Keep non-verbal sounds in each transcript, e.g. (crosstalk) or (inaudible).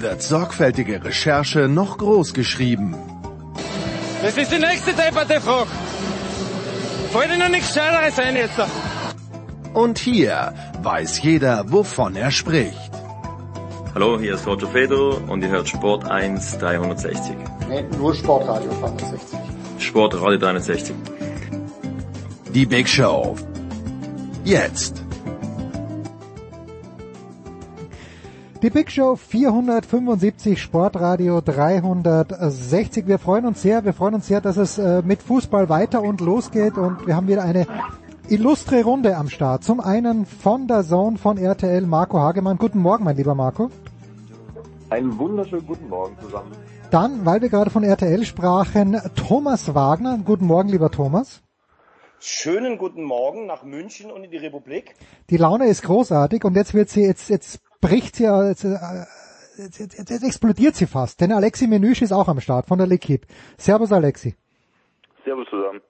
wird sorgfältige Recherche noch groß geschrieben. Das ist die nächste depperte Frage. Fällt Ihnen nichts Scheineres ein jetzt? Und hier weiß jeder, wovon er spricht. Hallo, hier ist Roger Fedor und ihr hört Sport 1 360. Nee, nur Sportradio 360. Sportradio 360. Die Big Show. Jetzt. Die Big Show 475 Sportradio 360. Wir freuen uns sehr, wir freuen uns sehr, dass es äh, mit Fußball weiter und losgeht und wir haben wieder eine illustre Runde am Start. Zum einen von der Zone von RTL Marco Hagemann. Guten Morgen, mein lieber Marco. Einen wunderschönen guten Morgen zusammen. Dann, weil wir gerade von RTL sprachen, Thomas Wagner. Guten Morgen, lieber Thomas. Schönen guten Morgen nach München und in die Republik. Die Laune ist großartig und jetzt wird sie, jetzt, jetzt bricht sie, jetzt, jetzt, jetzt, jetzt explodiert sie fast. Denn Alexi Menüsch ist auch am Start von der L'Equipe. Servus Alexi. Servus zusammen.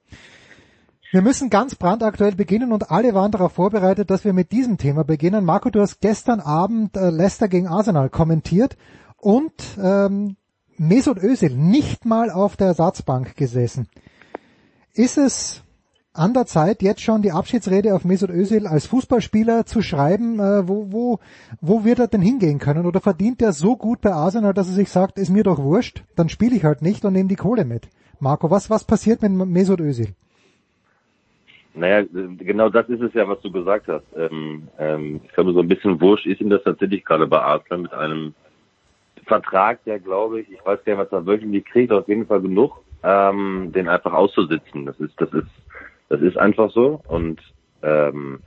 Wir müssen ganz brandaktuell beginnen und alle waren darauf vorbereitet, dass wir mit diesem Thema beginnen. Marco, du hast gestern Abend äh, Leicester gegen Arsenal kommentiert und ähm, Mesut Özil nicht mal auf der Ersatzbank gesessen. Ist es an der Zeit, jetzt schon die Abschiedsrede auf Mesut Özil als Fußballspieler zu schreiben, äh, wo, wo, wo wird er denn hingehen können? Oder verdient er so gut bei Arsenal, dass er sich sagt, ist mir doch wurscht, dann spiele ich halt nicht und nehme die Kohle mit. Marco, was, was passiert mit Mesut Özil? Naja, genau das ist es ja, was du gesagt hast. Ähm, ähm, ich glaube, so ein bisschen wurscht ist ihm das tatsächlich gerade bei Arsenal mit einem Vertrag, der glaube ich, ich weiß gar nicht, was er wirklich kriegt, auf jeden Fall genug, ähm, den einfach auszusitzen. Das ist, das ist, das ist einfach so. Und ähm,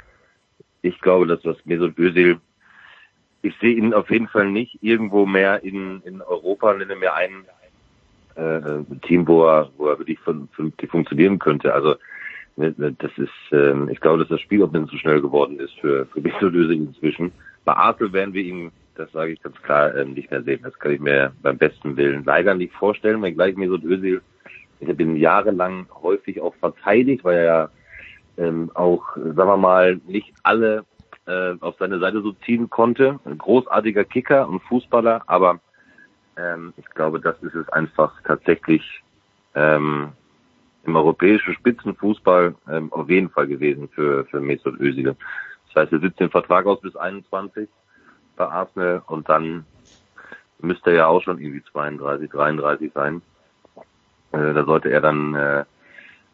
ich glaube, dass was Mesut Özil, ich sehe ihn auf jeden Fall nicht irgendwo mehr in, in Europa, nenne mir ein äh, Team, wo er, wo er wirklich von, von, funktionieren könnte. Also das ist, ähm, ich glaube, dass das Spiel auch bisschen zu schnell geworden ist für, für Mesut Özil inzwischen. Bei Arsenal werden wir ihn, das sage ich ganz klar, ähm, nicht mehr sehen. Das kann ich mir beim besten Willen leider nicht vorstellen, wenn gleich Mesut Özil, ich habe ihn jahrelang häufig auch verteidigt, weil er ja ähm, auch, sagen wir mal, nicht alle äh, auf seine Seite so ziehen konnte. Ein großartiger Kicker und Fußballer, aber ähm, ich glaube, das ist es einfach tatsächlich ähm, im europäischen Spitzenfußball ähm, auf jeden Fall gewesen für, für Mesut Özil. Das heißt, er sitzt den Vertrag aus bis 21 bei Arsenal und dann müsste er ja auch schon irgendwie 32, 33 sein. Äh, da sollte er dann äh,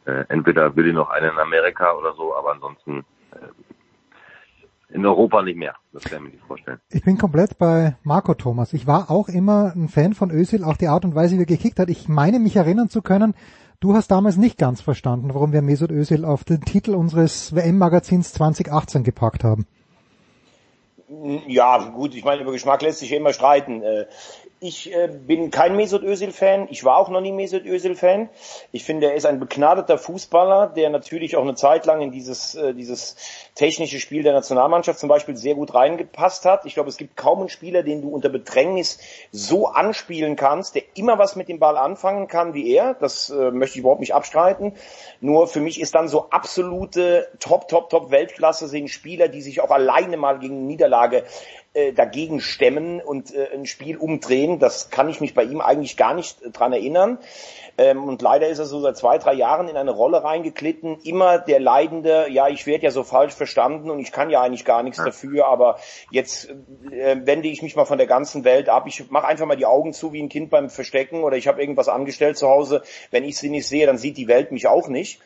äh, entweder will er noch einen in Amerika oder so, aber ansonsten äh, in Europa nicht mehr. Das kann ich mir nicht vorstellen. Ich bin komplett bei Marco Thomas. Ich war auch immer ein Fan von Özil, auch die Art und Weise, wie er gekickt hat. Ich meine mich erinnern zu können, Du hast damals nicht ganz verstanden, warum wir Mesut Özil auf den Titel unseres WM-Magazins 2018 gepackt haben. Ja, gut, ich meine, über Geschmack lässt sich ja immer streiten. Ich äh, bin kein Mesut Özil-Fan. Ich war auch noch nie Mesut Özil-Fan. Ich finde, er ist ein begnadeter Fußballer, der natürlich auch eine Zeit lang in dieses, äh, dieses technische Spiel der Nationalmannschaft zum Beispiel sehr gut reingepasst hat. Ich glaube, es gibt kaum einen Spieler, den du unter Bedrängnis so anspielen kannst, der immer was mit dem Ball anfangen kann wie er. Das äh, möchte ich überhaupt nicht abstreiten. Nur für mich ist dann so absolute Top, Top, Top Weltklasse sind Spieler, die sich auch alleine mal gegen Niederlage äh, dagegen stemmen und äh, ein Spiel umdrehen. Das kann ich mich bei ihm eigentlich gar nicht äh, dran erinnern. Ähm, und leider ist er so seit zwei, drei Jahren in eine Rolle reingeklitten. Immer der Leidende, ja, ich werde ja so falsch verstanden und ich kann ja eigentlich gar nichts dafür, aber jetzt äh, wende ich mich mal von der ganzen Welt ab. Ich mache einfach mal die Augen zu wie ein Kind beim Verstecken oder ich habe irgendwas angestellt zu Hause. Wenn ich sie nicht sehe, dann sieht die Welt mich auch nicht.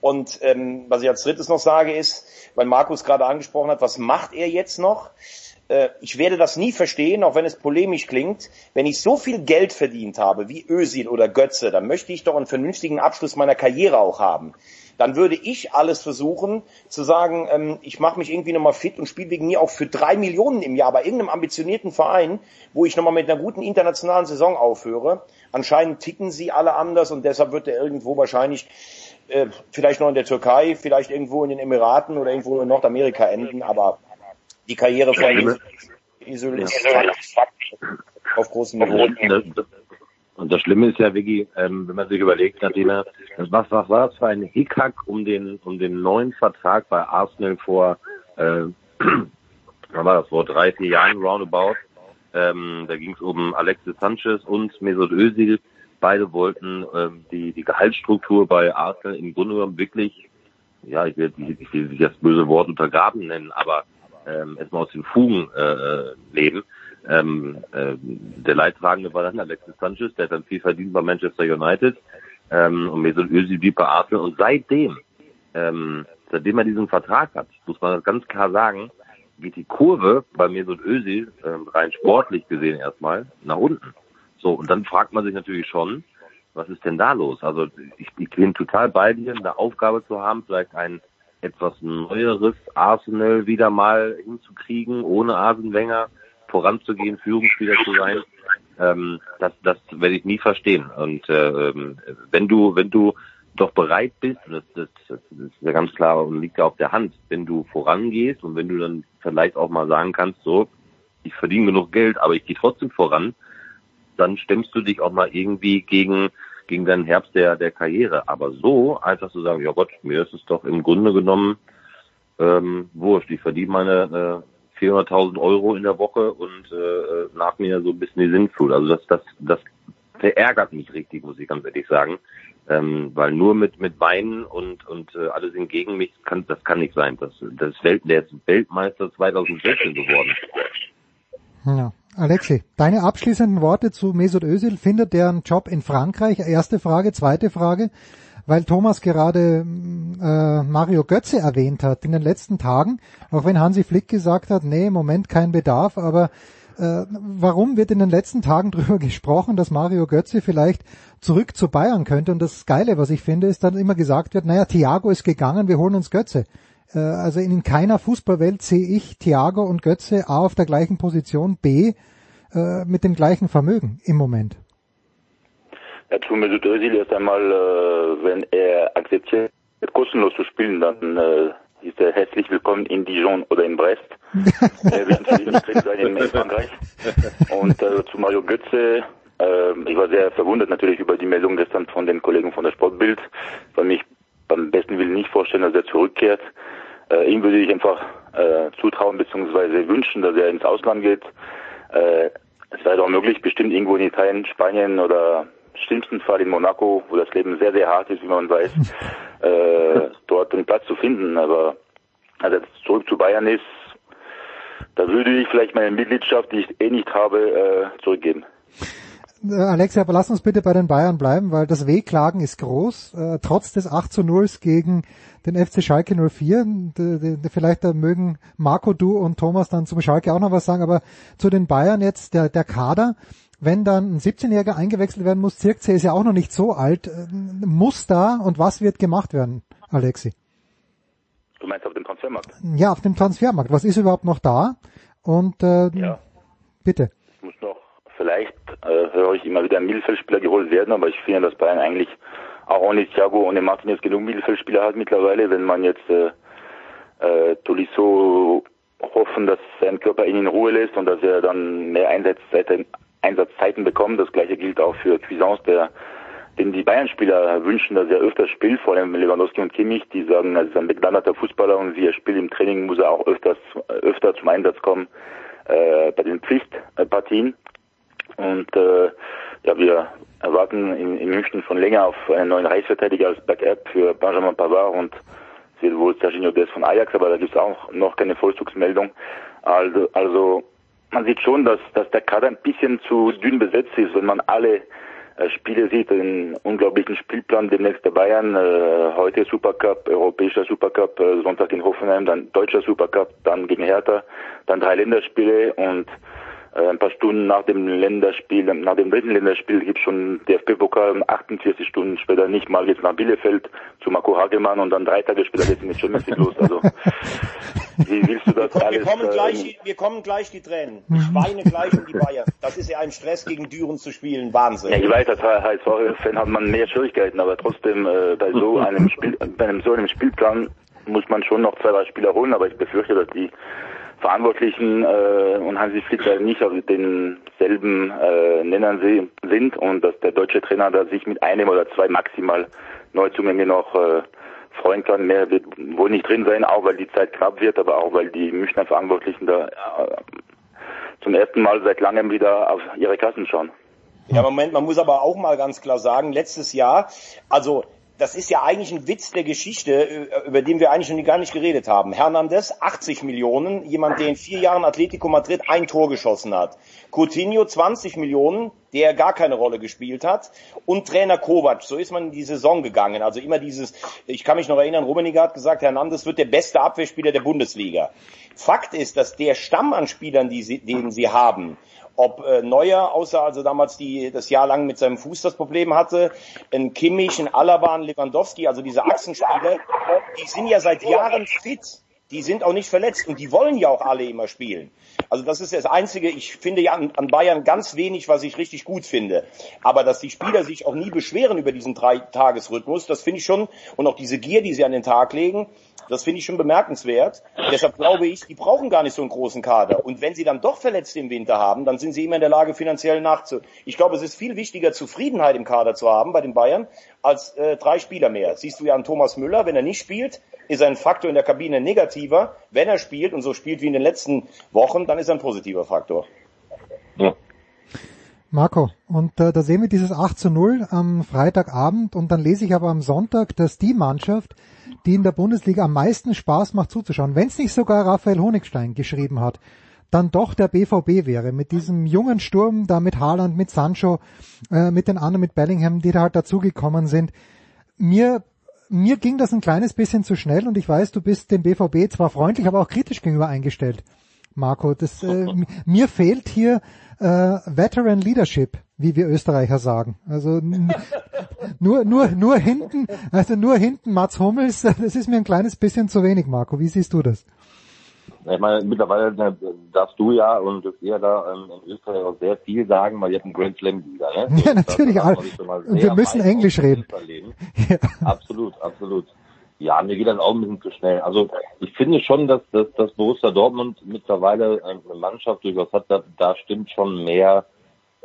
Und ähm, was ich als drittes noch sage ist, weil Markus gerade angesprochen hat, was macht er jetzt noch? Äh, ich werde das nie verstehen, auch wenn es polemisch klingt. Wenn ich so viel Geld verdient habe wie Özil oder Götze, dann möchte ich doch einen vernünftigen Abschluss meiner Karriere auch haben. dann würde ich alles versuchen zu sagen, ähm, ich mache mich irgendwie nochmal fit und spiele wegen mir auch für drei Millionen im Jahr bei irgendeinem ambitionierten Verein, wo ich nochmal mit einer guten internationalen Saison aufhöre. Anscheinend ticken sie alle anders und deshalb wird er irgendwo wahrscheinlich äh, vielleicht noch in der Türkei, vielleicht irgendwo in den Emiraten oder irgendwo in Nordamerika enden, aber die Karriere von Isul ist auf großem Niveau. Und das Schlimme ist ja, Vicky, ähm, wenn man sich überlegt, er, was, was war das für ein Hickhack um den, um den neuen Vertrag bei Arsenal vor, äh, (clears throat) war das, vor drei, vier Jahren roundabout. Ähm, da ging es um Alexis Sanchez und Mesut Özil. Beide wollten ähm, die, die Gehaltsstruktur bei Arsenal im Grunde genommen wirklich, ja, ich will, ich will das böse Wort untergraben nennen, aber ähm, erstmal aus den Fugen äh, nehmen. Ähm, äh, der Leidtragende war dann Alexis Sanchez, der hat dann viel verdient bei Manchester United ähm, und Mesut Özil bei Arsenal und seitdem, ähm, seitdem er diesen Vertrag hat, muss man ganz klar sagen, geht die Kurve bei Mesut Özil äh, rein sportlich gesehen erstmal nach unten. So und dann fragt man sich natürlich schon, was ist denn da los? Also ich, ich bin total bei dir, eine Aufgabe zu haben, vielleicht ein etwas neueres Arsenal wieder mal hinzukriegen, ohne Arsene Wenger voranzugehen, Führungsspieler zu sein, ähm, das, das werde ich nie verstehen. Und äh, ähm, wenn du, wenn du doch bereit bist, das, das, das ist ja ganz klar und liegt ja auf der Hand, wenn du vorangehst und wenn du dann vielleicht auch mal sagen kannst, so, ich verdiene genug Geld, aber ich gehe trotzdem voran, dann stemmst du dich auch mal irgendwie gegen gegen deinen Herbst der der Karriere. Aber so einfach zu sagen, ja Gott, mir ist es doch im Grunde genommen ähm, wurscht. Ich verdiene meine äh, 400.000 Euro in der Woche und äh, nach mir so ein bisschen die Sinnflut. Also das, das, das verärgert mich richtig, muss ich ganz ehrlich sagen. Ähm, weil nur mit mit Weinen und und äh, alle sind gegen mich kann das kann nicht sein. Das das Welt der ist Weltmeister 2016 geworden. Ja. Alexi, deine abschließenden Worte zu Mesut Özil. Findet der einen Job in Frankreich? Erste Frage. Zweite Frage weil Thomas gerade äh, Mario Götze erwähnt hat in den letzten Tagen, auch wenn Hansi Flick gesagt hat, nee, im Moment kein Bedarf, aber äh, warum wird in den letzten Tagen (laughs) darüber gesprochen, dass Mario Götze vielleicht zurück zu Bayern könnte? Und das Geile, was ich finde, ist dann immer gesagt wird, naja, Thiago ist gegangen, wir holen uns Götze. Äh, also in keiner Fußballwelt sehe ich Thiago und Götze A auf der gleichen Position, B äh, mit dem gleichen Vermögen im Moment. Ja, zu Mesut Özil erst einmal, äh, wenn er akzeptiert, kostenlos zu spielen, dann ist er herzlich willkommen in Dijon oder in Brest. (laughs) er wird natürlich sein in Frankreich. Und äh, zu Mario Götze, äh, ich war sehr verwundert natürlich über die Meldung gestern von den Kollegen von der Sportbild, weil mich beim besten Willen nicht vorstellen, dass er zurückkehrt. Äh, ihm würde ich einfach äh, zutrauen bzw. wünschen, dass er ins Ausland geht. Äh, es wäre doch möglich, bestimmt irgendwo in Italien, Spanien oder schlimmsten Fall in Monaco, wo das Leben sehr, sehr hart ist, wie man weiß, (laughs) äh, dort einen Platz zu finden. Aber als er zurück zu Bayern ist, da würde ich vielleicht meine Mitgliedschaft, die ich eh nicht habe, äh, zurückgeben. Alexia, aber lass uns bitte bei den Bayern bleiben, weil das Wehklagen ist groß. Äh, trotz des 8 zu 0 gegen den FC Schalke 04. De, de, de, vielleicht mögen Marco, du und Thomas dann zum Schalke auch noch was sagen, aber zu den Bayern jetzt, der, der Kader, wenn dann ein 17-Jähriger eingewechselt werden muss, Zirkzee ist ja auch noch nicht so alt, äh, muss da und was wird gemacht werden, Alexi? Du meinst auf dem Transfermarkt? Ja, auf dem Transfermarkt. Was ist überhaupt noch da? Und äh, ja. bitte. Vielleicht äh, höre ich immer wieder Mittelfeldspieler geholt werden, aber ich finde, dass Bayern eigentlich auch ohne Thiago, ohne Martinez genug Mittelfeldspieler hat mittlerweile, wenn man jetzt äh, äh, Tolisso hoffen, dass sein Körper ihn in Ruhe lässt und dass er dann mehr Einsatzzeit, Einsatzzeiten bekommen. Das gleiche gilt auch für Cuisance, der den die Bayern-Spieler wünschen, dass er öfter spielt, vor allem Lewandowski und Kimmich, die sagen, er ist ein begnadeter Fußballer und wie er spielt im Training, muss er auch öfters, öfter zum Einsatz kommen äh, bei den Pflichtpartien. Und äh, ja, wir erwarten in, in München schon länger auf einen neuen Reichsverteidiger als Backup für Benjamin Pavard und wird wohl Serginho Dest von Ajax, aber da gibt es auch noch keine Vollzugsmeldung. Also, also man sieht schon, dass, dass der Kader ein bisschen zu dünn besetzt ist, wenn man alle äh, Spiele sieht, den unglaublichen Spielplan demnächst der Bayern, äh, heute Supercup, europäischer Supercup, äh, Sonntag in Hoffenheim, dann deutscher Supercup, dann gegen Hertha, dann drei Länderspiele und ein paar Stunden nach dem Länderspiel, nach dem dritten Länderspiel gibt schon DFB-Pokal 48 Stunden später nicht mal jetzt nach Bielefeld zu Marco Hagemann und dann drei Tage später geht's mit Champions League los. Also (laughs) wie willst du das wir, alles? kommen äh, gleich, wir kommen gleich die Tränen. Ich weine gleich um die Bayern. Das ist ja ein Stress gegen Düren zu spielen. Wahnsinn. Ja, ich weiß, als HSV-Fan hat man mehr Schwierigkeiten, aber trotzdem äh, bei so einem Spiel, bei einem so einem Spielplan muss man schon noch zwei, drei Spieler holen, aber ich befürchte, dass die Verantwortlichen äh, und Hansi Flick da nicht auf denselben äh, Nennern sind und dass der deutsche Trainer da sich mit einem oder zwei maximal Neuzugängen noch äh, freuen kann. Mehr wird wohl nicht drin sein, auch weil die Zeit knapp wird, aber auch weil die Münchner Verantwortlichen da äh, zum ersten Mal seit langem wieder auf ihre Kassen schauen. Ja, Moment, man muss aber auch mal ganz klar sagen, letztes Jahr, also das ist ja eigentlich ein Witz der Geschichte, äh, über den wir eigentlich noch gar nicht geredet haben. Hernandez, 80 Millionen, jemand, der in vier Jahren Atletico Madrid ein Tor geschossen hat. Coutinho, 20 Millionen, der gar keine Rolle gespielt hat. Und Trainer Kovac, so ist man in die Saison gegangen. Also immer dieses, ich kann mich noch erinnern, Rummenigge hat gesagt, Hernandez wird der beste Abwehrspieler der Bundesliga. Fakt ist, dass der Stamm an Spielern, die sie, den sie haben, ob äh, Neuer, außer also damals die das Jahr lang mit seinem Fuß das Problem hatte, ein Kimmich, ein Alaba, ein Lewandowski, also diese Achsenspieler, die sind ja seit Jahren fit. Die sind auch nicht verletzt und die wollen ja auch alle immer spielen. Also das ist das Einzige, ich finde ja an, an Bayern ganz wenig, was ich richtig gut finde. Aber dass die Spieler sich auch nie beschweren über diesen Drei-Tages-Rhythmus, das finde ich schon, und auch diese Gier, die sie an den Tag legen, das finde ich schon bemerkenswert. Deshalb glaube ich, die brauchen gar nicht so einen großen Kader. Und wenn sie dann doch Verletzte im Winter haben, dann sind sie immer in der Lage, finanziell nachzu. Ich glaube, es ist viel wichtiger, Zufriedenheit im Kader zu haben bei den Bayern, als äh, drei Spieler mehr. Siehst du ja an Thomas Müller, wenn er nicht spielt, ist ein Faktor in der Kabine negativer. Wenn er spielt und so spielt wie in den letzten Wochen, dann ist er ein positiver Faktor. Ja. Marco, und äh, da sehen wir dieses 8 zu 0 am Freitagabend und dann lese ich aber am Sonntag, dass die Mannschaft, die in der Bundesliga am meisten Spaß macht zuzuschauen, wenn es nicht sogar Raphael Honigstein geschrieben hat, dann doch der BVB wäre, mit diesem jungen Sturm da mit Haaland, mit Sancho, äh, mit den anderen, mit Bellingham, die da halt dazugekommen sind. Mir mir ging das ein kleines bisschen zu schnell und ich weiß, du bist dem BVB zwar freundlich, aber auch kritisch gegenüber eingestellt, Marco. Das, äh, (laughs) mir fehlt hier äh, Veteran Leadership, wie wir Österreicher sagen. Also (laughs) nur nur nur hinten, also nur hinten Mats Hummels, das ist mir ein kleines bisschen zu wenig, Marco. Wie siehst du das? Ich meine, mittlerweile ne, darfst du ja und ihr da in Österreich auch sehr viel sagen, weil ihr habt einen Grand Slam Liga, ne? (laughs) Ja, natürlich. All, und wir müssen Englisch reden. (laughs) Ja. Absolut, absolut. Ja, mir geht das auch ein bisschen zu schnell. Also ich finde schon, dass, dass, dass Borussia Dortmund mittlerweile eine Mannschaft durchaus hat, da, da stimmt schon mehr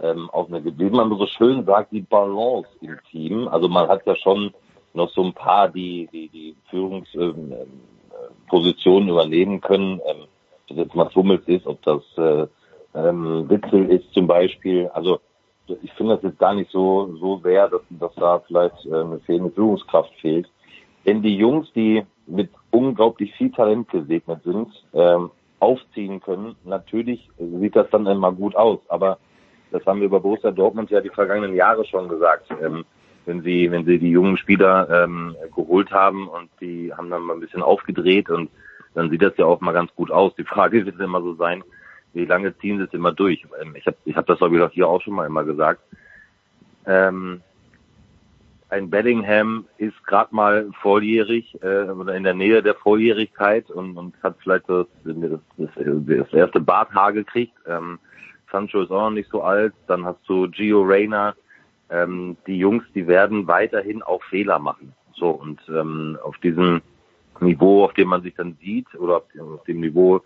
ähm, auf eine, wie man so schön sagt, die Balance im Team. Also man hat ja schon noch so ein paar, die die, die Führungspositionen ähm, übernehmen können. Ähm, ob das jetzt Mats Hummels ist, ob das äh, ähm, Witzel ist zum Beispiel. Also ich finde das jetzt gar nicht so so sehr, dass, dass da vielleicht äh, eine fehlende Führungskraft fehlt. Denn die Jungs, die mit unglaublich viel Talent gesegnet sind, ähm, aufziehen können, natürlich sieht das dann immer gut aus. Aber das haben wir über Borussia Dortmund ja die vergangenen Jahre schon gesagt. Ähm, wenn sie, wenn sie die jungen Spieler ähm, geholt haben und die haben dann mal ein bisschen aufgedreht und dann sieht das ja auch mal ganz gut aus. Die (laughs) Frage wird immer so sein, wie lange ziehen sie es immer durch? Ähm, ich habe ich hab das, glaube ich, auch hier auch schon mal immer gesagt. Ähm, ein Bellingham ist gerade mal volljährig äh, oder in der Nähe der Volljährigkeit und, und hat vielleicht das, das, das erste Barthaar gekriegt. Ähm, Sancho ist auch noch nicht so alt. Dann hast du Gio Reyna. Ähm, die Jungs, die werden weiterhin auch Fehler machen. So und ähm, auf diesem Niveau, auf dem man sich dann sieht oder auf, auf dem Niveau,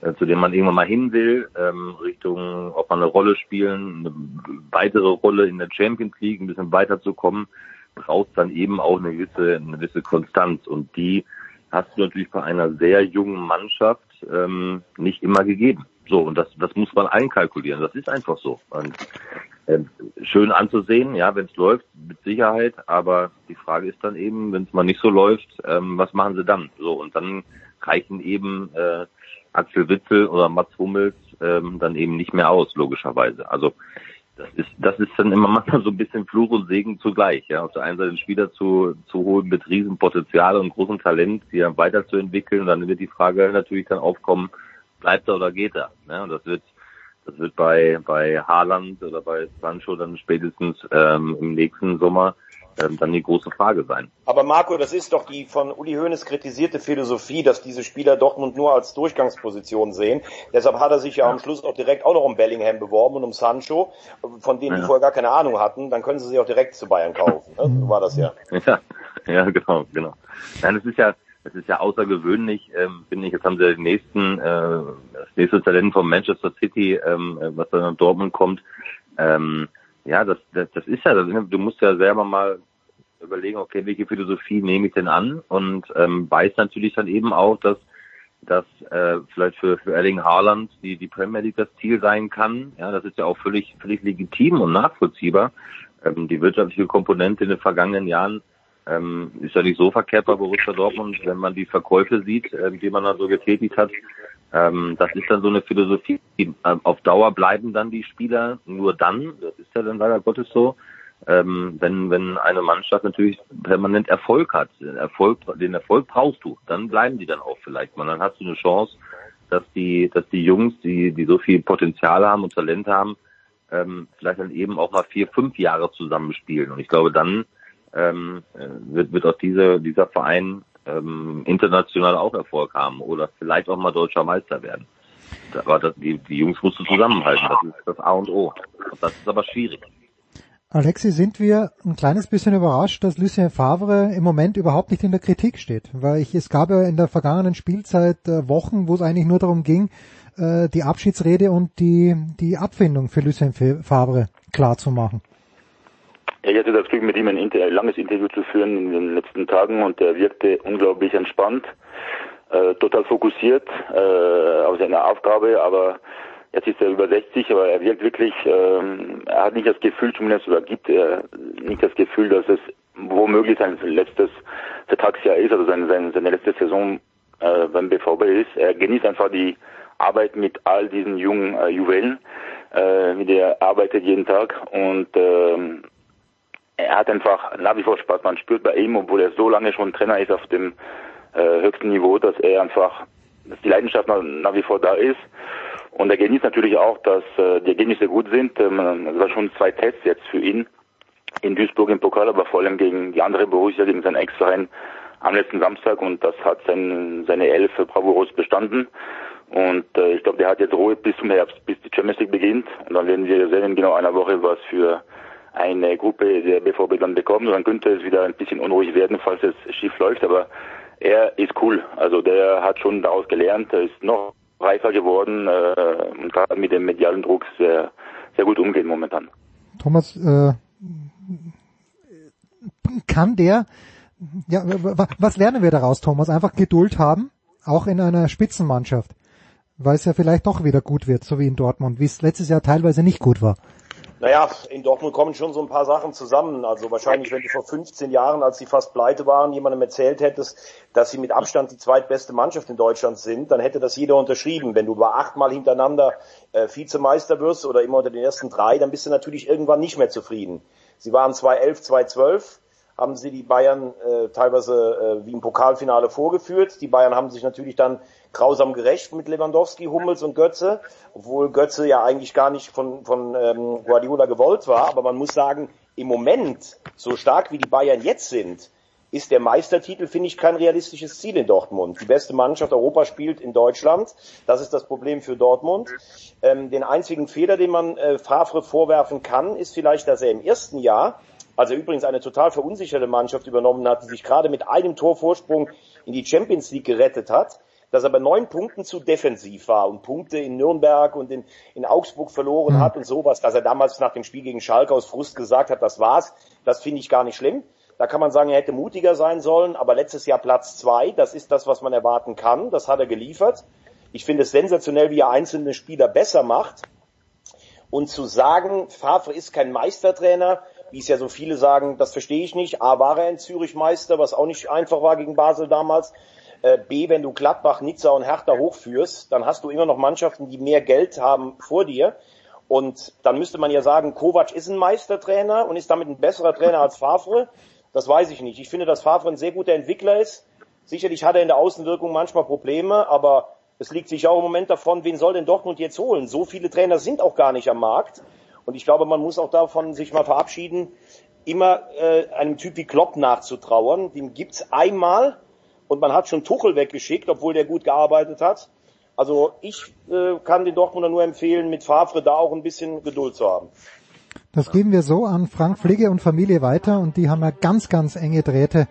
äh, zu dem man irgendwann mal hin will, ähm, Richtung, ob man eine Rolle spielen, eine weitere Rolle in der Champions League, ein bisschen weiterzukommen, braucht dann eben auch eine gewisse, eine gewisse Konstanz. Und die hast du natürlich bei einer sehr jungen Mannschaft ähm, nicht immer gegeben. So, und das, das muss man einkalkulieren. Das ist einfach so. Und, äh, schön anzusehen, ja, wenn es läuft, mit Sicherheit. Aber die Frage ist dann eben, wenn es mal nicht so läuft, ähm, was machen sie dann? So, und dann reichen eben äh, Axel Witzel oder Mats Hummels ähm, dann eben nicht mehr aus, logischerweise. Also das ist, das ist dann immer (laughs) manchmal so ein bisschen Fluch und Segen zugleich. Ja, auf der einen Seite einen Spieler zu, zu holen mit Riesenpotenzial und großem Talent, die dann weiterzuentwickeln. Und dann wird die Frage natürlich dann aufkommen, bleibt er oder geht er? Ja, und das wird, Das wird bei, bei Haaland oder bei Sancho dann spätestens ähm, im nächsten Sommer ähm, dann die große Frage sein. Aber Marco, das ist doch die von Uli Hoeneß kritisierte Philosophie, dass diese Spieler Dortmund nur als Durchgangsposition sehen. Deshalb hat er sich ja, ja. am Schluss auch direkt auch noch um Bellingham beworben und um Sancho, von denen ja. die vorher gar keine Ahnung hatten. Dann können sie sich auch direkt zu Bayern kaufen. Ne? So war das ja. (laughs) Ja, ja genau, genau. Nein, es ist ja, es ist ja außergewöhnlich, ähm, finde ich. Jetzt haben sie den nächsten, äh, das nächste Talent von Manchester City, ähm, was dann in Dortmund kommt. Ähm, ja, das, das, das ist ja, du musst ja selber mal überlegen, okay, welche Philosophie nehme ich denn an? Und ähm, weiß natürlich dann eben auch, dass dass äh, vielleicht für, für Erling Haaland die, die Premier League das Ziel sein kann. Ja, das ist ja auch völlig, völlig legitim und nachvollziehbar. Ähm, die wirtschaftliche Komponente in den vergangenen Jahren ähm, ist ja nicht so verkehrt bei Borussia Dortmund, wenn man die Verkäufe sieht, äh, die man da so getätigt hat. Ähm, das ist dann so eine Philosophie. Die, äh, auf Dauer bleiben dann die Spieler nur dann, das ist ja dann leider Gottes so, ähm, wenn, wenn eine Mannschaft natürlich permanent Erfolg hat, den Erfolg, den Erfolg brauchst du, dann bleiben die dann auch vielleicht mal. Dann hast du eine Chance, dass die, dass die Jungs, die, die so viel Potenzial haben und Talent haben, ähm, vielleicht dann eben auch mal vier, fünf Jahre zusammenspielen. Und ich glaube, dann ähm, wird, wird auch diese, dieser Verein ähm, international auch Erfolg haben oder vielleicht auch mal deutscher Meister werden. Aber das, die, die Jungs musst du zusammenhalten, das ist das A und O. Das ist aber schwierig. Alexi, sind wir ein kleines bisschen überrascht, dass Lucien Favre im Moment überhaupt nicht in der Kritik steht? Weil ich, es gab ja in der vergangenen Spielzeit äh, Wochen, wo es eigentlich nur darum ging, äh, die Abschiedsrede und die, die Abfindung für Lucien Favre klar zu machen. Ich hatte das Glück, mit ihm ein, Inter ein langes Interview zu führen in den letzten Tagen und er wirkte unglaublich entspannt, äh, total fokussiert äh, auf seine Aufgabe, aber Jetzt ist er über 60, aber er wirkt wirklich, ähm, er hat nicht das Gefühl, zumindest oder gibt er nicht das Gefühl, dass es womöglich sein letztes Vertragsjahr ist, also seine, seine, seine letzte Saison äh, beim BVB ist. Er genießt einfach die Arbeit mit all diesen jungen äh, Juwelen, äh, mit der er arbeitet jeden Tag und ähm, er hat einfach nach wie vor Spaß. Man spürt bei ihm, obwohl er so lange schon Trainer ist auf dem äh, höchsten Niveau, dass er einfach, dass die Leidenschaft nach, nach wie vor da ist. Und er genießt natürlich auch, dass äh, die Ergebnisse gut sind. Ähm, es war schon zwei Tests jetzt für ihn in Duisburg im Pokal, aber vor allem gegen die andere Borussia, gegen seinen Ex-Verein am letzten Samstag und das hat sein, seine Elf bravourös bestanden. Und äh, ich glaube, der hat jetzt Ruhe bis zum Herbst, bis die Champions League beginnt. Und dann werden wir sehen in genau einer Woche, was für eine Gruppe der BVB dann bekommt. Und dann könnte es wieder ein bisschen unruhig werden, falls es schief läuft. Aber er ist cool. Also der hat schon daraus gelernt. Er ist noch reifer geworden äh, und kann mit dem medialen Druck sehr, sehr gut umgehen momentan. Thomas, äh, kann der, ja, was lernen wir daraus, Thomas? Einfach Geduld haben, auch in einer Spitzenmannschaft, weil es ja vielleicht doch wieder gut wird, so wie in Dortmund, wie es letztes Jahr teilweise nicht gut war. Naja, in Dortmund kommen schon so ein paar Sachen zusammen. Also wahrscheinlich, wenn du vor 15 Jahren, als sie fast pleite waren, jemandem erzählt hättest, dass sie mit Abstand die zweitbeste Mannschaft in Deutschland sind, dann hätte das jeder unterschrieben. Wenn du über achtmal hintereinander äh, Vizemeister wirst oder immer unter den ersten drei, dann bist du natürlich irgendwann nicht mehr zufrieden. Sie waren 2011, 2012 haben sie die Bayern äh, teilweise äh, wie im Pokalfinale vorgeführt. Die Bayern haben sich natürlich dann grausam gerecht mit Lewandowski, Hummels und Götze, obwohl Götze ja eigentlich gar nicht von, von ähm, Guardiola gewollt war. Aber man muss sagen, im Moment, so stark wie die Bayern jetzt sind, ist der Meistertitel, finde ich, kein realistisches Ziel in Dortmund. Die beste Mannschaft Europa spielt in Deutschland. Das ist das Problem für Dortmund. Ähm, den einzigen Fehler, den man äh, Favre vorwerfen kann, ist vielleicht, dass er im ersten Jahr als er übrigens eine total verunsicherte Mannschaft übernommen hat, die sich gerade mit einem Torvorsprung in die Champions League gerettet hat, dass er bei neun Punkten zu defensiv war und Punkte in Nürnberg und in, in Augsburg verloren mhm. hat und sowas, dass er damals nach dem Spiel gegen Schalke aus Frust gesagt hat, das war's, das finde ich gar nicht schlimm. Da kann man sagen, er hätte mutiger sein sollen, aber letztes Jahr Platz zwei, das ist das, was man erwarten kann, das hat er geliefert. Ich finde es sensationell, wie er einzelne Spieler besser macht. Und zu sagen, Favre ist kein Meistertrainer, wie es ja so viele sagen, das verstehe ich nicht. A, war er in Zürich Meister, was auch nicht einfach war gegen Basel damals. Äh, B, wenn du Gladbach, Nizza und Hertha hochführst, dann hast du immer noch Mannschaften, die mehr Geld haben vor dir. Und dann müsste man ja sagen, Kovac ist ein Meistertrainer und ist damit ein besserer Trainer als Favre. Das weiß ich nicht. Ich finde, dass Favre ein sehr guter Entwickler ist. Sicherlich hat er in der Außenwirkung manchmal Probleme, aber Es liegt sich auch im Moment davon, wen soll denn Dortmund jetzt holen? So viele Trainer sind auch gar nicht am Markt. Und ich glaube, man muss auch davon sich mal verabschieden, immer äh, einem Typ wie Klopp nachzutrauern. Den gibt's einmal und man hat schon Tuchel weggeschickt, obwohl der gut gearbeitet hat. Also ich äh, kann den Dortmunder nur empfehlen, mit Favre da auch ein bisschen Geduld zu haben. Das geben wir so an Frank Pflege und Familie weiter und die haben ja ganz, ganz enge Drähte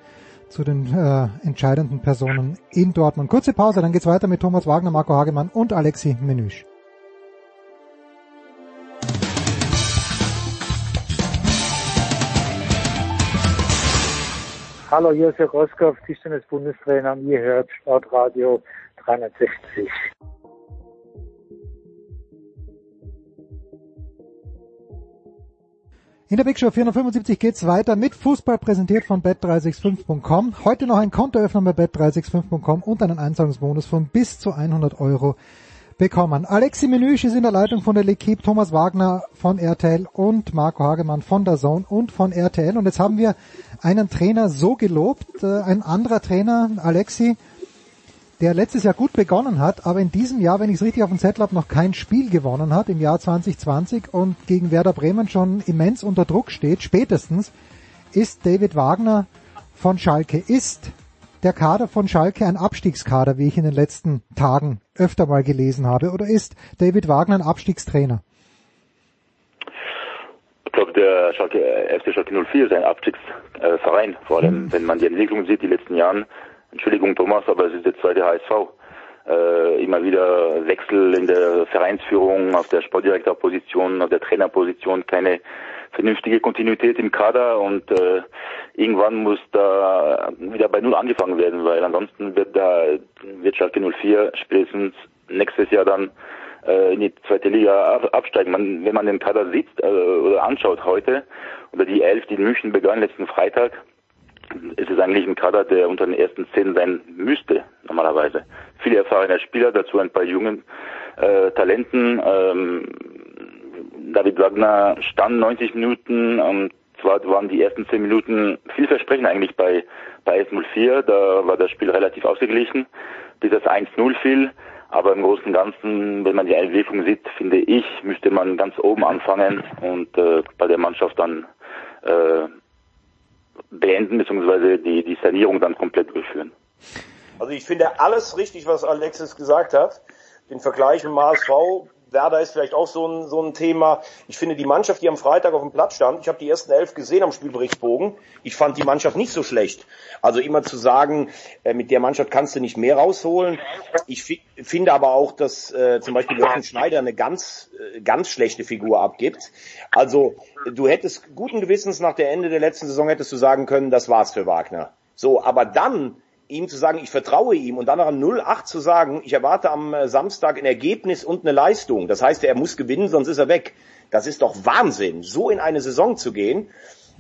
zu den äh, entscheidenden Personen in Dortmund. Kurze Pause, dann geht's weiter mit Thomas Wagner, Marco Hagemann und Alexi Menüsch. Hallo, Herr Roskopf, Tischtennis-Bundestrainer und ihr hört Sportradio 360. In der Big Show 475 geht's weiter mit Fußball präsentiert von bet365.com. Heute noch ein Kontoöffner bei bet365.com und einen Einzahlungsbonus von bis zu 100 Euro bekommen. Alexi Menüsch ist in der Leitung von der L'Equipe, Thomas Wagner von RTL und Marco Hagemann von der Zone und von RTL. Und jetzt haben wir einen Trainer so gelobt, äh, ein anderer Trainer, Alexi, der letztes Jahr gut begonnen hat, aber in diesem Jahr, wenn ich es richtig auf dem Zettel habe, noch kein Spiel gewonnen hat, im Jahr 2020 und gegen Werder Bremen schon immens unter Druck steht, spätestens, ist David Wagner von Schalke. Ist der Kader von Schalke ein Abstiegskader, wie ich in den letzten Tagen öfter mal gelesen habe, oder ist David Wagner ein Abstiegstrainer? Der Schalke, FC Schalke 04 ist ein Abstiegsverein, vor allem hm. wenn man die Entwicklung sieht, die letzten Jahren Entschuldigung Thomas, aber es ist der zweite HSV. Äh, immer wieder Wechsel in der Vereinsführung, auf der Sportdirektorposition, auf der Trainerposition, keine vernünftige Kontinuität im Kader und äh, irgendwann muss da wieder bei Null angefangen werden, weil ansonsten wird da wird Schalke 04 spätestens nächstes Jahr dann äh, in die zweite Liga absteigen. Man, wenn man den Kader sieht äh, oder anschaut heute oder die Elf, die in München begann letzten Freitag, ist es eigentlich ein Kader, der unter den ersten zehn sein müsste, normalerweise. Viele erfahrene Spieler, dazu ein paar jungen äh, Talenten. Ähm, David Wagner stand 90 Minuten, und zwar waren die ersten zehn Minuten vielversprechend eigentlich bei, bei S04, da war das Spiel relativ ausgeglichen, bis das 1-0 fiel. Aber im Großen und Ganzen, wenn man die Entwicklung sieht, finde ich, müsste man ganz oben anfangen und äh, bei der Mannschaft dann äh, beenden bzw. Die, die Sanierung dann komplett durchführen. Also ich finde alles richtig, was Alexis gesagt hat. Den Vergleich mit HSV, Werder ist vielleicht auch so ein, so ein Thema. Ich finde die Mannschaft, die am Freitag auf dem Platz stand, ich habe die ersten elf gesehen am Spielberichtsbogen. Ich fand die Mannschaft nicht so schlecht. Also immer zu sagen, äh, mit der Mannschaft kannst du nicht mehr rausholen. Ich finde aber auch, dass äh, zum Beispiel Jochen Schneider eine ganz, äh, ganz schlechte Figur abgibt. Also du hättest guten Gewissens nach der Ende der letzten Saison hättest du sagen können, das war's für Wagner. So, aber dann ihm zu sagen, ich vertraue ihm und dann nach 0-8 zu sagen, ich erwarte am äh, Samstag ein Ergebnis und eine Leistung. Das heißt, er muss gewinnen, sonst ist er weg. Das ist doch Wahnsinn, so in eine Saison zu gehen.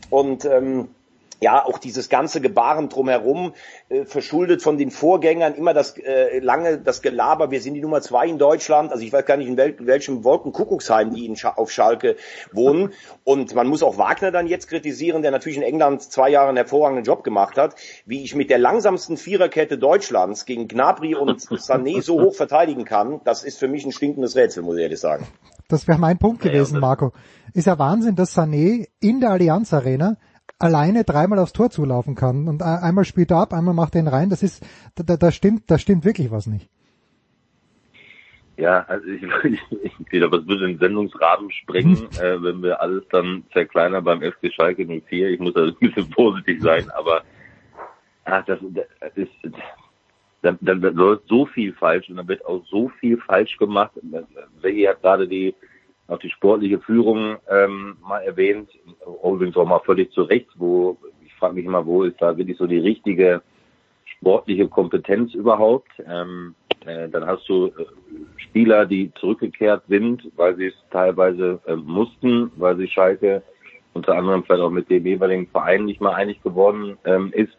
Und ähm, ja, auch dieses ganze Gebaren drumherum, äh, verschuldet von den Vorgängern, immer das äh, lange, das Gelaber, wir sind die Nummer zwei in Deutschland, also ich weiß gar nicht, in, wel welchem Wolkenkuckucksheim die in Sch auf Schalke wohnen. Und man muss auch Wagner dann jetzt kritisieren, der natürlich in England zwei Jahre einen hervorragenden Job gemacht hat, wie ich mit der langsamsten Viererkette Deutschlands gegen Gnabry und Sané so hoch verteidigen kann, das ist für mich ein stinkendes Rätsel, muss ich ehrlich sagen. Das wäre mein Punkt gewesen, Marco. Ist ja Wahnsinn, dass Sané in der Allianz Arena alleine dreimal aufs Tor zulaufen kann und einmal spielt er ab, einmal macht er ihn rein, das ist, da, da stimmt, da stimmt wirklich was nicht. Ja, also ich, ich, ich glaube, das würde den Sendungsrahmen sprengen, (laughs) äh, wenn wir alles dann zerkleinern beim FC Schalke 04. Ich muss also ein bisschen (laughs) vorsichtig sein, aber ach, das, das ist, dann, dann wird so viel falsch und dann wird auch so viel falsch gemacht. Welche hat gerade die auch die sportliche Führung ähm, mal erwähnt, übrigens auch mal völlig zu Recht, wo ich frage mich immer, wo ist da wirklich so die richtige sportliche Kompetenz überhaupt? Ähm, äh, dann hast du äh, Spieler, die zurückgekehrt sind, weil sie es teilweise äh, mussten, weil sie Schalke unter anderem vielleicht auch mit dem jeweiligen Verein nicht mal einig geworden ähm, ist,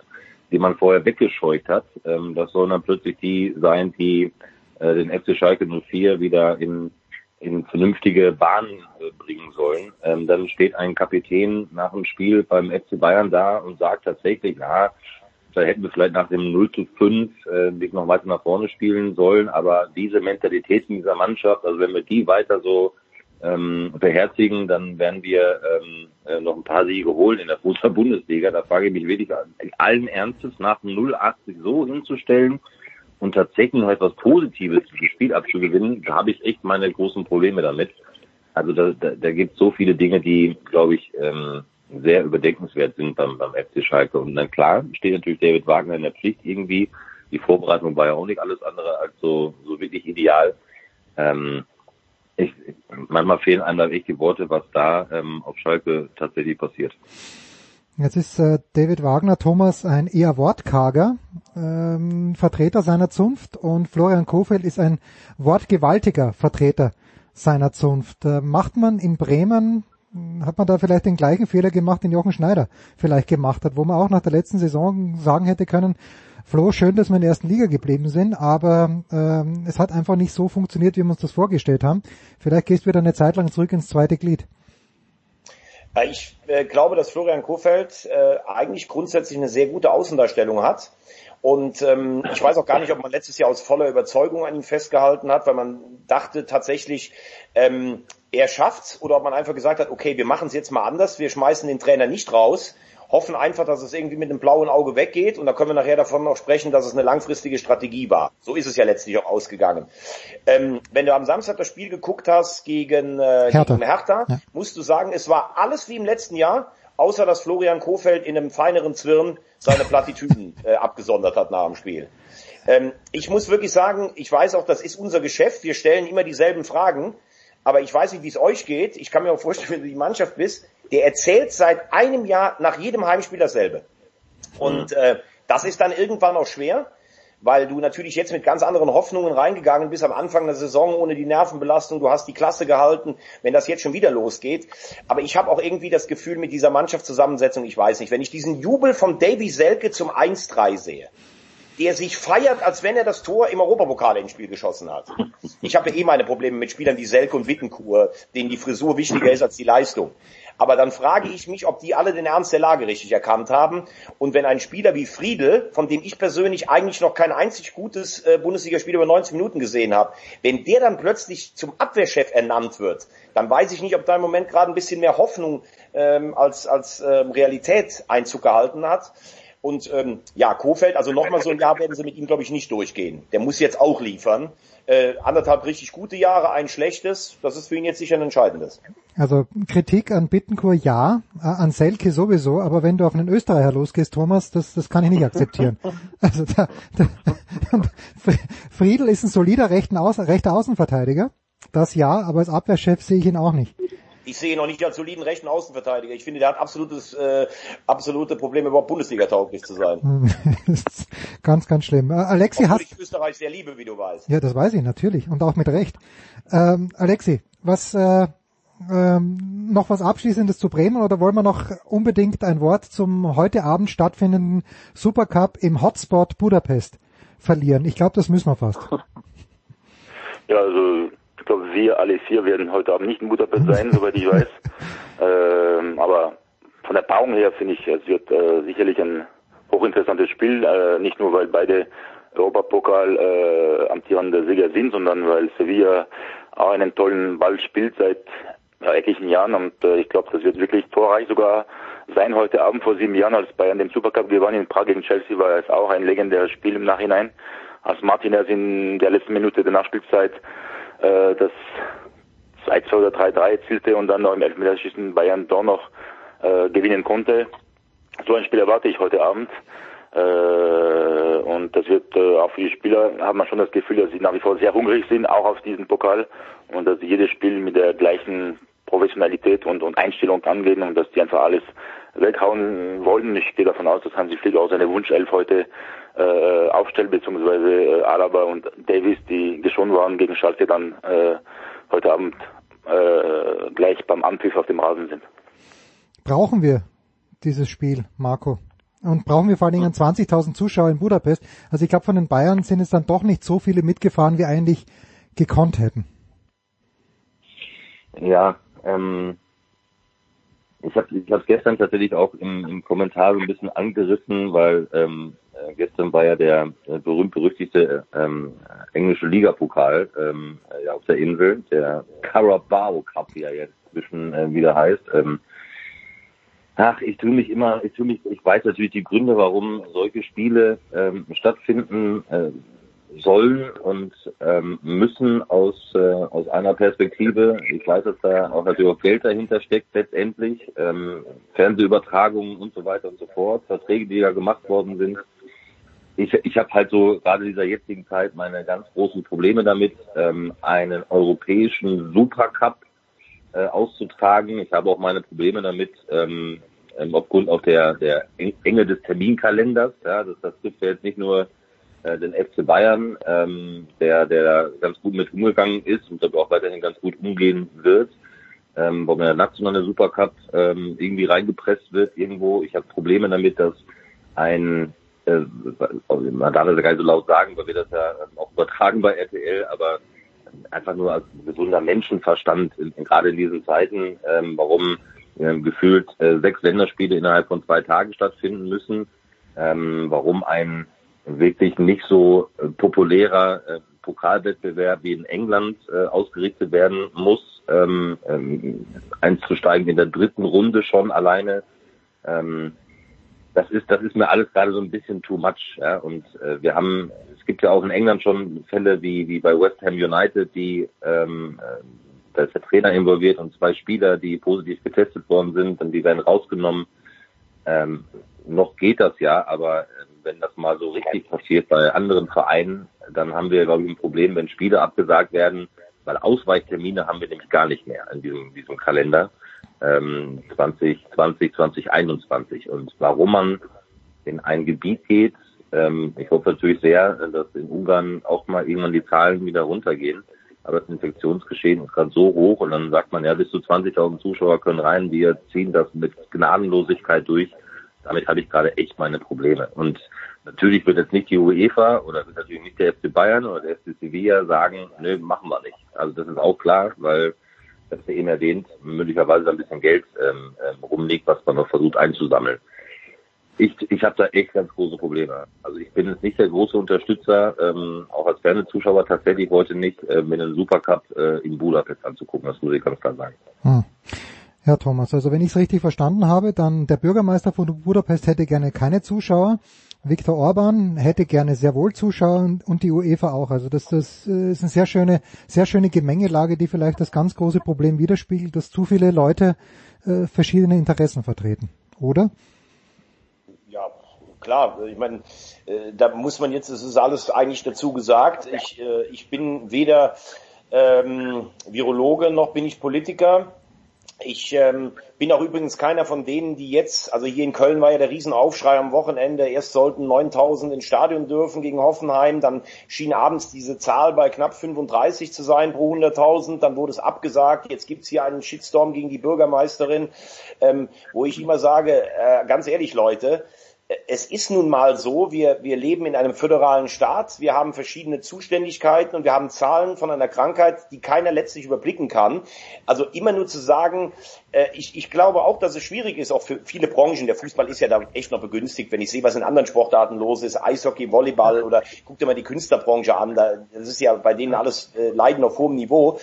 die man vorher weggescheucht hat. Ähm, das sollen dann plötzlich die sein, die äh, den FC Schalke 04 wieder in in vernünftige Bahnen äh, bringen sollen. Ähm, dann steht ein Kapitän nach dem Spiel beim FC Bayern da und sagt tatsächlich, na, Da hätten wir vielleicht nach dem 0 zu 5 äh, nicht noch weiter nach vorne spielen sollen, aber diese Mentalität in dieser Mannschaft, also wenn wir die weiter so ähm, beherzigen, dann werden wir ähm, äh, noch ein paar Siege holen in der Fußball-Bundesliga. Da frage ich mich wirklich allen Ernstes nach dem 080 so hinzustellen und tatsächlich noch etwas Positives dieses Spiel abzugewinnen, da habe ich echt meine großen Probleme damit. Also da, da, da gibt es so viele Dinge, die, glaube ich, ähm, sehr überdenkenswert sind beim, beim FC Schalke. Und dann klar steht natürlich David Wagner in der Pflicht irgendwie. Die Vorbereitung war ja auch nicht alles andere als so, so wirklich ideal. Ähm, ich, manchmal fehlen einem echt die Worte, was da ähm, auf Schalke tatsächlich passiert. Jetzt ist äh, David Wagner Thomas ein eher wortkarger ähm, Vertreter seiner Zunft und Florian Kofeld ist ein wortgewaltiger Vertreter seiner Zunft. Äh, macht man in Bremen hat man da vielleicht den gleichen Fehler gemacht, den Jochen Schneider vielleicht gemacht hat, wo man auch nach der letzten Saison sagen hätte können, Flo, schön, dass wir in der ersten Liga geblieben sind, aber ähm, es hat einfach nicht so funktioniert, wie wir uns das vorgestellt haben. Vielleicht gehst du wieder eine Zeit lang zurück ins zweite Glied. Ich äh, glaube, dass Florian Kofeld äh, eigentlich grundsätzlich eine sehr gute Außendarstellung hat. Und ähm, ich weiß auch gar nicht, ob man letztes Jahr aus voller Überzeugung an ihm festgehalten hat, weil man dachte tatsächlich, ähm, er schafft's, oder ob man einfach gesagt hat, okay, wir machen es jetzt mal anders, wir schmeißen den Trainer nicht raus, hoffen einfach, dass es irgendwie mit einem blauen Auge weggeht und da können wir nachher davon noch sprechen, dass es eine langfristige Strategie war. So ist es ja letztlich auch ausgegangen. Ähm, wenn du am Samstag das Spiel geguckt hast gegen, äh, Hertha, gegen Hertha ja. musst du sagen, es war alles wie im letzten Jahr, außer dass Florian Kofeld in einem feineren Zwirn seine Plattitüden (laughs) äh, abgesondert hat nach dem Spiel. Ähm, ich muss wirklich sagen, ich weiß auch, das ist unser Geschäft, wir stellen immer dieselben Fragen, aber ich weiß nicht, wie es euch geht. Ich kann mir auch vorstellen, (laughs) wenn du die Mannschaft bist, der erzählt seit einem Jahr nach jedem Heimspiel dasselbe. Und äh, das ist dann irgendwann auch schwer, weil du natürlich jetzt mit ganz anderen Hoffnungen reingegangen bist am Anfang der Saison ohne die Nervenbelastung. Du hast die Klasse gehalten, wenn das jetzt schon wieder losgeht. Aber ich habe auch irgendwie das Gefühl mit dieser Mannschaftszusammensetzung, ich weiß nicht, wenn ich diesen Jubel von Davy Selke zum 1-3 sehe, der sich feiert, als wenn er das Tor im Europapokal-Endspiel geschossen hat. Ich habe eh meine Probleme mit Spielern wie Selke und Wittenkur, denen die Frisur wichtiger ist als die Leistung. Aber dann frage ich mich, ob die alle den Ernst der Lage richtig erkannt haben. Und wenn ein Spieler wie Friedel, von dem ich persönlich eigentlich noch kein einzig gutes äh, Bundesligaspiel über 90 Minuten gesehen habe, wenn der dann plötzlich zum Abwehrchef ernannt wird, dann weiß ich nicht, ob da im Moment gerade ein bisschen mehr Hoffnung ähm, als, als ähm, Realität Einzug gehalten hat. Und ähm, ja, Kofeld, also nochmal so ein Jahr werden sie mit ihm, glaube ich, nicht durchgehen. Der muss jetzt auch liefern. Äh, anderthalb richtig gute Jahre, ein schlechtes. Das ist für ihn jetzt sicher ein entscheidendes. Also Kritik an Bittenkur ja, äh, an Selke sowieso, aber wenn du auf einen Österreicher losgehst, Thomas, das, das kann ich nicht akzeptieren. (laughs) Also da, da, Friedel ist ein solider rechter Außenverteidiger. Das ja, aber als Abwehrchef sehe ich ihn auch nicht ich sehe ihn noch nicht als soliden rechten Außenverteidiger. Ich finde, der hat absolutes, äh, absolute Probleme, überhaupt Bundesliga-tauglich zu sein. (laughs) ganz, ganz schlimm. Äh, Alexi, hast... ich Österreich sehr liebe, wie du weißt. Ja, das weiß ich natürlich und auch mit Recht. Ähm, Alexi, was äh, ähm, noch was Abschließendes zu Bremen oder wollen wir noch unbedingt ein Wort zum heute Abend stattfindenden Supercup im Hotspot Budapest verlieren? Ich glaube, das müssen wir fast. (laughs) Ja, also glaube, wir alle vier werden heute Abend nicht in Budapest sein, (laughs) soweit ich weiß. Ähm, aber von der Paarung her finde ich, es wird äh, sicherlich ein hochinteressantes Spiel, äh, nicht nur weil beide Europapokal äh, amtierende Sieger sind, sondern weil Sevilla auch einen tollen Ball spielt seit ja, etlichen Jahren und äh, ich glaube, das wird wirklich torreich sogar sein heute Abend vor sieben Jahren, als Bayern den Supercup gewann in Prag gegen Chelsea, war es auch ein legendäres Spiel im Nachhinein, als Martinez in der letzten Minute der Nachspielzeit äh, das 2-2 oder 3-3 erzielte und dann noch im Elfmeterschießen Bayern doch noch äh, gewinnen konnte. So ein Spiel erwarte ich heute Abend. Äh, und das wird äh, auch für die Spieler haben wir schon das Gefühl, dass sie nach wie vor sehr hungrig sind, auch auf diesen Pokal und dass sie jedes Spiel mit der gleichen Professionalität und, und Einstellung angehen und dass die einfach alles weghauen wollen. Ich gehe davon aus, dass Hansi Flick auch seine Wunschelf heute äh, aufstellt, beziehungsweise äh, Alaba und Davis, die geschont waren gegen Schalke, dann äh, heute Abend äh, gleich beim Anpfiff auf dem Rasen sind. Brauchen wir dieses Spiel, Marco? Und brauchen wir vor allen Dingen 20.000 Zuschauer in Budapest? Also ich glaube, von den Bayern sind es dann doch nicht so viele mitgefahren, wie eigentlich gekonnt hätten. Ja, ähm, ich habe ich hab gestern tatsächlich auch im, im Kommentar so ein bisschen angerissen, weil ähm, äh, gestern war ja der äh, berühmt-berüchtigte ähm, englische Ligapokal ähm, ja, auf der Insel, der Carabao Cup, wie er jetzt zwischen äh, wieder heißt. Ähm, ach, ich tue mich immer, ich tue mich, ich weiß natürlich die Gründe, warum solche Spiele ähm, stattfinden. Äh, sollen und ähm, müssen aus, äh, aus einer Perspektive, ich weiß, dass da auch natürlich auch Geld dahinter steckt letztendlich, ähm, Fernsehübertragungen und so weiter und so fort, Verträge, die ja gemacht worden sind. Ich, ich habe halt so gerade dieser jetzigen Zeit meine ganz großen Probleme damit, ähm, einen europäischen Supercup äh, auszutragen. Ich habe auch meine Probleme damit, ähm, ähm aufgrund auch der, der Enge des Terminkalenders. Ja, das, das trifft ja jetzt nicht nur äh, den FC Bayern, ähm, der, der ganz gut mit umgegangen ist und auch weiterhin ganz gut umgehen wird. Ähm, wo der nationale Supercup ähm, irgendwie reingepresst wird irgendwo. Ich habe Probleme damit, dass ein äh, man darf das gar nicht so laut sagen, weil wir das ja auch übertragen bei RTL, aber einfach nur als gesunder Menschenverstand, in, in, gerade in diesen Zeiten, ähm, warum ähm, gefühlt äh, sechs Länderspiele innerhalb von zwei Tagen stattfinden müssen, ähm, warum ein wirklich nicht so äh, populärer äh, Pokalwettbewerb wie in England äh, ausgerichtet werden muss, ähm, ähm, einzusteigen in der dritten Runde schon alleine. Ähm, das ist, das ist mir alles gerade so ein bisschen too much. Ja? Und äh, wir haben, es gibt ja auch in England schon Fälle wie, wie bei West Ham United, die ähm, äh, da ist der Trainer involviert und zwei Spieler, die positiv getestet worden sind, und die werden rausgenommen. Ähm, noch geht das ja, aber ähm, wenn das mal so richtig passiert bei anderen Vereinen, dann haben wir, glaube ich, ein Problem, wenn Spiele abgesagt werden, weil Ausweichtermine haben wir nämlich gar nicht mehr in diesem, diesem Kalender ähm, 2020, 2021. Und warum man in ein Gebiet geht, ähm, ich hoffe natürlich sehr, dass in Ungarn auch mal irgendwann die Zahlen wieder runtergehen. Aber das Infektionsgeschehen ist gerade so hoch und dann sagt man, ja, bis zu 20.000 Zuschauer können rein, wir ziehen das mit Gnadenlosigkeit durch damit habe ich gerade echt meine Probleme. Und natürlich wird jetzt nicht die UEFA oder natürlich nicht der FC Bayern oder der FC Sevilla sagen, nö, machen wir nicht. Also das ist auch klar, weil das ist eben erwähnt, möglicherweise ein bisschen Geld ähm, ähm, rumliegt, was man noch versucht einzusammeln. Ich, ich habe da echt ganz große Probleme. Also ich bin jetzt nicht der große Unterstützer, ähm, auch als Fernsehzuschauer tatsächlich heute nicht, äh, mir einen Supercup äh, in Budapest anzugucken, das muss ich ganz klar sagen. Hm. Ja, Thomas, also wenn ich es richtig verstanden habe, dann der Bürgermeister von Budapest hätte gerne keine Zuschauer. Viktor Orban hätte gerne sehr wohl Zuschauer und die UEFA auch. Also das, das äh, ist eine sehr schöne, sehr schöne Gemengelage, die vielleicht das ganz große Problem widerspiegelt, dass zu viele Leute äh, verschiedene Interessen vertreten, oder? Ja, klar. Ich meine, äh, da muss man jetzt, es ist alles eigentlich dazu gesagt. Ich, äh, ich bin weder ähm, Virologe noch bin ich Politiker. Ich ähm, bin auch übrigens keiner von denen, die jetzt, also hier in Köln war ja der Riesenaufschrei am Wochenende, erst sollten 9000 ins Stadion dürfen gegen Hoffenheim, dann schien abends diese Zahl bei knapp 35 zu sein pro 100.000, dann wurde es abgesagt, jetzt gibt's hier einen Shitstorm gegen die Bürgermeisterin, ähm, wo ich immer sage, äh, ganz ehrlich Leute, es ist nun mal so, wir, wir leben in einem föderalen Staat, wir haben verschiedene Zuständigkeiten und wir haben Zahlen von einer Krankheit, die keiner letztlich überblicken kann. Also immer nur zu sagen, äh, ich, ich glaube auch, dass es schwierig ist, auch für viele Branchen, der Fußball ist ja da echt noch begünstigt, wenn ich sehe, was in anderen Sportarten los ist, Eishockey, Volleyball oder guck dir mal die Künstlerbranche an, da, das ist ja bei denen alles äh, Leiden auf hohem Niveau.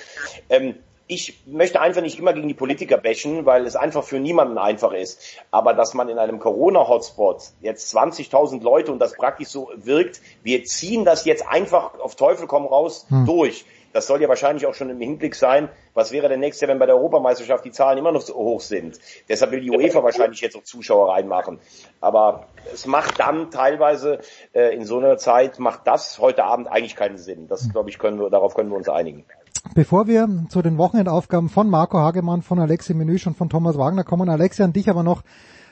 Ähm, ich möchte einfach nicht immer gegen die Politiker bashen, weil es einfach für niemanden einfach ist. Aber dass man in einem Corona-Hotspot jetzt 20.000 Leute und das praktisch so wirkt, wir ziehen das jetzt einfach auf Teufel komm raus hm. durch. Das soll ja wahrscheinlich auch schon im Hinblick sein, was wäre denn nächstes Jahr, wenn bei der Europameisterschaft die Zahlen immer noch so hoch sind. Deshalb will die UEFA wahrscheinlich jetzt auch Zuschauer reinmachen. Aber es macht dann teilweise äh, in so einer Zeit, macht das heute Abend eigentlich keinen Sinn. Das, glaube ich, können wir, darauf können wir uns einigen. Bevor wir zu den Wochenendaufgaben von Marco Hagemann, von Alexi Menüsch und von Thomas Wagner kommen, Alexi an dich aber noch,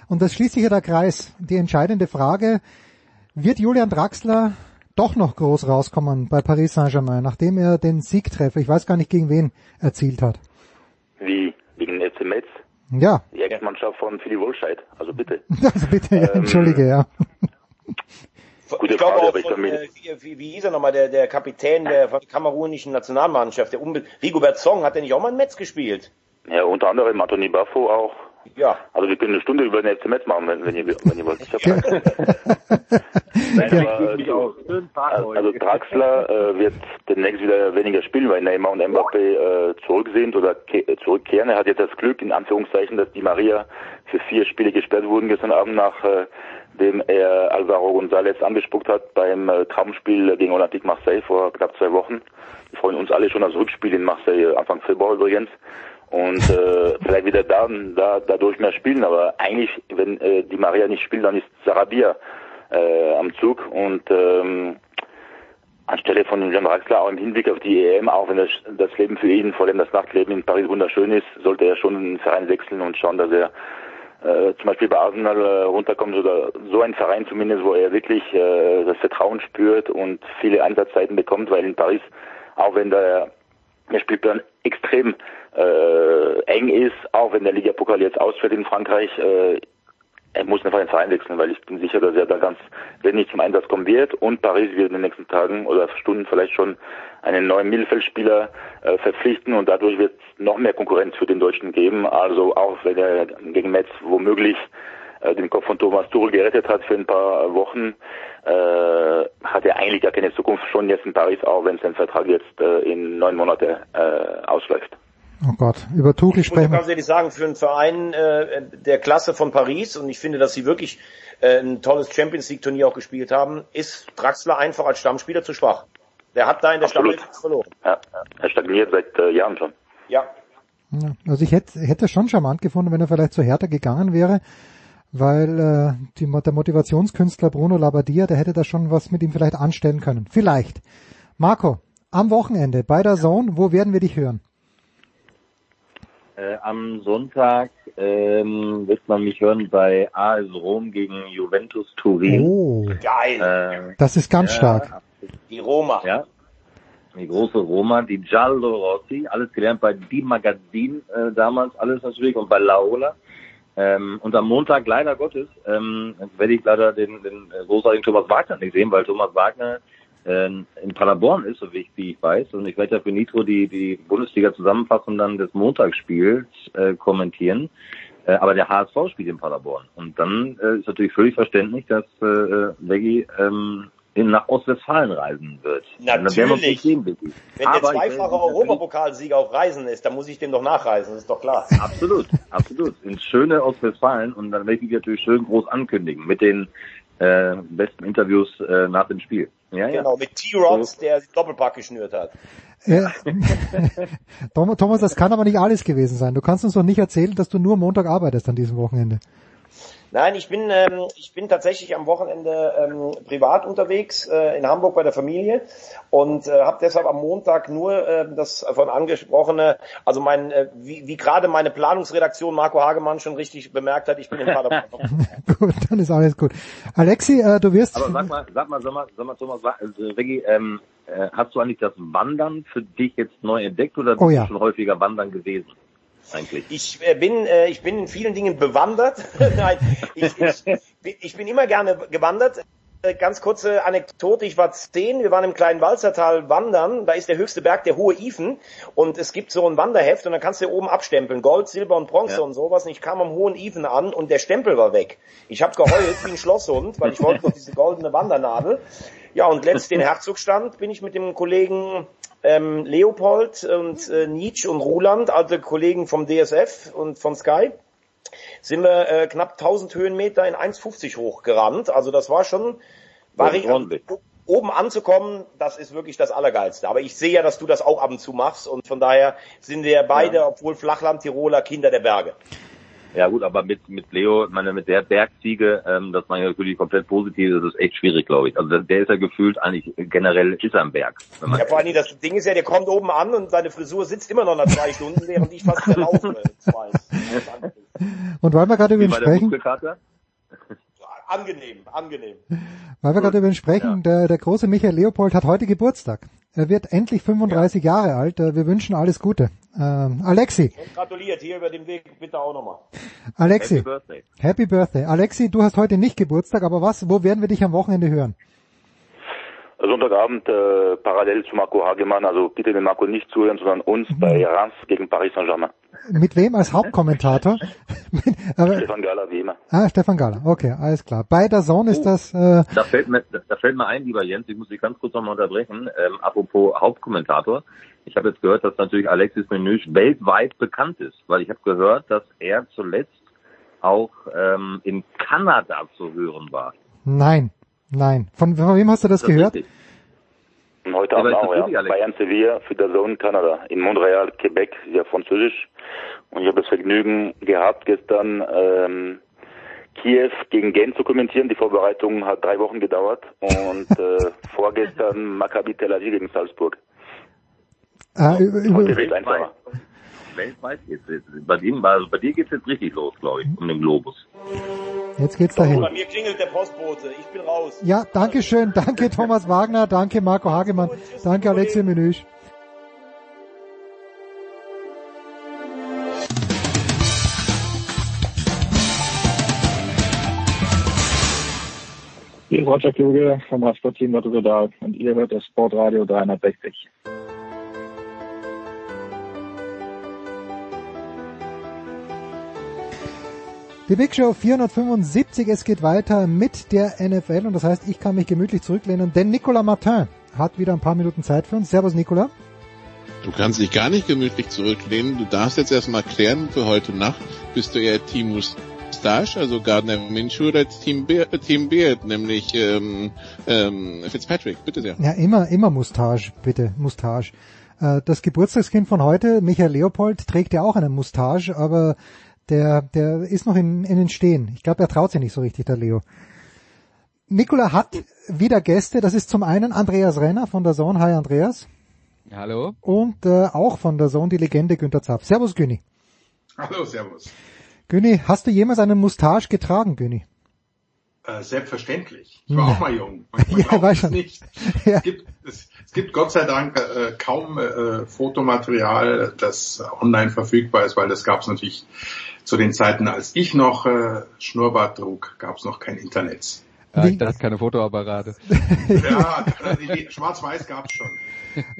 und das schließt sich ja der Kreis, die entscheidende Frage, wird Julian Draxler doch noch groß rauskommen bei Paris Saint-Germain, nachdem er den Siegtreffer, ich weiß gar nicht gegen wen, erzielt hat? Wie? Gegen FC Metz? Ja. Die Ex-Mannschaft von Philly Wohlscheid, also bitte. (laughs) Also bitte, ja, ähm, entschuldige, ja. (laughs) Gute ich glaube auch von, äh, wie, wie hieß er nochmal, der, der Kapitän der kamerunischen Nationalmannschaft, der Rigobert Song, hat der nicht auch mal ein Metz gespielt? Ja, unter anderem Anthony Baffo auch. Ja. Also wir können eine Stunde über den FC Metz machen, wenn, wenn ihr, wenn ihr wollt. Ich hab (laughs) Nein, aber, also, also Draxler äh, wird demnächst wieder weniger spielen, weil Neymar und Mbappé äh, zurück sind oder zurückkehren. Er hat jetzt das Glück, in Anführungszeichen, dass die Maria für vier Spiele gesperrt wurden gestern Abend, nachdem äh, er Alvaro González angespuckt hat beim äh, Traumspiel gegen Olympique Marseille vor knapp zwei Wochen. Wir freuen uns alle schon auf das Rückspiel in Marseille, Anfang Februar übrigens und äh, vielleicht wieder da, da dadurch mehr spielen. Aber eigentlich, wenn äh, die Maria nicht spielt, dann ist Sarabia äh, am Zug und ähm, anstelle von Jan Draxler auch im Hinblick auf die EM, auch wenn das, das Leben für ihn, vor allem das Nachtleben in Paris wunderschön ist, sollte er schon einen Verein wechseln und schauen, dass er äh, zum Beispiel bei Arsenal äh, runterkommt oder so ein Verein zumindest, wo er wirklich äh, das Vertrauen spürt und viele Einsatzzeiten bekommt, weil in Paris, auch wenn der, der Spielplan extrem äh, eng ist, auch wenn der Ligapokal jetzt ausfällt in Frankreich, äh, er muss einfach den Verein wechseln, weil ich bin sicher, dass er da ganz wenig zum Einsatz kommen wird. Und Paris wird in den nächsten Tagen oder Stunden vielleicht schon einen neuen Mittelfeldspieler äh, verpflichten und dadurch wird es noch mehr Konkurrenz für den Deutschen geben. Also auch wenn er gegen Metz womöglich äh, den Kopf von Thomas Tuchel gerettet hat für ein paar Wochen, äh, hat er eigentlich gar keine Zukunft schon jetzt in Paris, auch wenn sein Vertrag jetzt äh, in neun Monate äh, ausläuft. Oh Gott, über Tuchel sprechen. Ich muss ganz ehrlich sagen, für einen Verein äh, der Klasse von Paris, und ich finde, dass sie wirklich äh, ein tolles Champions League Turnier auch gespielt haben, ist Draxler einfach als Stammspieler zu schwach. Der hat da in der Absolut. Verloren. Ja, er stagniert seit äh, Jahren schon. Ja. Also ich hätte, hätte es schon charmant gefunden, wenn er vielleicht zu härter gegangen wäre, weil äh, die, der Motivationskünstler Bruno Labbadia, der hätte da schon was mit ihm vielleicht anstellen können. Vielleicht. Marco, am Wochenende bei der Zone, wo werden wir dich hören? Äh, am Sonntag ähm, wird man mich hören bei AS Rom gegen Juventus Turin. Oh, geil. Äh, das ist ganz ja, stark. Die Roma. Ja, die große Roma, die Giallo Rossi, alles gelernt bei Die Magazin äh, damals, alles natürlich und bei Laola. Ähm, und am Montag, leider Gottes, ähm, werde ich leider den, den großartigen Thomas Wagner nicht sehen, weil Thomas Wagner äh, in Paderborn ist, so wie ich, wie ich weiß. Und ich werde ja für Nitro die, die Bundesliga-Zusammenfassung dann des Montagsspiels äh, kommentieren. Äh, aber der HSV spielt in Paderborn. Und dann äh, ist natürlich völlig verständlich, dass äh, äh Veggie ähm, in, nach Ostwestfalen reisen wird. Natürlich. Sehen, Wenn der zweifache Europapokalsieger auf Reisen ist, dann muss ich dem doch nachreisen, das ist doch klar. Absolut, absolut. Ins schöne Ostwestfalen und dann werde ich mich natürlich schön groß ankündigen mit den äh, besten Interviews äh, nach dem Spiel. Ja, genau, ja. mit T-Rods, der Doppelpack geschnürt hat. Ja. (laughs) Thomas, das kann aber nicht alles gewesen sein. Du kannst uns doch nicht erzählen, dass du nur Montag arbeitest an diesem Wochenende. Nein, ich bin, ähm, ich bin tatsächlich am Wochenende ähm, privat unterwegs äh, in Hamburg bei der Familie und äh, habe deshalb am Montag nur äh, das von angesprochene, also mein, äh, wie, wie gerade meine Planungsredaktion Marco Hagemann schon richtig bemerkt hat, ich bin in Paderborn. (laughs) gut, dann ist alles gut. Alexi, äh, du wirst... Aber sag mal, sag mal, sag mal, sag mal Thomas, äh, Reggie, ähm, äh, hast du eigentlich das Wandern für dich jetzt neu entdeckt oder oh, bist ja. du schon häufiger wandern gewesen? Eigentlich? Ich äh, bin, äh, ich bin in vielen Dingen bewandert. (laughs) Nein, ich, ich, ich bin immer gerne gewandert. Äh, ganz kurze Anekdote, ich war zehn, wir waren im kleinen Walzertal wandern, da ist der höchste Berg der Hohe Ifen und es gibt so ein Wanderheft und dann kannst du oben abstempeln, Gold, Silber und Bronze ja. und sowas und ich kam am Hohen Ifen an und der Stempel war weg. Ich habe geheult wie ein Schlosshund, weil ich wollte (laughs) noch diese goldene Wandernadel. Ja und letzt den Herzogstand bin ich mit dem Kollegen ähm, Leopold und äh, Nietzsche und Ruland, alte Kollegen vom DSF und von Sky, sind wir äh, knapp 1000 Höhenmeter in 1,50 hoch gerannt. Also das war schon, ich, oben anzukommen, das ist wirklich das Allergeilste. Aber ich sehe ja, dass du das auch ab und zu machst und von daher sind wir beide, ja. obwohl Flachland-Tiroler, Kinder der Berge. Ja gut, aber mit mit Leo, meine mit der Bergziege, ähm, das meine ich natürlich komplett positiv, das ist echt schwierig, glaube ich. Also der, ist ja gefühlt eigentlich generell ist er am Berg. Ja, vor allem das Ding ist ja, der kommt oben an und seine Frisur sitzt immer noch nach zwei Stunden, während ich fast verlaufe. und weil wir gerade über ihn sprechen angenehm, angenehm. Weil wir gerade über ihn sprechen, ja. der, der große Michael Leopold hat heute Geburtstag. Er wird endlich 35 ja. Jahre alt. Wir wünschen alles Gute. Ähm, Alexi. Und gratuliert hier über den Weg bitte auch nochmal. Alexi. Happy Birthday. Happy Birthday. Alexi, du hast heute nicht Geburtstag, aber was, wo werden wir dich am Wochenende hören? Sonntagabend äh, parallel zu Marco Hagemann, also bitte den Marco nicht zuhören, sondern uns mhm. bei Reims gegen Paris Saint-Germain. Mit wem als Hauptkommentator? (laughs) Stefan Gala, wie immer. Ah, Stefan Gala, okay, alles klar. Bei der Zone ist das... Äh, Da fällt mir, da fällt mir ein, lieber Jens, ich muss dich ganz kurz nochmal unterbrechen. Ähm, apropos Hauptkommentator. Ich habe jetzt gehört, dass natürlich Alexis Menüsch weltweit bekannt ist, weil ich habe gehört, dass er zuletzt auch ähm, in Kanada zu hören war. nein, nein. Von, von wem hast du das, das gehört? richtig? Und heute Abend auch, ja. Bayern Sevilla für der Zone Kanada. In Montreal, Quebec, ja französisch. Und ich habe das Vergnügen gehabt, gestern ähm, Kiew gegen Gent zu kommentieren. Die Vorbereitung hat drei Wochen gedauert. Und äh, (laughs) vorgestern Maccabi Tel Aviv gegen Salzburg. Ah, über, Heute über, wird einfacher. Weltweit geht's jetzt. Bei, dem, also bei dir geht's jetzt richtig los, glaube ich, um den Globus. jetzt geht's dahin. Bei mir klingelt der Postbote. Ich bin raus. Ja, danke schön. Danke Thomas Wagner, danke Marco Hagemann, danke Alexi Menüsch. Hier ist Roger Kluge vom Radsportteam Lotto Total und ihr hört das Sportradio 360. Die Big Show 475, es geht weiter mit der NFL und das heißt, ich kann mich gemütlich zurücklehnen, denn Nicolas Martin hat wieder ein paar Minuten Zeit für uns. Servus Nicolas. Du kannst dich gar nicht gemütlich zurücklehnen. Du darfst jetzt erstmal klären für heute Nacht. Bist du eher Team Mustache, also Gardner Minshew oder Team Beard, Team Beard nämlich ähm, ähm, Fitzpatrick? Bitte sehr. Ja, immer, immer Mustache, bitte, Mustache. Äh, Das Geburtstagskind von heute, Michael Leopold, trägt ja auch eine Mustache, aber der, der ist noch in, in den Stehen. Ich glaube, er traut sich nicht so richtig, der Leo. Nicola hat wieder Gäste. Das ist zum einen Andreas Renner von der Zone. Hi Andreas. Hallo. Und äh, auch von der Zone die Legende Günter Zapf. Servus Günni. Hallo, servus. Günni, hast du jemals einen Mustache getragen, Günni? Äh, selbstverständlich. Ich war Ja. auch mal jung. (laughs) Ja, weiß es schon. nicht. (laughs) Ja. Es, gibt, es, es gibt Gott sei Dank äh, kaum äh, Fotomaterial, das online verfügbar ist, weil das gab es natürlich zu den Zeiten, als ich noch äh, Schnurrbart trug, gab es noch kein Internet. Ja, ich dachte keine Fotoapparate. (laughs) Ja, schwarz-weiß gab es schon.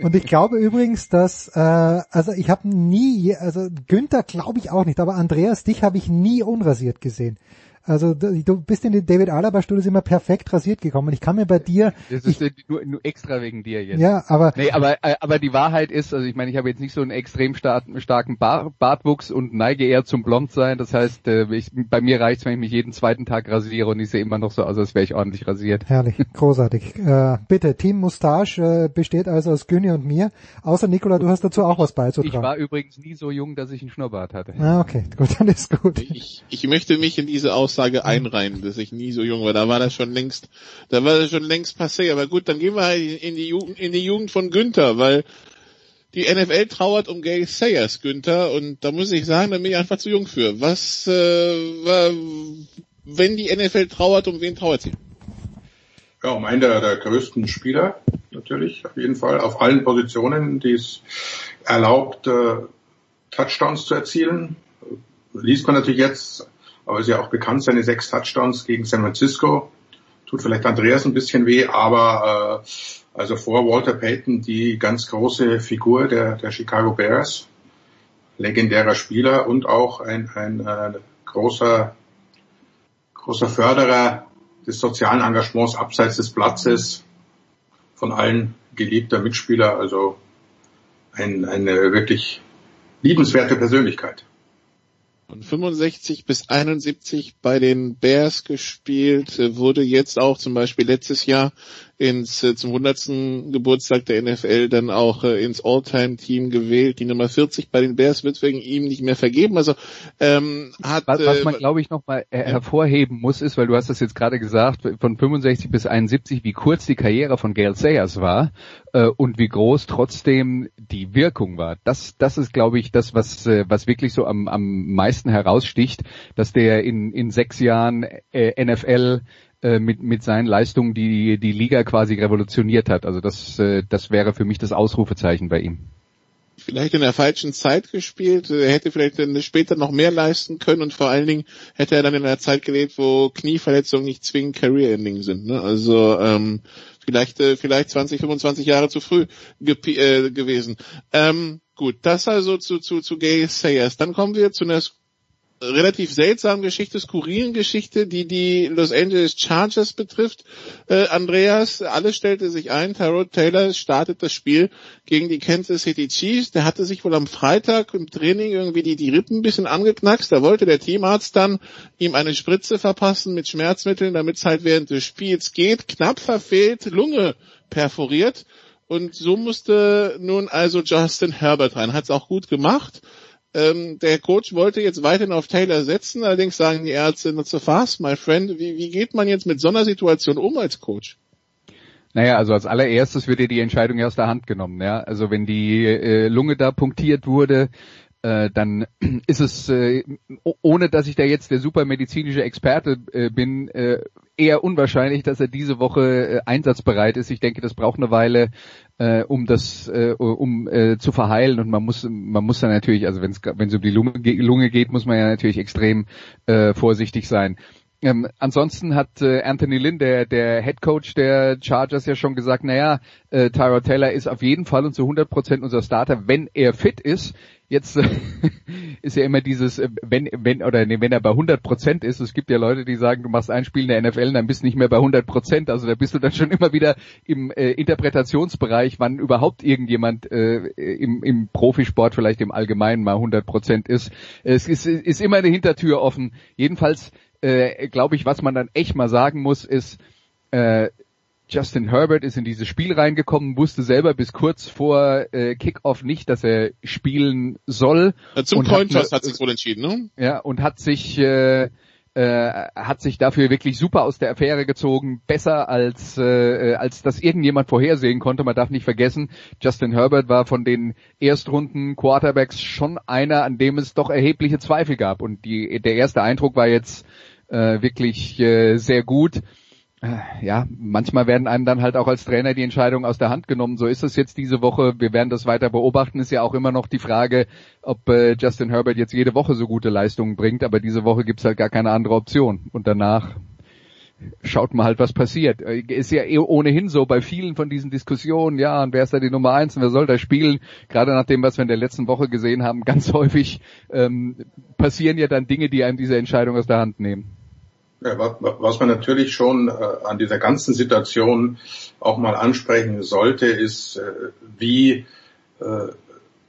Und ich glaube übrigens, dass, äh, also ich habe nie, je- also Günther glaube ich auch nicht, aber Andreas, dich habe ich nie unrasiert gesehen. Also du bist in die David Alaba Studios immer perfekt rasiert gekommen. Ich kann mir bei dir, Das ist äh, nur, nur extra wegen dir jetzt. Ja, aber- Nee, aber, äh, aber die Wahrheit ist, also ich meine, ich habe jetzt nicht so einen extrem starken, starken Bar Bartwuchs und neige eher zum Blondsein. Das heißt, äh, ich, bei mir reicht's, wenn ich mich jeden zweiten Tag rasiere und ich sehe immer noch so aus, als wäre ich ordentlich rasiert. herrlich, großartig. (laughs) Äh, bitte, Team Mustache äh, besteht also aus Günni und mir. Außer Nikola, du hast dazu auch was Ich beizutragen. war übrigens nie so jung, dass ich einen Schnurrbart hatte. Ah, okay, gut, (laughs) dann ist gut. Ich, ich möchte mich in diese Aussage einreihen, dass ich nie so jung war. Da war das schon längst, da war das schon längst passé. Aber gut, dann gehen wir halt in die Jugend, in die Jugend von Günther, weil die NFL trauert um Gay Sayers, Günther, und da muss ich sagen, da bin ich einfach zu jung für. Was, äh, wenn die NFL trauert, um wen trauert sie? Ja, um einen der, der größten Spieler natürlich, auf jeden Fall, auf allen Positionen, die es erlaubt, äh, Touchdowns zu erzielen. Liest man natürlich jetzt, aber ist ja auch bekannt, seine sechs Touchdowns gegen San Francisco. Tut vielleicht Andreas ein bisschen weh, aber äh, also vor Walter Payton die ganz große Figur der, der Chicago Bears, legendärer Spieler und auch ein, ein äh, großer, großer Förderer des sozialen Engagements abseits des Platzes, von allen geliebter Mitspieler, also ein, eine wirklich liebenswerte Persönlichkeit. Von 65 bis 71 bei den Bears gespielt, äh, wurde jetzt auch zum Beispiel letztes Jahr ins äh, zum 100. Geburtstag der NFL dann auch äh, ins All-Time-Team gewählt. Die Nummer 40 bei den Bears wird wegen ihm nicht mehr vergeben. Also ähm, hat Was, was man, glaube ich, nochmal äh, hervorheben muss, ist, weil du hast das jetzt gerade gesagt, von 65 bis 71, wie kurz die Karriere von Gail Sayers war äh, und wie groß trotzdem die Wirkung war. Das, das ist, glaube ich, das, was, äh, was wirklich so am, am meisten heraussticht, dass der in, in sechs Jahren äh, NFL äh, mit, mit seinen Leistungen die, die Liga quasi revolutioniert hat. Also das, äh, das wäre für mich das Ausrufezeichen bei ihm. vielleicht in der falschen Zeit gespielt. Er hätte vielleicht später noch mehr leisten können und vor allen Dingen hätte er dann in einer Zeit gelebt, wo Knieverletzungen nicht zwingend Career-Ending sind. Ne? Also ähm, vielleicht äh, vielleicht 20, 25 Jahre zu früh äh, gewesen. Ähm, Gut, das also zu, zu, zu Gay Sayers. Dann kommen wir zu einer relativ seltsamen Geschichte, skurrilen Geschichte, die die Los Angeles Chargers betrifft. Äh, Andreas, alles stellte sich ein, Tyrod Taylor startet das Spiel gegen die Kansas City Chiefs. Der hatte sich wohl am Freitag im Training irgendwie die, die Rippen ein bisschen angeknackst. Da wollte der Teamarzt dann ihm eine Spritze verpassen mit Schmerzmitteln, damit es halt während des Spiels geht. Knapp verfehlt, Lunge perforiert. Und so musste nun also Justin Herbert rein. Hat es auch gut gemacht. Ähm, der Coach wollte jetzt weiterhin auf Taylor setzen, allerdings sagen die Ärzte, not so fast, my friend. Wie, wie geht man jetzt mit so einer Situation um als Coach? Naja, also als allererstes wird dir die Entscheidung aus der Hand genommen. Ja? Also wenn die äh, Lunge da punktiert wurde, äh, dann (clears throat) ist es, äh, ohne dass ich da jetzt der supermedizinische Experte äh, bin, äh, eher unwahrscheinlich, dass er diese Woche äh, einsatzbereit ist. Ich denke, das braucht eine Weile, äh, um das, äh, um äh, zu verheilen und man muss, man muss dann natürlich, also wenn es um die Lunge, Lunge geht, muss man ja natürlich extrem äh, vorsichtig sein. Ähm, ansonsten hat äh, Anthony Lynn, der, der Head Coach der Chargers, ja schon gesagt, naja, äh, Tyrod Taylor ist auf jeden Fall und zu 100 Prozent unser Starter, wenn er fit ist. Jetzt äh, (laughs) ist ja immer dieses, äh, wenn, wenn, oder nee, wenn er bei 100 Prozent ist. Es gibt ja Leute, die sagen, du machst ein Spiel in der NFL und dann bist du nicht mehr bei 100 Prozent. Also da bist du dann schon immer wieder im äh, Interpretationsbereich, wann überhaupt irgendjemand äh, im, im Profisport, vielleicht im Allgemeinen mal 100 Prozent ist. Es ist, ist immer eine Hintertür offen. Jedenfalls äh, glaube ich, was man dann echt mal sagen muss, ist, äh, Justin Herbert ist in dieses Spiel reingekommen, wusste selber bis kurz vor äh, Kickoff nicht, dass er spielen soll. Ja, zum Cointoss hat, hat sich wohl entschieden, ne? Ja, und hat sich äh, äh, hat sich dafür wirklich super aus der Affäre gezogen, besser als äh, als das irgendjemand vorhersehen konnte. Man darf nicht vergessen, Justin Herbert war von den Erstrunden Quarterbacks schon einer, an dem es doch erhebliche Zweifel gab. Und die, der erste Eindruck war jetzt äh, wirklich äh, sehr gut. Äh, ja, manchmal werden einem dann halt auch als Trainer die Entscheidung aus der Hand genommen. So ist es jetzt diese Woche. Wir werden das weiter beobachten. Ist ja auch immer noch die Frage, ob äh, Justin Herbert jetzt jede Woche so gute Leistungen bringt. Aber diese Woche gibt's halt gar keine andere Option. Und danach schaut mal halt, was passiert. Äh, ist ja eh ohnehin so bei vielen von diesen Diskussionen, ja, und wer ist da die Nummer eins und wer soll da spielen? Gerade nach dem, was wir in der letzten Woche gesehen haben, (laughs) ganz häufig ähm, passieren ja dann Dinge, die einem diese Entscheidung aus der Hand nehmen. Ja, was man natürlich schon äh, an dieser ganzen Situation auch mal ansprechen sollte, ist, äh, wie, äh,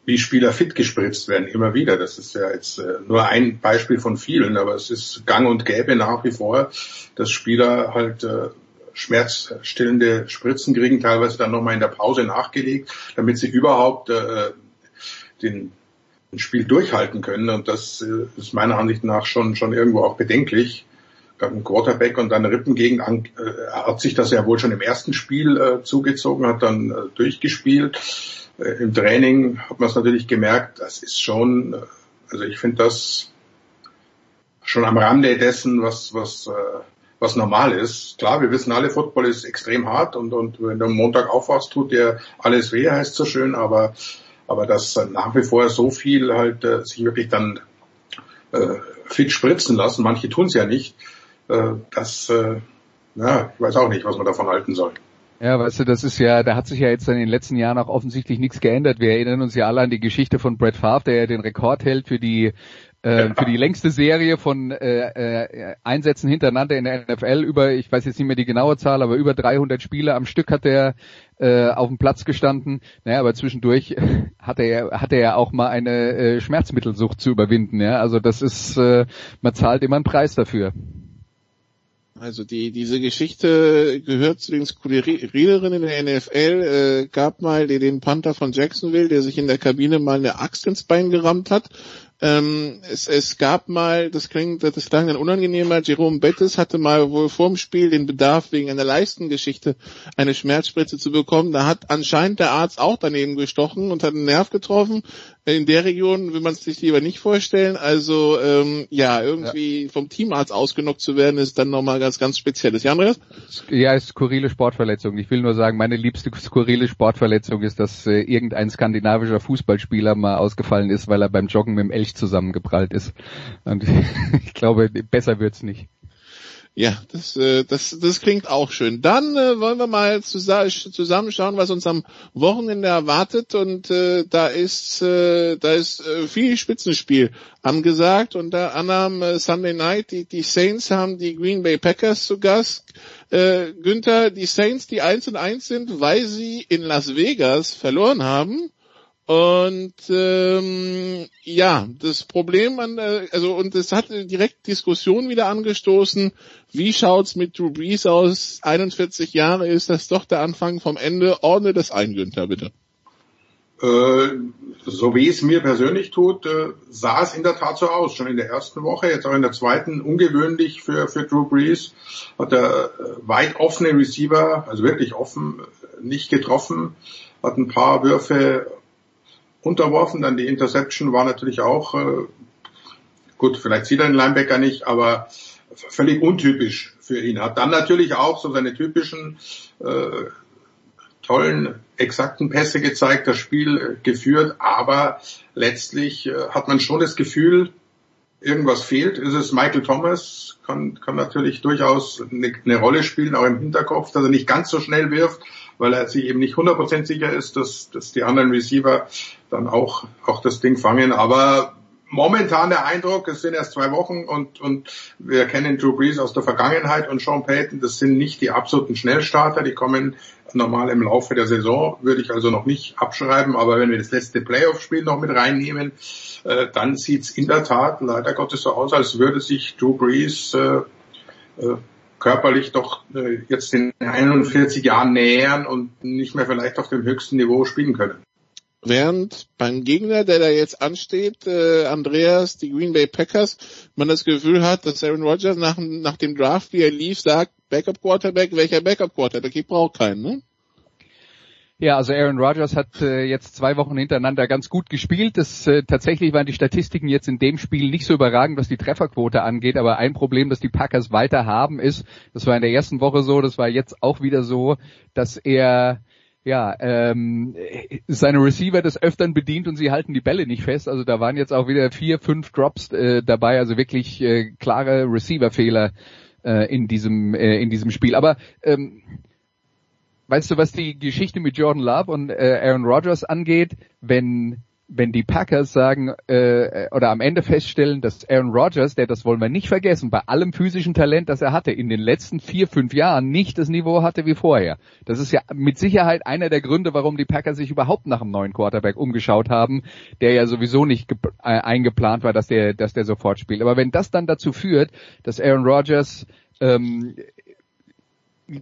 wie Spieler fit gespritzt werden, immer wieder. Das ist ja jetzt äh, nur ein Beispiel von vielen, aber es ist gang und gäbe nach wie vor, dass Spieler halt äh, schmerzstillende Spritzen kriegen, teilweise dann nochmal in der Pause nachgelegt, damit sie überhaupt äh, den Spiel durchhalten können. Und das äh, ist meiner Ansicht nach schon, schon irgendwo auch bedenklich ein Quarterback und dann Rippengegend äh, hat sich das ja wohl schon im ersten Spiel äh, zugezogen, hat dann durchgespielt. Im Training hat man es natürlich gemerkt, das ist schon, äh, also ich finde das schon am Rande dessen, was, was, äh, was normal ist. Klar, wir wissen alle, Football ist extrem hart und, und wenn du am Montag aufwachst, tut dir alles weh, heißt so schön, aber, aber dass nach wie vor so viel halt äh, sich wirklich dann äh, fit spritzen lassen, manche tun es ja nicht, äh, das, äh, ja, ich weiß auch nicht, was man davon halten soll. Ja, weißt du, das ist ja, da hat sich ja jetzt in den letzten Jahren auch offensichtlich nichts geändert. Wir erinnern uns ja alle an die Geschichte von Brett Favre, der ja den Rekord hält für die äh, für die längste Serie von äh, äh, Einsätzen hintereinander in der NFL über, ich weiß jetzt nicht mehr die genaue Zahl, aber über 300 Spiele am Stück hat er äh, auf dem Platz gestanden. Naja, aber zwischendurch (laughs) hat er, hat er ja auch mal eine äh, Schmerzmittelsucht zu überwinden. Ja, also das ist, äh, man zahlt immer einen Preis dafür. Also die diese Geschichte gehört zu den Skurrileren in der NFL. Äh, gab mal den, den Panther von Jacksonville, der sich in der Kabine mal eine Axt ins Bein gerammt hat. Ähm, es, es gab mal, das klingt, das klang dann unangenehmer, Jerome Bettis hatte mal wohl vorm Spiel den Bedarf wegen einer Leistengeschichte eine Schmerzspritze zu bekommen. Da hat anscheinend der Arzt auch daneben gestochen und hat einen Nerv getroffen. In der Region will man es sich lieber nicht vorstellen. Also ähm, ja, irgendwie ja. vom Teamarzt ausgenockt zu werden, ist dann nochmal ganz, ganz spezielles. Ja, Andreas? Ja, ist skurrile Sportverletzung. Ich will nur sagen, meine liebste (laughs) skurrile Sportverletzung ist, dass äh, irgendein skandinavischer Fußballspieler mal ausgefallen ist, weil er beim Joggen mit dem Elch zusammengeprallt ist. Und (laughs) ich glaube, besser wird's nicht. Ja, das, äh, das, das klingt auch schön. Dann äh, wollen wir mal zusammen schauen, was uns am Wochenende erwartet. Und äh, da ist, äh, da ist äh, viel Spitzenspiel angesagt. Unter anderem äh, Sunday Night, die, die Saints haben die Green Bay Packers zu Gast. Äh, Günther, die Saints, die 1 und 1 sind, weil sie in Las Vegas verloren haben. Und ähm, ja, das Problem an der, also und es hat direkt Diskussion wieder angestoßen. Wie schaut's mit Drew Brees aus? 41 Jahre ist das doch der Anfang vom Ende. Ordne das ein, Günther, bitte. Äh, so wie es mir persönlich tut, äh, sah es in der Tat so aus. Schon in der ersten Woche, jetzt auch in der zweiten, ungewöhnlich für, für Drew Brees, hat er äh, weit offene Receiver, also wirklich offen, nicht getroffen, hat ein paar Würfe unterworfen. Dann die Interception war natürlich auch, äh, gut, vielleicht sieht er den Linebacker nicht, aber völlig untypisch für ihn. Hat dann natürlich auch so seine typischen äh, tollen, exakten Pässe gezeigt, das Spiel äh, geführt, aber letztlich äh, hat man schon das Gefühl, irgendwas fehlt. Ist es Michael Thomas, kann, kann natürlich durchaus eine, eine Rolle spielen, auch im Hinterkopf, dass er nicht ganz so schnell wirft, weil er sich eben nicht 100% sicher ist, dass, dass die anderen Receiver dann auch, auch das Ding fangen. Aber momentan der Eindruck, es sind erst zwei Wochen und, und wir kennen Drew Brees aus der Vergangenheit und Sean Payton, das sind nicht die absoluten Schnellstarter, die kommen normal im Laufe der Saison, würde ich also noch nicht abschreiben, aber wenn wir das letzte Playoff-Spiel noch mit reinnehmen, äh, dann sieht's in der Tat leider Gottes so aus, als würde sich Drew Brees äh, äh, körperlich doch äh, jetzt den 41 Jahren nähern und nicht mehr vielleicht auf dem höchsten Niveau spielen können. Während beim Gegner, der da jetzt ansteht, äh, Andreas, die Green Bay Packers, man das Gefühl hat, dass Aaron Rodgers nach, nach dem Draft, wie er lief, sagt, Backup Quarterback, welcher Backup Quarterback? Ich brauche keinen, ne? Ja, also Aaron Rodgers hat äh, jetzt zwei Wochen hintereinander ganz gut gespielt. Das, äh, tatsächlich waren die Statistiken jetzt in dem Spiel nicht so überragend, was die Trefferquote angeht. Aber ein Problem, das die Packers weiter haben, ist, das war in der ersten Woche so, das war jetzt auch wieder so, dass er ja, ähm, seine Receiver des Öfteren bedient und sie halten die Bälle nicht fest. Also da waren jetzt auch wieder vier, fünf Drops äh, dabei, also wirklich äh, klare Receiver-Fehler äh, in diesem äh, in diesem Spiel. Aber ähm, weißt du, was die Geschichte mit Jordan Love und äh, Aaron Rodgers angeht, wenn wenn die Packers sagen äh, oder am Ende feststellen, dass Aaron Rodgers, der das wollen wir nicht vergessen, bei allem physischen Talent, das er hatte, in den letzten vier, fünf Jahren nicht das Niveau hatte wie vorher. Das ist ja mit Sicherheit einer der Gründe, warum die Packers sich überhaupt nach einem neuen Quarterback umgeschaut haben, der ja sowieso nicht äh, eingeplant war, dass der, dass der sofort spielt. Aber wenn das dann dazu führt, dass Aaron Rodgers ähm,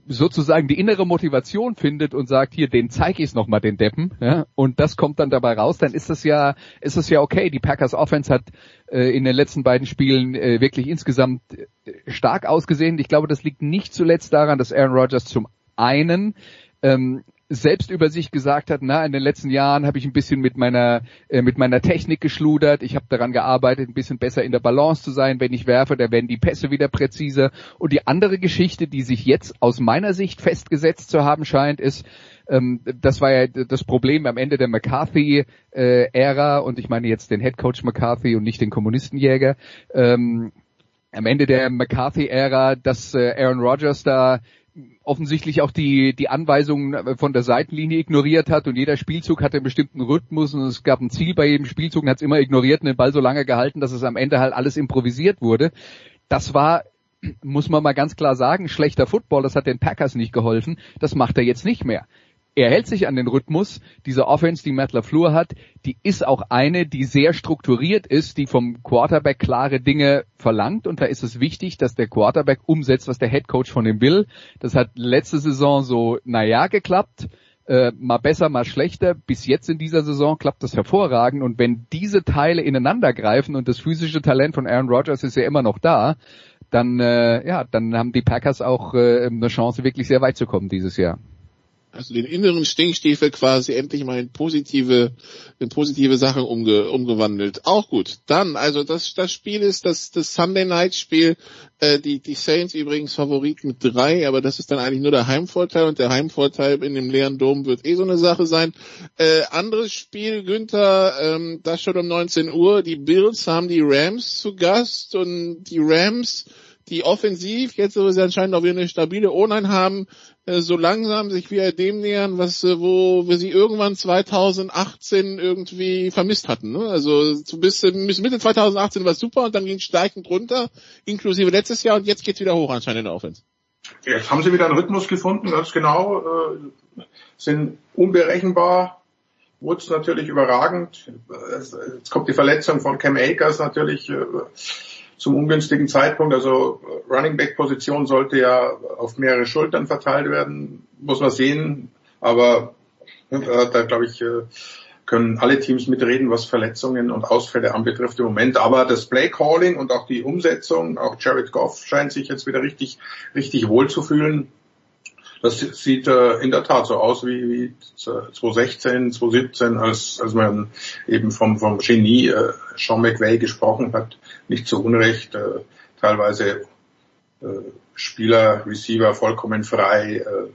sozusagen die innere Motivation findet und sagt, hier, den zeige ich nochmal, den Deppen, ja, und das kommt dann dabei raus, dann ist das ja, ist das ja okay. Die Packers Offense hat äh, in den letzten beiden Spielen äh, wirklich insgesamt äh, stark ausgesehen. Ich glaube, das liegt nicht zuletzt daran, dass Aaron Rodgers zum einen ähm, selbst über sich gesagt hat, na, in den letzten Jahren habe ich ein bisschen mit meiner äh, mit meiner Technik geschludert, ich habe daran gearbeitet, ein bisschen besser in der Balance zu sein, wenn ich werfe, da werden die Pässe wieder präziser. Und die andere Geschichte, die sich jetzt aus meiner Sicht festgesetzt zu haben scheint, ist, ähm, das war ja das Problem am Ende der McCarthy-Ära äh, und ich meine jetzt den Head Coach McCarthy und nicht den Kommunistenjäger. Ähm, am Ende der McCarthy-Ära, dass äh, Aaron Rodgers da offensichtlich auch die, die Anweisungen von der Seitenlinie ignoriert hat und jeder Spielzug hatte einen bestimmten Rhythmus und es gab ein Ziel bei jedem Spielzug und hat es immer ignoriert und den Ball so lange gehalten, dass es am Ende halt alles improvisiert wurde. Das war muss man mal ganz klar sagen, schlechter Football, das hat den Packers nicht geholfen, das macht er jetzt nicht mehr er hält sich an den Rhythmus. Diese Offense, die Matt LaFleur hat, die ist auch eine, die sehr strukturiert ist, die vom Quarterback klare Dinge verlangt. Und da ist es wichtig, dass der Quarterback umsetzt, was der Head Coach von ihm will. Das hat letzte Saison so, naja, geklappt. Äh, mal besser, mal schlechter. Bis jetzt in dieser Saison klappt das hervorragend. Und wenn diese Teile ineinander greifen und das physische Talent von Aaron Rodgers ist ja immer noch da, dann, äh, ja, dann haben die Packers auch äh, eine Chance, wirklich sehr weit zu kommen dieses Jahr also den inneren Stinkstiefel quasi endlich mal in positive, in positive Sachen umge, umgewandelt. Auch gut. Dann, also das, das Spiel ist das, das Sunday Night Spiel, äh, die, die Saints übrigens Favorit mit drei, aber das ist dann eigentlich nur der Heimvorteil und der Heimvorteil in dem leeren Dom wird eh so eine Sache sein. Äh, anderes Spiel, Günther, ähm, das schon um 19 Uhr. Die Bills haben die Rams zu Gast und die Rams die offensiv, jetzt wo sie anscheinend auch wieder eine stabile O-Line haben, so langsam sich wieder dem nähern, was äh, wo wir sie irgendwann 2018 irgendwie vermisst hatten. Ne? Also bis, bis Mitte 2018 war es super und dann ging es steigend runter, inklusive letztes Jahr und jetzt geht's wieder hoch anscheinend in der Offense. Jetzt haben sie wieder einen Rhythmus gefunden, ganz genau, äh, sind unberechenbar, Woods natürlich überragend. Jetzt kommt die Verletzung von Cam Akers natürlich äh, zum ungünstigen Zeitpunkt. Also Running Back Position sollte ja auf mehrere Schultern verteilt werden, muss man sehen. Aber äh, da glaube ich, äh, können alle Teams mitreden, was Verletzungen und Ausfälle anbetrifft im Moment. Aber das Play Calling und auch die Umsetzung, auch Jared Goff scheint sich jetzt wieder richtig, richtig wohl zu fühlen. Das sieht äh, in der Tat so aus wie, wie 2016, 2017, als, als man eben vom, vom Genie äh, Sean McVay gesprochen hat, nicht zu Unrecht, äh, teilweise äh, Spieler, Receiver vollkommen frei, äh,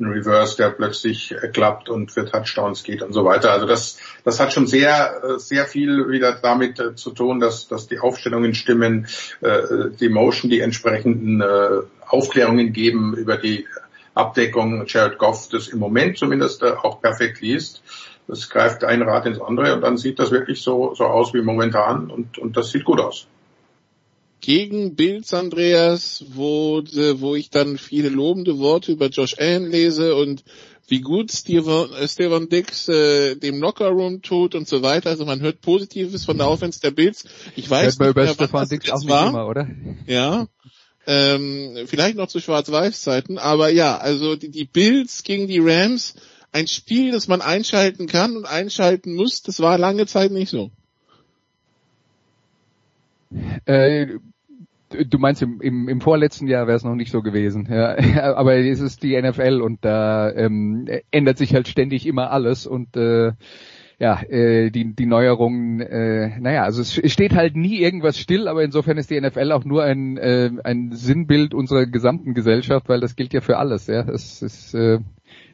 ein Reverse, der plötzlich äh, klappt und für Touchdowns geht und so weiter. Also das, das hat schon sehr, äh, sehr viel wieder damit äh, zu tun, dass, dass die Aufstellungen stimmen, äh, die Motion die entsprechenden äh, Aufklärungen geben über die Abdeckung Jared Goff das im Moment zumindest äh, auch perfekt liest. Das greift ein Rad ins andere und dann sieht das wirklich so, so aus wie momentan und, und das sieht gut aus. Gegen Bills, Andreas, wo, äh, wo ich dann viele lobende Worte über Josh Allen lese und wie gut Steven, äh, Steven Dix äh, dem Lockerroom tut und so weiter. Also man hört Positives von der Offense der Bills. Ich weiß nicht, mehr, Stefan Dix auch nicht war. immer, oder? Ja, ähm, vielleicht noch zu Schwarz-Weiß-Zeiten, aber ja, also die, die Bills gegen die Rams, ein Spiel, das man einschalten kann und einschalten muss, das war lange Zeit nicht so. Äh, du meinst im, im, im vorletzten Jahr wäre es noch nicht so gewesen, ja. (laughs) aber es ist die NFL und da ähm, ändert sich halt ständig immer alles und äh, ja, äh, die, die Neuerungen, äh, naja, also es steht halt nie irgendwas still, aber insofern ist die NFL auch nur ein, äh, ein Sinnbild unserer gesamten Gesellschaft, weil das gilt ja für alles. Ja, es ist äh,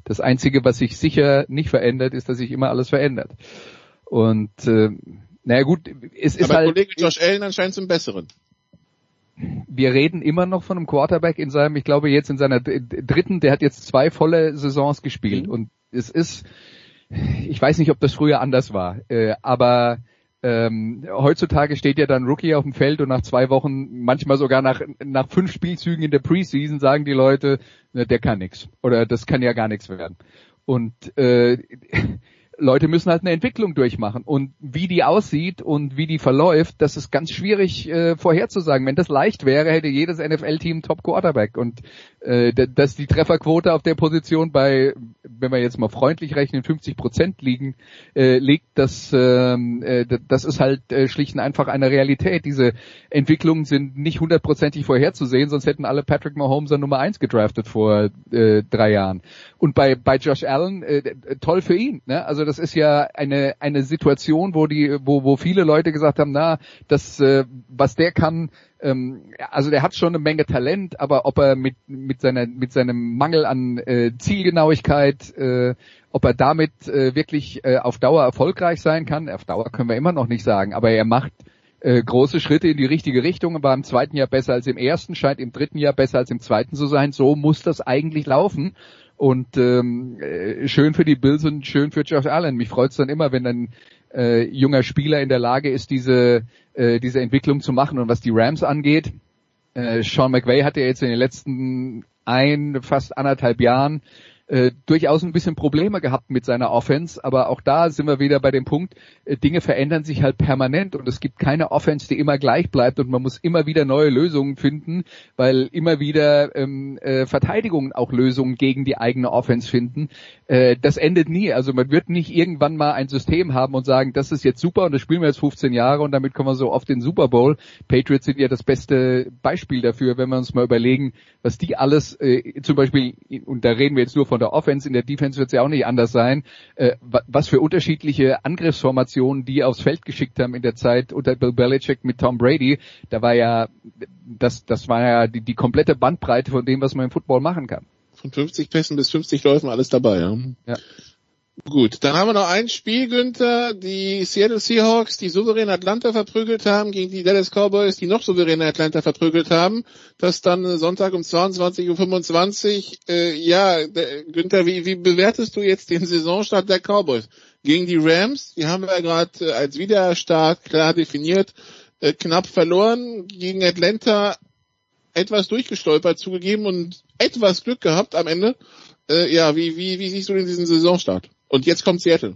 das Einzige, was sich sicher nicht verändert, ist, dass sich immer alles verändert. Und äh, naja gut, es ist aber halt. Kollege Josh Allen anscheinend zum Besseren. Wir reden immer noch von einem Quarterback in seinem, ich glaube jetzt in seiner dritten, der hat jetzt zwei volle Saisons gespielt mhm. und es ist ich weiß nicht, ob das früher anders war, äh, aber ähm, heutzutage steht ja dann Rookie auf dem Feld und nach zwei Wochen, manchmal sogar nach, nach fünf Spielzügen in der Preseason sagen die Leute, der kann nix oder das kann ja gar nichts werden. Und äh, Leute müssen halt eine Entwicklung durchmachen und wie die aussieht und wie die verläuft, das ist ganz schwierig äh, vorherzusagen. Wenn das leicht wäre, hätte jedes NFL-Team Top Quarterback und äh, dass die Trefferquote auf der Position bei, wenn wir jetzt mal freundlich rechnen, 50 Prozent liegen, äh, liegt, das, ähm, äh, das ist halt äh, schlicht und einfach eine Realität. Diese Entwicklungen sind nicht hundertprozentig vorherzusehen, sonst hätten alle Patrick Mahomes an Nummer eins gedraftet vor äh, drei Jahren. Und bei bei Josh Allen äh, toll für ihn. Ne? Also das ist ja eine eine Situation, wo die wo wo viele Leute gesagt haben, na das äh, was der kann ähm, also der hat schon eine Menge Talent, aber ob er mit mit seiner mit seinem Mangel an äh, Zielgenauigkeit, äh, ob er damit äh, wirklich äh, auf Dauer erfolgreich sein kann, auf Dauer können wir immer noch nicht sagen, aber er macht äh, große Schritte in die richtige Richtung, war im zweiten Jahr besser als im ersten, scheint im dritten Jahr besser als im zweiten zu sein. So muss das eigentlich laufen. Und ähm, äh, schön für die Bills und schön für Josh Allen. Mich freut es dann immer, wenn ein äh, junger Spieler in der Lage ist, diese äh, diese Entwicklung zu machen. Und was die Rams angeht, äh, Sean McVay hat ja jetzt in den letzten ein, fast anderthalb Jahren äh, durchaus ein bisschen Probleme gehabt mit seiner Offense, aber auch da sind wir wieder bei dem Punkt, äh, Dinge verändern sich halt permanent und es gibt keine Offense, die immer gleich bleibt und man muss immer wieder neue Lösungen finden, weil immer wieder ähm, äh, Verteidigungen auch Lösungen gegen die eigene Offense finden. Äh, das endet nie, also man wird nicht irgendwann mal ein System haben und sagen, das ist jetzt super und das spielen wir jetzt 15 Jahre und damit kommen wir so oft in den Super Bowl. Patriots sind ja das beste Beispiel dafür, wenn wir uns mal überlegen, was die alles, äh, zum Beispiel, und da reden wir jetzt nur von der Offense, in der Defense wird es ja auch nicht anders sein, äh, was für unterschiedliche Angriffsformationen die aufs Feld geschickt haben in der Zeit unter Bill Belichick mit Tom Brady. Da war ja, das, das war ja die, die komplette Bandbreite von dem, was man im Football machen kann. Von 50 Pässen bis 50 Läufen alles dabei, ja. ja. Gut, dann haben wir noch ein Spiel, Günther. Die Seattle Seahawks, die souverän Atlanta verprügelt haben, gegen die Dallas Cowboys, die noch souverän Atlanta verprügelt haben. Das dann Sonntag um 22.25 Uhr. Äh, ja, der, Günther, wie, wie bewertest du jetzt den Saisonstart der Cowboys? Gegen die Rams, die haben wir gerade äh, als Widerstart klar definiert, äh, knapp verloren. Gegen Atlanta etwas durchgestolpert zugegeben und etwas Glück gehabt am Ende. Äh, ja, wie, wie, wie siehst du denn diesen Saisonstart? Und jetzt kommt Seattle.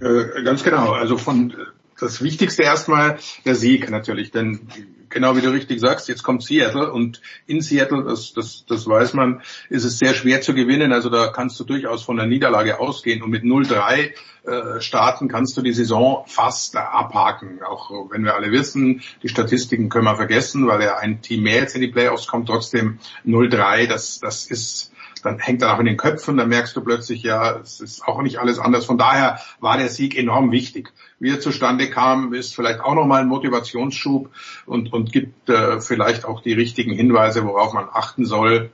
Äh, ganz genau. Also von das Wichtigste erstmal der Sieg natürlich, denn genau wie du richtig sagst, jetzt kommt Seattle und in Seattle, das, das, das weiß man, ist es sehr schwer zu gewinnen. Also da kannst du durchaus von der Niederlage ausgehen und mit 0-3 äh, starten kannst du die Saison fast abhaken. Auch wenn wir alle wissen, die Statistiken können wir vergessen, weil ja ein Team mehr jetzt in die Playoffs kommt, trotzdem 0-3, das, das ist dann hängt er auch in den Köpfen, dann merkst du plötzlich, ja, es ist auch nicht alles anders. Von daher war der Sieg enorm wichtig. Wie er zustande kam, ist vielleicht auch nochmal ein Motivationsschub und, und gibt äh, vielleicht auch die richtigen Hinweise, worauf man achten soll,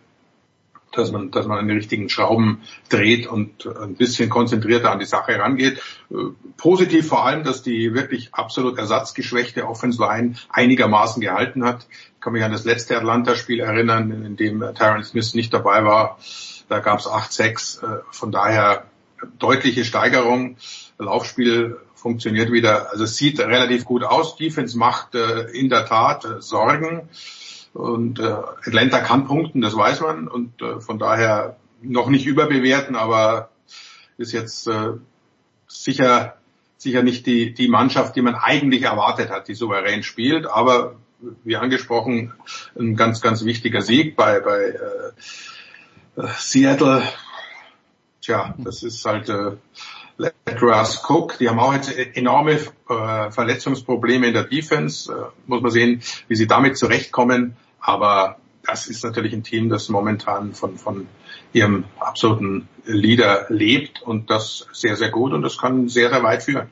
dass man, dass man an die richtigen Schrauben dreht und ein bisschen konzentrierter an die Sache rangeht. Äh, positiv vor allem, dass die wirklich absolut ersatzgeschwächte Offense Line einigermaßen gehalten hat kann mich an das letzte Atlanta-Spiel erinnern, in dem Terrence Smith nicht dabei war. Da gab es 8-6. Äh, von daher deutliche Steigerung. Laufspiel funktioniert wieder. Also es sieht relativ gut aus. Defense macht äh, in der Tat äh, Sorgen. Und Atlanta kann punkten, das weiß man. Und von daher noch nicht überbewerten, aber ist jetzt sicher sicher nicht die, die Mannschaft, die man eigentlich erwartet hat, die souverän spielt. Aber wie angesprochen, ein ganz, ganz wichtiger Sieg bei, bei äh, Seattle. Tja, das ist halt äh, Letras Cook. Die haben auch jetzt enorme äh, Verletzungsprobleme in der Defense. Äh, muss man sehen, wie sie damit zurechtkommen. Aber das ist natürlich ein Team, das momentan von, von ihrem absoluten Leader lebt und das sehr, sehr gut und das kann sehr, sehr weit führen.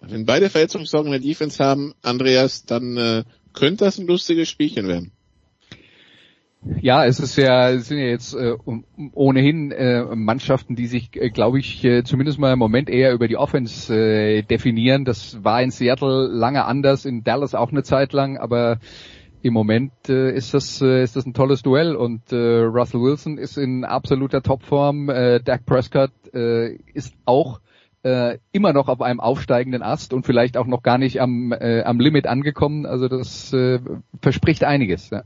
Wenn beide Verletzungssorgen in der Defense haben, Andreas, dann äh, könnte das ein lustiges Spielchen werden. Ja, es ist ja, es sind ja jetzt äh, ohnehin äh, Mannschaften, die sich, äh, glaube ich, äh, zumindest mal im Moment eher über die Offense äh, definieren. Das war in Seattle lange anders, in Dallas auch eine Zeit lang, aber im Moment äh, ist das äh, ist das ein tolles Duell und äh, Russell Wilson ist in absoluter Topform. Äh, Dak Prescott äh, ist auch äh, immer noch auf einem aufsteigenden Ast und vielleicht auch noch gar nicht am, äh, am Limit angekommen. Also das äh, verspricht einiges. Ja.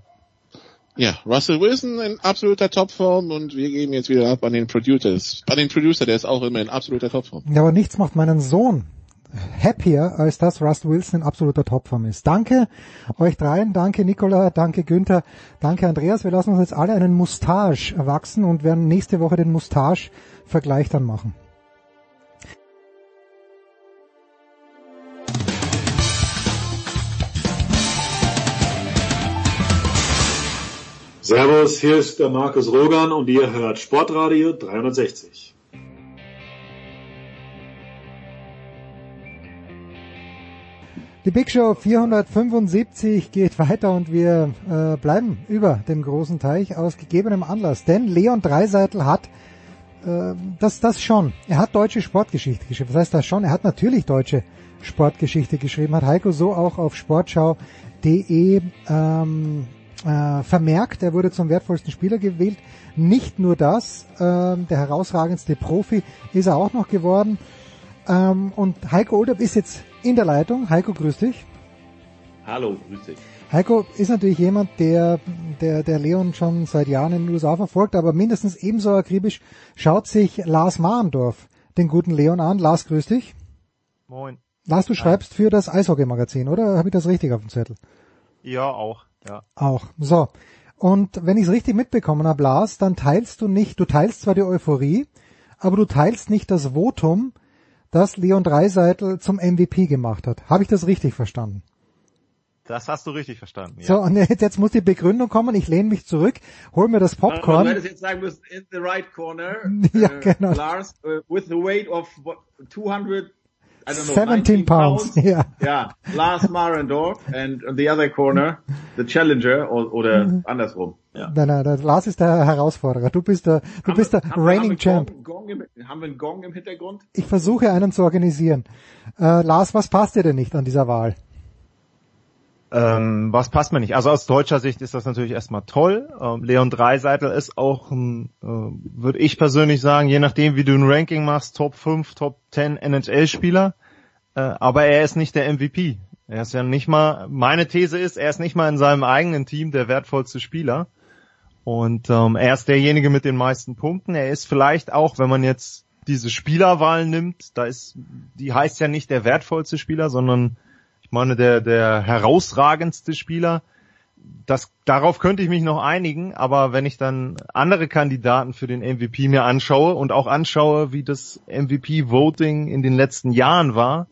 Ja, Russell Wilson in absoluter Topform und wir gehen jetzt wieder ab an den Producers. An den Producer, der ist auch immer in absoluter Topform. Ja, aber nichts macht meinen Sohn happier, als dass Russell Wilson in absoluter Topform ist. Danke euch dreien, danke Nicola, danke Günther, danke Andreas. Wir lassen uns jetzt alle einen Mustache wachsen und werden nächste Woche den Mustache-Vergleich dann machen. Servus, hier ist der Markus Rogan und ihr hört Sportradio 360. Die Big Show 475 geht weiter und wir äh, bleiben über dem großen Teich aus gegebenem Anlass. Denn Leon Dreiseitel hat äh, das, das schon. Er hat deutsche Sportgeschichte geschrieben. Was heißt das schon? Er hat natürlich deutsche Sportgeschichte geschrieben. Hat Heiko so auch auf sportschau.de ähm, äh, vermerkt, er wurde zum wertvollsten Spieler gewählt. Nicht nur das, äh, der herausragendste Profi ist er auch noch geworden. Ähm, und Heiko Olderb ist jetzt in der Leitung. Heiko, grüß dich. Hallo, grüß dich. Heiko ist natürlich jemand, der, der, der Leon schon seit Jahren in den USA verfolgt, aber mindestens ebenso akribisch schaut sich Lars Mahndorf den guten Leon an. Lars, grüß dich. Moin. Lars, du schreibst für das Eishockey-Magazin, oder? Habe ich das richtig auf dem Zettel? Ja, auch. Ja. Auch. So. Und wenn ich es richtig mitbekommen habe, Lars, dann teilst du nicht, du teilst zwar die Euphorie, aber du teilst nicht das Votum, das Leon Dreiseitel zum MVP gemacht hat. Habe ich das richtig verstanden? Das hast du richtig verstanden. Ja. So, und jetzt, jetzt muss die Begründung kommen. Ich lehne mich zurück, hol mir das Popcorn. Du hättest jetzt sagen müssen, in the right corner. (laughs) ja, uh, genau. Lars, uh, with the weight of 200 I don't know, 17 pounds, ja. Ja, Lars Marendorf and on the other corner, the challenger o- oder Mhm. andersrum. Ja. Nein, nein, der Lars ist der Herausforderer. Du bist der, du bist der Haben wir- reigning haben champ. Gong, Gong im, haben wir einen Gong im Hintergrund? Ich versuche einen zu organisieren. Äh, Lars, was passt dir denn nicht an dieser Wahl? Ähm, was passt mir nicht? Also aus deutscher Sicht ist das natürlich erstmal toll. Ähm, Leon Dreiseitel ist auch ein, äh, würde ich persönlich sagen, je nachdem wie du ein Ranking machst, Top 5, Top 10 NHL-Spieler. Äh, aber er ist nicht der MVP. Er ist ja nicht mal, meine These ist, er ist nicht mal in seinem eigenen Team der wertvollste Spieler. Und ähm, er ist derjenige mit den meisten Punkten. Er ist vielleicht auch, wenn man jetzt diese Spielerwahl nimmt, da ist, die heißt ja nicht der wertvollste Spieler, sondern ich meine der, der herausragendste Spieler. Das, darauf könnte ich mich noch einigen, aber wenn ich dann andere Kandidaten für den MVP mir anschaue und auch anschaue, wie das MVP-Voting in den letzten Jahren war,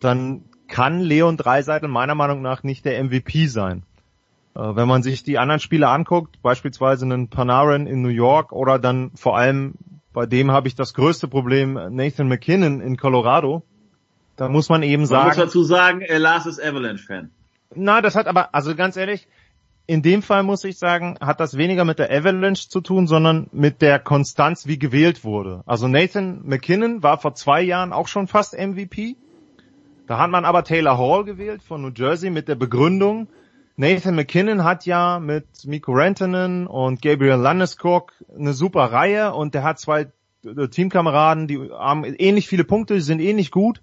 dann kann Leon Dreiseitel meiner Meinung nach nicht der MVP sein. Äh, Wenn man sich die anderen Spiele anguckt, beispielsweise einen Panarin in New York oder dann vor allem, bei dem habe ich das größte Problem, Nathan McKinnon in Colorado, da muss man eben Man sagen... muss dazu sagen, äh, Lars ist Avalanche-Fan. Na, das hat aber, also ganz ehrlich, in dem Fall muss ich sagen, hat das weniger mit der Avalanche zu tun, sondern mit der Konstanz, wie gewählt wurde. Also Nathan McKinnon war vor zwei Jahren auch schon fast MVP. Da hat man aber Taylor Hall gewählt von New Jersey mit der Begründung, Nathan McKinnon hat ja mit Mikko Rantanen und Gabriel Landeskog eine super Reihe und der hat zwei äh, Teamkameraden, die haben ähnlich viele Punkte, die sind ähnlich gut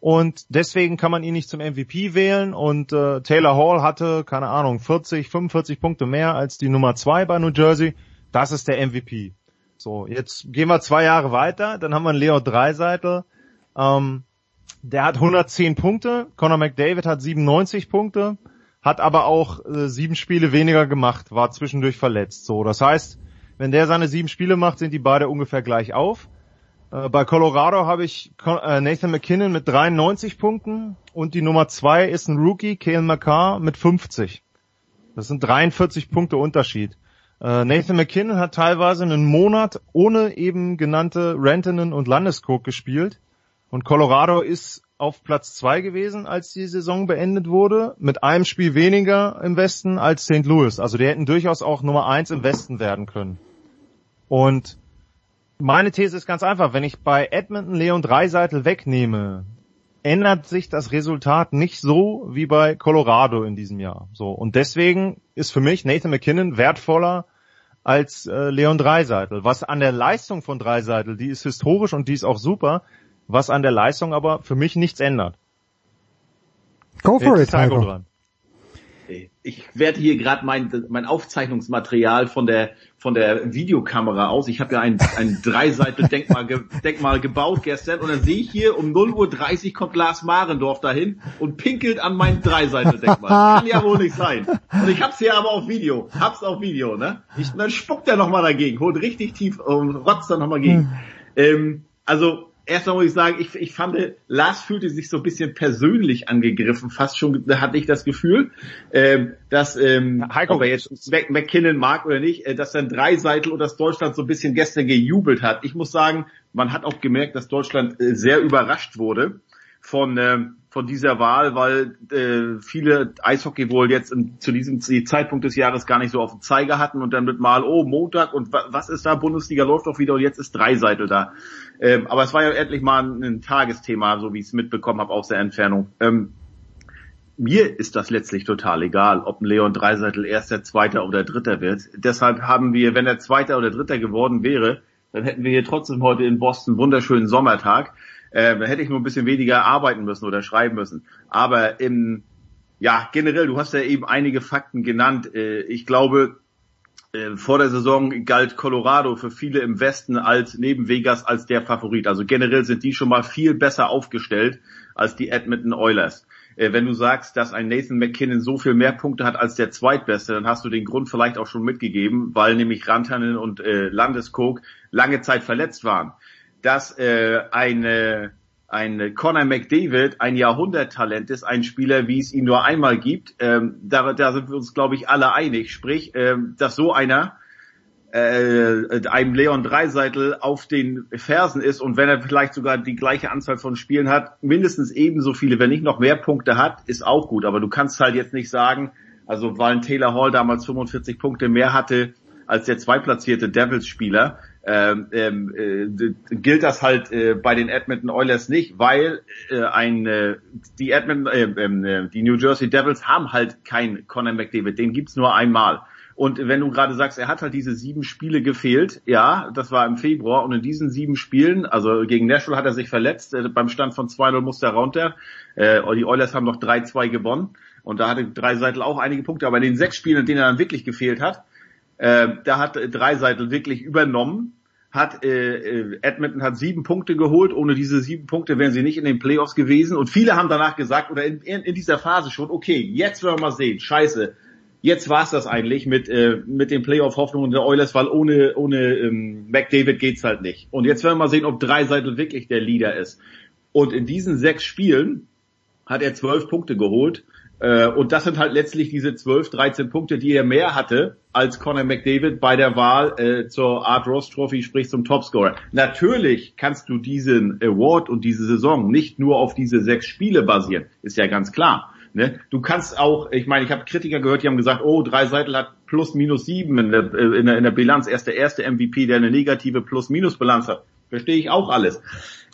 und deswegen kann man ihn nicht zum MVP wählen und äh, Taylor Hall hatte, keine Ahnung, 40, 45 Punkte mehr als die Nummer zwei bei New Jersey. Das ist der MVP. So, jetzt gehen wir zwei Jahre weiter, dann haben wir einen Leo Dreiseitel, ähm, der hat 110 Punkte, Conor McDavid hat 97 Punkte, hat aber auch äh, sieben Spiele weniger gemacht, war zwischendurch verletzt. So, das heißt, wenn der seine sieben Spiele macht, sind die beide ungefähr gleich auf. Äh, bei Colorado habe ich äh, Nathan McKinnon mit 93 Punkten und die Nummer zwei ist ein Rookie, Kale McCarr mit 50. Das sind 43 Punkte Unterschied. Äh, Nathan McKinnon hat teilweise einen Monat ohne eben genannte Rantanen und Landeskog gespielt und Colorado ist auf Platz zwei gewesen, als die Saison beendet wurde, mit einem Spiel weniger im Westen als St. Louis. Also die hätten durchaus auch Nummer eins im Westen werden können. Und meine These ist ganz einfach, wenn ich bei Edmonton Leon Dreiseitel wegnehme, ändert sich das Resultat nicht so wie bei Colorado in diesem Jahr. So und deswegen ist für mich Nathan McKinnon wertvoller als äh, Leon Dreiseitel. Was an der Leistung von Dreiseitel, die ist historisch und die ist auch super, was an der Leistung aber für mich nichts ändert. Go for Jetzt it, ist Ich werte hier gerade mein, mein Aufzeichnungsmaterial von der von der Videokamera aus. Ich habe ja ein, ein Dreiseitel-Denkmal ge, Denkmal gebaut gestern und dann sehe ich hier um 0.30 Uhr kommt Lars Marendorf dahin und pinkelt an mein Dreiseitel-Denkmal. (laughs) Kann ja wohl nicht sein. Und ich hab's hier aber auf Video. Hab's auf Video, ne? Ich, dann spuckt er nochmal dagegen, holt richtig tief und rotzt dann nochmal gegen. Ähm, also erstmal muss ich sagen, ich, ich fand, Lars fühlte sich so ein bisschen persönlich angegriffen, fast schon hatte ich das Gefühl, ähm, dass ähm, Heiko, ob er jetzt Mac McKinnon mag oder nicht, äh, dass dann Dreiseitel und das Deutschland so ein bisschen gestern gejubelt hat. Ich muss sagen, man hat auch gemerkt, dass Deutschland äh, sehr überrascht wurde von ähm, von dieser Wahl, weil äh, viele Eishockey wohl jetzt in, zu diesem Zeitpunkt des Jahres gar nicht so auf dem Zeiger hatten und dann mit mal, oh, Montag und wa was ist da, Bundesliga läuft doch wieder und jetzt ist Dreiseitel da. Ähm, aber es war ja endlich mal ein, Tagesthema, so wie ich es mitbekommen habe aus der Entfernung. Ähm, mir ist das letztlich total egal, ob ein Leon Dreiseitel erster, zweiter oder dritter wird. Deshalb haben wir, wenn er zweiter oder dritter geworden wäre, dann hätten wir hier trotzdem heute in Boston einen wunderschönen Sommertag. Äh, da hätte ich nur ein bisschen weniger arbeiten müssen oder schreiben müssen. Aber im, ja, generell, du hast ja eben einige Fakten genannt. Äh, ich glaube, vor der Saison galt Colorado für viele im Westen als neben Vegas als der Favorit. Also generell sind die schon mal viel besser aufgestellt als die Edmonton Oilers. Äh, wenn du sagst, dass ein Nathan McKinnon so viel mehr Punkte hat als der Zweitbeste, dann hast du den Grund vielleicht auch schon mitgegeben, weil nämlich Rantanen und äh, Landeskog lange Zeit verletzt waren. Dass äh, eine ein Conor McDavid ein Jahrhunderttalent ist, ein Spieler, wie es ihn nur einmal gibt. Ähm, da, da sind wir uns, glaube ich, alle einig. Sprich, ähm, dass so einer äh, einem Leon Dreiseitel auf den Fersen ist und wenn er vielleicht sogar die gleiche Anzahl von Spielen hat, mindestens ebenso viele, wenn nicht noch mehr Punkte hat, ist auch gut. Aber du kannst halt jetzt nicht sagen, also weil Taylor Hall damals 45 Punkte mehr hatte als der zweitplatzierte Devils-Spieler, ähm, ähm, äh, gilt das halt äh, bei den Edmonton Oilers nicht, weil äh, ein äh, die Edmonton äh, äh, die New Jersey Devils haben halt kein Conor McDavid, den gibt's nur einmal. Und wenn du gerade sagst, er hat halt diese sieben Spiele gefehlt, ja, das war im Februar und in diesen sieben Spielen, also gegen Nashville hat er sich verletzt, äh, beim Stand von 2-0 musste er runter. Äh, die Oilers haben noch 3-2 gewonnen und da hatte Dreiseitel auch einige Punkte, aber in den sechs Spielen, in denen er dann wirklich gefehlt hat, äh, da hat Dreiseitel wirklich übernommen hat äh, äh, Edmonton hat sieben Punkte geholt. Ohne diese sieben Punkte wären sie nicht in den Playoffs gewesen. Und viele haben danach gesagt, oder in, in, in dieser Phase schon, okay, jetzt wollen wir mal sehen, scheiße, jetzt war's das eigentlich mit, äh, mit den Playoff-Hoffnungen der Oilers, weil ohne, ohne ähm, McDavid geht's halt nicht. Und jetzt werden wir mal sehen, ob Dreiseitel wirklich der Leader ist. Und in diesen sechs Spielen hat er zwölf Punkte geholt. Äh, und das sind halt letztlich diese 12, 13 Punkte, die er mehr hatte als Conor McDavid bei der Wahl äh, zur Art Ross Trophy, sprich zum Topscorer. Natürlich kannst du diesen Award und diese Saison nicht nur auf diese sechs Spiele basieren, ist ja ganz klar. Ne? Du kannst auch, ich meine, ich habe Kritiker gehört, die haben gesagt, oh, Dreiseitel hat plus minus sieben in der, in der, in der Bilanz. Er ist der erste MVP, der eine negative Plus-Minus-Bilanz hat. Verstehe ich auch alles.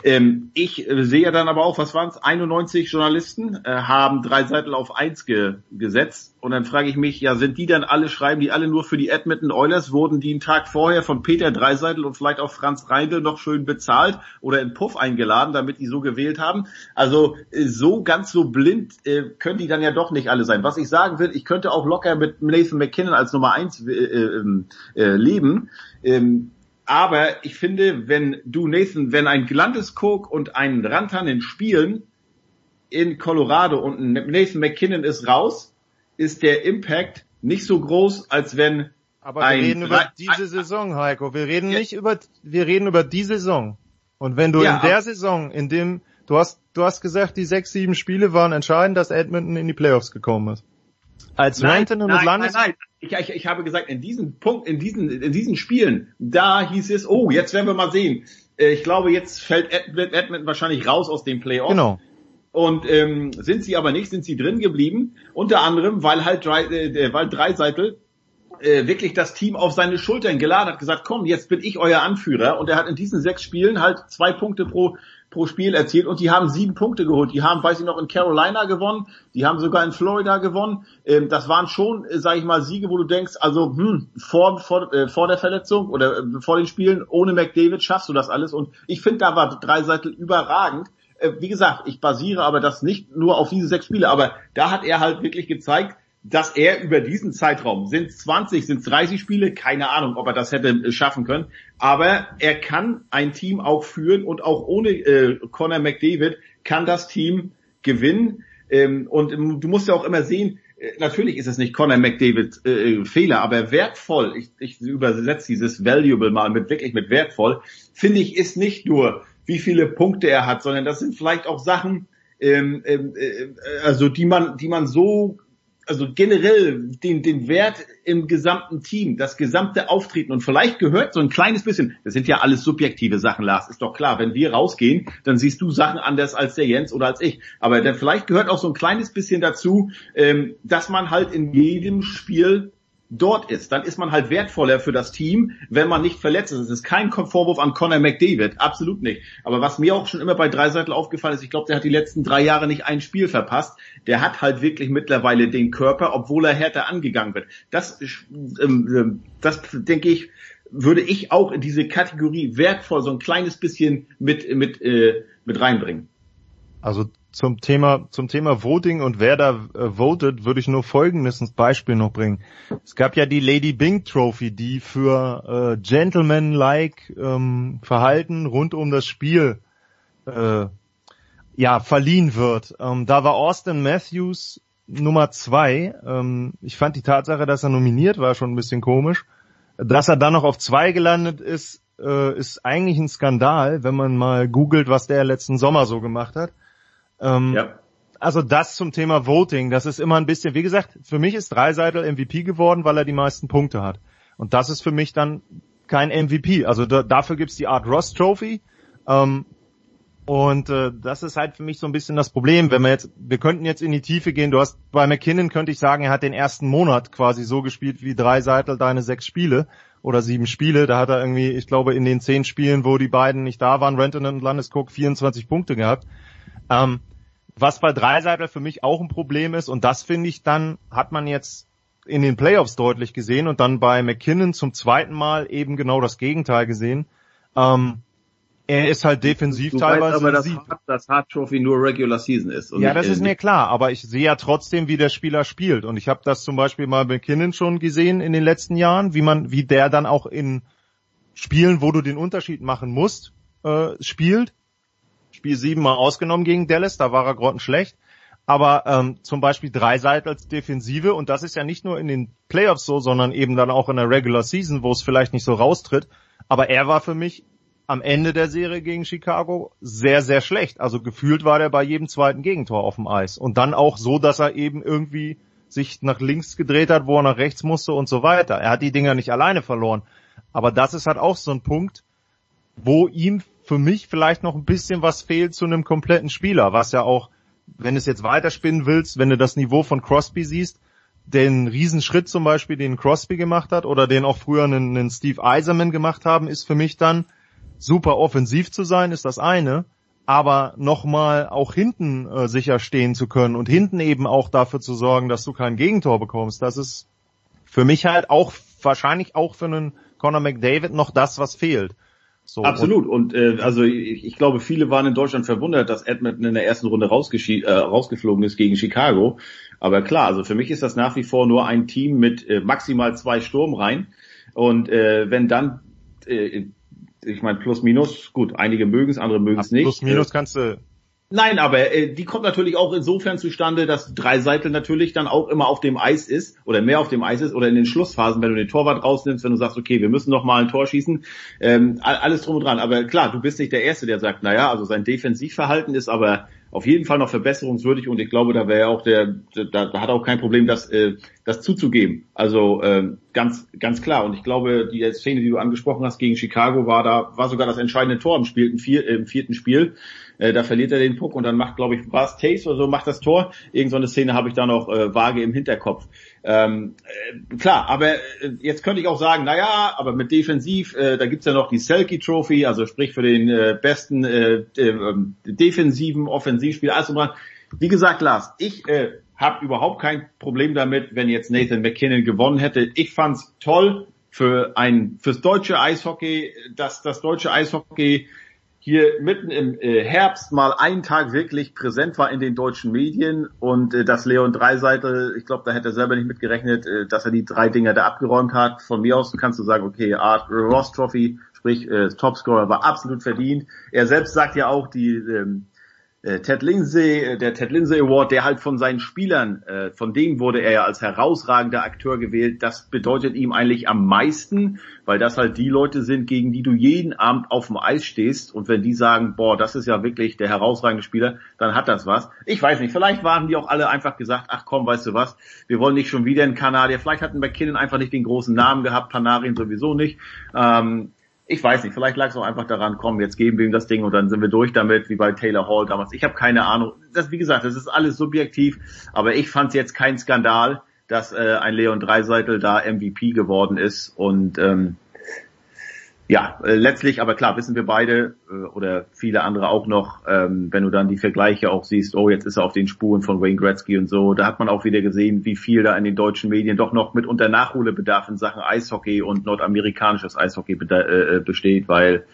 Ähm, ich äh, sehe dann aber auch, was waren es? 91 Journalisten äh, haben drei Seiten auf eins ge gesetzt. Und dann frage ich mich, ja, sind die dann alle, schreiben die alle nur für die Edmonton Oilers? Wurden die einen Tag vorher von Peter Dreiseitel und vielleicht auch Franz Reindl noch schön bezahlt oder in Puff eingeladen, damit die so gewählt haben? Also äh, so ganz so blind äh, können die dann ja doch nicht alle sein. Was ich sagen will, ich könnte auch locker mit Nathan McKinnon als Nummer eins äh, äh, äh leben. Ähm, aber ich finde, wenn du Nathan, wenn ein Landeskog und ein Rantanen spielen in Colorado und Nathan McKinnon ist raus, ist der Impact nicht so groß, als wenn aber wir reden über diese Saison, Heiko. Wir reden ja. nicht über, wir reden über die Saison. Und wenn du ja, in der Saison, in dem, du hast, du hast gesagt, die sechs, sieben Spiele waren entscheidend, dass Edmonton in die Playoffs gekommen ist. Als nein, und Landes... Nein, nein, ich, ich, ich habe gesagt, in diesen Punkt, in diesen, in diesen Spielen, da hieß es, oh, jetzt werden wir mal sehen. Äh, ich glaube, jetzt fällt Edmonton wahrscheinlich raus aus dem Playoff. Genau. Und ähm, sind sie aber nicht, sind sie drin geblieben. Unter anderem, weil halt drei, äh, weil Dreiseitel äh, wirklich das Team auf seine Schultern geladen hat, gesagt, komm, jetzt bin ich euer Anführer. Und er hat in diesen sechs Spielen halt zwei Punkte pro pro Spiel erzielt und die haben sieben Punkte geholt. Die haben, weiß ich noch, in Carolina gewonnen, die haben sogar in Florida gewonnen. Ähm, das waren schon, äh, sage ich mal, Siege, wo du denkst, also hm, vor, vor, äh, vor der Verletzung oder äh, vor den Spielen ohne McDavid schaffst du das alles. Und ich finde, da war Dreiseitel überragend. Äh, wie gesagt, ich basiere aber das nicht nur auf diese sechs Spiele, aber da hat er halt wirklich gezeigt, dass er über diesen Zeitraum, sind 20, sind 30 Spiele, keine Ahnung, ob er das hätte äh, schaffen können, aber er kann ein Team auch führen und auch ohne äh, Conor McDavid kann das Team gewinnen. Ähm, und ähm, du musst ja auch immer sehen, äh, natürlich ist es nicht Conor McDavid äh, Fehler, aber wertvoll, ich, ich übersetze dieses valuable mal mit wirklich mit wertvoll, finde ich, ist nicht nur, wie viele Punkte er hat, sondern das sind vielleicht auch Sachen, ähm, ähm äh, also die man, die man so also generell den, den Wert im gesamten Team, das gesamte Auftreten. Und vielleicht gehört so ein kleines bisschen, das sind ja alles subjektive Sachen, Lars, ist doch klar, wenn wir rausgehen, dann siehst du Sachen anders als der Jens oder als ich, aber dann vielleicht gehört auch so ein kleines bisschen dazu, ähm, dass man halt in jedem Spiel dort ist, dann ist man halt wertvoller für das Team, wenn man nicht verletzt ist. Es ist kein Vorwurf an Conor McDavid, absolut nicht. Aber was mir auch schon immer bei Dreiseitel aufgefallen ist, ich glaube, der hat die letzten drei Jahre nicht ein Spiel verpasst. Der hat halt wirklich mittlerweile den Körper, obwohl er härter angegangen wird. Das, ähm, ähm, das denke ich, würde ich auch in diese Kategorie wertvoll so ein kleines bisschen mit mit äh, mit reinbringen. Also zum Thema, zum Thema Voting und wer da äh, votet, würde ich nur folgendes Beispiel noch bringen. Es gab ja die Lady Bing Trophy, die für äh, Gentleman-like ähm, Verhalten rund um das Spiel äh, ja verliehen wird. Ähm, da war Austin Matthews Nummer zwei. Ähm, ich fand die Tatsache, dass er nominiert war, schon ein bisschen komisch. Dass er dann noch auf zwei gelandet ist, äh, ist eigentlich ein Skandal, wenn man mal googelt, was der letzten Sommer so gemacht hat. Ähm, ja. Also das zum Thema Voting, das ist immer ein bisschen, wie gesagt, für mich ist Dreiseitel MVP geworden, weil er die meisten Punkte hat. Und das ist für mich dann kein MVP. Also da, dafür gibt's die Art Ross Trophy. Ähm, und äh, das ist halt für mich so ein bisschen das Problem. Wenn wir jetzt, wir könnten jetzt in die Tiefe gehen. Du hast bei McKinnon könnte ich sagen, er hat den ersten Monat quasi so gespielt wie drei Seitel deine sechs Spiele oder sieben Spiele. Da hat er irgendwie, ich glaube, in den zehn Spielen, wo die beiden nicht da waren, Renton und Landeskog, 24 Punkte gehabt. Ähm, was bei Dreiseitel für mich auch ein Problem ist, und das finde ich dann, hat man jetzt in den Playoffs deutlich gesehen und dann bei McKinnon zum zweiten Mal eben genau das Gegenteil gesehen. Ähm, er ist halt defensiv du teilweise. Weißt aber, dass Hart, das Hard Trophy nur Regular Season ist. ja, das ist mir klar, aber ich sehe ja trotzdem, wie der Spieler spielt. Und ich habe das zum Beispiel mal bei McKinnon schon gesehen in den letzten Jahren, wie man, wie der dann auch in Spielen, wo du den Unterschied machen musst, äh, spielt. Spiel 7 mal ausgenommen gegen Dallas, da war er grottenschlecht. Aber ähm, zum Beispiel Dreiseit als Defensive und das ist ja nicht nur in den Playoffs so, sondern eben dann auch in der Regular Season, wo es vielleicht nicht so raustritt. Aber er war für mich am Ende der Serie gegen Chicago sehr, sehr schlecht. Also gefühlt war der bei jedem zweiten Gegentor auf dem Eis. Und dann auch so, dass er eben irgendwie sich nach links gedreht hat, wo er nach rechts musste und so weiter. Er hat die Dinger nicht alleine verloren. Aber das ist halt auch so ein Punkt, wo ihm für mich vielleicht noch ein bisschen was fehlt zu einem kompletten Spieler, was ja auch, wenn du es jetzt weiterspinnen willst, wenn du das Niveau von Crosby siehst, den Riesenschritt zum Beispiel, den Crosby gemacht hat oder den auch früher einen, einen Steve Eiserman gemacht haben, ist für mich dann, super offensiv zu sein, ist das eine, aber nochmal auch hinten äh, sicher stehen zu können und hinten eben auch dafür zu sorgen, dass du kein Gegentor bekommst, das ist für mich halt auch wahrscheinlich auch für einen Conor McDavid noch das, was fehlt. So, Absolut. Und, und äh, also ich, ich glaube, viele waren in Deutschland verwundert, dass Edmonton in der ersten Runde äh, rausgeflogen ist gegen Chicago. Aber klar, also für mich ist das nach wie vor nur ein Team mit äh, maximal zwei Sturmreihen. Und äh, wenn dann äh, ich meine, plus minus, gut, einige mögen es, andere mögen es nicht. Plus minus kannst du. Nein, aber äh, die kommt natürlich auch insofern zustande, dass Dreiseitel natürlich dann auch immer auf dem Eis ist oder mehr auf dem Eis ist oder in den Schlussphasen, wenn du den Torwart rausnimmst, wenn du sagst, okay, wir müssen noch mal ein Tor schießen, ähm, alles drum und dran. Aber klar, du bist nicht der Erste, der sagt, naja, also sein Defensivverhalten ist aber auf jeden Fall noch verbesserungswürdig und ich glaube, da wäre auch der, da, da hat auch kein Problem, das, äh, das zuzugeben. Also äh, ganz, ganz klar. Und ich glaube, die Szene, die du angesprochen hast gegen Chicago, war da, war sogar das entscheidende Tor im Spiel, im, vier, im vierten Spiel. Äh, da verliert er den Puck und dann macht, glaube ich, war es Taste oder so, macht das Tor. Irgend so eine Szene habe ich da noch äh, vage im Hinterkopf. Ähm, äh, klar, aber äh, jetzt könnte ich auch sagen, na ja, aber mit Defensiv, äh, da gibt's ja noch die Selkie Trophy, also sprich für den äh, besten äh, äh, defensiven Offensivspieler, dran. Wie gesagt, Lars, ich äh, habe überhaupt kein Problem damit, wenn jetzt Nathan McKinnon gewonnen hätte. Ich fand's toll für ein fürs deutsche Eishockey, dass das deutsche Eishockey hier mitten im äh, Herbst mal einen Tag wirklich präsent war in den deutschen Medien und äh, dass Leon Dreiseitel, ich glaube, da hätte er selber nicht mitgerechnet, äh, dass er die drei Dinger da abgeräumt hat. Von mir aus kannst du sagen, okay, Art Ross Trophy, sprich äh, Topscorer, war absolut verdient. Er selbst sagt ja auch, die ähm, äh, Ted Lindsay, äh, der Ted Lindsay Award, der halt von seinen Spielern, äh, von denen wurde er ja als herausragender Akteur gewählt. Das bedeutet ihm eigentlich am meisten, weil das halt die Leute sind, gegen die du jeden Abend auf dem Eis stehst. Und wenn die sagen, boah, das ist ja wirklich der herausragende Spieler, dann hat das was. Ich weiß nicht, vielleicht waren die auch alle einfach gesagt, ach komm, weißt du was, wir wollen nicht schon wieder einen Kanadier. Vielleicht hatten McKinnon einfach nicht den großen Namen gehabt, Panarin sowieso nicht. Ähm, ich weiß nicht, vielleicht lag es auch einfach daran, komm, jetzt geben wir ihm das Ding und dann sind wir durch damit, wie bei Taylor Hall damals. Ich habe keine Ahnung. Das, wie gesagt, das ist alles subjektiv, aber ich fand es jetzt kein Skandal, dass äh, ein Leon Dreiseitel da MVP geworden ist und ähm, ja, äh, letztlich, aber klar, wissen wir beide äh, oder viele andere auch noch, ähm, wenn du dann die Vergleiche auch siehst, oh, jetzt ist er auf den Spuren von Wayne Gretzky und so, da hat man auch wieder gesehen, wie viel da in den deutschen Medien doch noch mitunter Nachholbedarf in Sachen Eishockey und nordamerikanisches Eishockey äh, besteht, weil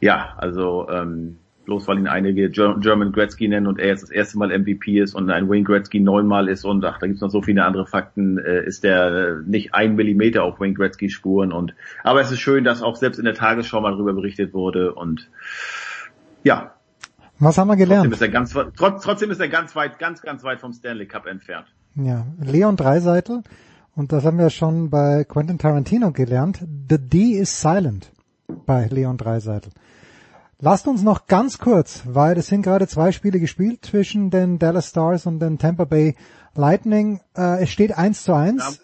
ja, also ähm, bloß weil ihn einige German Gretzky nennen und er jetzt das erste Mal MVP ist und ein Wayne Gretzky neunmal ist und ach, da gibt's noch so viele andere Fakten, äh, ist der äh, nicht ein Millimeter auf Wayne Gretzky Spuren und aber es ist schön, dass auch selbst in der Tagesschau mal darüber berichtet wurde und ja. Was haben wir gelernt? Trotzdem ist er ganz, trotz, trotzdem ist er ganz weit, ganz, ganz weit vom Stanley Cup entfernt. Ja, Leon Dreiseitel und das haben wir schon bei Quentin Tarantino gelernt. The D is silent bei Leon Dreiseitel. Lasst uns noch ganz kurz, weil es sind gerade zwei Spiele gespielt zwischen den Dallas Stars und den Tampa Bay Lightning. Äh, es steht eins zu eins.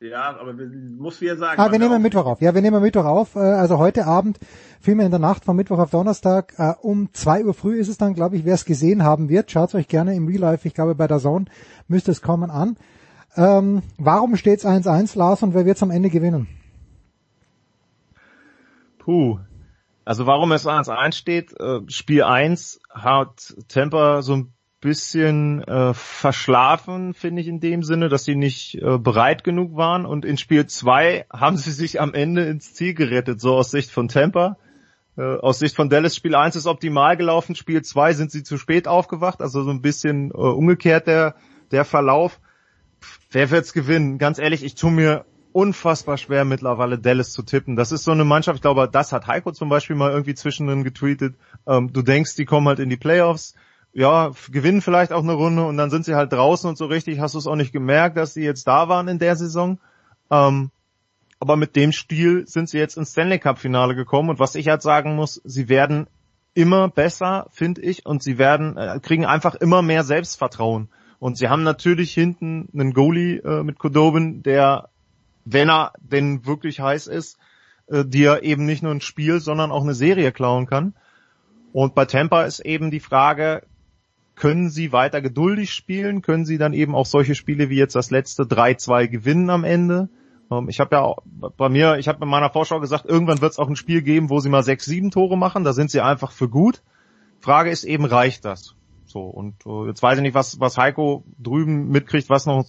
Ja, aber muss wir sagen. Ah, wir nehmen Mittwoch auf. Ja, wir nehmen Mittwoch auf. Äh, Also heute Abend, vielmehr in der Nacht von Mittwoch auf Donnerstag, äh, um zwei Uhr früh ist es dann, glaube ich, wer es gesehen haben wird. Schaut euch gerne im Real Life, ich glaube bei der Zone müsste es kommen an. Ähm, warum steht's 1-1, Lars, und wer wird's am Ende gewinnen? Puh. Also warum es 1-1 steht, äh, Spiel 1 hat Tampa so ein bisschen äh, verschlafen, finde ich in dem Sinne, dass sie nicht äh, bereit genug waren und in Spiel 2 haben sie sich am Ende ins Ziel gerettet, so aus Sicht von. Äh, aus Sicht von Dallas Spiel 1 ist optimal gelaufen, Spiel 2 sind sie zu spät aufgewacht, also so ein bisschen umgekehrt der, der Verlauf. Wer wird's gewinnen? Ganz ehrlich, ich tue mir unfassbar schwer mittlerweile Dallas zu tippen. Das ist so eine Mannschaft, ich glaube, das hat Heiko zum Beispiel mal irgendwie zwischendrin getweetet. Ähm, du denkst, die kommen halt in die Playoffs, ja, gewinnen vielleicht auch eine Runde und dann sind sie halt draußen und so richtig hast du es auch nicht gemerkt, dass sie jetzt da waren in der Saison. Ähm, aber mit dem Stil sind sie jetzt ins Stanley Cup Finale gekommen und was ich halt sagen muss, sie werden immer besser, finde ich, und sie werden äh, kriegen einfach immer mehr Selbstvertrauen. Und sie haben natürlich hinten einen Goalie äh, mit Kodobin, der, wenn er denn wirklich heiß ist, äh, dir eben nicht nur ein Spiel, sondern auch eine Serie klauen kann. Und bei Tampa ist eben die Frage, können sie weiter geduldig spielen? Können sie dann eben auch solche Spiele wie jetzt das letzte 3-2 gewinnen am Ende? Ähm, ich habe ja bei mir, ich habe in meiner Vorschau gesagt, irgendwann wird es auch ein Spiel geben, wo sie mal sechs, sieben Tore machen. Da sind sie einfach für gut. Frage ist eben, reicht das? So, und äh, jetzt weiß ich nicht, was, was Heiko drüben mitkriegt, was noch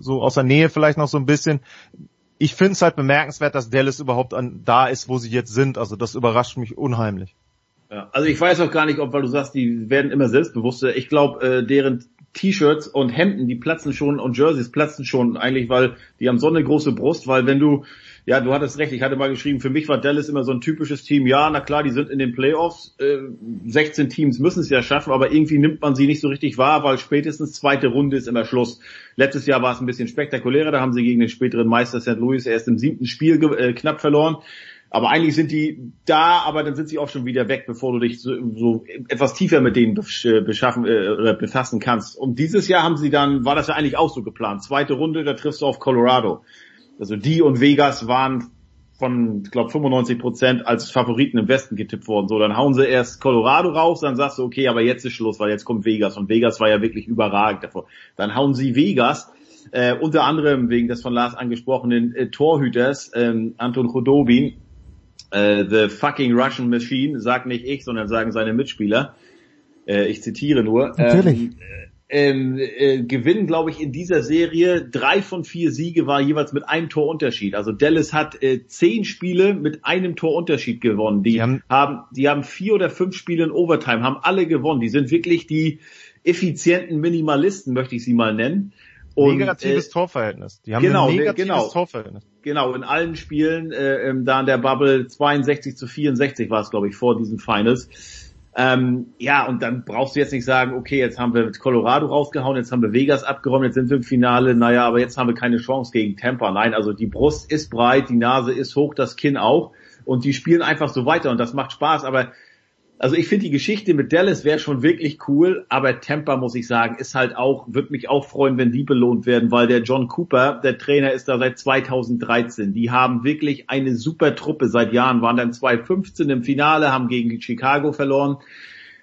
so aus der Nähe vielleicht noch so ein bisschen. Ich finde es halt bemerkenswert, dass Dallas überhaupt an, da ist, wo sie jetzt sind. Also das überrascht mich unheimlich. Ja, also ich weiß auch gar nicht, ob, weil du sagst, die werden immer selbstbewusster. Ich glaube, äh, deren T-Shirts und Hemden, die platzen schon und Jerseys platzen schon eigentlich, weil die haben so eine große Brust, weil wenn du, ja, du hattest recht, ich hatte mal geschrieben, für mich war Dallas immer so ein typisches Team, ja, na klar, die sind in den Playoffs, äh, 16 Teams müssen es ja schaffen, aber irgendwie nimmt man sie nicht so richtig wahr, weil spätestens zweite Runde ist immer Schluss. Letztes Jahr war es ein bisschen spektakulärer, da haben sie gegen den späteren Meister St. Louis erst im siebten Spiel äh, knapp verloren. Aber eigentlich sind die da, aber dann sind sie auch schon wieder weg, bevor du dich so, so etwas tiefer mit denen beschaffen äh, befassen kannst. Und dieses Jahr haben sie dann, war das ja eigentlich auch so geplant. Zweite Runde, da triffst du auf Colorado. Also die und Vegas waren von, ich glaube, 95 Prozent als Favoriten im Westen getippt worden. So, dann hauen sie erst Colorado raus, dann sagst du, okay, aber jetzt ist Schluss, weil jetzt kommt Vegas. Und Vegas war ja wirklich überragend davor. Dann hauen sie Vegas, äh, unter anderem wegen des von Lars angesprochenen äh, Torhüters, ähm, Anton Chodobin, äh, the fucking Russian Machine, sagt nicht ich, sondern sagen seine Mitspieler. Äh, ich zitiere nur. Natürlich. Ähm, äh, gewinnen, glaube ich, in dieser Serie drei von vier Siege war jeweils mit einem Torunterschied. Also Dallas hat äh, zehn Spiele mit einem Torunterschied gewonnen. Die, haben, haben, die haben vier oder fünf Spiele in Overtime, haben alle gewonnen. Die sind wirklich die effizienten Minimalisten, möchte ich sie mal nennen. Und, negatives äh, Torverhältnis. Die haben genau, ein negatives genau, Torverhältnis. Genau, in allen Spielen, äh, ähm, da in der Bubble 62 zu 64 war es, glaube ich, vor diesen Finals. Ähm, ja, und dann brauchst du jetzt nicht sagen, okay, jetzt haben wir Colorado rausgehauen, jetzt haben wir Vegas abgeräumt, jetzt sind wir im Finale, naja, aber jetzt haben wir keine Chance gegen Tampa. Nein, also die Brust ist breit, die Nase ist hoch, das Kinn auch. Und die spielen einfach so weiter und das macht Spaß, aber also ich finde die Geschichte mit Dallas wäre schon wirklich cool, aber Tampa muss ich sagen, ist halt auch, wird mich auch freuen, wenn die belohnt werden, weil der John Cooper, der Trainer ist da seit 2013. Die haben wirklich eine super Truppe seit Jahren, waren dann 2015 im Finale, haben gegen Chicago verloren.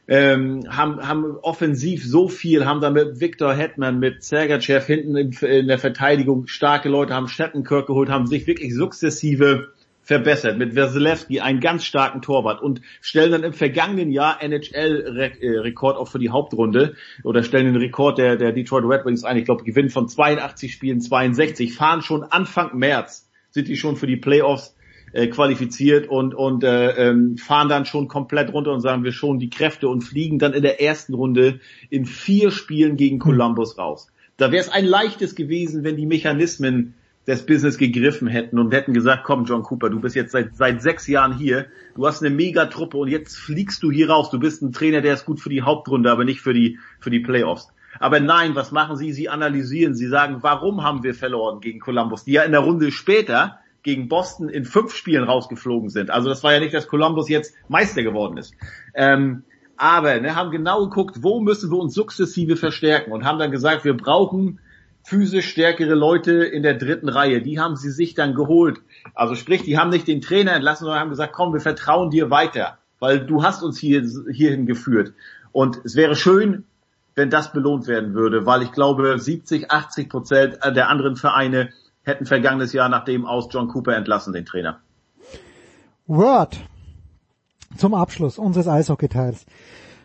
Ähm, haben, haben offensiv so viel, haben da mit Victor Hetman, mit Sergachev hinten in, in der Verteidigung starke Leute, haben Shattenkirk geholt, haben sich wirklich sukzessive verbessert mit Wasilewski, einen ganz starken Torwart und stellen dann im vergangenen Jahr NHL-Rekord auch für die Hauptrunde oder stellen den Rekord der, der Detroit Red Wings ein. Ich glaube, gewinnen von 82 Spielen 62, fahren schon Anfang März, sind die schon für die Playoffs äh, qualifiziert und, und äh, ähm, fahren dann schon komplett runter und sagen wir schon die Kräfte und fliegen dann in der ersten Runde in vier Spielen gegen Columbus raus. Da wäre es ein leichtes gewesen, wenn die Mechanismen des Business gegriffen hätten und hätten gesagt, komm John Cooper, du bist jetzt seit, seit sechs Jahren hier, du hast eine Megatruppe und jetzt fliegst du hier raus. Du bist ein Trainer, der ist gut für die Hauptrunde, aber nicht für die, für die Playoffs. Aber nein, was machen sie? Sie analysieren, sie sagen, warum haben wir verloren gegen Columbus, die ja in der Runde später gegen Boston in fünf Spielen rausgeflogen sind. Also das war ja nicht, dass Columbus jetzt Meister geworden ist. Ähm, aber ne, haben genau geguckt, wo müssen wir uns sukzessive verstärken und haben dann gesagt, wir brauchen physisch stärkere Leute in der dritten Reihe. Die haben sie sich dann geholt. Also sprich, die haben nicht den Trainer entlassen, sondern haben gesagt, komm, wir vertrauen dir weiter, weil du hast uns hier, hierhin geführt. Und es wäre schön, wenn das belohnt werden würde, weil ich glaube, 70, 80 Prozent der anderen Vereine hätten vergangenes Jahr nach dem aus John Cooper entlassen, den Trainer. Word zum Abschluss unseres Eishockeyteils.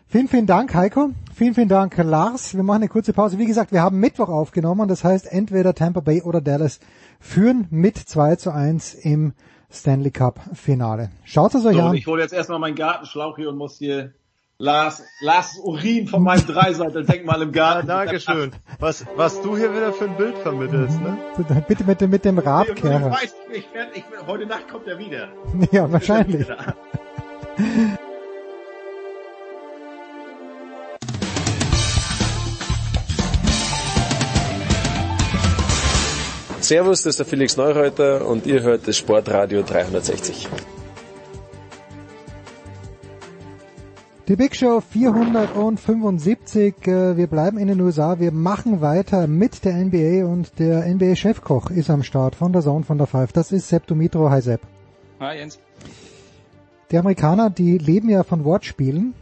Vielen, vielen Dank, Heiko. Vielen, vielen Dank, Lars. Wir machen eine kurze Pause. Wie gesagt, wir haben Mittwoch aufgenommen. Das heißt, entweder Tampa Bay oder Dallas führen mit 2 zu 1 im Stanley Cup Finale. Schaut es euch so, an. Ich hole jetzt erstmal meinen Gartenschlauch hier und muss hier Lars, Lars Urin von meinem (laughs) Dreiseitel-Denkmal im Garten. Ja, Dankeschön. Was, was du hier wieder für ein Bild vermittelst, ne? Bitte mit, dem mit dem Radkehrer. Ich weiß, ich werd, ich, heute Nacht kommt er wieder. Ja, wahrscheinlich. (laughs) (laughs) Servus, das ist der Felix Neureuter und ihr hört das Sportradio 360. Die Big Show 475. äh, Wir bleiben in den USA. Wir machen weiter mit der NBA und der NBA-Chefkoch ist am Start von der Zone von der Five. Das ist Sepp Dumitro. Hi Sepp. Hi Jens. Die Amerikaner, die leben ja von Wortspielen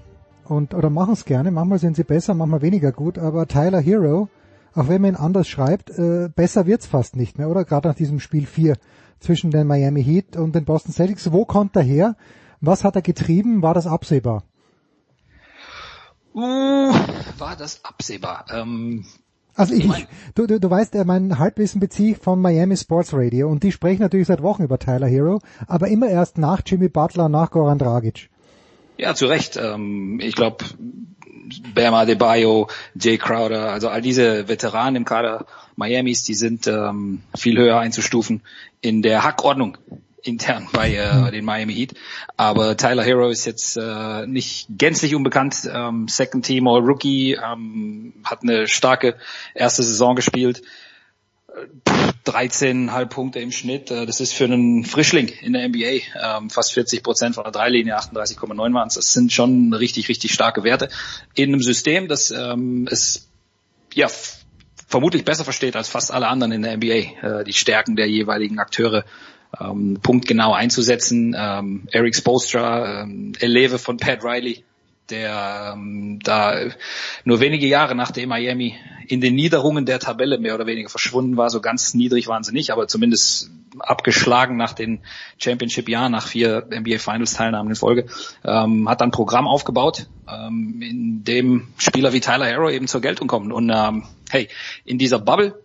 und oder machen es gerne. Manchmal sind sie besser, manchmal weniger gut. Aber Tyler Hero, auch wenn man ihn anders schreibt, äh, besser wird's fast nicht mehr, oder? Gerade nach diesem Spiel 4 zwischen den Miami Heat und den Boston Celtics. Wo kommt er her? Was hat er getrieben? War das absehbar? Uh, war das absehbar? Ähm, also ich, du, du, du weißt, mein Halbwissen beziehe ich von Miami Sports Radio und die sprechen natürlich seit Wochen über Tyler Hero, aber immer erst nach Jimmy Butler, nach Goran Dragic. Ja, zu Recht. Ähm, ich glaube, Bam Adebayo, Jay Crowder, also all diese Veteranen im Kader Miamis, die sind ähm, viel höher einzustufen in der Hackordnung intern (laughs) bei äh, den Miami Heat. Aber Tyler Hero ist jetzt äh, nicht gänzlich unbekannt. Ähm, Second Team All Rookie, ähm, hat eine starke erste Saison gespielt. 13,5 Punkte im Schnitt. Äh, Das ist für einen Frischling in der NBA ähm, fast 40 Prozent von der Dreilinie, 38,9 waren es. Das sind schon richtig, richtig starke Werte in einem System, das ähm, es ja vermutlich besser versteht als fast alle anderen in der NBA, äh, die Stärken der jeweiligen Akteure ähm, punktgenau einzusetzen. Ähm, Eric Spoelstra, ähm, Eleve von Pat Riley, der ähm, da nur wenige Jahre nachdem Miami in den Niederungen der Tabelle mehr oder weniger verschwunden war, so ganz niedrig waren sie nicht, aber zumindest abgeschlagen nach den Championship-Jahren, nach vier NBA Finals-Teilnahmen in Folge, ähm, hat dann Programm aufgebaut, ähm, in dem Spieler wie Tyler Harrow eben zur Geltung kommen. Und ähm, hey, in dieser Bubble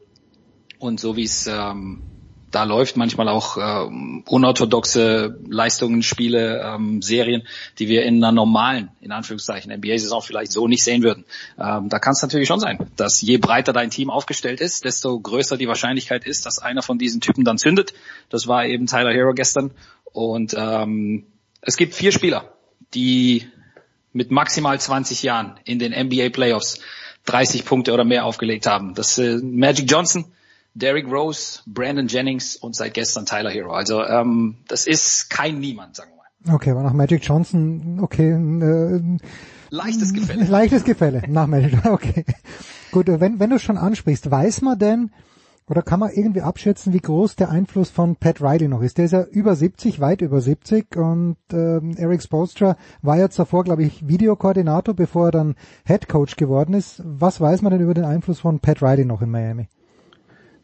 und so wie es ähm, da läuft manchmal auch ähm, unorthodoxe Leistungen, Spiele, ähm, Serien, die wir in einer normalen, in Anführungszeichen, NBA-Saison vielleicht so nicht sehen würden. Ähm, da kann es natürlich schon sein, dass je breiter dein Team aufgestellt ist, desto größer die Wahrscheinlichkeit ist, dass einer von diesen Typen dann zündet. Das war eben Tyler Hero gestern. Und ähm, es gibt vier Spieler, die mit maximal 20 Jahren in den NBA Playoffs 30 Punkte oder mehr aufgelegt haben. Das äh, Magic Johnson, Derrick Rose, Brandon Jennings und seit gestern Tyler Hero. Also ähm, das ist kein Niemand, sagen wir mal. Okay, aber nach Magic Johnson, okay. Äh, leichtes Gefälle. (laughs) Leichtes Gefälle, nach Magic Okay. Gut, wenn, wenn du es schon ansprichst, weiß man denn, oder kann man irgendwie abschätzen, wie groß der Einfluss von Pat Riley noch ist? Der ist ja über 70, weit über 70 und ähm, Eric Spolstra war ja zuvor, glaube ich, Videokoordinator, bevor er dann Head Coach geworden ist. Was weiß man denn über den Einfluss von Pat Riley noch in Miami?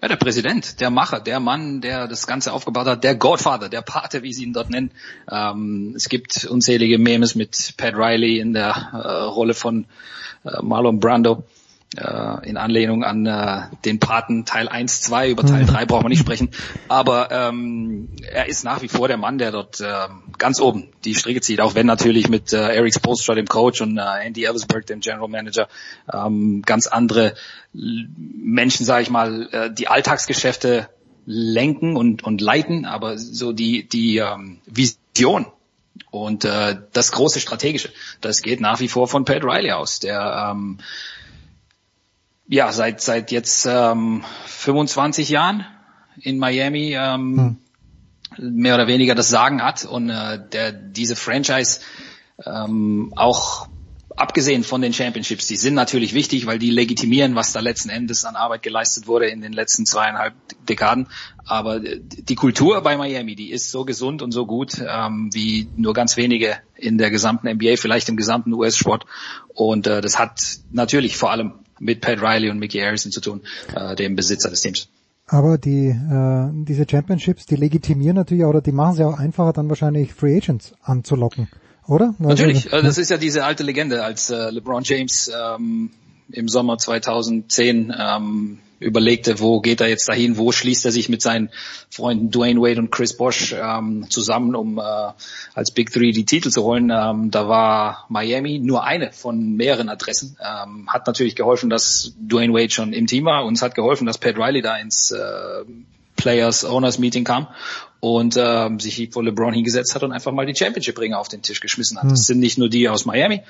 Ja, der Präsident, der Macher, der Mann, der das Ganze aufgebaut hat, der Godfather, der Pate, wie sie ihn dort nennen. Ähm, es gibt unzählige Memes mit Pat Riley in der äh, Rolle von äh, Marlon Brando äh, in Anlehnung an äh, den Paten Teil 1, 2, über Teil 3 brauchen wir nicht sprechen. Aber ähm, er ist nach wie vor der Mann, der dort äh, ganz oben die Stricke zieht, auch wenn natürlich mit äh, Eric Spoelstra, dem Coach, und äh, Andy Elversberg, dem General Manager, ähm, ganz andere Menschen, sage ich mal, äh, die Alltagsgeschäfte lenken und, und leiten, aber so die, die ähm, Vision und äh, das große Strategische, das geht nach wie vor von Pat Riley aus, der ähm, ja seit seit jetzt ähm, 25 Jahren in Miami ähm, hm. mehr oder weniger das Sagen hat und äh, der diese Franchise ähm, auch abgesehen von den Championships, die sind natürlich wichtig, weil die legitimieren, was da letzten Endes an Arbeit geleistet wurde in den letzten zweieinhalb Dekaden. Aber die Kultur bei Miami, die ist so gesund und so gut ähm, wie nur ganz wenige in der gesamten NBA, vielleicht im gesamten US-Sport. Und äh, das hat natürlich vor allem mit Pat Riley und Mickey Harrison zu tun, äh, dem Besitzer des Teams. Aber die äh, diese Championships, die legitimieren natürlich oder die machen es ja auch einfacher, dann wahrscheinlich Free Agents anzulocken oder? Natürlich, also, das ist ja diese alte Legende, als äh, LeBron James ähm, im Sommer 2010 ähm, überlegte, wo geht er jetzt dahin, wo schließt er sich mit seinen Freunden Dwayne Wade und Chris Bosch ähm, zusammen, um äh, als Big Three die Titel zu holen. Ähm, da war Miami nur eine von mehreren Adressen. Ähm, hat natürlich geholfen, dass Dwayne Wade schon im Team war und es hat geholfen, dass Pat Riley da ins äh, Players Owners Meeting kam und ähm, sich vor LeBron hingesetzt hat und einfach mal die Championship-Ringe auf den Tisch geschmissen hat. Hm. Das sind nicht nur die aus Miami,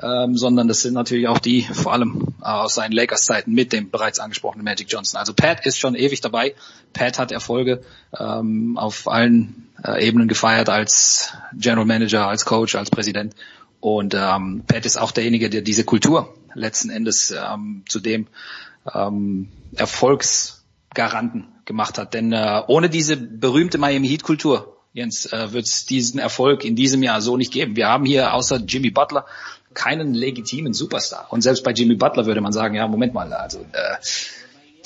ähm, sondern das sind natürlich auch die vor allem äh, aus seinen Lakers-Zeiten mit dem bereits angesprochenen Magic Johnson. Also Pat ist schon ewig dabei. Pat hat Erfolge ähm, auf allen äh, Ebenen gefeiert als General Manager, als Coach, als Präsident. Und ähm, Pat ist auch derjenige, der diese Kultur letzten Endes ähm, zu dem ähm, Erfolgsgaranten gemacht hat. Denn äh, ohne diese berühmte Miami Heat Kultur, Jens, äh, wird es diesen Erfolg in diesem Jahr so nicht geben. Wir haben hier außer Jimmy Butler keinen legitimen Superstar. Und selbst bei Jimmy Butler würde man sagen, ja, Moment mal, also äh,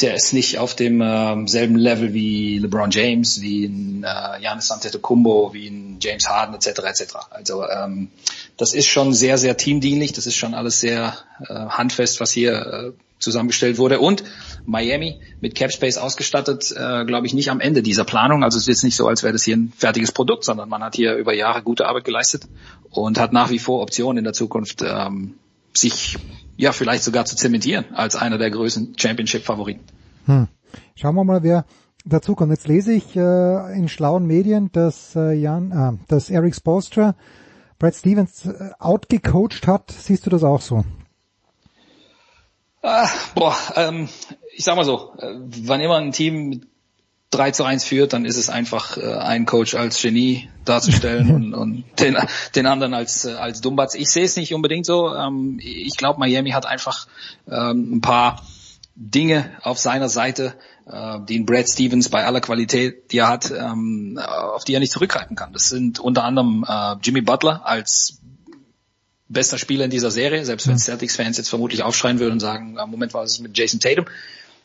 der ist nicht auf dem äh, selben Level wie LeBron James, wie ein äh, Antetokounmpo, wie ein James Harden etc. etc. Also ähm, das ist schon sehr sehr teamdienlich, das ist schon alles sehr äh, handfest, was hier äh, zusammengestellt wurde und Miami mit Capspace ausgestattet, äh, glaube ich nicht am Ende dieser Planung. Also es ist jetzt nicht so, als wäre das hier ein fertiges Produkt, sondern man hat hier über Jahre gute Arbeit geleistet und hat nach wie vor Optionen in der Zukunft ähm, sich ja vielleicht sogar zu zementieren als einer der größten Championship-Favoriten. Hm. Schauen wir mal, wer dazu kommt. Jetzt lese ich äh, in schlauen Medien, dass äh, Jan, äh, dass Eric Spolstra Brad Stevens äh, outgecoacht hat. Siehst du das auch so? Ah, boah, ähm, ich sag mal so, äh, wann immer ein Team 3 zu 1 führt, dann ist es einfach äh, ein Coach als Genie darzustellen (laughs) und, und den, den anderen als, äh, als Dummbatz. Ich sehe es nicht unbedingt so. Ähm, ich glaube, Miami hat einfach ähm, ein paar Dinge auf seiner Seite, äh, den Brad Stevens bei aller Qualität, die er hat, ähm, auf die er nicht zurückgreifen kann. Das sind unter anderem äh, Jimmy Butler als bester Spieler in dieser Serie, selbst wenn Celtics-Fans jetzt vermutlich aufschreien würden und sagen, Moment, was ist mit Jason Tatum?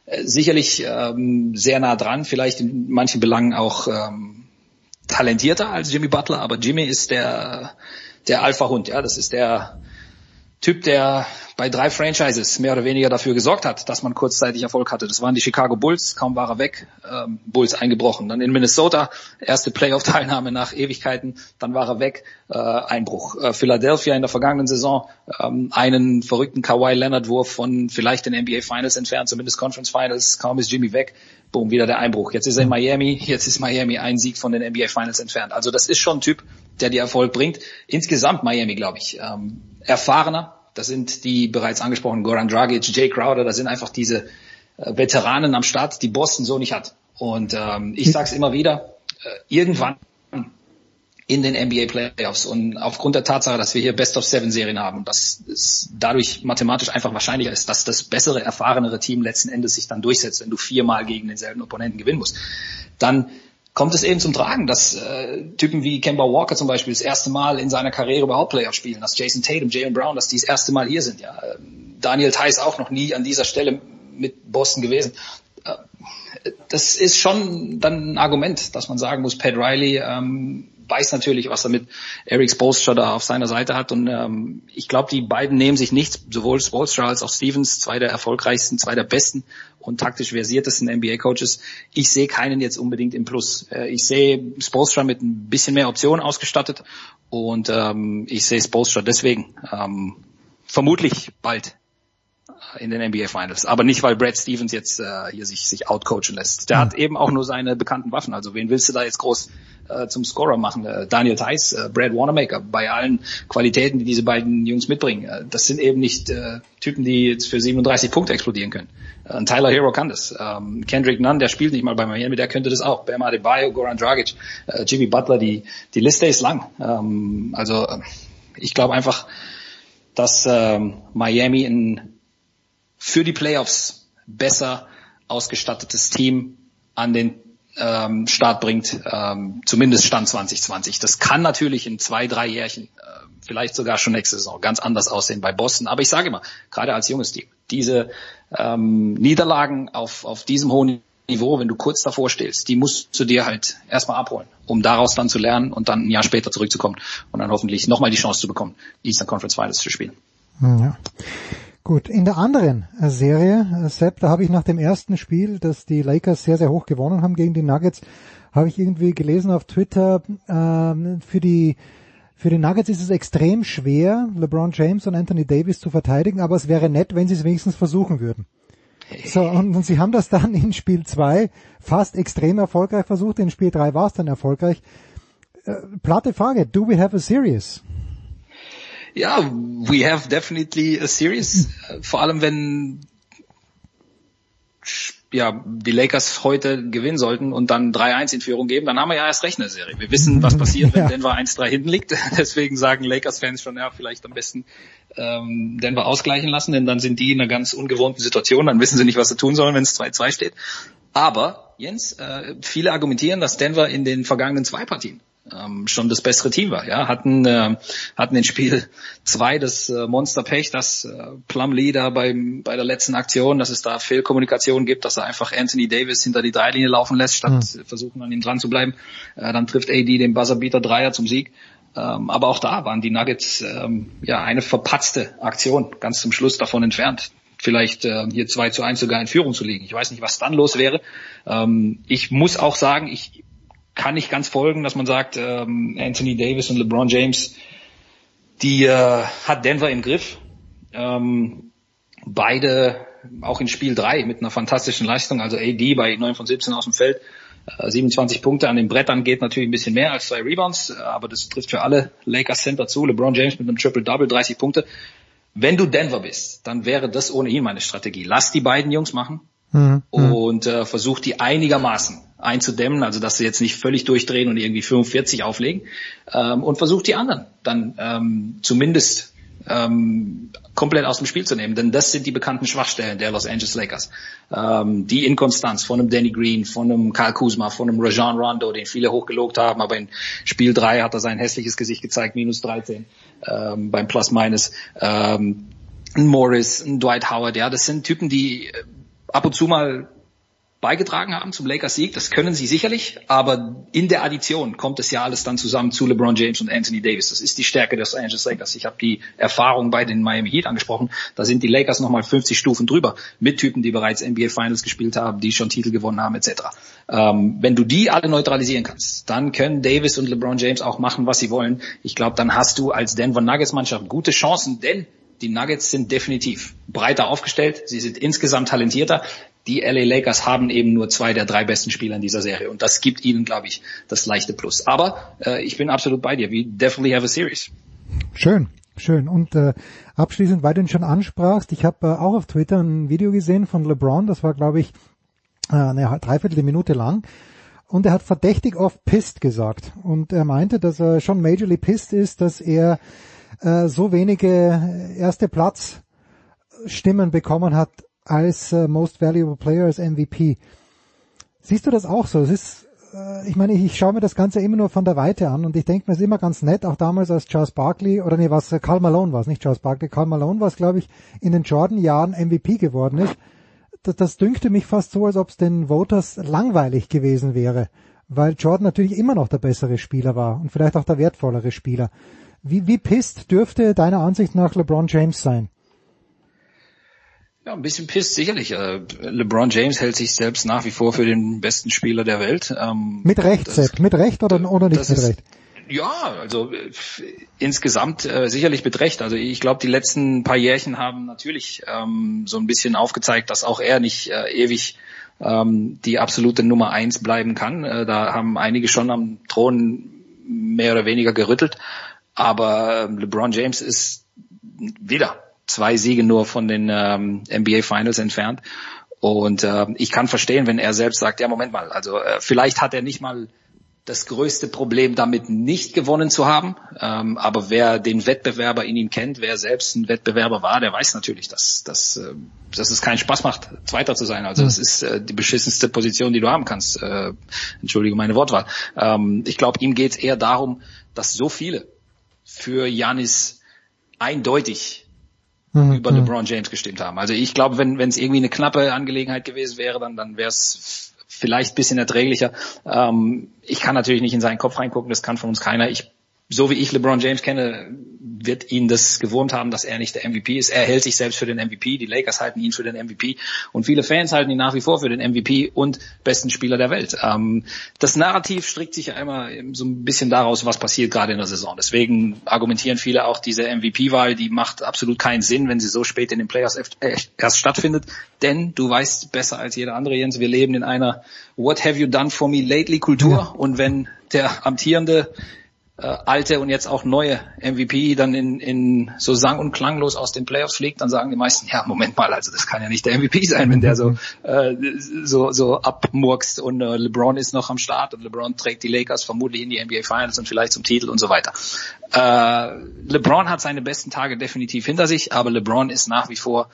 Äh, sicherlich ähm, sehr nah dran, vielleicht in manchen Belangen auch ähm, talentierter als Jimmy Butler, aber Jimmy ist der der Alpha-Hund, ja, das ist der Typ, der bei drei Franchises mehr oder weniger dafür gesorgt hat, dass man kurzzeitig Erfolg hatte. Das waren die Chicago Bulls, kaum war er weg, ähm, Bulls eingebrochen. Dann in Minnesota, erste Playoff-Teilnahme nach Ewigkeiten, dann war er weg, äh, Einbruch. Äh, Philadelphia in der vergangenen Saison ähm, einen verrückten Kawhi Leonard-Wurf von vielleicht den NBA Finals entfernt, zumindest Conference Finals, kaum ist Jimmy weg, boom, wieder der Einbruch. Jetzt ist er in Miami, jetzt ist Miami ein Sieg von den NBA Finals entfernt. Also das ist schon ein Typ, der dir Erfolg bringt. Insgesamt Miami, glaube ich, ähm, erfahrener, das sind die bereits angesprochenen Goran Dragic, Jay Crowder, das sind einfach diese äh, Veteranen am Start, die Boston so nicht hat. Und ähm, ich sage es immer wieder, äh, irgendwann in den NBA Playoffs und aufgrund der Tatsache, dass wir hier Best of Seven Serien haben, dass es dadurch mathematisch einfach wahrscheinlicher ist, dass das bessere, erfahrenere Team letzten Endes sich dann durchsetzt, wenn du viermal gegen denselben Opponenten gewinnen musst, dann kommt es eben zum Tragen, dass äh, Typen wie Kemba Walker zum Beispiel das erste Mal in seiner Karriere überhaupt Playoff spielen, dass Jason Tatum, Jalen Brown, dass die das erste Mal hier sind. Ja, ähm, Daniel Theiss auch noch nie an dieser Stelle mit Boston gewesen. Äh, das ist schon dann ein Argument, dass man sagen muss, Pat Riley ähm, weiß natürlich, was er mit Eric Spolstra da auf seiner Seite hat. Und ähm, ich glaube, die beiden nehmen sich nichts, sowohl Spolstra als auch Stevens, zwei der erfolgreichsten, zwei der besten und taktisch versiertesten NBA-Coaches. Ich sehe keinen jetzt unbedingt im Plus. Äh, ich sehe Spolstra mit ein bisschen mehr Optionen ausgestattet und ähm, ich sehe Spolstra deswegen ähm, vermutlich bald in den NBA Finals. Aber nicht, weil Brad Stevens jetzt äh, hier sich, sich outcoachen lässt. Der mhm. hat eben auch nur seine bekannten Waffen. Also wen willst du da jetzt groß äh, zum Scorer machen? Äh, Daniel Theiss, äh, Brad Wanamaker, bei allen Qualitäten, die diese beiden Jungs mitbringen. Äh, das sind eben nicht äh, Typen, die jetzt für 37 Punkte explodieren können. Äh, Tyler Hero kann das. Ähm, Kendrick Nunn, der spielt nicht mal bei Miami, der könnte das auch. Bam Adebayo, Goran Dragic, äh, Jimmy Butler, die, die Liste ist lang. Ähm, also äh, ich glaube einfach, dass ähm, Miami ein für die Playoffs besser ausgestattetes Team an den ähm, Start bringt, ähm, zumindest Stand 2020. Das kann natürlich in zwei, drei Jährchen, äh, vielleicht sogar schon nächste Saison, ganz anders aussehen bei Boston. Aber ich sage immer, gerade als junges Team, diese ähm, Niederlagen auf, auf diesem hohen Niveau, wenn du kurz davor stehst, die musst du dir halt erstmal abholen, um daraus dann zu lernen und dann ein Jahr später zurückzukommen und dann hoffentlich nochmal die Chance zu bekommen, Eastern Conference Finals zu spielen. Ja. Gut, in der anderen äh, Serie, äh, Sepp, da habe ich nach dem ersten Spiel, das die Lakers sehr, sehr hoch gewonnen haben gegen die Nuggets, habe ich irgendwie gelesen auf Twitter, ähm, für die für die Nuggets ist es extrem schwer, LeBron James und Anthony Davis zu verteidigen, aber es wäre nett, wenn sie es wenigstens versuchen würden. So, und, und sie haben das dann in Spiel 2 fast extrem erfolgreich versucht, in Spiel 3 war es dann erfolgreich. Äh, platte Frage, do we have a series? Ja, we have definitely a series. Vor allem wenn ja, die Lakers heute gewinnen sollten und dann 3-1 in Führung geben, dann haben wir ja erst recht eine Serie. Wir wissen, was passiert, wenn (laughs) ja. Denver 1-3 hinten liegt. (laughs) Deswegen sagen Lakers-Fans schon, ja, vielleicht am besten ähm, Denver ausgleichen lassen, denn dann sind die in einer ganz ungewohnten Situation, dann wissen sie nicht, was sie tun sollen, wenn es 2-2 steht. Aber, Jens, äh, viele argumentieren, dass Denver in den vergangenen zwei Partien ähm, schon das bessere Team war. Ja, hatten äh, hatten in Spiel zwei das äh, Monster Pech, dass äh, Plumlee da beim bei der letzten Aktion, dass es da Fehlkommunikation gibt, dass er einfach Anthony Davis hinter die Dreilinie laufen lässt, statt mhm. versuchen an ihm dran zu bleiben. Äh, dann trifft AD den Buzzerbeater Dreier zum Sieg. Ähm, aber auch da waren die Nuggets ähm, ja eine verpatzte Aktion, ganz zum Schluss davon entfernt vielleicht äh, hier 2 zu 1 sogar in Führung zu liegen. Ich weiß nicht, was dann los wäre. Ähm, ich muss auch sagen, ich kann nicht ganz folgen, dass man sagt, ähm, Anthony Davis und LeBron James, die äh, hat Denver im Griff. Ähm, beide auch in Spiel 3 mit einer fantastischen Leistung, also AD bei 9 von 17 aus dem Feld, äh, 27 Punkte an den Brettern geht natürlich ein bisschen mehr als zwei Rebounds, äh, aber das trifft für alle Lakers Center zu. LeBron James mit einem Triple-Double, 30 Punkte. Wenn du Denver bist, dann wäre das ohnehin meine Strategie. Lass die beiden Jungs machen mhm. und äh, versuch die einigermaßen einzudämmen, also dass sie jetzt nicht völlig durchdrehen und irgendwie 45 auflegen ähm, und versucht die anderen dann ähm, zumindest ähm, komplett aus dem Spiel zu nehmen, denn das sind die bekannten Schwachstellen der Los Angeles Lakers. Ähm, die Inkonstanz von einem Danny Green, von einem Kyle Kuzma, von einem Rajon Rondo, den viele hochgelobt haben, aber in Spiel 3 hat er sein hässliches Gesicht gezeigt, minus 13 ähm, beim Plus-Minus. Ähm, Morris, Dwight Howard, ja, das sind Typen, die äh, ab und zu mal beigetragen haben zum Lakers Sieg. Das können sie sicherlich, aber in der Addition kommt es ja alles dann zusammen zu LeBron James und Anthony Davis. Das ist die Stärke des Los Angeles Lakers. Ich habe die Erfahrung bei den Miami Heat angesprochen. Da sind die Lakers nochmal 50 Stufen drüber mit Typen, die bereits NBA Finals gespielt haben, die schon Titel gewonnen haben etc. Ähm, wenn du die alle neutralisieren kannst, dann können Davis und LeBron James auch machen, was sie wollen. Ich glaube, dann hast du als Denver Nuggets Mannschaft gute Chancen, denn die Nuggets sind definitiv breiter aufgestellt, sie sind insgesamt talentierter die LA Lakers haben eben nur zwei der drei besten Spieler in dieser Serie und das gibt ihnen, glaube ich, das leichte Plus. Aber äh, ich bin absolut bei dir. We definitely have a series. Schön, schön. Und äh, abschließend, weil du ihn schon ansprachst, ich habe äh, auch auf Twitter ein Video gesehen von LeBron, das war, glaube ich, äh, eine Dreiviertel Minute lang. Und er hat verdächtig oft pissed gesagt. Und er meinte, dass er schon majorly pissed ist, dass er äh, so wenige erste Platz Stimmen bekommen hat als äh, Most Valuable Player, als MVP. Siehst du das auch so? Es ist, äh, ich meine, ich, ich schaue mir das Ganze immer nur von der Weite an und ich denke mir, es ist immer ganz nett, auch damals als Charles Barkley, oder nee, was, Karl Malone war es, nicht Charles Barkley, Karl Malone war es, glaube ich, in den Jordan-Jahren MVP geworden ist. Das, das dünkte mich fast so, als ob es den Voters langweilig gewesen wäre, weil Jordan natürlich immer noch der bessere Spieler war und vielleicht auch der wertvollere Spieler. Wie, wie pisst dürfte deiner Ansicht nach LeBron James sein? Ja, ein bisschen pisst sicherlich. Äh, LeBron James hält sich selbst nach wie vor für den besten Spieler der Welt. Ähm, mit Recht, Sepp, mit Recht oder, oder nicht mit Recht? Ja, also äh, insgesamt äh, sicherlich mit Recht. Also ich glaube, die letzten paar Jährchen haben natürlich ähm, so ein bisschen aufgezeigt, dass auch er nicht äh, ewig ähm, die absolute Nummer eins bleiben kann. Äh, da haben einige schon am Thron mehr oder weniger gerüttelt. Aber äh, LeBron James ist wieder zwei Siege nur von den ähm, NBA Finals entfernt. Und äh, ich kann verstehen, wenn er selbst sagt, ja Moment mal, also äh, vielleicht hat er nicht mal das größte Problem damit nicht gewonnen zu haben. Ähm, aber wer den Wettbewerber in ihm kennt, wer selbst ein Wettbewerber war, der weiß natürlich, dass, dass, äh, dass es keinen Spaß macht, Zweiter zu sein. Also das ist äh, die beschissenste Position, die du haben kannst. Äh, entschuldige meine Wortwahl. Ähm, ich glaube, ihm geht es eher darum, dass so viele für Janis eindeutig Mhm. über LeBron James gestimmt haben. Also ich glaube, wenn wenn es irgendwie eine knappe Angelegenheit gewesen wäre, dann dann wäre es vielleicht bisschen erträglicher. Ähm, ich kann natürlich nicht in seinen Kopf reingucken, das kann von uns keiner. Ich so wie ich LeBron James kenne, wird ihn das gewurmt haben, dass er nicht der MVP ist. Er hält sich selbst für den MVP, die Lakers halten ihn für den MVP und viele Fans halten ihn nach wie vor für den MVP und besten Spieler der Welt. Ähm, das Narrativ strickt sich ja immer so ein bisschen daraus, was passiert gerade in der Saison. Deswegen argumentieren viele auch, diese MVP-Wahl, die macht absolut keinen Sinn, wenn sie so spät in den Playoffs erst stattfindet. Denn du weißt besser als jeder andere, Jens, wir leben in einer What have you done for me lately Kultur und wenn der amtierende äh, alte und jetzt auch neue MVP dann in, in so sang- und klanglos aus den Playoffs fliegt, dann sagen die meisten, ja, Moment mal, also das kann ja nicht der MVP sein, wenn der so, äh, so, so abmurkst und äh, LeBron ist noch am Start und LeBron trägt die Lakers vermutlich in die NBA Finals und vielleicht zum Titel und so weiter. Äh, LeBron hat seine besten Tage definitiv hinter sich, aber LeBron ist nach wie vor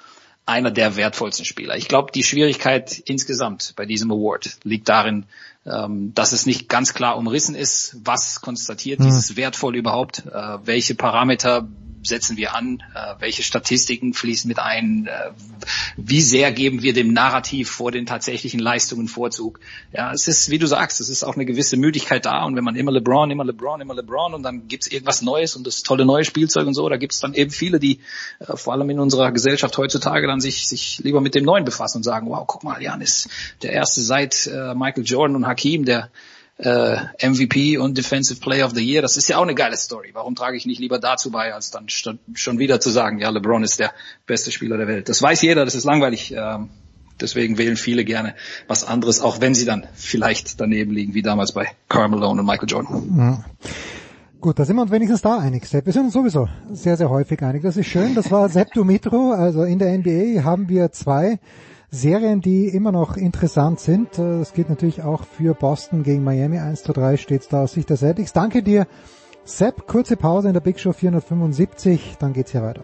einer der wertvollsten Spieler. Ich glaube, die Schwierigkeit insgesamt bei diesem Award liegt darin, ähm, dass es nicht ganz klar umrissen ist, was konstatiert Mhm. dieses wertvoll überhaupt, äh, welche Parameter setzen wir an, äh, welche Statistiken fließen mit ein, äh, wie sehr geben wir dem Narrativ vor den tatsächlichen Leistungen Vorzug. Ja, es ist, wie du sagst, es ist auch eine gewisse Müdigkeit da. Und wenn man immer LeBron, immer LeBron, immer LeBron und dann gibt's irgendwas Neues und das tolle neue Spielzeug und so, da gibt's dann eben viele, die äh, vor allem in unserer Gesellschaft heutzutage dann sich, sich lieber mit dem Neuen befassen und sagen, wow, guck mal, Jan ist der erste seit äh, Michael Jordan und Hakim, der äh, MVP und Defensive Player of the Year. Das ist ja auch eine geile Story. Warum trage ich nicht lieber dazu bei, als dann schon wieder zu sagen, ja, LeBron ist der beste Spieler der Welt. Das weiß jeder, das ist langweilig. Ähm, deswegen wählen viele gerne was anderes, auch wenn sie dann vielleicht daneben liegen, wie damals bei Karl Malone und Michael Jordan. Mhm. Gut, da sind wir uns wenigstens da einig, Sepp. Wir sind uns sowieso sehr, sehr häufig einig. Das ist schön. Das war Sepp Dumitro. Also in der NBA haben wir zwei Serien, die immer noch interessant sind. Das geht natürlich auch für Boston gegen Miami. 1 zu 3 steht da aus Sicht der Celtics. Danke dir, Sepp. Kurze Pause in der Big Show 475. Dann geht's hier weiter.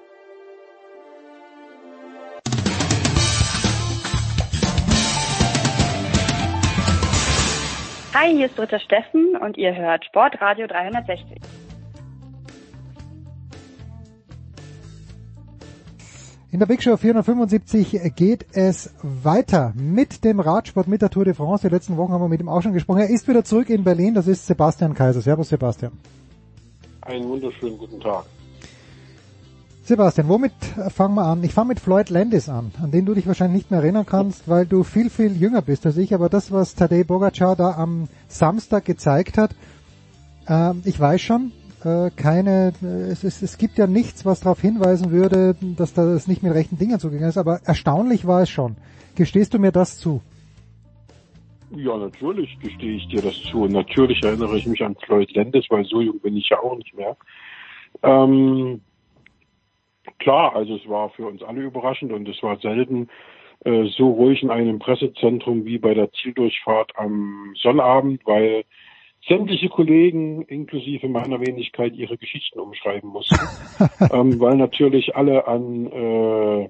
Hi, hier ist Dritter Steffen und ihr hört Sportradio 360. In der Big Show 475 geht es weiter mit dem Radsport, mit der Tour de France. Die letzten Wochen haben wir mit ihm auch schon gesprochen. Er ist wieder zurück in Berlin. Das ist Sebastian Kaiser. Servus, Sebastian. Einen wunderschönen guten Tag. Sebastian, womit fangen wir an? Ich fange mit Floyd Landis an, an den du dich wahrscheinlich nicht mehr erinnern kannst, weil du viel, viel jünger bist als ich. Aber das, was Tadej Bogacar da am Samstag gezeigt hat, äh, ich weiß schon, äh, keine, äh, es, es, es gibt ja nichts, was darauf hinweisen würde, dass das nicht mit rechten Dingen zugegangen ist. Aber erstaunlich war es schon. Gestehst du mir das zu? Ja, natürlich gestehe ich dir das zu. Natürlich erinnere ich mich an Floyd Landis, weil so jung bin ich ja auch nicht mehr. Ähm, klar, also es war für uns alle überraschend und es war selten äh, so ruhig in einem Pressezentrum wie bei der Zieldurchfahrt am Sonnabend, weil sämtliche Kollegen, inklusive meiner Wenigkeit, ihre Geschichten umschreiben mussten, (laughs) ähm, weil natürlich alle an äh,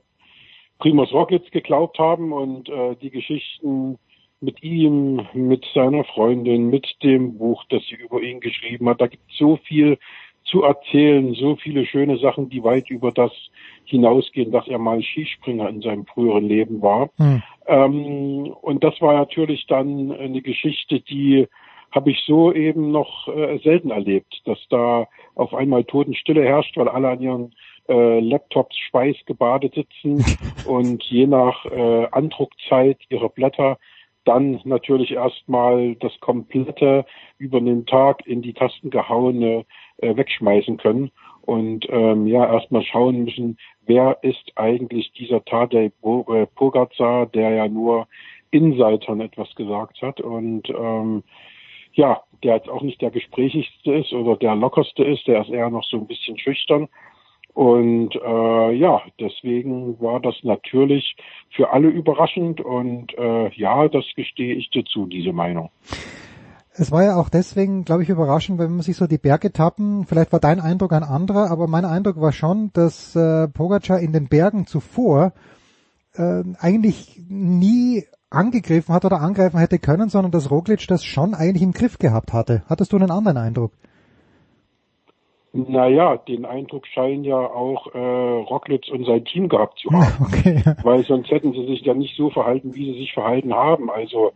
Primus Rockets geglaubt haben und äh, die Geschichten mit ihm, mit seiner Freundin, mit dem Buch, das sie über ihn geschrieben hat. Da gibt es so viel zu erzählen, so viele schöne Sachen, die weit über das hinausgehen, dass er mal Skispringer in seinem früheren Leben war. Hm. Ähm, und das war natürlich dann eine Geschichte, die habe ich so eben noch äh, selten erlebt, dass da auf einmal Totenstille herrscht, weil alle an ihren äh, Laptops schweißgebadet sitzen (laughs) und je nach äh, Andruckzeit ihrer Blätter dann natürlich erstmal das komplette über den Tag in die Tasten gehauene äh, wegschmeißen können und ähm, ja erstmal schauen müssen, wer ist eigentlich dieser Tadej Pogacar, der ja nur Insidern etwas gesagt hat und ähm, ja, der jetzt auch nicht der gesprächigste ist oder der lockerste ist, der ist eher noch so ein bisschen schüchtern. Und äh, ja, deswegen war das natürlich für alle überraschend und äh, ja, das gestehe ich dir zu, diese Meinung. Es war ja auch deswegen, glaube ich, überraschend, wenn man sich so die Berge tappen. Vielleicht war dein Eindruck ein anderer, aber mein Eindruck war schon, dass äh, Pogacar in den Bergen zuvor äh, eigentlich nie angegriffen hat oder angreifen hätte können, sondern dass Roglic das schon eigentlich im Griff gehabt hatte. Hattest du einen anderen Eindruck? Naja, den Eindruck scheinen ja auch äh, Rocklitz und sein Team gehabt zu (laughs) haben. Okay. Weil sonst hätten sie sich ja nicht so verhalten, wie sie sich verhalten haben. Also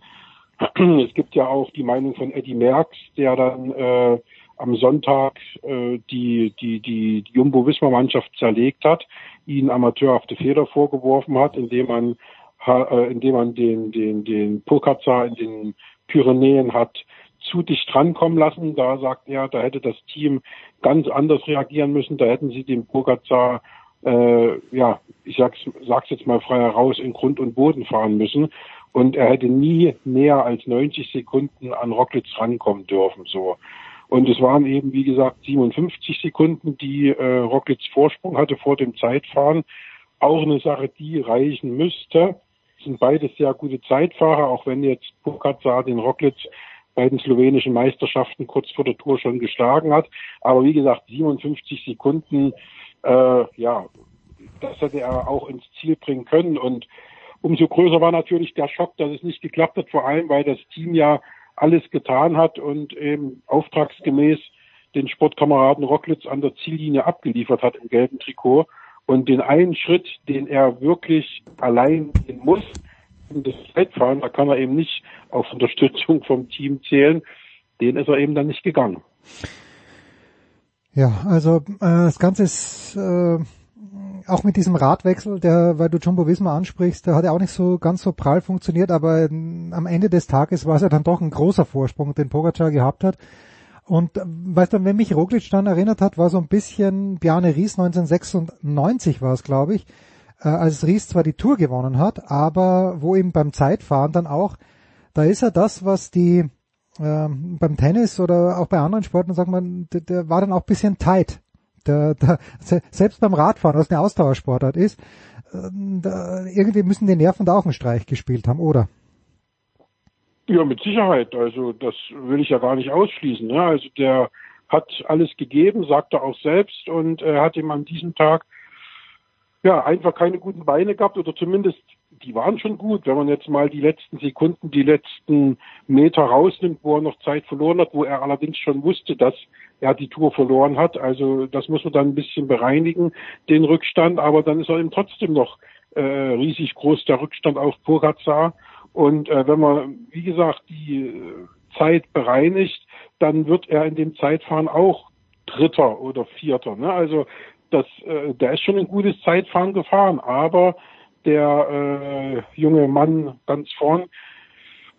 (clears throat) es gibt ja auch die Meinung von Eddie Merckx, der dann äh, am Sonntag äh, die, die, die, die Jumbo-Wismar-Mannschaft zerlegt hat, ihnen amateurhafte Fehler vorgeworfen hat, indem man, indem man den, den, den Pogacar in den Pyrenäen hat zu dicht rankommen lassen. Da sagt er, da hätte das Team ganz anders reagieren müssen. Da hätten sie den Pogacar, äh, ja, ich sag's, sag's jetzt mal frei heraus, in Grund und Boden fahren müssen. Und er hätte nie näher als 90 Sekunden an Rocklitz rankommen dürfen, so. Und es waren eben, wie gesagt, 57 Sekunden, die äh, Rocklitz Vorsprung hatte vor dem Zeitfahren. Auch eine Sache, die reichen müsste. Sind beides sehr gute Zeitfahrer, auch wenn jetzt Pogacar den Rocklitz bei den slowenischen Meisterschaften kurz vor der Tour schon geschlagen hat. Aber wie gesagt, 57 Sekunden, äh, ja, das hätte er auch ins Ziel bringen können. Und umso größer war natürlich der Schock, dass es nicht geklappt hat, vor allem weil das Team ja alles getan hat und eben auftragsgemäß den Sportkameraden Rocklitz an der Ziellinie abgeliefert hat im gelben Trikot. Und den einen Schritt, den er wirklich allein gehen muss, das Zeitfahren, da kann er eben nicht auf Unterstützung vom Team zählen. Den ist er eben dann nicht gegangen. Ja, also äh, das Ganze ist äh, auch mit diesem Radwechsel, der, weil du Jumbo Visma ansprichst, der hat ja auch nicht so ganz so prall funktioniert, aber ähm, am Ende des Tages war es ja dann doch ein großer Vorsprung, den Pogacar gehabt hat. Und äh, weißt du, wenn mich Roglic dann erinnert hat, war so ein bisschen Bjarne Ries 1996 war es, glaube ich, äh, als Ries zwar die Tour gewonnen hat, aber wo eben beim Zeitfahren dann auch, da ist er das, was die äh, beim Tennis oder auch bei anderen Sporten, sagt man, der, der war dann auch bisschen tight. Der, der, selbst beim Radfahren, was eine Ausdauersportart ist, äh, da, irgendwie müssen die Nerven da auch einen Streich gespielt haben, oder? Ja, mit Sicherheit. Also das will ich ja gar nicht ausschließen. Ne? Also der hat alles gegeben, sagt er auch selbst und er hat ihm an diesem Tag ja, einfach keine guten Beine gehabt oder zumindest die waren schon gut. Wenn man jetzt mal die letzten Sekunden, die letzten Meter rausnimmt, wo er noch Zeit verloren hat, wo er allerdings schon wusste, dass er die Tour verloren hat. Also das muss man dann ein bisschen bereinigen, den Rückstand. Aber dann ist er eben trotzdem noch äh, riesig groß, der Rückstand auf Pogacar. Und äh, wenn man, wie gesagt, die äh, Zeit bereinigt, dann wird er in dem Zeitfahren auch Dritter oder Vierter. Ne? Also das, äh, der ist schon ein gutes Zeitfahren gefahren, aber der äh, junge Mann ganz vorn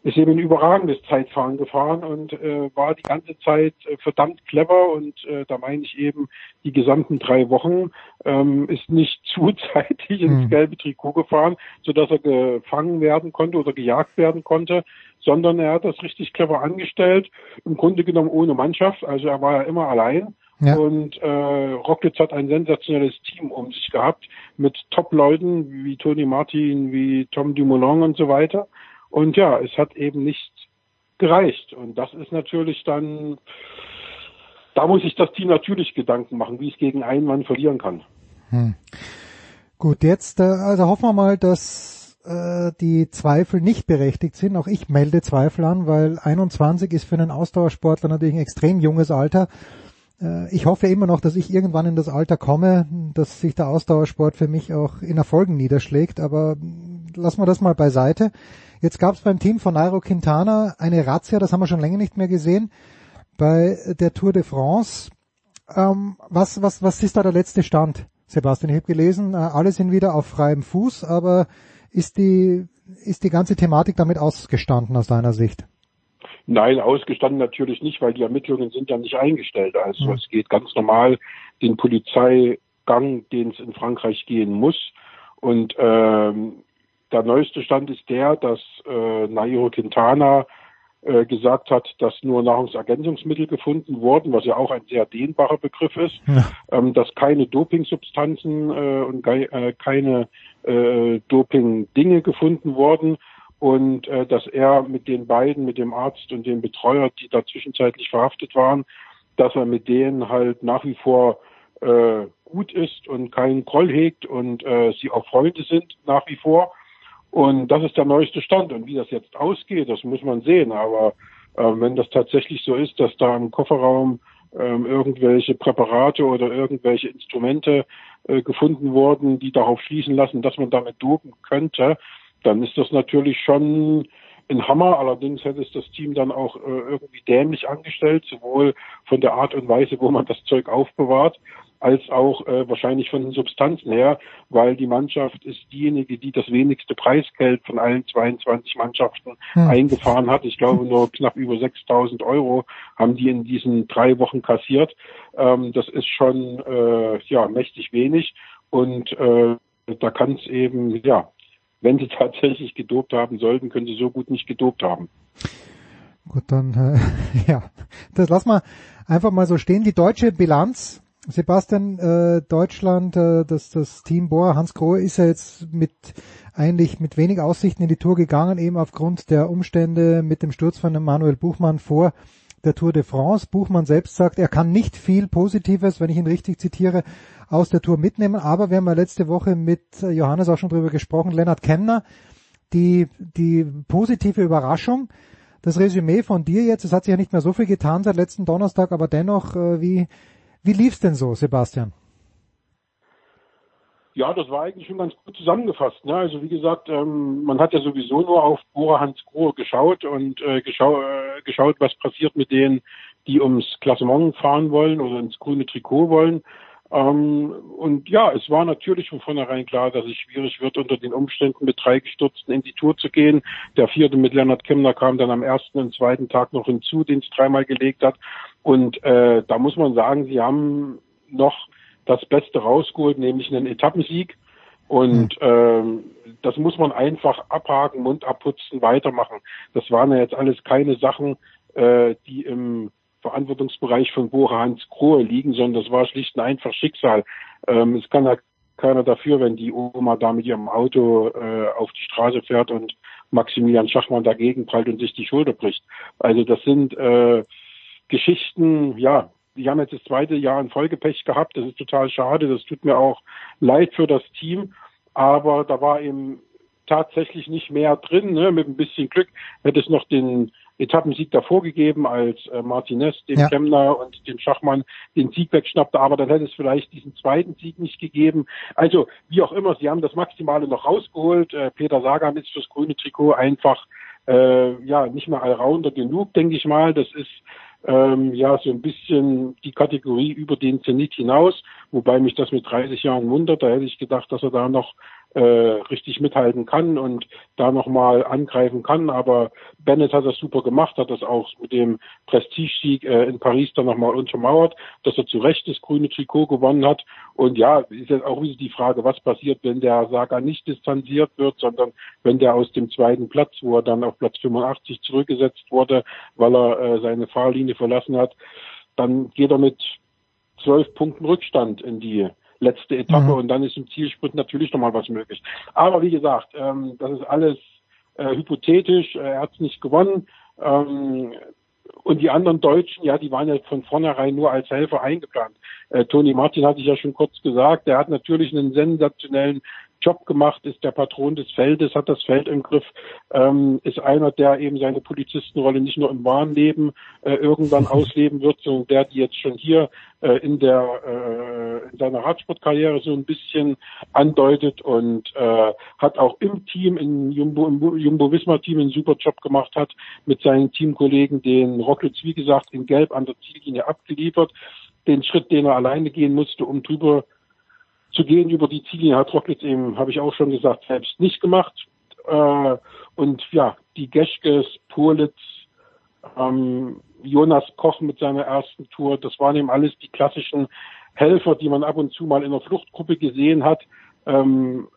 ist eben ein überragendes Zeitfahren gefahren und äh, war die ganze Zeit äh, verdammt clever und äh, da meine ich eben die gesamten drei Wochen ähm, ist nicht (laughs) zuzeitig ins mhm. gelbe Trikot gefahren, so dass er gefangen werden konnte oder gejagt werden konnte, sondern er hat das richtig clever angestellt, im Grunde genommen ohne Mannschaft, also er war ja immer allein ja. Und äh, Rocklitz hat ein sensationelles Team um sich gehabt mit Top-Leuten wie Tony Martin, wie Tom Dumoulin und so weiter. Und ja, es hat eben nicht gereicht. Und das ist natürlich dann, da muss sich das Team natürlich Gedanken machen, wie es gegen einen Mann verlieren kann. Hm. Gut, jetzt, äh, also hoffen wir mal, dass äh, die Zweifel nicht berechtigt sind. Auch ich melde Zweifel an, weil 21 ist für einen Ausdauersportler natürlich ein extrem junges Alter. Äh, ich hoffe immer noch, dass ich irgendwann in das Alter komme, dass sich der Ausdauersport für mich auch in Erfolgen niederschlägt, aber lassen wir das mal beiseite. Jetzt gab es beim Team von Nairo Quintana eine Razzia, das haben wir schon länger nicht mehr gesehen, bei der Tour de France. Ähm, was, was, was ist da der letzte Stand, Sebastian? Ich habe gelesen, äh, alle sind wieder auf freiem Fuß, aber ist die, ist die ganze Thematik damit ausgestanden aus deiner Sicht? Nein, ausgestanden natürlich nicht, weil die Ermittlungen sind ja nicht eingestellt. Also mhm. es geht ganz normal den Polizeigang, den es in Frankreich gehen muss. Und ähm, der neueste Stand ist der, dass äh, Nairo Quintana äh, gesagt hat, dass nur Nahrungsergänzungsmittel gefunden wurden, was ja auch ein sehr dehnbarer Begriff ist, ja. ähm, dass keine Dopingsubstanzen äh, und äh, keine äh, Doping-Dinge gefunden wurden und äh, dass er mit den beiden, mit dem Arzt und dem Betreuer, die da zwischenzeitlich verhaftet waren, dass er mit denen halt nach wie vor äh, gut ist und keinen Groll hegt und äh, sie auch Freunde sind nach wie vor. Und das ist der neueste Stand. Und wie das jetzt ausgeht, das muss man sehen. Aber äh, wenn das tatsächlich so ist, dass da im Kofferraum ähm, irgendwelche Präparate oder irgendwelche Instrumente äh, gefunden wurden, die darauf schließen lassen, dass man damit dopen könnte, dann ist das natürlich schon ein Hammer. Allerdings hätte es das Team dann auch äh, irgendwie dämlich angestellt, sowohl von der Art und Weise, wo man das Zeug aufbewahrt, als auch äh, wahrscheinlich von den Substanzen her, weil die Mannschaft ist diejenige, die das wenigste Preisgeld von allen 22 Mannschaften hm. eingefahren hat. Ich glaube nur knapp über 6.000 Euro haben die in diesen drei Wochen kassiert. Ähm, das ist schon äh, ja mächtig wenig und äh, da kann es eben ja wenn sie tatsächlich gedopt haben sollten, können sie so gut nicht gedopt haben. Gut, dann äh, (laughs) ja, das lassen wir einfach mal so stehen. Die deutsche Bilanz, Sebastian, äh, Deutschland, äh, das, das Team Bohr, Hans Grohe ist ja jetzt mit eigentlich mit wenig Aussichten in die Tour gegangen, eben aufgrund der Umstände mit dem Sturz von Manuel Buchmann vor der Tour de France. Buchmann selbst sagt, er kann nicht viel Positives, wenn ich ihn richtig zitiere, aus der Tour mitnehmen. Aber wir haben ja letzte Woche mit Johannes auch schon drüber gesprochen, Lennart Kemner, die, die positive Überraschung. Das Resümee von dir jetzt, es hat sich ja nicht mehr so viel getan seit letzten Donnerstag, aber dennoch, äh, wie, wie lief's denn so, Sebastian? Ja, das war eigentlich schon ganz gut zusammengefasst. Ne? Also wie gesagt, ähm, man hat ja sowieso nur auf Bora Hans Grohe geschaut und äh, geschau äh, geschaut, was passiert mit denen, die ums Klassement fahren wollen oder ins grüne Trikot wollen. Ähm, und ja, es war natürlich von vornherein klar, dass es schwierig wird, unter den Umständen mit drei Gestürzten in die Tour zu gehen. Der vierte mit Leonard Kemner kam dann am ersten und zweiten Tag noch hinzu, den es dreimal gelegt hat. Und äh, da muss man sagen, sie haben noch das Beste rausgeholt, nämlich einen Etappensieg. Und ähm, das muss man einfach abhaken, Mund abputzen, weitermachen. Das waren ja jetzt alles keine Sachen, äh, die im Verantwortungsbereich von Bora Hans Krohe liegen, sondern das war schlicht und einfach Schicksal. Ähm, es kann ja keiner dafür, wenn die Oma da mit ihrem Auto äh, auf die Straße fährt und Maximilian Schachmann dagegen prallt und sich die Schulter bricht. Also das sind äh, Geschichten, ja, die haben jetzt das zweite Jahr in Folgepech gehabt. Das ist total schade. Das tut mir auch leid für das Team. Aber da war eben tatsächlich nicht mehr drin. Ne? Mit ein bisschen Glück hätte es noch den Etappensieg davor gegeben, als äh, Martinez dem ja. Kemner und dem Schachmann den Sieg wegschnappte, aber dann hätte es vielleicht diesen zweiten Sieg nicht gegeben. Also wie auch immer, sie haben das Maximale noch rausgeholt. Äh, Peter Sagan ist fürs grüne Trikot einfach äh, ja nicht mehr allrounder genug, denke ich mal. Das ist ähm, ja so ein bisschen die Kategorie über den Zenit hinaus, wobei mich das mit 30 Jahren wundert. Da hätte ich gedacht, dass er da noch äh, richtig mithalten kann und da nochmal angreifen kann. Aber Bennett hat das super gemacht, hat das auch mit dem Prestigesieg äh, in Paris dann nochmal untermauert, dass er zu Recht das grüne Trikot gewonnen hat. Und ja, ist jetzt auch wieder die Frage, was passiert, wenn der Saga nicht distanziert wird, sondern wenn der aus dem zweiten Platz, wo er dann auf Platz 85 zurückgesetzt wurde, weil er äh, seine Fahrlinie verlassen hat, dann geht er mit zwölf Punkten Rückstand in die letzte Etappe mhm. und dann ist im Zielsprint natürlich nochmal was möglich. Aber wie gesagt, ähm, das ist alles äh, hypothetisch, äh, er hat es nicht gewonnen. Ähm, und die anderen Deutschen, ja, die waren ja von vornherein nur als Helfer eingeplant. Äh, Toni Martin hatte ich ja schon kurz gesagt, der hat natürlich einen sensationellen Job gemacht, ist der Patron des Feldes, hat das Feld im Griff, ähm, ist einer, der eben seine Polizistenrolle nicht nur im wahren Leben äh, irgendwann (laughs) ausleben wird, sondern der die jetzt schon hier äh, in der äh, in seiner Radsportkarriere so ein bisschen andeutet und äh, hat auch im Team, in Jumbo, im Jumbo-Visma-Team einen super Job gemacht hat, mit seinen Teamkollegen den Rocklitz, wie gesagt, in Gelb an der Ziellinie abgeliefert. Den Schritt, den er alleine gehen musste, um drüber zu gehen über die Ziellinie hat Rockets eben, habe ich auch schon gesagt, selbst nicht gemacht. Äh, und ja, die Geschkes, Purlitz, ähm, Jonas Koch mit seiner ersten Tour, das waren eben alles die klassischen Helfer, die man ab und zu mal in der Fluchtgruppe gesehen hat. Ähm,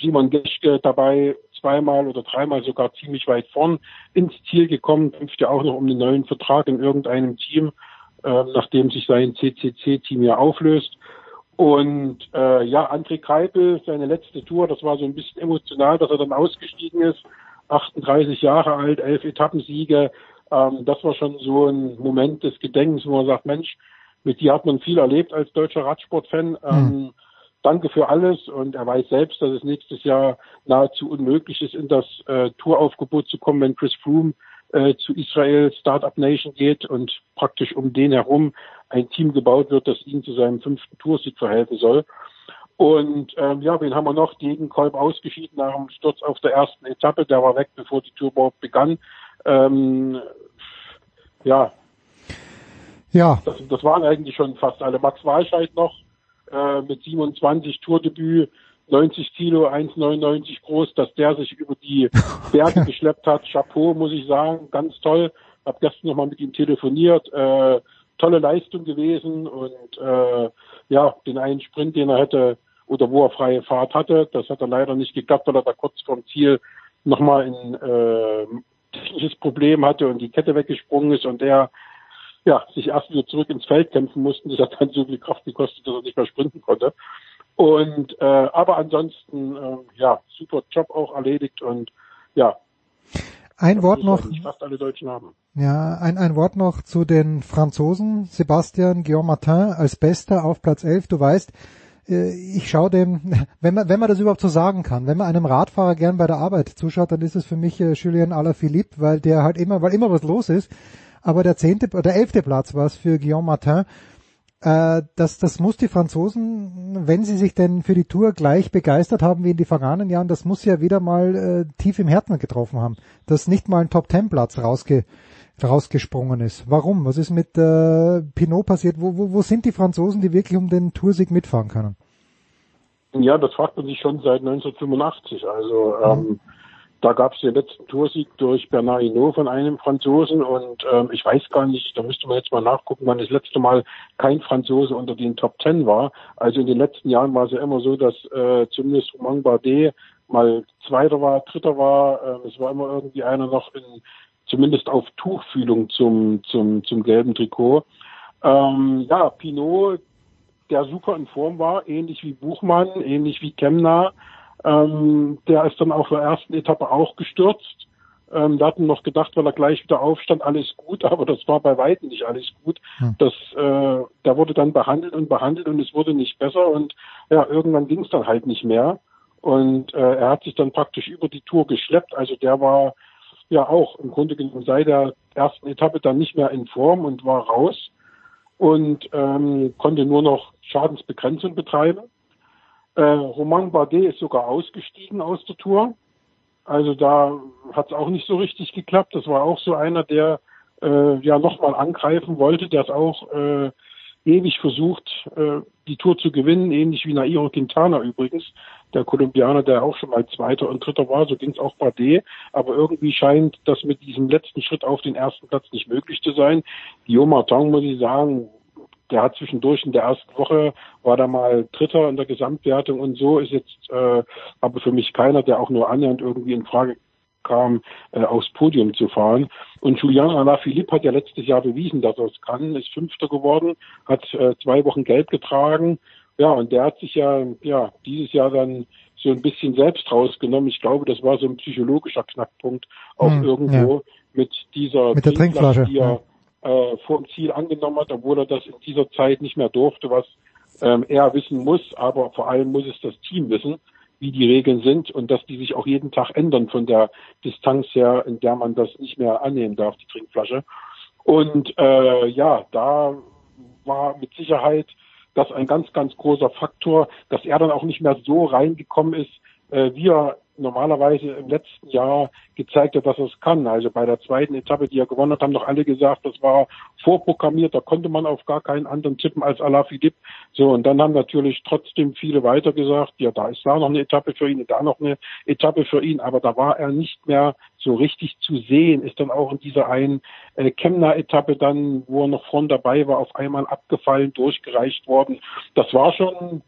Simon Geschke dabei zweimal oder dreimal sogar ziemlich weit vorn ins Ziel gekommen, kämpft ja auch noch um einen neuen Vertrag in irgendeinem Team, äh, nachdem sich sein CCC-Team ja auflöst. Und äh, ja, André Kreipel, seine letzte Tour, das war so ein bisschen emotional, dass er dann ausgestiegen ist. 38 Jahre alt, elf Etappensiege. Ähm, das war schon so ein Moment des Gedenkens, wo man sagt, Mensch, mit dir hat man viel erlebt als deutscher Radsportfan. Ähm, danke für alles und er weiß selbst, dass es nächstes Jahr nahezu unmöglich ist, in das äh, Touraufgebot zu kommen, wenn Chris Froome äh, zu Israel Startup Nation geht und praktisch um den herum ein Team gebaut wird, das ihn zu seinem fünften Toursieg verhelfen soll. Und ähm, ja, wen haben wir noch? Gegen Kolb ausgeschieden nach dem Sturz auf der ersten Etappe. Der war weg, bevor die Tour überhaupt begann. Ähm, ja. Ja. Das, das waren eigentlich schon fast alle. Max Walscheid noch äh, mit 27 Tourdebüt, 90 Kilo, 1,99 groß, dass der sich über die (laughs) Berge geschleppt hat. Chapeau, muss ich sagen, ganz toll. Hab gestern nochmal mit ihm telefoniert. Äh, tolle Leistung gewesen und äh, ja, den einen Sprint, den er hätte oder wo er freie Fahrt hatte, das hat er leider nicht geklappt, weil er da kurz vorm Ziel nochmal ein äh, technisches Problem hatte und die Kette weggesprungen ist und der ja, sich erst wieder zurück ins Feld kämpfen mussten. Das hat dann so viel Kraft gekostet, dass er nicht mehr sprinten konnte. Und äh, aber ansonsten äh, ja, super Job auch erledigt und ja. Ein Wort noch. Fast alle Deutschen haben. Ja, ein, ein Wort noch zu den Franzosen. Sebastian Guillaume Martin als Bester auf Platz 11. Du weißt, äh, ich schaue dem, (laughs) wenn man, wenn man das überhaupt so sagen kann, wenn man einem Radfahrer gern bei der Arbeit zuschaut, dann ist es für mich äh, Julien Alaphilippe, weil der halt immer, weil immer was los ist. Aber der zehnte, der elfte Platz war es für Guillaume Martin. Äh, das, das muss die Franzosen, wenn sie sich denn für die Tour gleich begeistert haben wie in den vergangenen Jahren, das muss ja wieder mal äh, tief im Herzen getroffen haben, dass nicht mal ein Top-Ten-Platz rausge, rausgesprungen ist. Warum? Was ist mit äh, Pinot passiert? Wo, wo, wo sind die Franzosen, die wirklich um den Toursieg mitfahren können? Ja, das fragt man sich schon seit 1985. Also ähm, da gab es den letzten Toursieg durch Bernard Hinault von einem Franzosen und ähm, ich weiß gar nicht, da müsste man jetzt mal nachgucken, wann das letzte Mal kein Franzose unter den Top Ten war. Also in den letzten Jahren war es ja immer so, dass äh, zumindest Romain Bardet mal Zweiter war, Dritter war. Äh, es war immer irgendwie einer noch in zumindest auf Tuchfühlung zum, zum, zum gelben Trikot. Ähm, ja, Pinot, der super in Form war, ähnlich wie Buchmann, ähnlich wie Kemner, ähm, der ist dann auf der ersten Etappe auch gestürzt. Ähm, da hatten noch gedacht, weil er gleich wieder aufstand, alles gut, (laughs) aber das war bei weitem nicht alles gut. Hm. Das, äh, der wurde dann behandelt und behandelt und es wurde nicht besser und ja, irgendwann ging es dann halt nicht mehr. Und äh, er hat sich dann praktisch über die Tour geschleppt. Also der war ja auch im Grunde genommen seit der ersten Etappe dann nicht mehr in Form und war raus und ähm, konnte nur noch Schadensbegrenzung betreiben. Äh, Romain Bardet ist sogar ausgestiegen aus der Tour. Also da hat es auch nicht so richtig geklappt. Das war auch so einer, der äh, ja nochmal angreifen wollte, der es auch äh, ewig versucht, äh, die Tour zu gewinnen, ähnlich wie Nairo Quintana übrigens, der Kolumbianer, der auch schon mal Zweiter und Dritter war, so ging es auch D. aber irgendwie scheint das mit diesem letzten Schritt auf den ersten Platz nicht möglich zu sein. Guillaume Martin, muss ich sagen, der hat zwischendurch in der ersten Woche war da mal Dritter in der Gesamtwertung und so ist jetzt äh, aber für mich keiner, der auch nur annähernd irgendwie in Frage kam, äh, aufs Podium zu fahren. Und Julian Alaphilippe hat ja letztes Jahr bewiesen, dass er es kann, ist Fünfter geworden, hat äh, zwei Wochen Gelb getragen. Ja, und der hat sich ja, ja dieses Jahr dann so ein bisschen selbst rausgenommen. Ich glaube, das war so ein psychologischer Knackpunkt auch hm, irgendwo ja. mit dieser mit der Trinkflasche, die er ja. Äh, vor dem Ziel angenommen hat, obwohl er das in dieser Zeit nicht mehr durfte, was ähm, er wissen muss, aber vor allem muss es das Team wissen wie die Regeln sind und dass die sich auch jeden Tag ändern von der Distanz her, in der man das nicht mehr annehmen darf, die Trinkflasche. Und äh, ja, da war mit Sicherheit das ein ganz, ganz großer Faktor, dass er dann auch nicht mehr so reingekommen ist, äh, wie er normalerweise im letzten Jahr gezeigt hat, dass es kann. Also bei der zweiten Etappe, die er gewonnen hat, haben doch alle gesagt, das war vorprogrammiert, da konnte man auf gar keinen anderen tippen als Alaphilippe. So, und dann haben natürlich trotzdem viele weiter gesagt, ja, da ist da noch eine Etappe für ihn, da noch eine Etappe für ihn, aber da war er nicht mehr so richtig zu sehen, ist dann auch in dieser einen äh, Chemner-Etappe dann, wo er noch vorn dabei war, auf einmal abgefallen, durchgereicht worden. Das war schon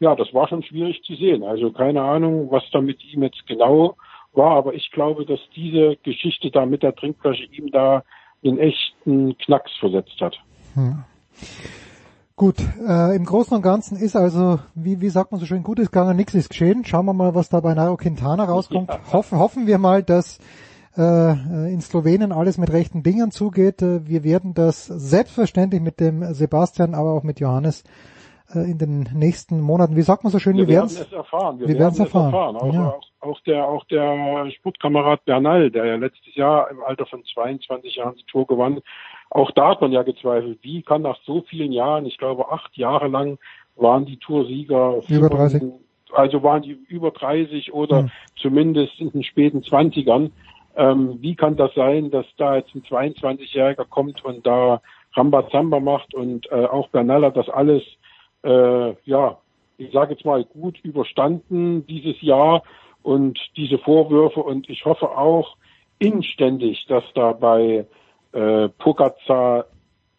ja, das war schon schwierig zu sehen. Also keine Ahnung, was da mit ihm jetzt genau war, aber ich glaube, dass diese Geschichte da mit der Trinkflasche ihm da einen echten Knacks versetzt hat. Hm. Gut, äh, im Großen und Ganzen ist also, wie, wie sagt man so schön, gut ist gegangen, nichts ist geschehen. Schauen wir mal, was da bei Nairo Quintana rauskommt. Ja. Hoffen, hoffen wir mal, dass äh, in Slowenien alles mit rechten Dingen zugeht. Äh, wir werden das selbstverständlich mit dem Sebastian, aber auch mit Johannes äh, in den nächsten Monaten, wie sagt man so schön, wir, wir werden es erfahren. Wir, wir werden es erfahren. erfahren. Auch, ja. auch, auch, der, auch der Sportkamerad Bernal, der ja letztes Jahr im Alter von 22 Jahren die Tour gewann, auch da hat man ja gezweifelt, wie kann nach so vielen Jahren, ich glaube acht Jahre lang waren die Toursieger über 30. Also waren die über 30 oder hm. zumindest in den späten 20ern. Ähm, wie kann das sein, dass da jetzt ein 22-Jähriger kommt und da Rambazamba macht und äh, auch Bernal das alles, äh, ja, ich sage jetzt mal gut überstanden dieses Jahr und diese Vorwürfe und ich hoffe auch inständig, dass da bei äh, Pogacar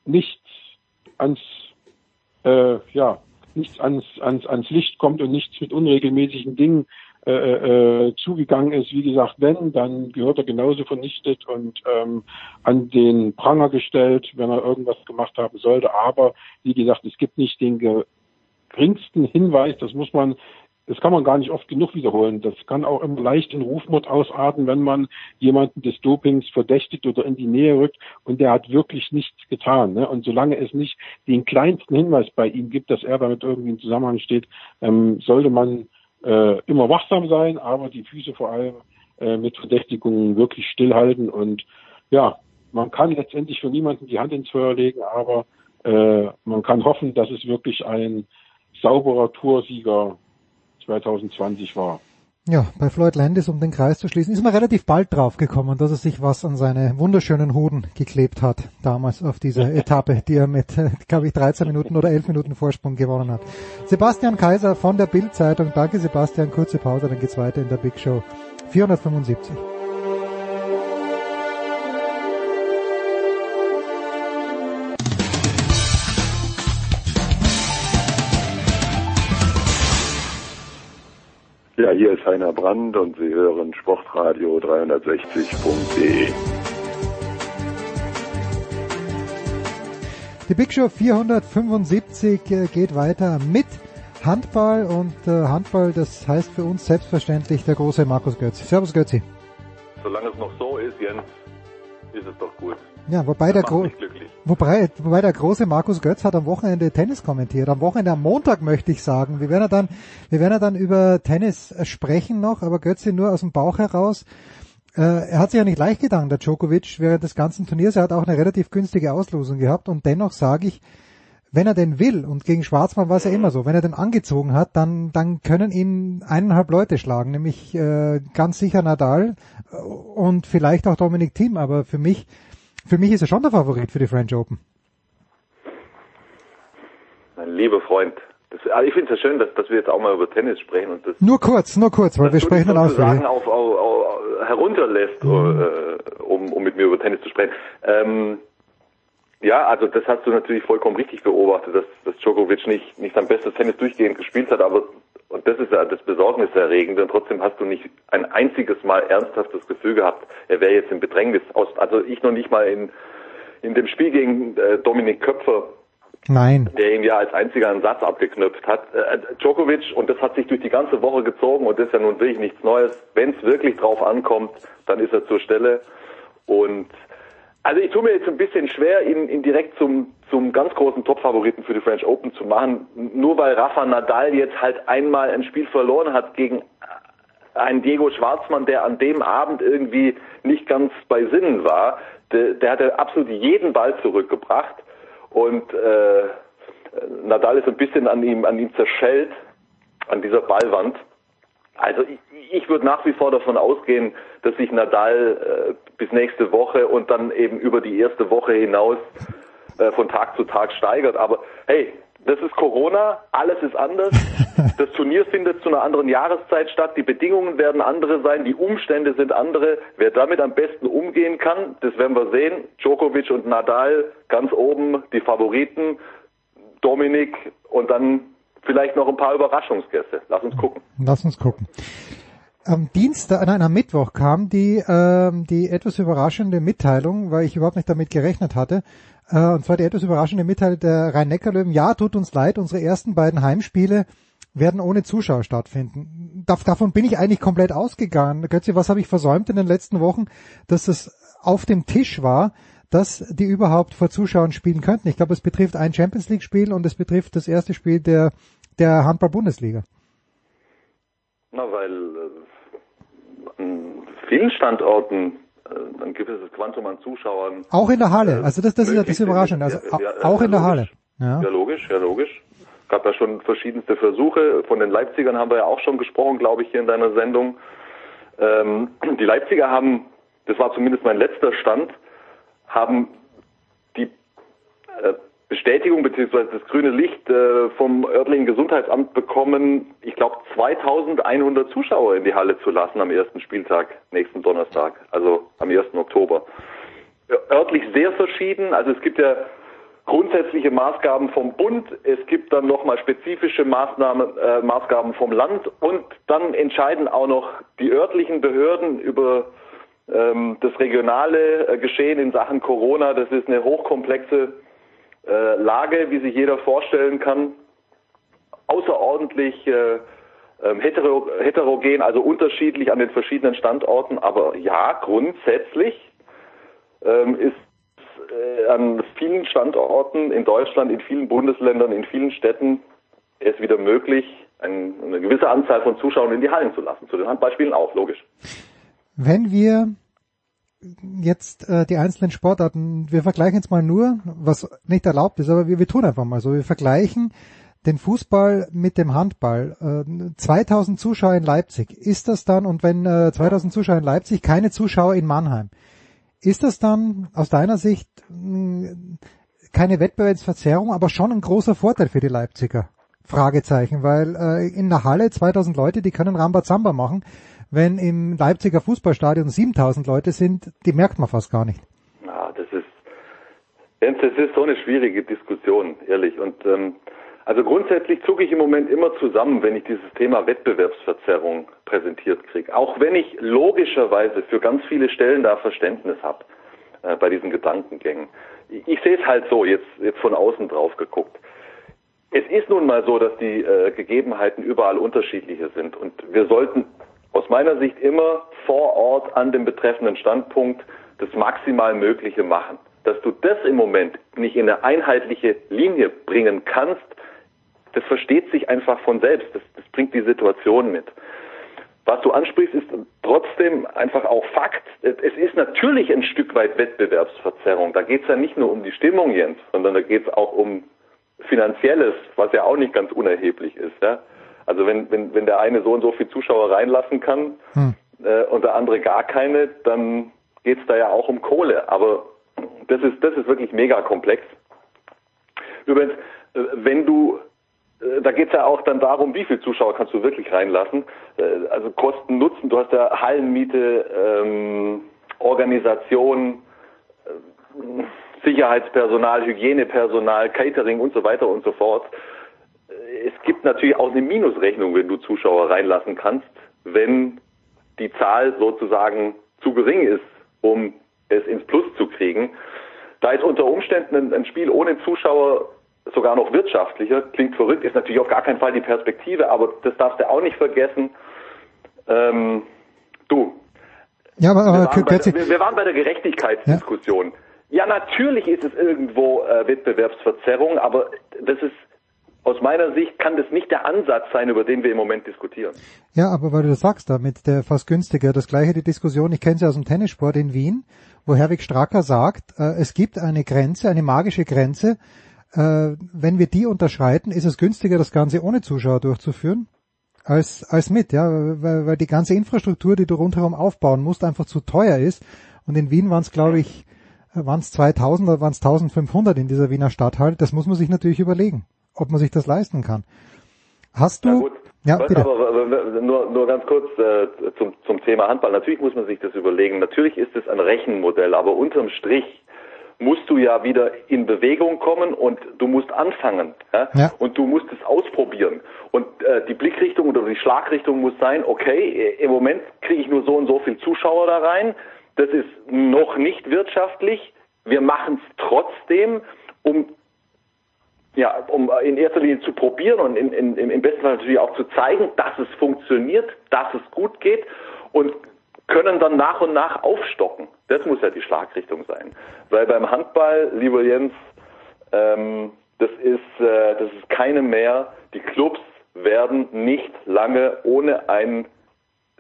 nichts ans äh, ja nichts ans, ans ans Licht kommt und nichts mit unregelmäßigen Dingen äh, äh, zugegangen ist. Wie gesagt, wenn, dann gehört er genauso vernichtet und ähm, an den Pranger gestellt, wenn er irgendwas gemacht haben sollte. Aber wie gesagt, es gibt nicht den geringsten Hinweis, das muss man das kann man gar nicht oft genug wiederholen. Das kann auch immer leicht in Rufmord ausarten, wenn man jemanden des Dopings verdächtigt oder in die Nähe rückt und der hat wirklich nichts getan. Ne? Und solange es nicht den kleinsten Hinweis bei ihm gibt, dass er damit irgendwie in Zusammenhang steht, ähm, sollte man äh, immer wachsam sein, aber die Füße vor allem äh, mit Verdächtigungen wirklich stillhalten und ja, man kann letztendlich für niemanden die Hand ins Feuer legen, aber äh, man kann hoffen, dass es wirklich ein sauberer Toursieger 2020 war. Ja, bei Floyd Landis, um den Kreis zu schließen, ist man relativ bald drauf gekommen, dass er sich was an seine wunderschönen Hoden geklebt hat, damals auf dieser (laughs) Etappe, die er mit, (laughs) glaube ich, 13 Minuten oder 11 Minuten Vorsprung gewonnen hat. Sebastian Kaiser von der Bild-Zeitung. Danke Sebastian, kurze Pause, dann geht's weiter in der Big Show 475. Ja, hier ist Heiner Brand und Sie hören Sportradio 360.de. Die Big Show 475 äh, geht weiter mit Handball und äh, Handball, das heißt für uns selbstverständlich der große Markus Götz. Servus Götzi. Solange es noch so ist, Jens, ist es doch gut. Ja, wobei der, Gro wobei, wobei der große Markus Götz hat am Wochenende Tennis kommentiert. Am Wochenende, am Montag möchte ich sagen. Wir werden ja dann, wir werden ja dann über Tennis sprechen noch, aber Götze nur aus dem Bauch heraus. Äh, er hat sich ja nicht leicht getan, der Djokovic, während des ganzen Turniers. Er hat auch eine relativ günstige Auslosung gehabt und dennoch sage ich, wenn er denn will, und gegen Schwarzmann war es ja immer so, wenn er den angezogen hat, dann, dann können ihn eineinhalb Leute schlagen, nämlich äh, ganz sicher Nadal und vielleicht auch Dominik Thiem, aber für mich für mich ist er schon der Favorit für die French Open. Mein lieber Freund, das, also ich finde es ja schön, dass, dass wir jetzt auch mal über Tennis sprechen und das. Nur kurz, nur kurz, weil wir sprechen dann ausführlich. auf, auf, auf, herunterlässt, mhm. um, um mit mir über Tennis zu sprechen. Ähm, ja, also das hast du natürlich vollkommen richtig beobachtet, dass, dass Djokovic nicht, nicht sein bestes Tennis durchgehend gespielt hat, aber und das ist ja das Besorgniserregende. Und trotzdem hast du nicht ein einziges Mal ernsthaftes Gefühl gehabt, er wäre jetzt im Bedrängnis. Aus, also ich noch nicht mal in, in dem Spiel gegen äh, Dominik Köpfer, Nein. der ihm ja als einziger einen Satz abgeknüpft hat. Äh, Djokovic, und das hat sich durch die ganze Woche gezogen und das ist ja nun wirklich nichts Neues. Wenn es wirklich drauf ankommt, dann ist er zur Stelle. Und also ich tue mir jetzt ein bisschen schwer, ihn, ihn direkt zum, zum ganz großen Top-Favoriten für die French Open zu machen, nur weil Rafa Nadal jetzt halt einmal ein Spiel verloren hat gegen einen Diego Schwarzmann, der an dem Abend irgendwie nicht ganz bei Sinnen war. Der, der hatte absolut jeden Ball zurückgebracht und äh, Nadal ist ein bisschen an ihm, an ihm zerschellt, an dieser Ballwand. Also ich, ich würde nach wie vor davon ausgehen, dass sich Nadal äh, bis nächste Woche und dann eben über die erste Woche hinaus äh, von Tag zu Tag steigert. Aber hey, das ist Corona, alles ist anders. (laughs) Das Turnier findet zu einer anderen Jahreszeit statt, die Bedingungen werden andere sein, die Umstände sind andere. Wer damit am besten umgehen kann, das werden wir sehen. Djokovic und Nadal ganz oben, die Favoriten, Dominik und dann vielleicht noch ein paar Überraschungsgäste. Lass uns gucken. Lass uns gucken. Am Dienstag, nein, am Mittwoch kam die, ähm, die etwas überraschende Mitteilung, weil ich überhaupt nicht damit gerechnet hatte. Äh, und zwar die etwas überraschende Mitteilung der Rhein-Neckar-Löwen. Ja, tut uns leid, unsere ersten beiden Heimspiele werden ohne Zuschauer stattfinden. Dav davon bin ich eigentlich komplett ausgegangen. Götze, was habe ich versäumt in den letzten Wochen, dass es auf dem Tisch war, dass die überhaupt vor Zuschauern spielen könnten. Ich glaube, es betrifft ein Champions League Spiel und es betrifft das erste Spiel der, der Handball-Bundesliga. Na, weil äh, vielen Standorten äh, ein gewisses Quantum an Zuschauern. Auch in der Halle. Also das, das ist ja das Überraschende. Also Ja, auch ja, in der. Halle. Ja. Ja, logisch, ja, logisch. Gab ja schon verschiedenste Versuche. Von den Leipzigern haben wir ja auch schon gesprochen, glaube ich, hier in deiner Sendung. Ähm, die Leipziger haben, das war zumindest mein letzter Stand, haben die äh, Bestätigung bzw. das grüne Licht äh, vom örtlichen Gesundheitsamt bekommen, ich glaube 2100 Zuschauer in die Halle zu lassen am ersten Spieltag, nächsten Donnerstag, also am 1. Oktober. Örtlich sehr verschieden, also es gibt ja grundsätzliche Maßgaben vom Bund, es gibt dann nochmal spezifische Maßnahmen, äh, Maßgaben vom Land und dann entscheiden auch noch die örtlichen Behörden über ähm, das regionale äh, Geschehen in Sachen Corona. Das ist eine hochkomplexe äh, Lage, wie sich jeder vorstellen kann. Außerordentlich äh, ähm, hetero, heterogen, also unterschiedlich an den verschiedenen Standorten. Aber ja, grundsätzlich ähm, ist äh, an vielen Standorten in Deutschland, in vielen Bundesländern, in vielen Städten es wieder möglich, ein, eine gewisse Anzahl von Zuschauern in die Hallen zu lassen. Zu den Handballspielen auch, logisch. Wenn wir jetzt äh, die einzelnen Sportarten, wir vergleichen jetzt mal nur, was nicht erlaubt ist, aber wir, wir tun einfach mal so, wir vergleichen den Fußball mit dem Handball. Äh, 2000 Zuschauer in Leipzig, ist das dann, und wenn äh, 2000 Zuschauer in Leipzig, keine Zuschauer in Mannheim, ist das dann aus deiner Sicht mh, keine Wettbewerbsverzerrung, aber schon ein großer Vorteil für die Leipziger? Fragezeichen, weil äh, in der Halle 2000 Leute, die können Rambazamba machen. Wenn im Leipziger Fußballstadion 7000 Leute sind, die merkt man fast gar nicht. Ja, das ist, das ist so eine schwierige Diskussion, ehrlich. Und ähm, also grundsätzlich zucke ich im Moment immer zusammen, wenn ich dieses Thema Wettbewerbsverzerrung präsentiert kriege. Auch wenn ich logischerweise für ganz viele Stellen da Verständnis habe äh, bei diesen Gedankengängen. Ich, ich sehe es halt so, jetzt, jetzt von außen drauf geguckt. Es ist nun mal so, dass die äh, Gegebenheiten überall unterschiedliche sind und wir sollten aus meiner Sicht immer vor Ort an dem betreffenden Standpunkt das maximal Mögliche machen. Dass du das im Moment nicht in eine einheitliche Linie bringen kannst, das versteht sich einfach von selbst. Das, das bringt die Situation mit. Was du ansprichst, ist trotzdem einfach auch Fakt. Es ist natürlich ein Stück weit Wettbewerbsverzerrung. Da geht es ja nicht nur um die Stimmung, Jens, sondern da geht es auch um Finanzielles, was ja auch nicht ganz unerheblich ist. Ja? Also wenn, wenn, wenn der eine so und so viel Zuschauer reinlassen kann hm. äh, und der andere gar keine, dann geht es da ja auch um Kohle. Aber das ist, das ist wirklich mega komplex. Übrigens, äh, wenn du, äh, da geht es ja auch dann darum, wie viele Zuschauer kannst du wirklich reinlassen. Äh, also Kosten, Nutzen, du hast ja Hallenmiete, ähm, Organisation, äh, Sicherheitspersonal, Hygienepersonal, Catering und so weiter und so fort. Es gibt natürlich auch eine Minusrechnung, wenn du Zuschauer reinlassen kannst, wenn die Zahl sozusagen zu gering ist, um es ins Plus zu kriegen. Da ist unter Umständen ein, Spiel ohne Zuschauer sogar noch wirtschaftlicher. Klingt verrückt, ist natürlich auf gar keinen Fall die Perspektive, aber das darfst du auch nicht vergessen. Ähm, du. Ja, aber, aber wir, waren bei, Götze, wir, wir waren bei der Gerechtigkeitsdiskussion. Ja, natürlich ist es irgendwo äh, Wettbewerbsverzerrung, aber das ist aus meiner Sicht kann das nicht der Ansatz sein, über den wir im Moment diskutieren. Ja, aber weil du das sagst, da mit der fast günstiger, das gleiche die Diskussion, ich kenne sie aus dem Tennissport in Wien, wo Herwig Stracker sagt, äh, es gibt eine Grenze, eine magische Grenze, äh, wenn wir die unterschreiten, ist es günstiger, das Ganze ohne Zuschauer durchzuführen, als, als mit, ja, weil, weil die ganze Infrastruktur, die du rundherum aufbauen musst, einfach zu teuer ist. Und in Wien waren es, glaube ich, waren es 2000 oder waren es 1500 in dieser Wiener Stadthalle. Das muss man sich natürlich überlegen, ob man sich das leisten kann. Hast du? Ja, bitte. aber, aber nur, nur ganz kurz äh, zum, zum Thema Handball. Natürlich muss man sich das überlegen. Natürlich ist es ein Rechenmodell, aber unterm Strich musst du ja wieder in Bewegung kommen und du musst anfangen. Ja? Ja. Und du musst es ausprobieren. Und äh, die Blickrichtung oder die Schlagrichtung muss sein, okay, im Moment kriege ich nur so und so viel Zuschauer da rein. Das ist noch nicht wirtschaftlich. wir machen es trotzdem, um ja, um in erster Linie zu probieren und in, in, im besten Fall natürlich auch zu zeigen, dass es funktioniert, dass es gut geht und können dann nach und nach aufstocken. Das muss ja die Schlagrichtung sein. Weil beim Handball, lieber Jens, ähm, das ist, äh, das ist keine mehr. Die Clubs werden nicht lange ohne ein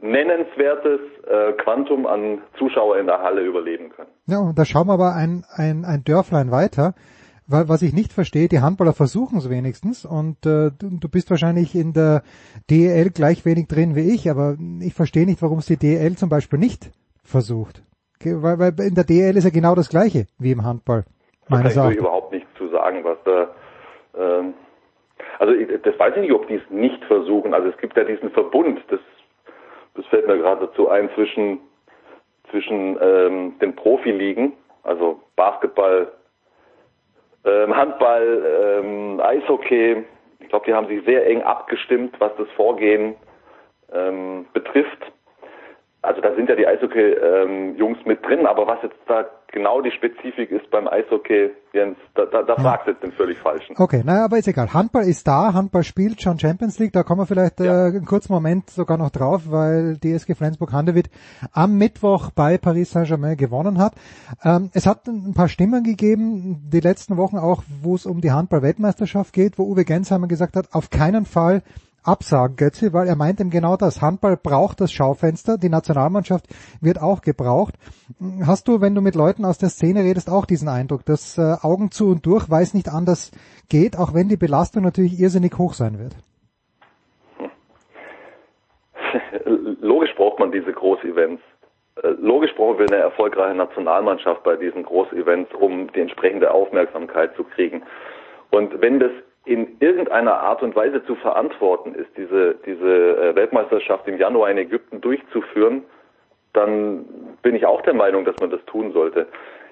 nennenswertes äh, Quantum an Zuschauer in der Halle überleben können. Ja, und da schauen wir aber ein, ein, ein Dörflein weiter. Was ich nicht verstehe, die Handballer versuchen es wenigstens und äh, du, bist wahrscheinlich in der DEL gleich wenig drin wie ich, aber ich verstehe nicht, warum es die DEL zum Beispiel nicht versucht. Weil, weil in der DEL ist ja genau das gleiche wie im Handball. Da kann ich überhaupt nichts zu sagen, was da ähm, also das weiß ich nicht, ob die es nicht versuchen. Also es gibt ja diesen Verbund, das, das fällt mir gerade dazu ein, zwischen, zwischen ähm, den Profiligen, also Basketball, Handball, ähm, Eishockey. Ich glaube, die haben sich sehr eng abgestimmt, was das Vorgehen ähm, betrifft. Also da sind ja die Eishockey-Jungs ähm, mit drin, aber was jetzt da genau die Spezifik ist beim Eishockey, Jens, da, da, da fragst du jetzt den völlig falschen. Okay, naja, aber ist egal. Handball ist da, Handball spielt schon Champions League, da kommen wir vielleicht ja. äh, einen kurzen Moment sogar noch drauf, weil DSG Flensburg-Handewitt am Mittwoch bei Paris Saint-Germain gewonnen hat. Ähm, es hat ein paar Stimmen gegeben, die letzten Wochen auch, wo es um die Handball-Weltmeisterschaft geht, wo Uwe Gensheimer gesagt hat, auf keinen Fall absagen, Götze, weil er meint eben genau das. Handball braucht das Schaufenster, die Nationalmannschaft wird auch gebraucht. Hast du, wenn du mit Leuten aus der Szene redest, auch diesen Eindruck, dass äh, Augen zu und durch, weil es nicht anders geht, auch wenn die Belastung natürlich irrsinnig hoch sein wird? (laughs) Logisch braucht man diese Großevents. Äh, logisch brauchen wir eine erfolgreiche Nationalmannschaft bei diesen Großevents, um die entsprechende Aufmerksamkeit zu kriegen. Und wenn das in irgendeiner Art und Weise zu verantworten ist, diese, diese äh, Weltmeisterschaft im Januar in Ägypten durchzuführen, dann bin ich auch der Meinung, dass man das tun sollte.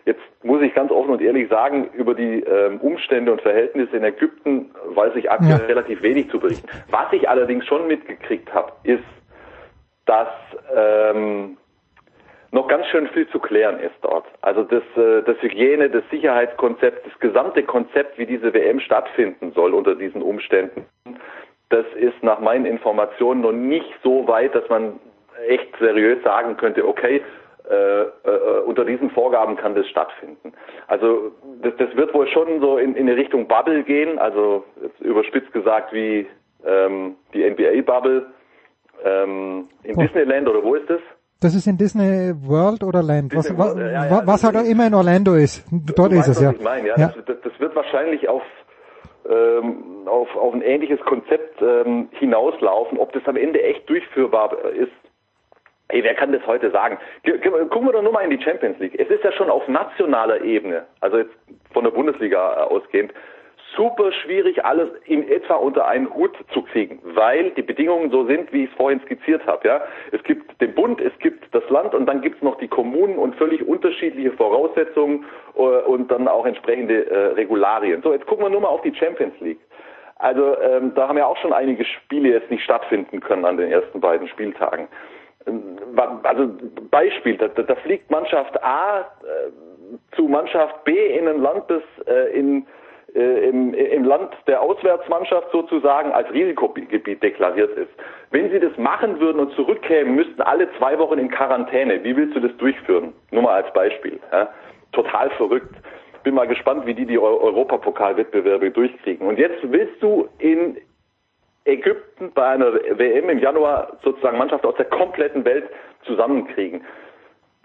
Jetzt muss ich ganz offen und ehrlich sagen, über die ähm, Umstände und Verhältnisse in Ägypten weiß ich aktuell ja. relativ wenig zu berichten. Was ich allerdings schon mitgekriegt habe, ist, dass ähm, noch ganz schön viel zu klären ist dort. Also das, äh, das Hygiene, das Sicherheitskonzept, das gesamte Konzept, wie diese WM stattfinden soll unter diesen Umständen, das ist nach meinen Informationen noch nicht so weit, dass man echt seriös sagen könnte, okay, äh, äh, unter diesen Vorgaben kann das stattfinden. Also das, das wird wohl schon so in, in eine Richtung Bubble gehen, also überspitzt gesagt wie ähm, die NBA-Bubble ähm, in oh. Disneyland oder wo ist das? Das ist in Disney World oder Land, was, was, ja, ja, was halt auch immer in Orlando ist. Dort ist es, ja. Ich meine, ja. Das, das, wird wahrscheinlich auf, ähm, auf, auf ein ähnliches Konzept ähm, hinauslaufen. Ob das am Ende echt durchführbar ist, Ey, wer kann das heute sagen? Gucken wir doch nur mal in die Champions League. Es ist ja schon auf nationaler Ebene, also jetzt von der Bundesliga ausgehend, super schwierig, alles in etwa unter einen Hut zu kriegen, weil die Bedingungen so sind, wie ich es vorhin skizziert habe. Ja? Es gibt den Bund, es gibt das Land und dann gibt es noch die Kommunen und völlig unterschiedliche Voraussetzungen äh, und dann auch entsprechende äh, Regularien. So, jetzt gucken wir nur mal auf die Champions League. Also ähm, da haben ja auch schon einige Spiele jetzt nicht stattfinden können an den ersten beiden Spieltagen. Ähm, also Beispiel, da, da fliegt Mannschaft A äh, zu Mannschaft B in ein Land, das äh, in äh, im, im Land der Auswärtsmannschaft sozusagen als Risikogebiet deklariert ist. Wenn sie das machen würden und zurückkämen, müssten alle zwei Wochen in Quarantäne. Wie willst du das durchführen? Nur mal als Beispiel. Ja? Total verrückt. Bin mal gespannt, wie die die Europapokalwettbewerbe durchkriegen. Und jetzt willst du in Ägypten bei einer WM im Januar sozusagen Mannschaft aus der kompletten Welt zusammenkriegen.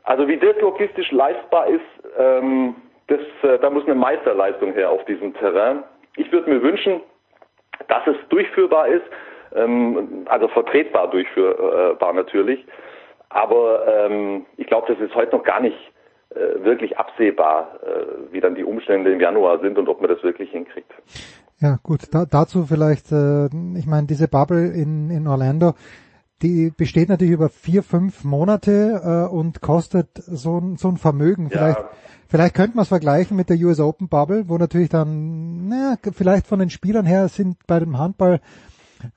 Also wie das logistisch leistbar ist, ähm, das, äh, da muss eine Meisterleistung her auf diesem Terrain. Ich würde mir wünschen, dass es durchführbar ist, ähm, also vertretbar durchführbar natürlich. Aber ähm, ich glaube, das ist heute noch gar nicht äh, wirklich absehbar, äh, wie dann die Umstände im Januar sind und ob man das wirklich hinkriegt. Ja, gut, da, dazu vielleicht, äh, ich meine, diese Bubble in, in Orlando, die besteht natürlich über vier, fünf Monate äh, und kostet so, so ein Vermögen. Vielleicht, ja. vielleicht könnte man es vergleichen mit der US Open Bubble, wo natürlich dann, naja, vielleicht von den Spielern her sind bei dem Handball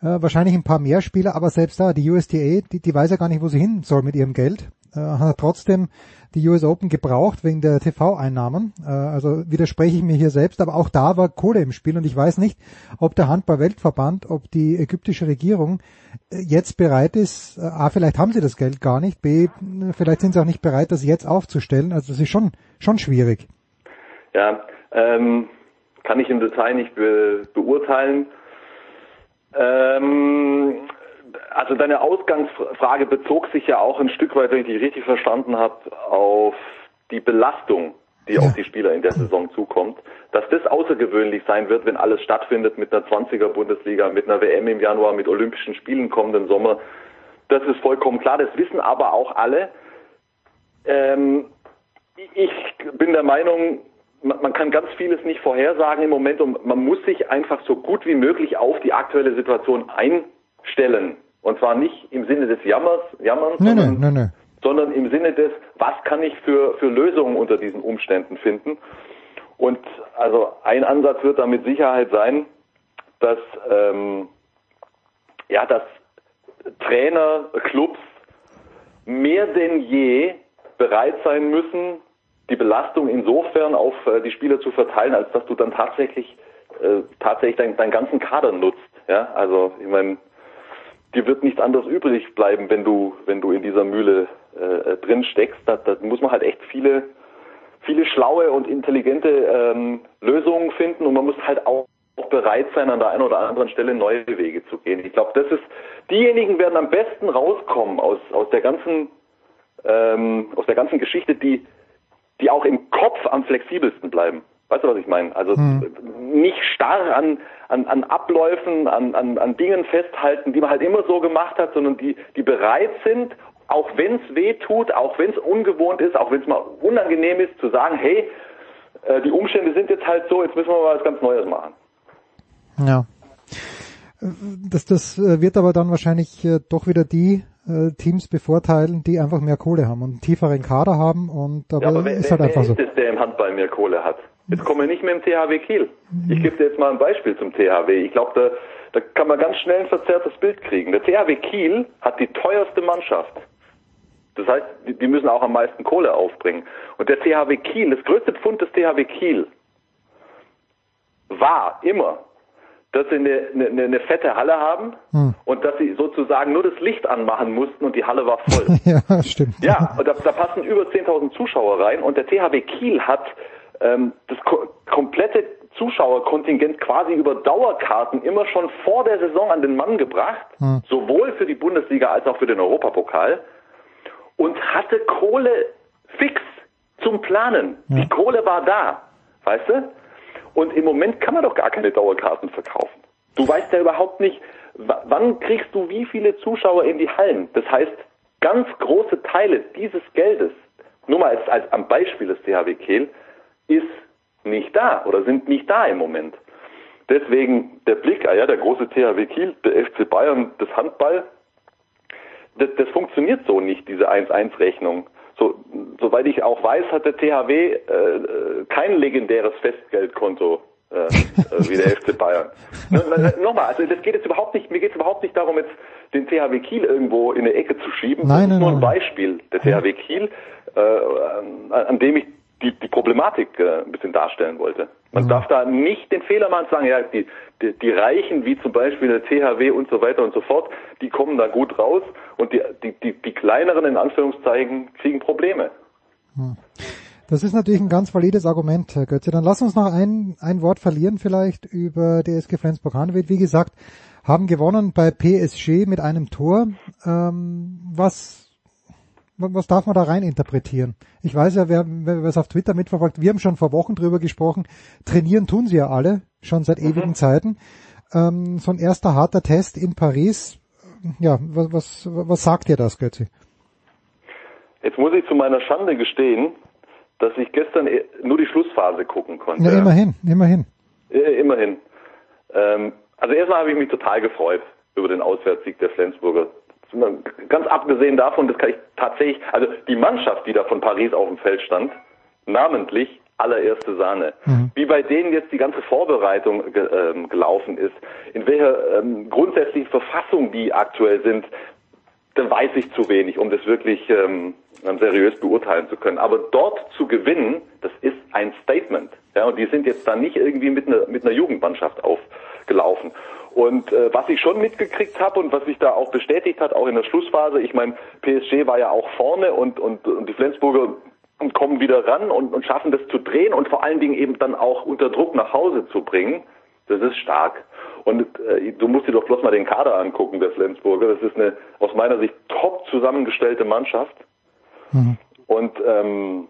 äh, wahrscheinlich ein paar mehr Spieler, aber selbst da, die USDA, die, die weiß ja gar nicht, wo sie hin soll mit ihrem Geld. Äh, hat trotzdem die US Open gebraucht wegen der TV-Einnahmen. Äh, also widerspreche ich mir hier selbst, aber auch da war Kohle im Spiel und ich weiß nicht, ob der Handball-Weltverband, ob die ägyptische Regierung äh, jetzt bereit ist, A, vielleicht haben sie das Geld gar nicht, B, vielleicht sind sie auch nicht bereit, das jetzt aufzustellen. Also das ist schon, schon schwierig. Ja, ähm, kann ich im Detail nicht be beurteilen. Ähm, also deine Ausgangsfrage bezog sich ja auch ein Stück weit, wenn ich die richtig verstanden habe, auf die Belastung, die ja. auf die Spieler in der Saison zukommt. Dass das außergewöhnlich sein wird, wenn alles stattfindet mit einer 20er Bundesliga, mit einer WM im Januar, mit Olympischen Spielen kommenden Sommer, das ist vollkommen klar. Das wissen aber auch alle. Ähm, ich bin der Meinung, man kann ganz vieles nicht vorhersagen im Moment und man muss sich einfach so gut wie möglich auf die aktuelle Situation einstellen. Und zwar nicht im Sinne des Jammers, Jammerns, nee, sondern, nee, nee, sondern im Sinne des, was kann ich für, für Lösungen unter diesen Umständen finden. Und also ein Ansatz wird da mit Sicherheit sein, dass ähm, ja, dass Trainer, Clubs mehr denn je bereit sein müssen, die Belastung insofern auf äh, die Spieler zu verteilen, als dass du dann tatsächlich äh, tatsächlich deinen dein ganzen Kader nutzt. Ja, also ich meine, dir wird nichts anderes übrig bleiben, wenn du, wenn du in dieser Mühle äh, äh, drin steckst. Da, da muss man halt echt viele, viele schlaue und intelligente ähm, Lösungen finden und man muss halt auch bereit sein, an der einen oder anderen Stelle neue Wege zu gehen. Ich glaube, das ist, diejenigen werden am besten rauskommen aus, aus der ganzen, ähm, aus der ganzen Geschichte, die, die auch im Kopf am flexibelsten bleiben. Weißt du, was ich meine? Also hm. nicht starr an, an, an Abläufen, an, an, an Dingen festhalten, die man halt immer so gemacht hat, sondern die, die bereit sind, auch wenn es weh tut, auch wenn es ungewohnt ist, auch wenn es mal unangenehm ist, zu sagen, hey, äh, die Umstände sind jetzt halt so, jetzt müssen wir mal was ganz Neues machen. Ja. Das, das äh, wird aber dann wahrscheinlich äh, doch wieder die äh, Teams bevorteilen, die einfach mehr Kohle haben und einen tieferen Kader haben und aber, ja, aber wer, ist halt wer, einfach wer so. ist es, der im Handball mehr Kohle hat? Jetzt kommen wir nicht mehr im THW Kiel. Ich gebe dir jetzt mal ein Beispiel zum THW. Ich glaube, da, da kann man ganz schnell ein verzerrtes Bild kriegen. Der THW Kiel hat die teuerste Mannschaft. Das heißt, die müssen auch am meisten Kohle aufbringen. Und der THW Kiel, das größte Pfund des THW Kiel war immer, dass sie eine, eine, eine fette Halle haben hm. und dass sie sozusagen nur das Licht anmachen mussten und die Halle war voll. (laughs) ja, stimmt. Ja, und da, da passen über 10.000 Zuschauer rein und der THW Kiel hat ähm, das ko komplette Zuschauerkontingent quasi über Dauerkarten immer schon vor der Saison an den Mann gebracht, hm. sowohl für die Bundesliga als auch für den Europapokal und hatte Kohle fix zum Planen. Ja. Die Kohle war da, weißt du? Und im Moment kann man doch gar keine Dauerkarten verkaufen. Du weißt ja überhaupt nicht, wann kriegst du wie viele Zuschauer in die Hallen. Das heißt, ganz große Teile dieses Geldes, nur mal als, als am Beispiel des THW Kehl, ist nicht da oder sind nicht da im Moment. Deswegen der Blick, ah ja, der große THW Kiel, der FC Bayern, das Handball, das, das funktioniert so nicht, diese 1-1-Rechnung. So, soweit ich auch weiß, hat der THW äh, kein legendäres Festgeldkonto äh, äh wie der FC Bayern. (laughs) Nochmal, also das geht jetzt überhaupt nicht, mir geht es überhaupt nicht darum, jetzt den THW Kiel irgendwo in eine Ecke zu schieben. Nein, das ist nein, nur ein nein. Beispiel. Der THW Kiel, äh, an, an dem ich die, die Problematik äh, ein bisschen darstellen wollte. Man mhm. darf da nicht den Fehler machen, sagen, ja, die, die, die Reichen, wie zum Beispiel der THW und so weiter und so fort, die kommen da gut raus und die, die, die, die kleineren, in Anführungszeichen, kriegen Probleme. Hm. Das ist natürlich ein ganz valides Argument, Herr Götze. Dann lass uns noch ein, ein Wort verlieren vielleicht über die SG Flensburg-Handewitt. Wie gesagt, haben gewonnen bei PSG mit einem Tor. Ähm, was was darf man da rein interpretieren? Ich weiß ja, wer, wer es auf Twitter mitverfolgt, wir haben schon vor Wochen drüber gesprochen, trainieren tun sie ja alle, schon seit mhm. ewigen Zeiten. Ähm, so ein erster harter Test in Paris, ja, was, was, was sagt dir das, Götzi? Jetzt muss ich zu meiner Schande gestehen, dass ich gestern e- nur die Schlussphase gucken konnte. Na, immerhin, immerhin. Äh, immerhin. Ähm, also erstmal habe ich mich total gefreut über den Auswärtssieg der Flensburger ganz abgesehen davon, das kann ich tatsächlich, also die Mannschaft, die da von Paris auf dem Feld stand, namentlich allererste Sahne. Mhm. Wie bei denen jetzt die ganze Vorbereitung ge ähm, gelaufen ist, in welcher ähm, grundsätzlichen Verfassung die aktuell sind, dann weiß ich zu wenig, um das wirklich ähm, seriös beurteilen zu können. Aber dort zu gewinnen, das ist ein Statement. Ja, und die sind jetzt da nicht irgendwie mit einer, mit einer Jugendmannschaft aufgelaufen. Und äh, was ich schon mitgekriegt habe und was sich da auch bestätigt hat, auch in der Schlussphase, ich meine, PSG war ja auch vorne und, und, und die Flensburger kommen wieder ran und, und schaffen das zu drehen und vor allen Dingen eben dann auch unter Druck nach Hause zu bringen. Das ist stark. Und äh, du musst dir doch bloß mal den Kader angucken, der Flensburger. Das ist eine aus meiner Sicht top zusammengestellte Mannschaft. Mhm. Und ähm,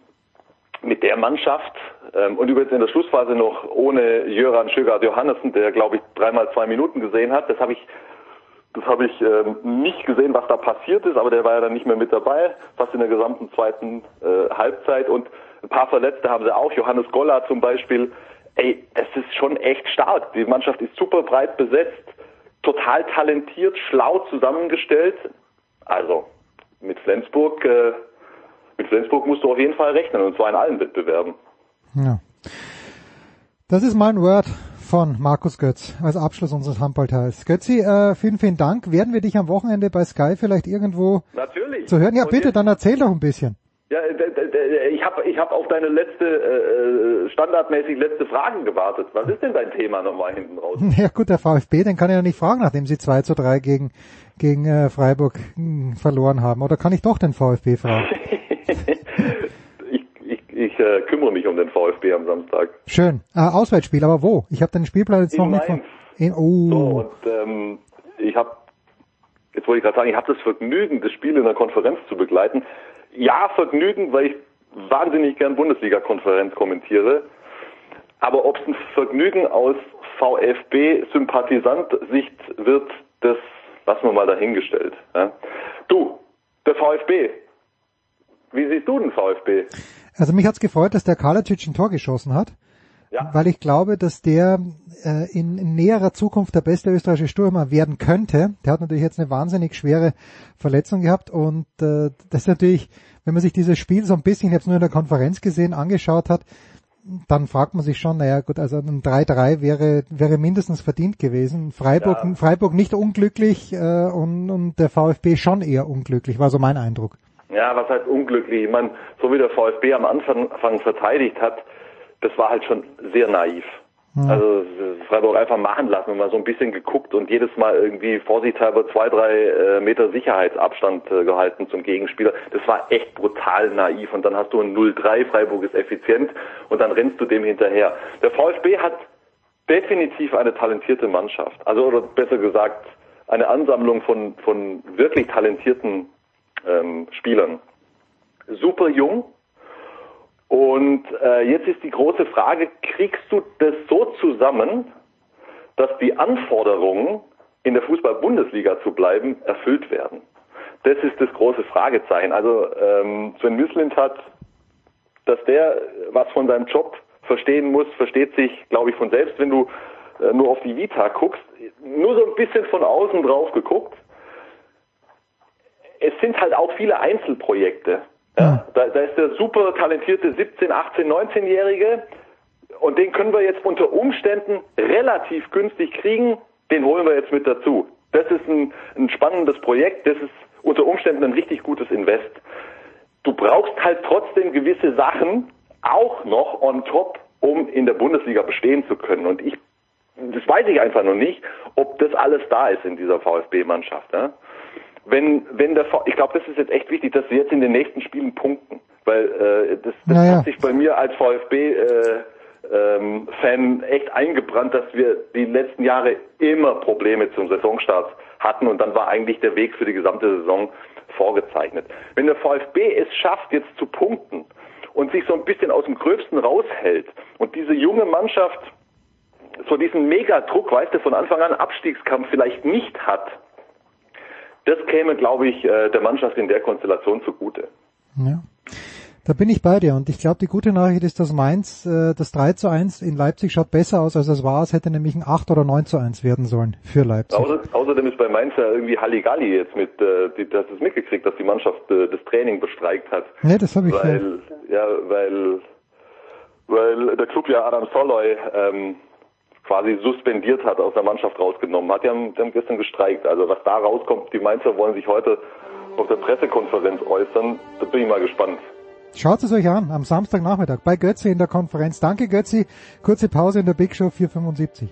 mit der Mannschaft ähm, und übrigens in der Schlussphase noch ohne Jöran Schögard Johannessen, der glaube ich dreimal zwei Minuten gesehen hat. Das habe ich das habe ich ähm, nicht gesehen, was da passiert ist, aber der war ja dann nicht mehr mit dabei, fast in der gesamten zweiten äh, Halbzeit. Und ein paar Verletzte haben sie auch. Johannes Goller zum Beispiel. Ey, es ist schon echt stark. Die Mannschaft ist super breit besetzt, total talentiert, schlau zusammengestellt. Also mit Flensburg äh, mit Flensburg musst du auf jeden Fall rechnen, und zwar in allen Wettbewerben. Ja. Das ist mein Word von Markus Götz als Abschluss unseres Handballteils. Götzi, äh, vielen, vielen Dank. Werden wir dich am Wochenende bei Sky vielleicht irgendwo Natürlich. zu hören? Ja, und bitte, dann erzähl doch ein bisschen. Ja, ich habe ich hab auf deine letzte, äh, standardmäßig letzte Fragen gewartet. Was ist denn dein Thema nochmal hinten raus? (laughs) Ja gut, der VfB, den kann ich ja nicht fragen, nachdem sie 2 zu 3 gegen, gegen äh, Freiburg mh, hm, verloren haben. Oder kann ich doch den VfB fragen? Ich äh, kümmere mich um den VfB am Samstag. Schön. Äh, Auswärtsspiel, aber wo? Ich habe den Spielplan jetzt in noch Mainz. nicht. In, oh. So, und ähm, ich habe, jetzt wollte ich gerade sagen, ich habe das Vergnügen, das Spiel in der Konferenz zu begleiten. Ja, Vergnügen, weil ich wahnsinnig gern Bundesliga-Konferenz kommentiere. Aber ob es ein Vergnügen aus VfB-Sympathisant-Sicht wird, das lassen wir mal dahingestellt. Ja. Du, der VfB, wie siehst du den VfB? Also mich hat's gefreut, dass der Kalajdzic ein Tor geschossen hat. Ja. Weil ich glaube, dass der äh, in, in näherer Zukunft der beste österreichische Stürmer werden könnte. Der hat natürlich jetzt eine wahnsinnig schwere Verletzung gehabt und äh, das ist natürlich, wenn man sich dieses Spiel so ein bisschen, ich habe es nur in der Konferenz gesehen, angeschaut hat, dann fragt man sich schon, naja gut, also ein 3-3 wäre, wäre mindestens verdient gewesen. Freiburg, Ja. Freiburg nicht unglücklich äh, und, und der VfB schon eher unglücklich, war so mein Eindruck. Ja, was heißt unglücklich? Ich meine, so wie der VfB am Anfang Anfang verteidigt hat, das war halt schon sehr naiv. Also äh, Freiburg einfach machen lassen und mal so ein bisschen geguckt und jedes Mal irgendwie vorsichtshalber zwei, drei äh, Meter Sicherheitsabstand äh, gehalten zum Gegenspieler. Das war echt brutal naiv und dann hast du ein 0-3, Freiburg ist effizient und dann rennst du dem hinterher. Der VfB hat definitiv eine talentierte Mannschaft. Also oder besser gesagt, eine Ansammlung von, von wirklich talentierten ähm, Spielern. Super jung. Und äh, jetzt ist die große Frage, kriegst du das so zusammen, dass die Anforderungen, in der Fußball-Bundesliga zu bleiben, erfüllt werden? Das ist das große Fragezeichen. Also ähm, Sven Mislint hat, dass der was von seinem Job verstehen muss, versteht sich, glaube ich, von selbst, wenn du äh, nur auf die Vita guckst, nur so ein bisschen von außen drauf geguckt. Es sind halt auch viele Einzelprojekte. Ja, da, da ist der super talentierte 17, 18, 19-Jährige und den können wir jetzt unter Umständen relativ günstig kriegen, den holen wir jetzt mit dazu. Das ist ein, ein spannendes Projekt, das ist unter Umständen ein richtig gutes Invest. Du brauchst halt trotzdem gewisse Sachen auch noch on top, um in der Bundesliga bestehen zu können. Und ich, das weiß ich einfach noch nicht, ob das alles da ist in dieser VfB-Mannschaft. Ja? Wenn, wenn der, V- ich glaube, das ist jetzt echt wichtig, dass wir jetzt in den nächsten Spielen punkten, weil äh, das, das Naja. hat sich bei mir als VfB äh, ähm, Fan echt eingebrannt, dass wir die letzten Jahre immer Probleme zum Saisonstart hatten und dann war eigentlich der Weg für die gesamte Saison vorgezeichnet. Wenn der VfB es schafft, jetzt zu punkten und sich so ein bisschen aus dem Gröbsten raushält und diese junge Mannschaft so diesen Megadruck, weißt du, von Anfang an Abstiegskampf vielleicht nicht hat, das käme, glaube ich, äh, der Mannschaft in der Konstellation zugute. Ja. Da bin ich bei dir und ich glaube, die gute Nachricht ist, dass Mainz äh, das 3 zu 1 in Leipzig schaut besser aus, als es war. Es hätte nämlich ein 8 oder 9 zu 1 werden sollen für Leipzig. Außer, außerdem ist bei Mainz ja irgendwie Halligalli jetzt mit, äh, die, das ist mitgekriegt, dass die Mannschaft äh, das Training bestreikt hat. Nee, das habe ich weil, ja, weil, weil der Club ja Adam Soloy ähm, quasi suspendiert hat, aus der Mannschaft rausgenommen hat. Die haben, die haben gestern gestreikt. Also was da rauskommt, die Mainzer wollen sich heute auf der Pressekonferenz äußern. Da bin ich mal gespannt. Schaut es euch an, am Samstagnachmittag bei Götzi in der Konferenz. Danke Götzi. Kurze Pause in der Big Show 475.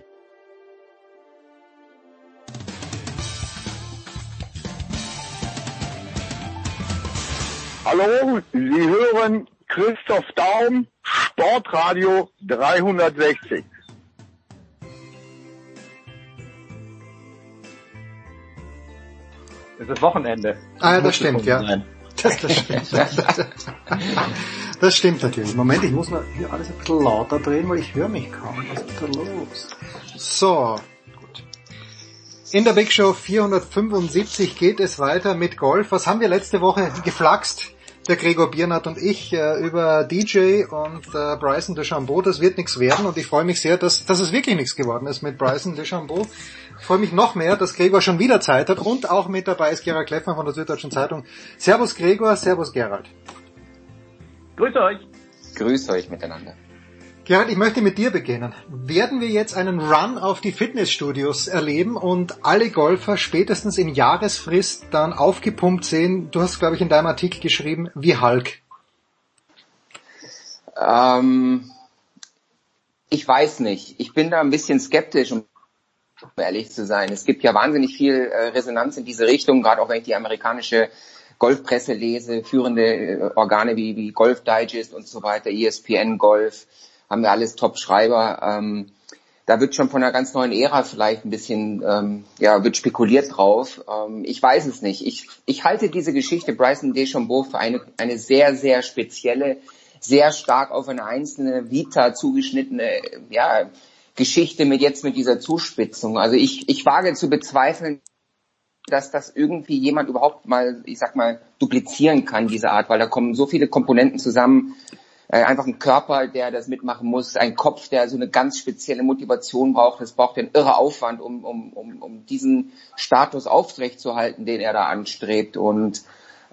Hallo, Sie hören Christoph Daum, Sportradio 360. Es ist Wochenende. Ah, ja, das stimmt, ja. Das, das stimmt. (laughs) das stimmt natürlich. Moment, ich muss mal hier alles ein bisschen lauter drehen, weil ich höre mich kaum. Was ist da los? So, gut. In der Big Show 475 geht es weiter mit Golf. Was haben wir letzte Woche geflaxt? Der Gregor Biernat und ich äh, über DJ und äh, Bryson DeChambeau. Das wird nichts werden und ich freue mich sehr, dass, dass es wirklich nichts geworden ist mit Bryson DeChambeau. Ich freue mich noch mehr, dass Gregor schon wieder Zeit hat und auch mit dabei ist Gerald Kleffmann von der Süddeutschen Zeitung. Servus Gregor, Servus Gerald. Grüß euch. Grüß euch miteinander. Gerald, ich möchte mit dir beginnen. Werden wir jetzt einen Run auf die Fitnessstudios erleben und alle Golfer spätestens in Jahresfrist dann aufgepumpt sehen? Du hast, glaube ich, in deinem Artikel geschrieben, wie Hulk. Ähm, ich weiß nicht. Ich bin da ein bisschen skeptisch, um ehrlich zu sein. Es gibt ja wahnsinnig viel äh, Resonanz in diese Richtung, gerade auch wenn ich die amerikanische Golfpresse lese, führende äh, Organe wie, wie Golf Digest und so weiter, ESPN Golf, haben wir alles Top-Schreiber. Ähm, da wird schon von einer ganz neuen Ära vielleicht ein bisschen, ähm, ja, wird spekuliert drauf. Ähm, ich weiß es nicht. Ich, ich halte diese Geschichte Bryson DeChambeau für eine, eine sehr, sehr spezielle, sehr stark auf eine einzelne Vita zugeschnittene, ja, Geschichte mit jetzt mit dieser Zuspitzung. Also ich, ich wage zu bezweifeln, dass das irgendwie jemand überhaupt mal, ich sag mal, duplizieren kann, diese Art, weil da kommen so viele Komponenten zusammen. Äh, einfach ein Körper, der das mitmachen muss, ein Kopf, der so eine ganz spezielle Motivation braucht. Es braucht einen irre Aufwand, um, um, um, um diesen Status aufrechtzuerhalten, den er da anstrebt. Und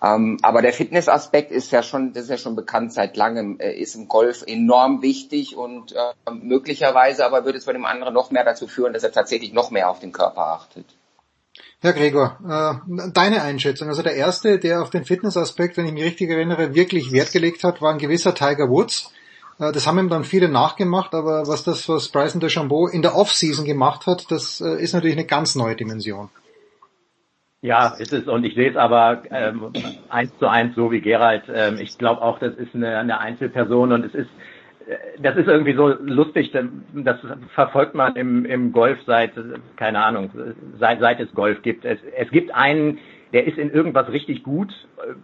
ähm, aber der Fitnessaspekt ist ja schon, das ist ja schon bekannt seit langem, äh, ist im Golf enorm wichtig und äh, möglicherweise aber würde es bei dem anderen noch mehr dazu führen, dass er tatsächlich noch mehr auf den Körper achtet. Herr Gregor, äh, deine Einschätzung. Also der erste, der auf den Fitnessaspekt, wenn ich mich richtig erinnere, wirklich Wert gelegt hat, war ein gewisser Tiger Woods. Äh, das haben ihm dann viele nachgemacht, aber was das, was Bryson DeChambeau in der Offseason gemacht hat, das äh, ist natürlich eine ganz neue Dimension. Ja, ist es und ich sehe es aber ähm, eins zu eins so wie Gerald. Ähm, ich glaube auch, das ist eine, eine Einzelperson und es ist das ist irgendwie so lustig, das verfolgt man im, im Golf seit, keine Ahnung, seit, seit es Golf gibt. Es, es gibt einen, der ist in irgendwas richtig gut,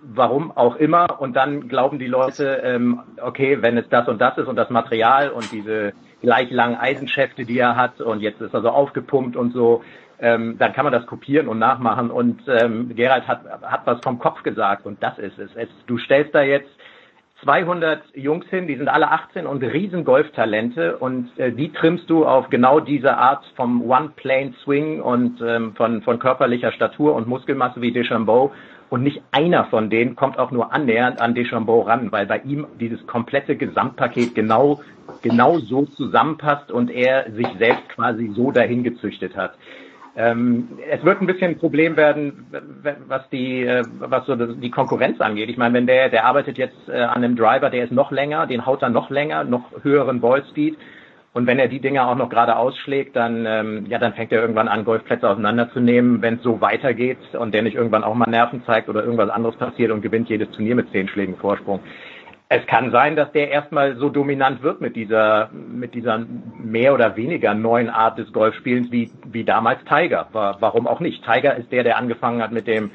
warum auch immer, und dann glauben die Leute, ähm, okay, wenn es das und das ist und das Material und diese gleich langen Eisenschäfte, die er hat, und jetzt ist er so aufgepumpt und so, ähm, dann kann man das kopieren und nachmachen. Und ähm, Gerald hat, hat was vom Kopf gesagt und das ist es. es du stellst da jetzt 200 Jungs hin, die sind alle 18 und riesen Golftalente und äh, die trimmst du auf genau diese Art vom One-Plane-Swing und ähm, von, von körperlicher Statur und Muskelmasse wie Deschambeau und nicht einer von denen kommt auch nur annähernd an Deschambeau ran, weil bei ihm dieses komplette Gesamtpaket genau, genau so zusammenpasst und er sich selbst quasi so dahin gezüchtet hat. Ähm, es wird ein bisschen ein Problem werden, was die, äh, was so die Konkurrenz angeht. Ich meine, wenn der, der arbeitet jetzt äh, an einem Driver, der ist noch länger, den haut er noch länger, noch höheren Ballspeed. Und wenn er die Dinger auch noch gerade ausschlägt, dann, ähm, ja, dann fängt er irgendwann an, Golfplätze auseinanderzunehmen, wenn es so weitergeht und der nicht irgendwann auch mal Nerven zeigt oder irgendwas anderes passiert und gewinnt jedes Turnier mit zehn Schlägen Vorsprung. Es kann sein, dass der erstmal so dominant wird mit dieser, mit dieser mehr oder weniger neuen Art des Golfspielens wie, wie damals Tiger. Warum auch nicht? Tiger ist der, der angefangen hat mit dem,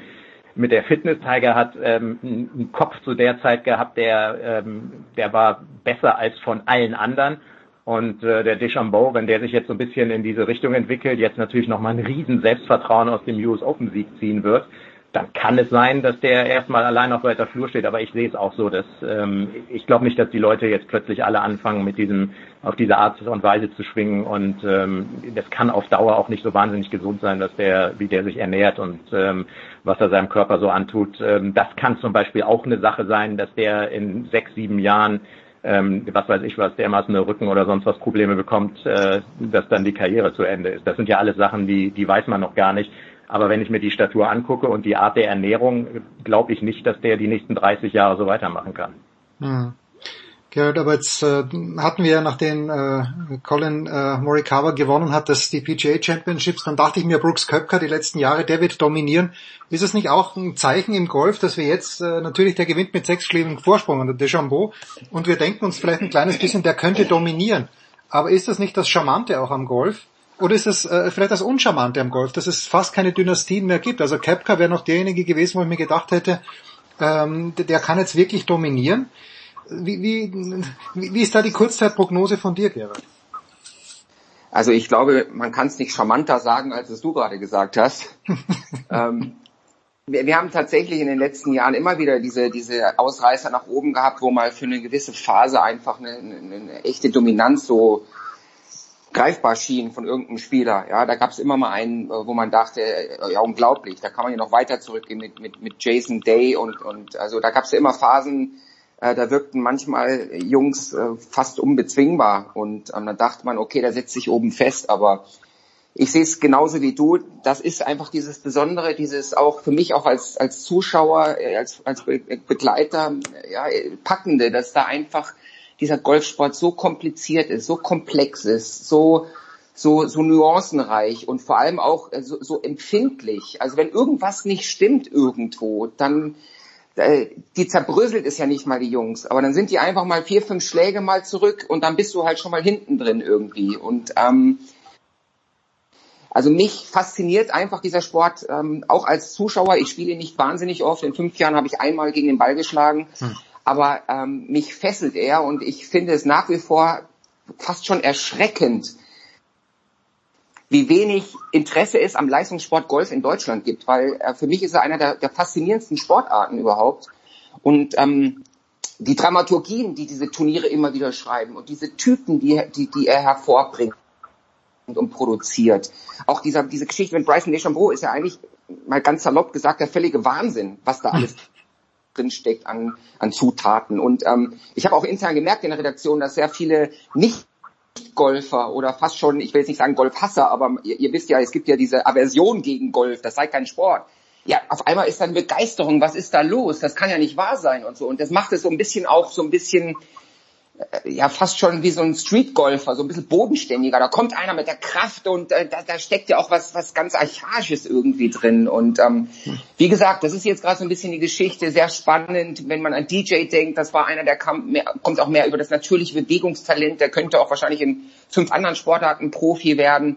mit der Fitness. Tiger hat ähm, einen Kopf zu der Zeit gehabt, der, ähm, der war besser als von allen anderen. Und äh, der Deschambeau, wenn der sich jetzt so ein bisschen in diese Richtung entwickelt, jetzt natürlich nochmal ein riesen Selbstvertrauen aus dem US Open Sieg ziehen wird, dann kann es sein, dass der erstmal allein auf weiter Flur steht. Aber ich sehe es auch so, dass ähm, ich glaube nicht, dass die Leute jetzt plötzlich alle anfangen, mit diesem auf diese Art und Weise zu schwingen. Und ähm, das kann auf Dauer auch nicht so wahnsinnig gesund sein, dass der, wie der sich ernährt und ähm, was er seinem Körper so antut. Ähm, das kann zum Beispiel auch eine Sache sein, dass der in sechs, sieben Jahren ähm, was weiß ich was, dermaßen eine Rücken oder sonst was Probleme bekommt, äh, dass dann die Karriere zu Ende ist. Das sind ja alles Sachen, die, die weiß man noch gar nicht. Aber wenn ich mir die Statur angucke und die Art der Ernährung, glaube ich nicht, dass der die nächsten 30 Jahre so weitermachen kann. Hm. Gerrit, aber jetzt äh, hatten wir ja, nachdem äh, Colin äh, Morikawa gewonnen hat, das die PGA Championships, dann dachte ich mir, Brooks Köpker die letzten Jahre, der wird dominieren. Ist es nicht auch ein Zeichen im Golf, dass wir jetzt, äh, natürlich der gewinnt mit sechs Schlägen Vorsprung an der Deschambeau und wir denken uns vielleicht ein kleines bisschen, der könnte dominieren. Aber ist das nicht das Charmante auch am Golf? Oder ist es äh, vielleicht das Uncharmante am Golf, dass es fast keine Dynastien mehr gibt? Also Kepka wäre noch derjenige gewesen, wo ich mir gedacht hätte, ähm, der kann jetzt wirklich dominieren. Wie, wie, wie ist da die Kurzzeitprognose von dir, Gerald? Also ich glaube, man kann es nicht charmanter sagen, als es du gerade gesagt hast. (laughs) ähm, wir, wir, haben tatsächlich in den letzten Jahren immer wieder diese, diese Ausreißer nach oben gehabt, wo mal für eine gewisse Phase einfach eine, eine, eine echte Dominanz so greifbar schien von irgendeinem Spieler. Ja, da gab es immer mal einen, wo man dachte, ja unglaublich, da kann man ja noch weiter zurückgehen mit, mit, mit Jason Day und, und also da gab es ja immer Phasen, äh, da wirkten manchmal Jungs äh, fast unbezwingbar und ähm, dann dachte man, okay, der setzt sich oben fest, aber ich sehe es genauso wie du. Das ist einfach dieses Besondere, dieses auch für mich auch als als Zuschauer, äh, als als Begleiter, ja packende, dass da einfach dieser Golfsport so kompliziert ist, so komplex ist, so so so nuancenreich und vor allem auch so, so empfindlich. Also wenn irgendwas nicht stimmt irgendwo, dann äh, die zerbröselt es ja nicht mal die Jungs, aber dann sind die einfach mal vier, fünf Schläge mal zurück und dann bist du halt schon mal hinten drin irgendwie. Und ähm, also mich fasziniert einfach dieser Sport, ähm, auch als Zuschauer. Ich spiele nicht wahnsinnig oft. In fünf Jahren habe ich einmal gegen den Ball geschlagen, hm. Aber ähm, mich fesselt er und ich finde es nach wie vor fast schon erschreckend, wie wenig Interesse es am Leistungssport Golf in Deutschland gibt, weil äh, für mich ist er einer der, der faszinierendsten Sportarten überhaupt. Und ähm, die Dramaturgien, die diese Turniere immer wieder schreiben und diese Typen, die, die, die er hervorbringt und produziert. Auch dieser, diese Geschichte mit Bryson DeChambeau ist ja eigentlich mal ganz salopp gesagt der völlige Wahnsinn, was da (laughs) alles drinsteckt an, an Zutaten. Und ähm, ich habe auch intern gemerkt in der Redaktion, dass sehr viele nicht Golfer oder fast schon, ich will jetzt nicht sagen Golfhasser, aber ihr, ihr, wisst ja, es gibt ja diese Aversion gegen Golf, das sei kein Sport. Ja, auf einmal ist dann Begeisterung, was ist da los? Das kann ja nicht wahr sein und so. Und das macht es so ein bisschen auch so ein bisschen ja fast schon wie so ein Streetgolfer, so ein bisschen bodenständiger. Da kommt einer mit der Kraft und äh, da, da steckt ja auch was, was ganz Archaisches irgendwie drin. Und ähm, wie gesagt, das ist jetzt gerade so ein bisschen die Geschichte, sehr spannend, wenn man an DJ denkt, das war einer, der kam mehr, kommt auch mehr über das natürliche Bewegungstalent, der könnte auch wahrscheinlich in fünf anderen Sportarten Profi werden.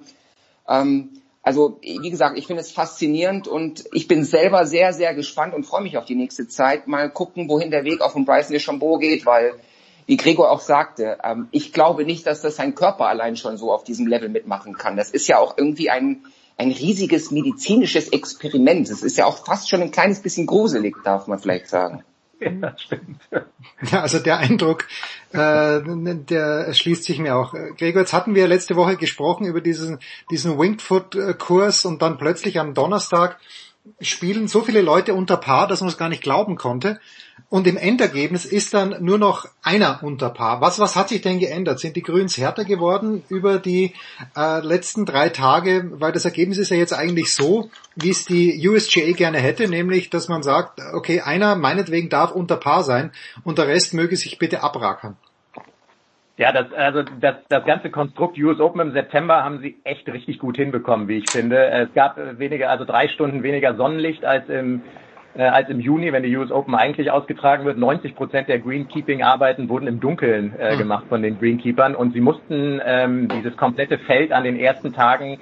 Ähm, also wie gesagt, ich finde es faszinierend und ich bin selber sehr, sehr gespannt und freue mich auf die nächste Zeit. Mal gucken, wohin der Weg auch von Bryson DeChambeau geht, weil wie Gregor auch sagte, ähm, ich glaube nicht, dass das sein Körper allein schon so auf diesem Level mitmachen kann. Das ist ja auch irgendwie ein, ein riesiges medizinisches Experiment. Es ist ja auch fast schon ein kleines bisschen gruselig, darf man vielleicht sagen. Ja, stimmt. Ja, also der Eindruck, äh, der schließt sich mir auch. Gregor, jetzt hatten wir letzte Woche gesprochen über diesen, diesen Wingfoot-Kurs und dann plötzlich am Donnerstag spielen so viele Leute unter Paar, dass man es gar nicht glauben konnte. Und im Endergebnis ist dann nur noch einer unter Paar. Was, was hat sich denn geändert? Sind die Grüns härter geworden über die äh, letzten drei Tage? Weil das Ergebnis ist ja jetzt eigentlich so, wie es die USGA gerne hätte, nämlich, dass man sagt, okay, einer meinetwegen darf unter Paar sein und der Rest möge sich bitte abrackern. Ja, das, also das, das ganze Konstrukt US Open im September haben sie echt richtig gut hinbekommen, wie ich finde. Es gab weniger, also drei Stunden weniger Sonnenlicht als im äh, als im Juni, wenn die US Open eigentlich ausgetragen wird. 90 Prozent der Greenkeeping-Arbeiten wurden im Dunkeln äh, hm. gemacht von den Greenkeepern und sie mussten ähm, dieses komplette Feld an den ersten Tagen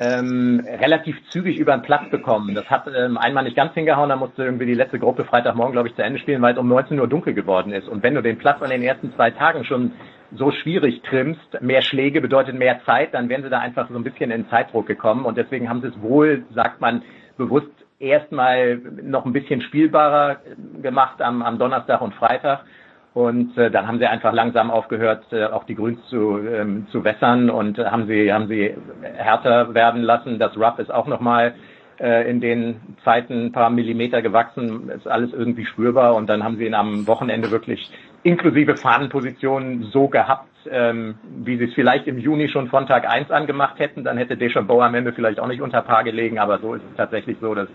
ähm, relativ zügig über den Platz bekommen. Das hat ähm, einmal nicht ganz hingehauen, da musste irgendwie die letzte Gruppe Freitagmorgen, glaube ich, zu Ende spielen, weil es um 19 Uhr dunkel geworden ist. Und wenn du den Platz an den ersten zwei Tagen schon so schwierig trimmst, mehr Schläge bedeutet mehr Zeit, dann wären sie da einfach so ein bisschen in Zeitdruck gekommen. Und deswegen haben sie es wohl, sagt man, bewusst erstmal noch ein bisschen spielbarer gemacht am, am Donnerstag und Freitag. Und äh, dann haben sie einfach langsam aufgehört, äh, auch die Grüns zu, ähm, zu wässern und äh, haben sie haben sie härter werden lassen. Das Rough ist auch nochmal äh, in den Zeiten ein paar Millimeter gewachsen, ist alles irgendwie spürbar. Und dann haben sie ihn am Wochenende wirklich inklusive Fahnenpositionen so gehabt, ähm, wie sie es vielleicht im Juni schon von Tag 1 angemacht hätten. Dann hätte Deschambeau am Ende vielleicht auch nicht unter Paar gelegen, aber so ist es tatsächlich so, dass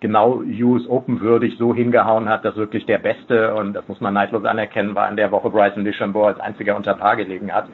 genau US Open würdig so hingehauen hat, dass wirklich der Beste, und das muss man neidlos anerkennen, war in der Woche Bryson DeChambeau als einziger unter Paar gelegen hat.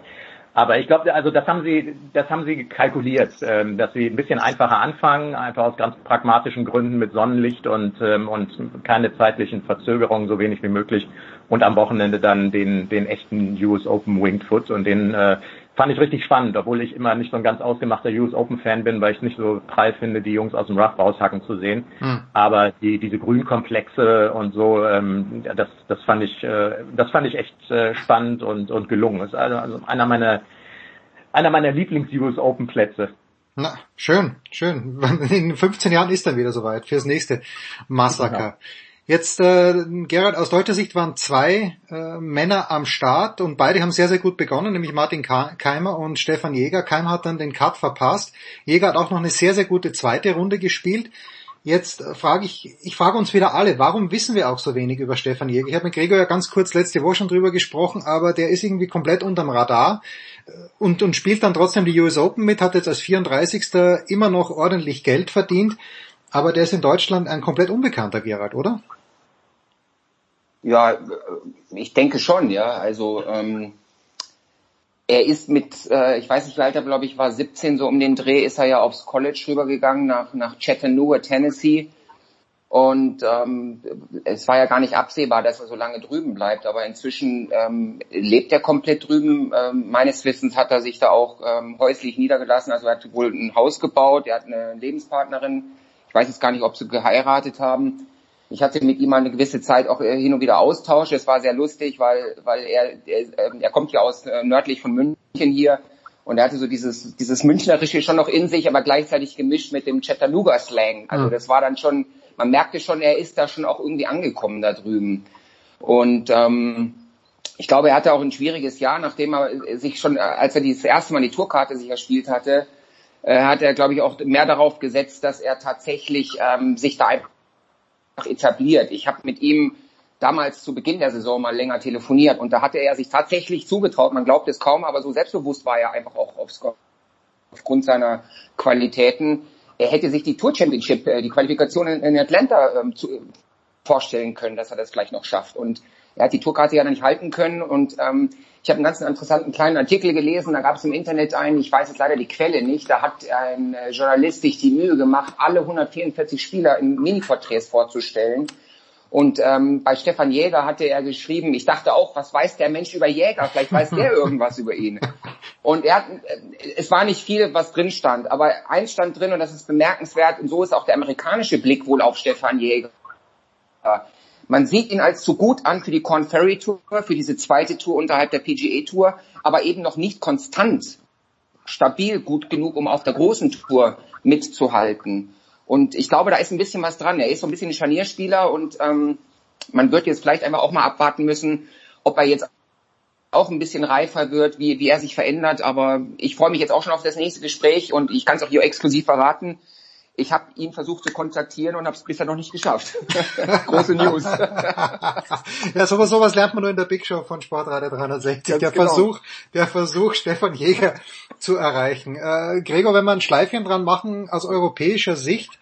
Aber ich glaube, also das haben sie, das haben sie kalkuliert, ähm, dass sie ein bisschen einfacher anfangen, einfach aus ganz pragmatischen Gründen mit Sonnenlicht und ähm, und keine zeitlichen Verzögerungen, so wenig wie möglich, und am Wochenende dann den den echten US Open Winged Foot und den äh, fand ich richtig spannend, obwohl ich immer nicht so ein ganz ausgemachter US Open Fan bin, weil ich es nicht so prall finde, die Jungs aus dem Rough raushacken zu sehen. Hm. Aber die diese Grünkomplexe und so, ähm, das das fand ich äh, das fand ich echt äh, spannend und und gelungen. Das ist also, also einer meiner einer meiner Lieblings US Open Plätze. Na, schön, schön. (laughs) In 15 Jahren ist dann wieder soweit fürs nächste Massaker. Ja. Jetzt, äh, Gerhard, aus deutscher Sicht waren zwei äh, Männer am Start und beide haben sehr, sehr gut begonnen, nämlich Martin Keimer und Stefan Jäger. Keimer hat dann den Cut verpasst. Jäger hat auch noch eine sehr, sehr gute zweite Runde gespielt. Jetzt äh, frage ich, ich frage uns wieder alle, warum wissen wir auch so wenig über Stefan Jäger? Ich habe mit Gregor ja ganz kurz letzte Woche schon drüber gesprochen, aber der ist irgendwie komplett unterm Radar äh, und, und spielt dann trotzdem die US Open mit, hat jetzt als 34. immer noch ordentlich Geld verdient, aber der ist in Deutschland ein komplett unbekannter Gerhard, oder? Ja, ich denke schon, ja. Also ähm, er ist mit, äh, ich weiß nicht, wie alt er glaube ich war, 17 so um den Dreh, ist er ja aufs College rübergegangen nach nach Chattanooga, Tennessee. Und ähm, es war ja gar nicht absehbar, dass er so lange drüben bleibt, aber inzwischen ähm, lebt er komplett drüben. Ähm, meines Wissens hat er sich da auch ähm, häuslich niedergelassen, also er hat wohl ein Haus gebaut, er hat eine Lebenspartnerin. Ich weiß jetzt gar nicht, ob sie geheiratet haben. Ich hatte mit ihm mal eine gewisse Zeit auch äh, hin und wieder Austausch. Es war sehr lustig, weil, weil er, er, ähm, er kommt ja aus äh, nördlich von München hier und er hatte so dieses, dieses Münchnerische schon noch in sich, aber gleichzeitig gemischt mit dem Chattanooga-Slang. Also das war dann schon, man merkte schon, er ist da schon auch irgendwie angekommen da drüben. Und ähm, ich glaube, er hatte auch ein schwieriges Jahr, nachdem er sich schon, als er das erste Mal die Tourkarte sich erspielt hatte, äh, hat er, glaube ich, auch mehr darauf gesetzt, dass er tatsächlich ähm, sich da einfach etabliert. Ich habe mit ihm damals zu Beginn der Saison mal länger telefoniert und da hatte er sich tatsächlich zugetraut. Man glaubt es kaum, aber so selbstbewusst war er einfach auch aufgrund seiner Qualitäten. Er hätte sich die Tour Championship, äh, die Qualifikation in Atlanta ähm, zu, vorstellen können, dass er das gleich noch schafft. Und er hat die Tourkarte ja noch nicht halten können und ähm, ich habe einen ganz interessanten kleinen Artikel gelesen, da gab es im Internet einen, ich weiß jetzt leider die Quelle nicht, da hat ein äh, Journalist sich die Mühe gemacht, alle 144 Spieler in Mini-Porträts vorzustellen. Und ähm, bei Stefan Jäger hatte er geschrieben, ich dachte auch, was weiß der Mensch über Jäger? Vielleicht weiß der (laughs) irgendwas über ihn. Und er hat, äh, es war nicht viel, was drin stand, aber eins stand drin und das ist bemerkenswert und so ist auch der amerikanische Blick wohl auf Stefan Jäger. Man sieht ihn als zu gut an für die Corn Ferry Tour, für diese zweite Tour unterhalb der PGA Tour, aber eben noch nicht konstant, stabil gut genug, um auf der großen Tour mitzuhalten. Und ich glaube, da ist ein bisschen was dran. Er ist so ein bisschen ein Scharnierspieler und ähm, man wird jetzt vielleicht einfach auch mal abwarten müssen, ob er jetzt auch ein bisschen reifer wird, wie, wie er sich verändert. Aber ich freue mich jetzt auch schon auf das nächste Gespräch und ich kann es auch hier exklusiv verraten. Ich habe ihn versucht zu kontaktieren und habe es bisher noch nicht geschafft. (laughs) Große News. (laughs) ja, sowas, sowas lernt man nur in der Big Show von Sportradio 360. Ganz der genau. Versuch, der Versuch, Stefan Jäger zu erreichen. Äh, Gregor, wenn wir ein Schleifchen dran machen aus europäischer Sicht,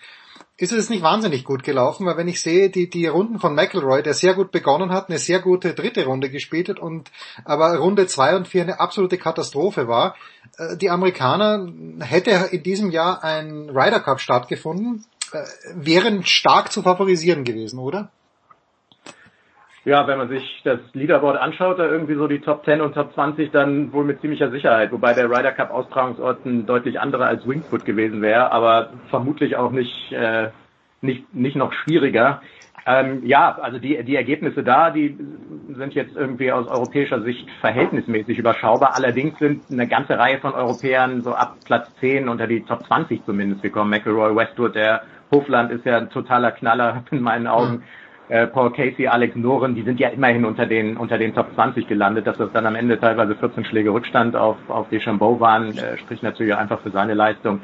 ist es nicht wahnsinnig gut gelaufen, weil wenn ich sehe, die, die Runden von McElroy, der sehr gut begonnen hat, eine sehr gute dritte Runde gespielt hat und aber Runde zwei und vier eine absolute Katastrophe war. Äh, die Amerikaner hätte in diesem Jahr ein Ryder Cup stattgefunden, äh, wären stark zu favorisieren gewesen, oder? Ja, wenn man sich das Leaderboard anschaut, da irgendwie so die Top 10 und Top 20, dann wohl mit ziemlicher Sicherheit. Wobei der Ryder Cup Austragungsort ein deutlich anderer als Wingfoot gewesen wäre, aber vermutlich auch nicht, äh, nicht, nicht noch schwieriger. Ähm, ja, also die, die Ergebnisse da, die sind jetzt irgendwie aus europäischer Sicht verhältnismäßig überschaubar. Allerdings sind eine ganze Reihe von Europäern so ab Platz 10 unter die Top 20 zumindest gekommen. McElroy, Westwood, der Hofland ist ja ein totaler Knaller in meinen Augen. Mhm äh, Paul Casey, Alex Noren, die sind ja immerhin unter den unter den Top 20 gelandet, dass das dann am Ende teilweise 14 Schläge Rückstand auf auf Deschambeau waren, äh, spricht natürlich einfach für seine Leistung.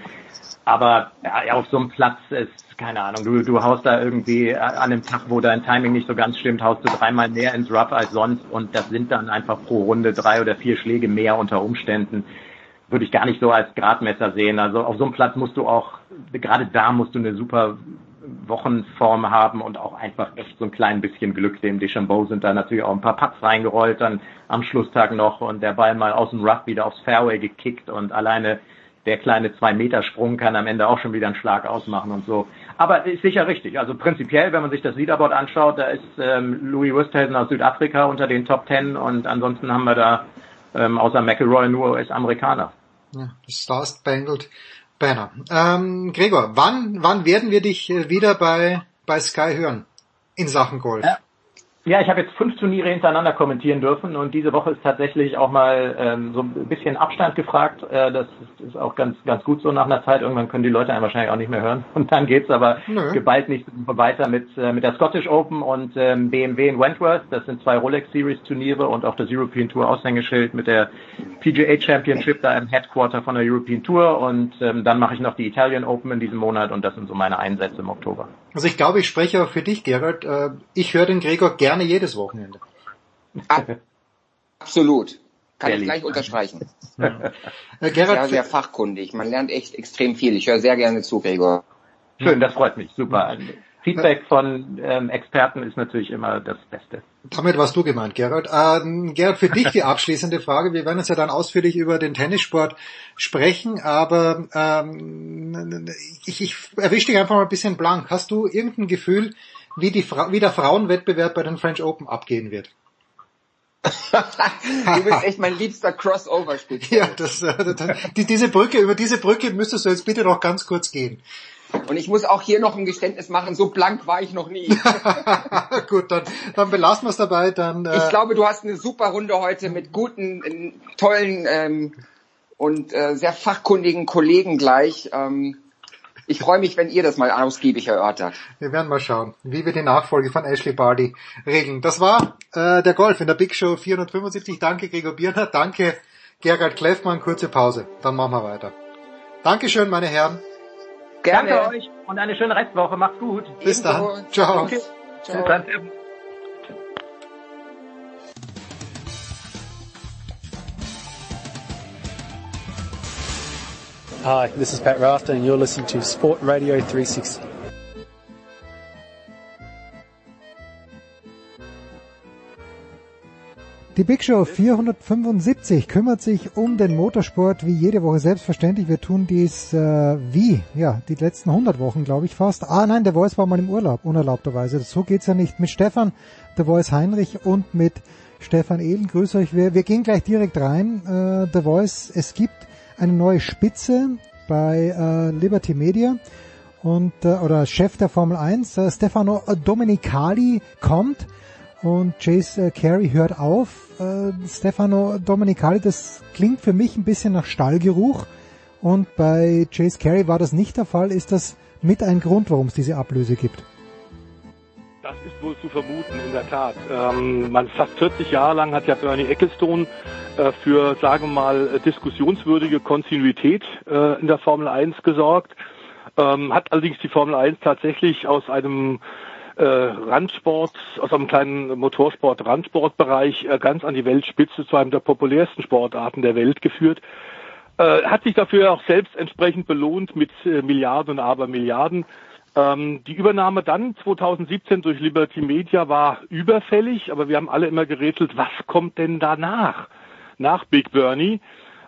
Aber ja, auf so einem Platz ist keine Ahnung, du du haust da irgendwie an einem Tag, wo dein Timing nicht so ganz stimmt, haust du dreimal mehr ins Rough als sonst und das sind dann einfach pro Runde drei oder vier Schläge mehr unter Umständen würde ich gar nicht so als Gradmesser sehen. Also auf so einem Platz musst du auch, gerade da musst du eine super Wochenform haben und auch einfach echt so ein klein bisschen Glück. Dem Deschambeau sind da natürlich auch ein paar Putts reingerollt, dann am Schlusstag noch und der Ball mal aus dem Rough wieder aufs Fairway gekickt und alleine der kleine zwei Meter Sprung kann am Ende auch schon wieder einen Schlag ausmachen und so. Aber ist sicher richtig. Also prinzipiell, wenn man sich das Leaderboard anschaut, da ist ähm, Louis Westhuizen aus Südafrika unter den Top Ten und ansonsten haben wir da ähm, außer McElroy nur US-Amerikaner. Ja, Star Spangled Banner. Ähm, Gregor, wann, wann werden wir dich äh, wieder bei, bei Sky hören in Sachen Golf? Ja. Ja, ich habe jetzt fünf Turniere hintereinander kommentieren dürfen und diese Woche ist tatsächlich auch mal ähm, so ein bisschen Abstand gefragt. Äh, das ist, ist auch ganz ganz gut so nach einer Zeit. Irgendwann können die Leute einen wahrscheinlich auch nicht mehr hören und dann geht's aber Nö. geballt nicht weiter mit äh, mit der Scottish Open und ähm, BMW in Wentworth. Das sind zwei Rolex Series Turniere und auch das European Tour Aushängeschild mit der PGA Championship da im Headquarter von der European Tour und ähm, dann mache ich noch die Italian Open in diesem Monat und das sind so meine Einsätze im Oktober. Also ich glaube, ich spreche auch für dich, Gerald. Äh, ich höre den Gregor gerne jedes Wochenende. Absolut. Kann ich gleich unterstreichen. Ja. Äh, Gerald, sehr, sehr fachkundig. Man lernt echt extrem viel. Ich höre sehr gerne zu, Gregor. Schön, das freut mich. Super. Feedback von ähm, Experten ist natürlich immer das Beste. Damit warst du gemeint, Gerald. Ähm, Gerald, für dich die abschließende Frage. Wir werden jetzt ja dann ausführlich über den Tennissport sprechen, aber ähm, ich, ich erwische dich einfach mal ein bisschen blank. Hast du irgendein Gefühl, wie, die Fra wie der Frauenwettbewerb bei den French Open abgehen wird? (laughs) du bist echt mein liebster Crossover-Spitze. Ja, das, äh, das, die, diese Brücke, über diese Brücke müsstest du jetzt bitte noch ganz kurz gehen. Und ich muss auch hier noch ein Geständnis machen, so blank war ich noch nie. (laughs) Gut, dann, dann belassen wir es dabei. Dann, äh ich glaube, du hast eine super Runde heute mit guten, äh, tollen ähm, und äh, sehr fachkundigen Kollegen gleich. Ähm, ich freue mich, wenn ihr das mal ausgiebig erörtert. Wir werden mal schauen, wie wir die Nachfolge von Ashley Barty regeln. Das war äh, der Golf in der Big Show 475. Danke Gregor Bierner, danke Gerhard Kleffmann. Kurze Pause, dann machen wir weiter. Dankeschön, meine Herren. Gerne. Danke euch und eine schöne Restwoche. Macht's gut. Bis dann. Ciao. Okay. Ciao. Ciao. Hi, this is Pat Rafter and you're listening to Sport Radio 360. Die Big Show 475 kümmert sich um den Motorsport wie jede Woche selbstverständlich. Wir tun dies äh, wie, ja, die letzten 100 Wochen, glaube ich fast. Ah nein, der Voice war mal im Urlaub, unerlaubterweise. So geht's ja nicht mit Stefan, der Voice Heinrich und mit Stefan Ehlen. Grüße euch. Wir, wir gehen gleich direkt rein. Äh, The Voice, es gibt eine neue Spitze bei äh, Liberty Media und äh, oder Chef der Formel 1, äh, Stefano Domenicali kommt und Chase äh, Carey hört auf. Äh, Stefano Domenicali, das klingt für mich ein bisschen nach Stallgeruch. Und bei Chase Carey war das nicht der Fall. Ist das mit ein Grund, warum es diese Ablöse gibt? Das ist wohl zu vermuten, in der Tat. Ähm, man fast 40 Jahre lang hat ja Bernie Ecclestone äh, für, sagen wir mal, diskussionswürdige Kontinuität äh, in der Formel 1 gesorgt. Ähm, hat allerdings die Formel 1 tatsächlich aus einem äh, Randsport, aus einem kleinen Motorsport-Randsportbereich äh, ganz an die Weltspitze zu einem der populärsten Sportarten der Welt geführt. Äh, hat sich dafür auch selbst entsprechend belohnt mit äh, Milliarden und Abermilliarden. Ähm, die Übernahme dann 2017 durch Liberty Media war überfällig, aber wir haben alle immer gerätselt, was kommt denn danach, nach Big Bernie?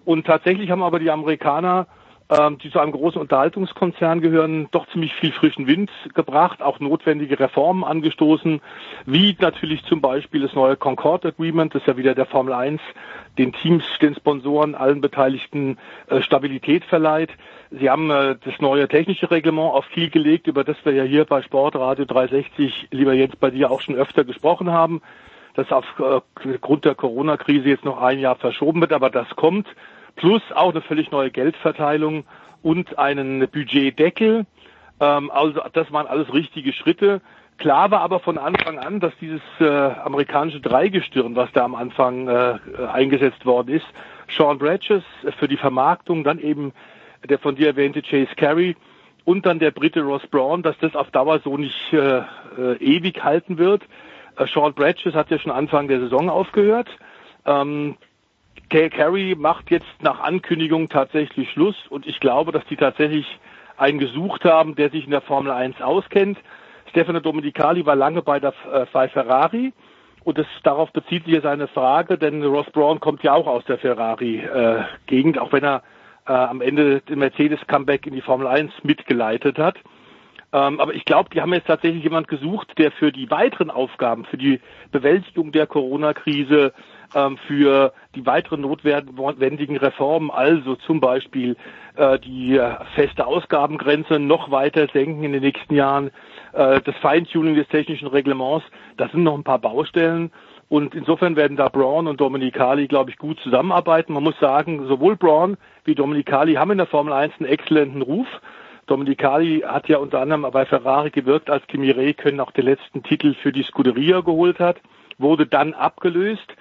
Und tatsächlich haben aber die Amerikaner ähm, die zu einem großen Unterhaltungskonzern gehören, doch ziemlich viel frischen Wind gebracht, auch notwendige Reformen angestoßen, wie natürlich zum Beispiel das neue Concord Agreement, das ja wieder der Formel 1 den Teams, den Sponsoren, allen Beteiligten äh, Stabilität verleiht. Sie haben äh, das neue technische Reglement auf Kiel gelegt, über das wir ja hier bei Sportradio 360, lieber Jens, bei dir auch schon öfter gesprochen haben, das aufgrund äh, der Corona-Krise jetzt noch ein Jahr verschoben wird, aber das kommt plus auch eine völlig neue Geldverteilung und einen Budgetdeckel. Ähm, also das waren alles richtige Schritte. Klar war aber von Anfang an, dass dieses äh, amerikanische Dreigestirn, was da am Anfang äh, eingesetzt worden ist, Sean Bradges für die Vermarktung, dann eben der von dir erwähnte Chase Carey und dann der Brite Ross Braun, dass das auf Dauer so nicht äh, äh, ewig halten wird. Äh, Sean Bradges hat ja schon Anfang der Saison aufgehört. Ähm, Kay Carey macht jetzt nach Ankündigung tatsächlich Schluss und ich glaube, dass die tatsächlich einen gesucht haben, der sich in der Formel 1 auskennt. Stefano Domenicali war lange bei der äh, bei Ferrari und das, darauf bezieht sich ja seine Frage, denn Ross Braun kommt ja auch aus der Ferrari-Gegend, äh, auch wenn er äh, am Ende den Mercedes-Comeback in die Formel 1 mitgeleitet hat. Ähm, aber ich glaube, die haben jetzt tatsächlich jemand gesucht, der für die weiteren Aufgaben, für die Bewältigung der Corona-Krise, ähm, für die weiteren notwendigen Reformen, also zum Beispiel äh, die feste Ausgabengrenze noch weiter senken in den nächsten Jahren, äh, das Feintuning des technischen Reglements, das sind noch ein paar Baustellen. Und insofern werden da Braun und Dominicali, glaube ich, gut zusammenarbeiten. Man muss sagen, sowohl Braun wie Dominicali haben in der Formel 1 einen exzellenten Ruf. Dominicali hat ja unter anderem bei Ferrari gewirkt, als Kimi Räikkönen auch den letzten Titel für die Scuderia geholt hat, wurde dann abgelöst,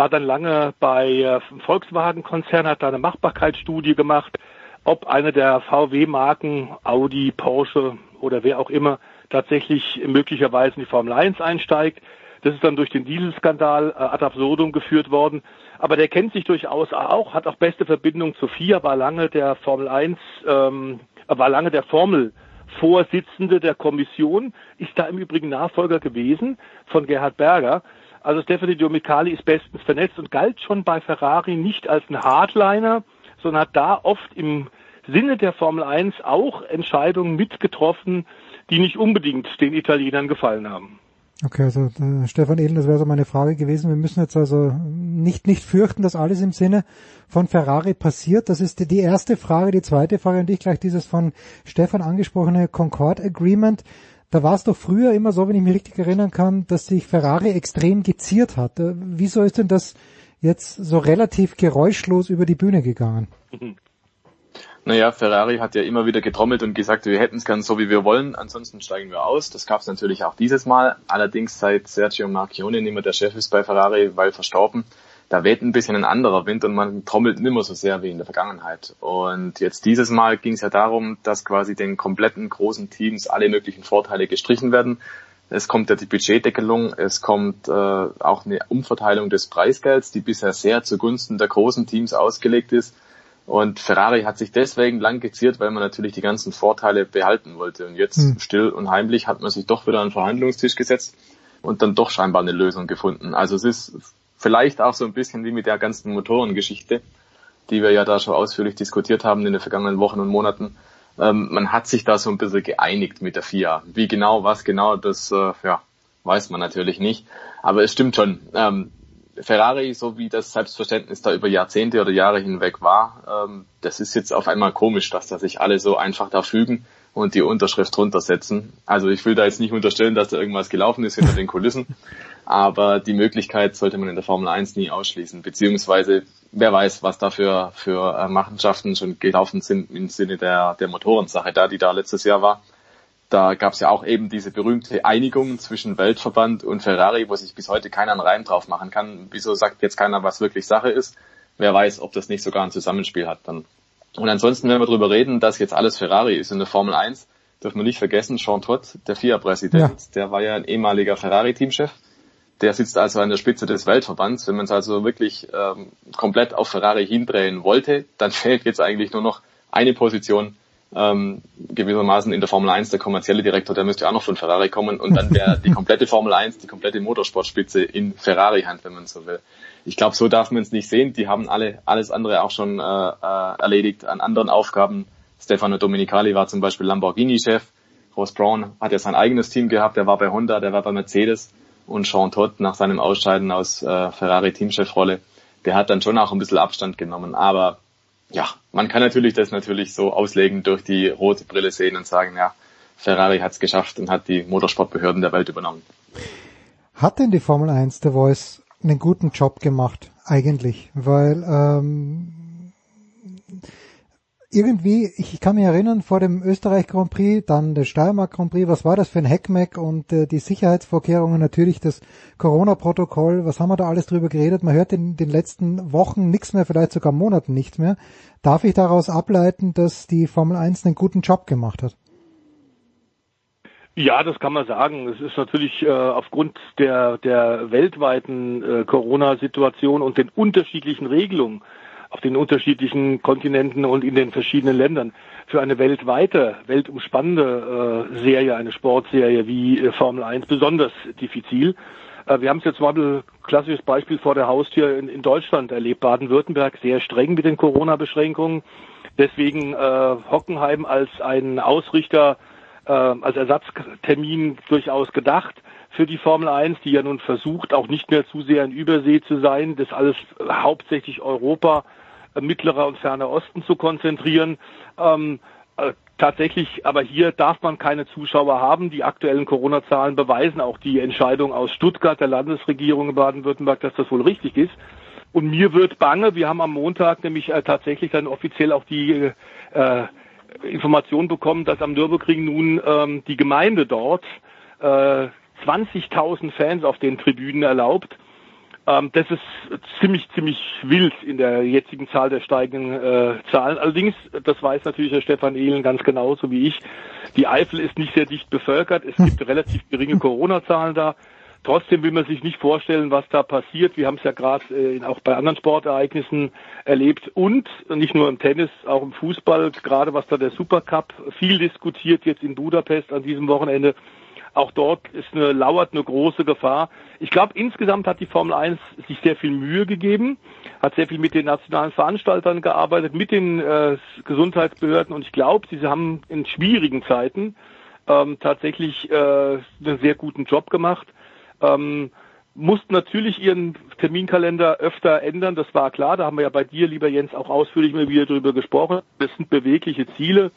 war dann lange bei äh, Volkswagen-Konzern, hat da eine Machbarkeitsstudie gemacht, ob eine der VW-Marken, Audi, Porsche oder wer auch immer, tatsächlich möglicherweise in die Formel 1 einsteigt. Das ist dann durch den Dieselskandal äh, ad absurdum geführt worden. Aber der kennt sich durchaus auch, hat auch beste Verbindung zu FIA, war lange der Formel 1, ähm, war lange der Formel Vorsitzende der Kommission, ist da im Übrigen Nachfolger gewesen von Gerhard Berger. Also Stefano Domicali ist bestens vernetzt und galt schon bei Ferrari nicht als ein Hardliner, sondern hat da oft im Sinne der Formel 1 auch Entscheidungen mitgetroffen, die nicht unbedingt den Italienern gefallen haben. Okay, also äh, Stefan Ehlen, das wäre so meine Frage gewesen. Wir müssen jetzt also nicht nicht fürchten, dass alles im Sinne von Ferrari passiert. Das ist die, die erste Frage. Die zweite Frage an dich gleich dieses von Stefan angesprochene Concord Agreement. Da war es doch früher immer so, wenn ich mich richtig erinnern kann, dass sich Ferrari extrem geziert hat. Äh, wieso ist denn das jetzt so relativ geräuschlos über die Bühne gegangen? (laughs) Naja, Ferrari hat ja immer wieder getrommelt und gesagt, wir hätten es gern so, wie wir wollen, ansonsten steigen wir aus. Das gab es natürlich auch dieses Mal. Allerdings seit Sergio Marchione nicht mehr der Chef ist bei Ferrari, weil verstorben, da weht ein bisschen ein anderer Wind und man trommelt nimmer so sehr wie in der Vergangenheit. Und jetzt dieses Mal ging es ja darum, dass quasi den kompletten großen Teams alle möglichen Vorteile gestrichen werden. Es kommt ja die Budgetdeckelung, es kommt äh, auch eine Umverteilung des Preisgelds, die bisher sehr zugunsten der großen Teams ausgelegt ist. Und Ferrari hat sich deswegen lang geziert, weil man natürlich die ganzen Vorteile behalten wollte. Und jetzt hm. still und heimlich hat man sich doch wieder an den Verhandlungstisch gesetzt und dann doch scheinbar eine Lösung gefunden. Also es ist vielleicht auch so ein bisschen wie mit der ganzen Motorengeschichte, die wir ja da schon ausführlich diskutiert haben in den vergangenen Wochen und Monaten. Ähm, man hat sich da so ein bisschen geeinigt mit der FIA. Wie genau, was genau, das äh, ja, weiß man natürlich nicht. Aber es stimmt schon. Ähm, Ferrari, so wie das Selbstverständnis da über Jahrzehnte oder Jahre hinweg war, ähm, das ist jetzt auf einmal komisch, dass da sich alle so einfach da fügen und die Unterschrift drunter setzen. Also ich will da jetzt nicht unterstellen, dass da irgendwas gelaufen ist hinter den Kulissen, (laughs) aber die Möglichkeit sollte man in der Formel 1 nie ausschließen, beziehungsweise wer weiß, was da für, für äh, Machenschaften schon gelaufen sind im Sinne der, der Motorensache da, die da letztes Jahr war. Da gab es ja auch eben diese berühmte Einigung zwischen Weltverband und Ferrari, wo sich bis heute keiner einen Reim drauf machen kann. Wieso sagt jetzt keiner, was wirklich Sache ist? Wer weiß, ob das nicht sogar ein Zusammenspiel hat dann. Und ansonsten, wenn wir darüber reden, dass jetzt alles Ferrari ist in der Formel 1, dürfen wir nicht vergessen, Jean Todt, der FIA-Präsident, ja. der war ja ein ehemaliger Ferrari-Teamchef. Der sitzt also an der Spitze des Weltverbands. Wenn man es also wirklich ähm, komplett auf Ferrari hindrehen wollte, dann (laughs) fehlt jetzt eigentlich nur noch eine Position ähm, gewissermaßen in der Formel 1 der kommerzielle Direktor, der müsste auch noch von Ferrari kommen und dann wäre die komplette Formel 1, die komplette Motorsportspitze in Ferrari-Hand, wenn man so will. Ich glaube, so darf man es nicht sehen. Die haben alle alles andere auch schon äh, äh, erledigt an anderen Aufgaben. Stefano Domenicali war zum Beispiel Lamborghini-Chef. Ross Brown hat ja sein eigenes Team gehabt. Der war bei Honda, der war bei Mercedes. Und Sean Todd nach seinem Ausscheiden aus äh, Ferrari-Teamchefrolle, der hat dann schon auch ein bisschen Abstand genommen. Aber ja, man kann natürlich das natürlich so auslegen, durch die rote Brille sehen und sagen, ja, Ferrari hat es geschafft und hat die Motorsportbehörden der Welt übernommen. Hat denn die Formel 1 der Voice einen guten Job gemacht, eigentlich? Weil ähm, irgendwie, ich kann mich erinnern, vor dem Österreich Grand Prix, dann der Steiermark Grand Prix, was war das für ein Heckmeck und äh, die Sicherheitsvorkehrungen, natürlich das Corona-Protokoll, was haben wir da alles drüber geredet? Man hört in den letzten Wochen nichts mehr, vielleicht sogar Monaten nichts mehr. Darf ich daraus ableiten, dass die Formel 1 einen guten Job gemacht hat? Ja, das kann man sagen. Es ist natürlich äh, aufgrund der, der weltweiten äh, Corona-Situation und den unterschiedlichen Regelungen auf den unterschiedlichen Kontinenten und in den verschiedenen Ländern für eine weltweite, weltumspannende äh, Serie, eine Sportserie wie äh, Formel 1 besonders diffizil. Äh, wir haben es jetzt mal ein klassisches Beispiel vor der Haustür in, in Deutschland erlebt. Baden-Württemberg sehr streng mit den Corona-Beschränkungen. Deswegen äh, Hockenheim als ein Ausrichter äh, als Ersatztermin durchaus gedacht für die Formel 1, die ja nun versucht, auch nicht mehr zu sehr in Übersee zu sein, das alles hauptsächlich Europa, äh, mittlerer und ferner Osten zu konzentrieren. Ähm, äh, tatsächlich, aber hier darf man keine Zuschauer haben. Die aktuellen Corona-Zahlen beweisen auch die Entscheidung aus Stuttgart der Landesregierung in Baden-Württemberg, dass das wohl richtig ist. Und mir wird bange, wir haben am Montag nämlich äh, tatsächlich dann offiziell auch die äh, Information bekommen, dass am Nürburgring nun ähm, die Gemeinde dort äh, 20.000 Fans auf den Tribünen erlaubt. Ähm, das ist ziemlich, ziemlich wild in der jetzigen Zahl der steigenden äh, Zahlen. Allerdings, das weiß natürlich der Stefan Ehlen ganz genauso wie ich, die Eifel ist nicht sehr dicht bevölkert. Es gibt relativ geringe Corona-Zahlen da. Trotzdem will man sich nicht vorstellen, was da passiert. Wir haben es ja gerade äh, auch bei anderen Sportereignissen erlebt und nicht nur im Tennis, auch im Fußball, gerade was da der Supercup viel diskutiert jetzt in Budapest an diesem Wochenende. Auch dort ist eine, lauert eine große Gefahr. Ich glaube, insgesamt hat die Formel 1 sich sehr viel Mühe gegeben, hat sehr viel mit den nationalen Veranstaltern gearbeitet, mit den äh, Gesundheitsbehörden und ich glaube, sie haben in schwierigen Zeiten ähm, tatsächlich äh, einen sehr guten Job gemacht ähm, mussten natürlich ihren Terminkalender öfter ändern, das war klar. Da haben wir ja bei dir, lieber Jens, auch ausführlich mal wieder drüber gesprochen. Das sind bewegliche Ziele,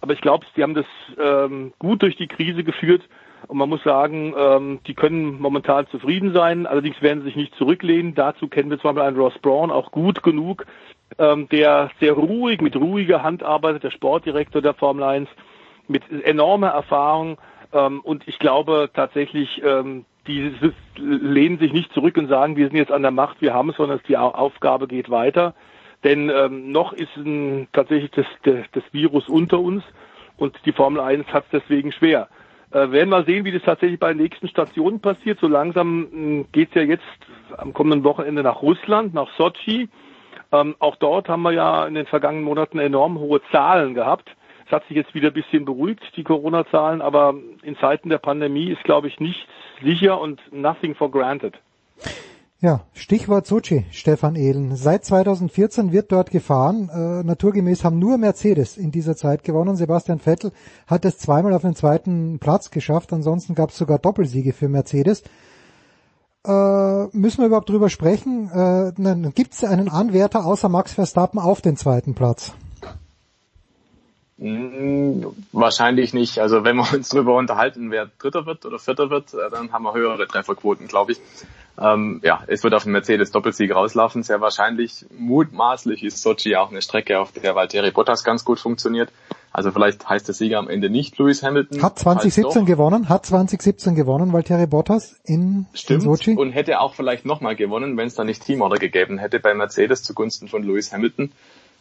aber ich glaube, sie haben das ähm, gut durch die Krise geführt. Und man muss sagen, ähm, die können momentan zufrieden sein. Allerdings werden sie sich nicht zurücklehnen. Dazu kennen wir zum Beispiel einen Ross Braun auch gut genug, ähm, der sehr ruhig, mit ruhiger Hand arbeitet, der Sportdirektor der Formel 1, mit enormer Erfahrung. Ähm, und ich glaube tatsächlich, ähm, die lehnen sich nicht zurück und sagen, wir sind jetzt an der Macht, wir haben es, sondern die Aufgabe geht weiter. Denn ähm, noch ist ein, tatsächlich das, das, das Virus unter uns und die Formel 1 hat es deswegen schwer. Äh, werden wir sehen, wie das tatsächlich bei den nächsten Stationen passiert. So langsam hm, geht's ja jetzt am kommenden Wochenende nach Russland, nach Sochi. Ähm, auch dort haben wir ja in den vergangenen Monaten enorm hohe Zahlen gehabt. Es hat sich jetzt wieder ein bisschen beruhigt, die Corona-Zahlen, aber in Zeiten der Pandemie ist, glaube ich, nichts sicher und nothing for granted. Ja, Stichwort Sochi, Stefan Ehlen. Seit 2014 wird dort gefahren. Äh, naturgemäß haben nur Mercedes in dieser Zeit gewonnen. Sebastian Vettel hat es zweimal auf den zweiten Platz geschafft. Ansonsten gab es sogar Doppelsiege für Mercedes. Äh, müssen wir überhaupt drüber sprechen? Äh, Gibt es einen Anwärter außer Max Verstappen auf den zweiten Platz? Hm, wahrscheinlich nicht. Also wenn wir uns darüber unterhalten, wer Dritter wird oder Vierter wird, äh, dann haben wir höhere Trefferquoten, glaube ich. Ähm, ja, es wird auf den Mercedes Doppelsieg rauslaufen, sehr wahrscheinlich. Mutmaßlich ist Sochi auch eine Strecke, auf der Valtteri Bottas ganz gut funktioniert. Also vielleicht heißt der Sieger am Ende nicht Lewis Hamilton. Hat 2017 gewonnen, hat 2017 gewonnen, Valtteri Bottas in, Stimmt, in Sochi. Und hätte auch vielleicht nochmal gewonnen, wenn es da nicht Teamorder gegeben hätte bei Mercedes zugunsten von Lewis Hamilton.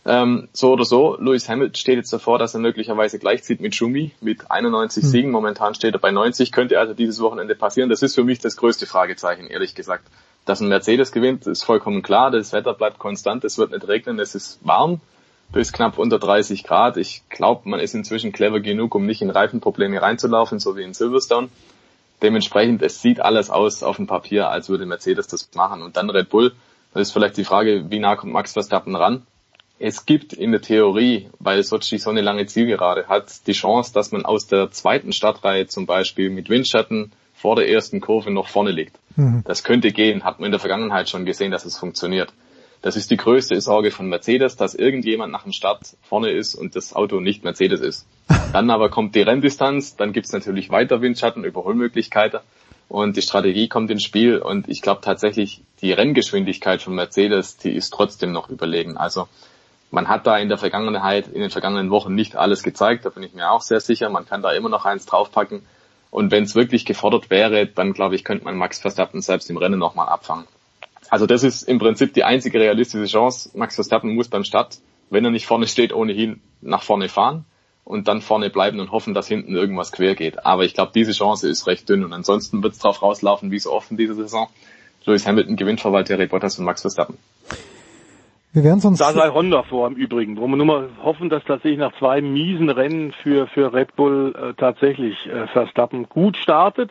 Ähm, so oder so, Lewis Hamilton steht jetzt davor, dass er möglicherweise gleichzieht mit Schumi mit 91 hm. Siegen. Momentan steht er bei 90. Könnte also dieses Wochenende passieren. Das ist für mich das größte Fragezeichen, ehrlich gesagt. Dass ein Mercedes gewinnt, ist vollkommen klar. Das Wetter bleibt konstant. Es wird nicht regnen. Es ist warm bis knapp unter 30 Grad. Ich glaube, man ist inzwischen clever genug, um nicht in Reifenprobleme reinzulaufen, so wie in Silverstone. Dementsprechend, es sieht alles aus auf dem Papier, als würde Mercedes das machen. Und dann Red Bull. Das ist vielleicht die Frage, wie nah kommt Max Verstappen ran? Es gibt in der Theorie, weil Sochi so eine lange Zielgerade hat, die Chance, dass man aus der zweiten Startreihe zum Beispiel mit Windschatten vor der ersten Kurve noch vorne liegt. Mhm. Das könnte gehen, hat man in der Vergangenheit schon gesehen, dass es funktioniert. Das ist die größte Sorge von Mercedes, dass irgendjemand nach dem Start vorne ist und das Auto nicht Mercedes ist. (laughs) Dann aber kommt die Renndistanz, dann gibt's natürlich weiter Windschatten, Überholmöglichkeiten und die Strategie kommt ins Spiel und ich glaube tatsächlich, die Renngeschwindigkeit von Mercedes, die ist trotzdem noch überlegen. Also man hat da in der Vergangenheit, in den vergangenen Wochen nicht alles gezeigt, da bin ich mir auch sehr sicher. Man kann da immer noch eins draufpacken. Und wenn es wirklich gefordert wäre, dann glaube ich, könnte man Max Verstappen selbst im Rennen nochmal abfangen. Also das ist im Prinzip die einzige realistische Chance. Max Verstappen muss beim Start, wenn er nicht vorne steht, ohnehin nach vorne fahren und dann vorne bleiben und hoffen, dass hinten irgendwas quer geht. Aber ich glaube, diese Chance ist recht dünn und ansonsten wird es drauf rauslaufen, wie so oft in dieser Saison. Lewis Hamilton gewinnt vor Valtteri Bottas und Max Verstappen. Wir werden sonst. Da sei Honda vor im Übrigen. Wollen wir nur mal hoffen, dass tatsächlich nach zwei miesen Rennen für, für Red Bull äh, tatsächlich äh, Verstappen gut startet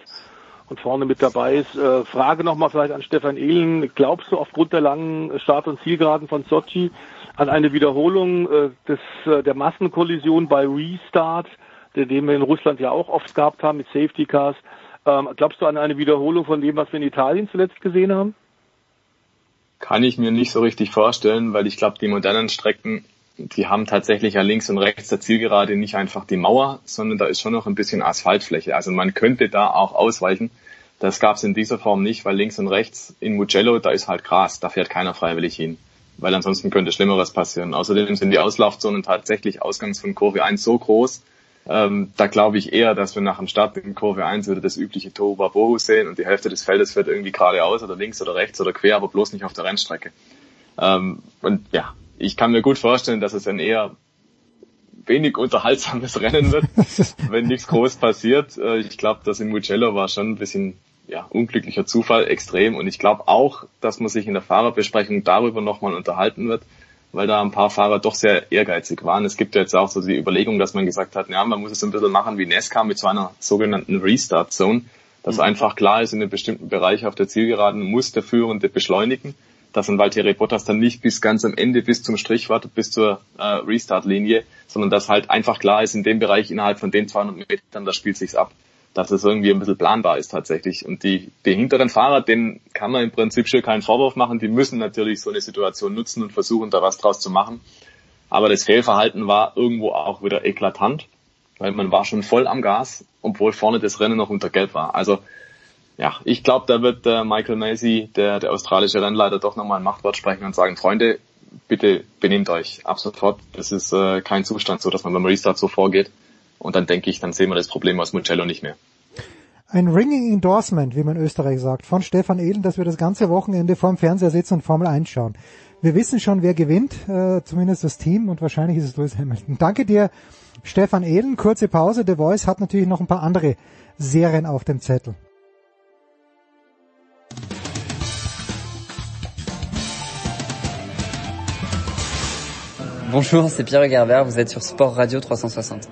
und vorne mit dabei ist. Äh, Frage nochmal vielleicht an Stefan Ehlen. Glaubst du aufgrund der langen Start- und Zielgeraden von Sochi, an eine Wiederholung äh, des, äh, der Massenkollision bei Restart, den wir in Russland ja auch oft gehabt haben mit Safety Cars. Ähm, glaubst du an eine Wiederholung von dem, was wir in Italien zuletzt gesehen haben? Kann ich mir nicht so richtig vorstellen, weil ich glaube, die modernen Strecken, die haben tatsächlich ja links und rechts der Zielgerade nicht einfach die Mauer, sondern da ist schon noch ein bisschen Asphaltfläche. Also man könnte da auch ausweichen. Das gab es in dieser Form nicht, weil links und rechts in Mugello, da ist halt Gras, da fährt keiner freiwillig hin weil ansonsten könnte Schlimmeres passieren. Außerdem sind die Auslaufzonen tatsächlich ausgangs von Kurve 1 so groß, ähm, da glaube ich eher, dass wir nach dem Start in Kurve 1 wieder das übliche Tohuwabohu sehen und die Hälfte des Feldes fährt irgendwie geradeaus oder links oder rechts oder quer, aber bloß nicht auf der Rennstrecke. Ähm, und ja, ich kann mir gut vorstellen, dass es ein eher wenig unterhaltsames (laughs) Rennen wird, (laughs) wenn nichts groß passiert. Äh, ich glaube, das in Mugello war schon ein bisschen ja, unglücklicher Zufall extrem. Und ich glaube auch, dass man sich in der Fahrerbesprechung darüber nochmal unterhalten wird, weil da ein paar Fahrer doch sehr ehrgeizig waren. Es gibt ja jetzt auch so die Überlegung, dass man gesagt hat, ja, man muss es ein bisschen machen wie NASCAR mit so einer sogenannten Restart Zone, dass mhm. einfach klar ist, in einem bestimmten Bereich auf der Zielgeraden muss der Führende beschleunigen, dass ein Valtteri Bottas dann nicht bis ganz am Ende, bis zum Strich wartet, bis zur äh, Restart-Linie, sondern dass halt einfach klar ist, in dem Bereich innerhalb von den 200 Metern, da spielt sich's ab dass es irgendwie ein bisschen planbar ist tatsächlich. Und die, die hinteren Fahrer, denen kann man im Prinzip schon keinen Vorwurf machen. Die müssen natürlich so eine Situation nutzen und versuchen, da was draus zu machen. Aber das Fehlverhalten war irgendwo auch wieder eklatant, weil man war schon voll am Gas, obwohl vorne das Rennen noch unter Gelb war. Also ja, ich glaube, da wird äh, Michael Macy, der, der australische Rennleiter, doch nochmal ein Machtwort sprechen und sagen, Freunde, bitte benehmt euch ab sofort. Das ist äh, kein Zustand so, dass man beim Restart so vorgeht. Und dann denke ich, dann sehen wir das Problem aus Mugello nicht mehr. Ein ringing Endorsement, wie man in Österreich sagt, von Stefan Ehlen, dass wir das ganze Wochenende vorm Fernseher sitzen und Formel 1 schauen. Wir wissen schon, wer gewinnt, äh, zumindest das Team, und wahrscheinlich ist es Lewis Hamilton. Danke dir, Stefan Ehlen. Kurze Pause. The Voice hat natürlich noch ein paar andere Serien auf dem Zettel. Bonjour, c'est Pierre Gerber, vous êtes sur Sport Radio 360.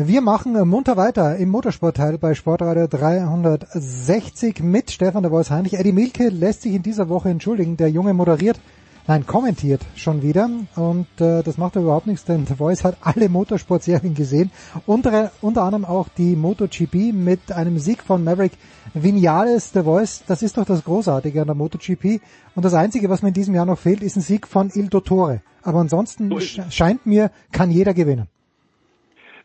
Wir machen munter weiter im Motorsportteil bei Sportradio 360 mit Stefan der Voice Heinrich. Eddie Milke lässt sich in dieser Woche entschuldigen. Der Junge moderiert, nein, kommentiert schon wieder und äh, das macht überhaupt nichts, denn The Voice hat alle Motorsportserien gesehen, unter, unter anderem auch die MotoGP mit einem Sieg von Maverick Vinales. The Voice, das ist doch das Großartige an der MotoGP und das Einzige, was mir in diesem Jahr noch fehlt, ist ein Sieg von Il Dottore. Aber ansonsten scheint mir, kann jeder gewinnen.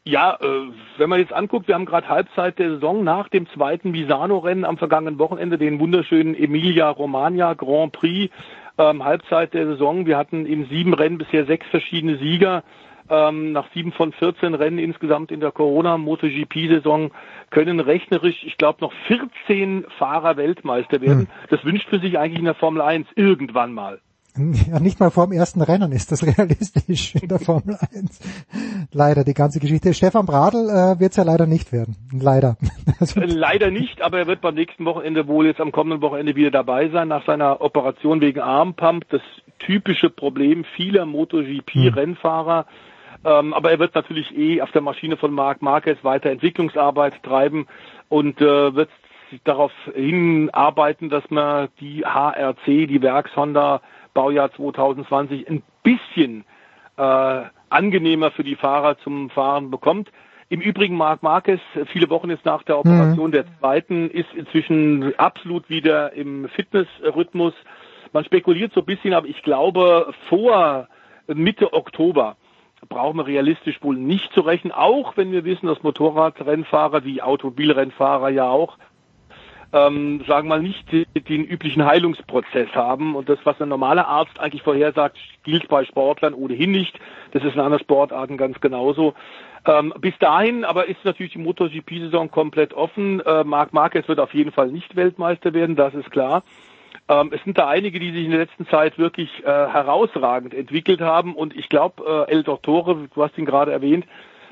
Ja, äh, wenn man jetzt anguckt, wir haben gerade Halbzeit der Saison nach dem zweiten Misano-Rennen am vergangenen Wochenende, den wunderschönen Emilia Romagna Grand Prix, ähm, Halbzeit der Saison. Wir hatten in sieben Rennen bisher sechs verschiedene Sieger. Ähm, nach sieben von 14 Rennen insgesamt in der Corona-MotoGP-Saison können rechnerisch, ich glaube, noch 14 Fahrer Weltmeister werden. Hm. Das wünscht für sich eigentlich in der Formel 1 irgendwann mal. Ja, nicht mal vor dem ersten Rennen ist das (laughs) realistisch in der Formel 1. Leider die ganze Geschichte. Stefan Bradl äh, wird es ja leider nicht werden. Leider. (laughs) Also, äh, leider nicht, aber er wird beim nächsten Wochenende wohl jetzt am kommenden Wochenende wieder dabei sein nach seiner Operation wegen Armpump. Das typische Problem vieler MotoGP-Rennfahrer. Ähm, aber er wird natürlich eh auf der Maschine von Marc Marquez weiter Entwicklungsarbeit treiben und äh, wird darauf hinarbeiten, dass man die HRC, die Werkshonda Baujahr 2020 ein bisschen äh, angenehmer für die Fahrer zum Fahren bekommt. Im Übrigen Marc Marquez, viele Wochen jetzt nach der Operation mhm. der zweiten, ist inzwischen absolut wieder im Fitnessrhythmus. Man spekuliert so ein bisschen, aber ich glaube, vor Mitte Oktober brauchen wir realistisch wohl nicht zu rechnen, auch wenn wir wissen, dass Motorradrennfahrer wie Automobilrennfahrer ja auch ähm, sagen wir mal, nicht den üblichen Heilungsprozess haben. Und das, was ein normaler Arzt eigentlich vorhersagt, gilt bei Sportlern ohnehin nicht. Das ist in anderen Sportarten ganz genauso. Ähm, bis dahin aber ist natürlich die MotoGP-Saison komplett offen. Äh, Marc Marquez wird auf jeden Fall nicht Weltmeister werden, das ist klar. Ähm, es sind da einige, die sich in der letzten Zeit wirklich äh, herausragend entwickelt haben. Und ich glaube, äh, El Dottore, du hast ihn gerade erwähnt,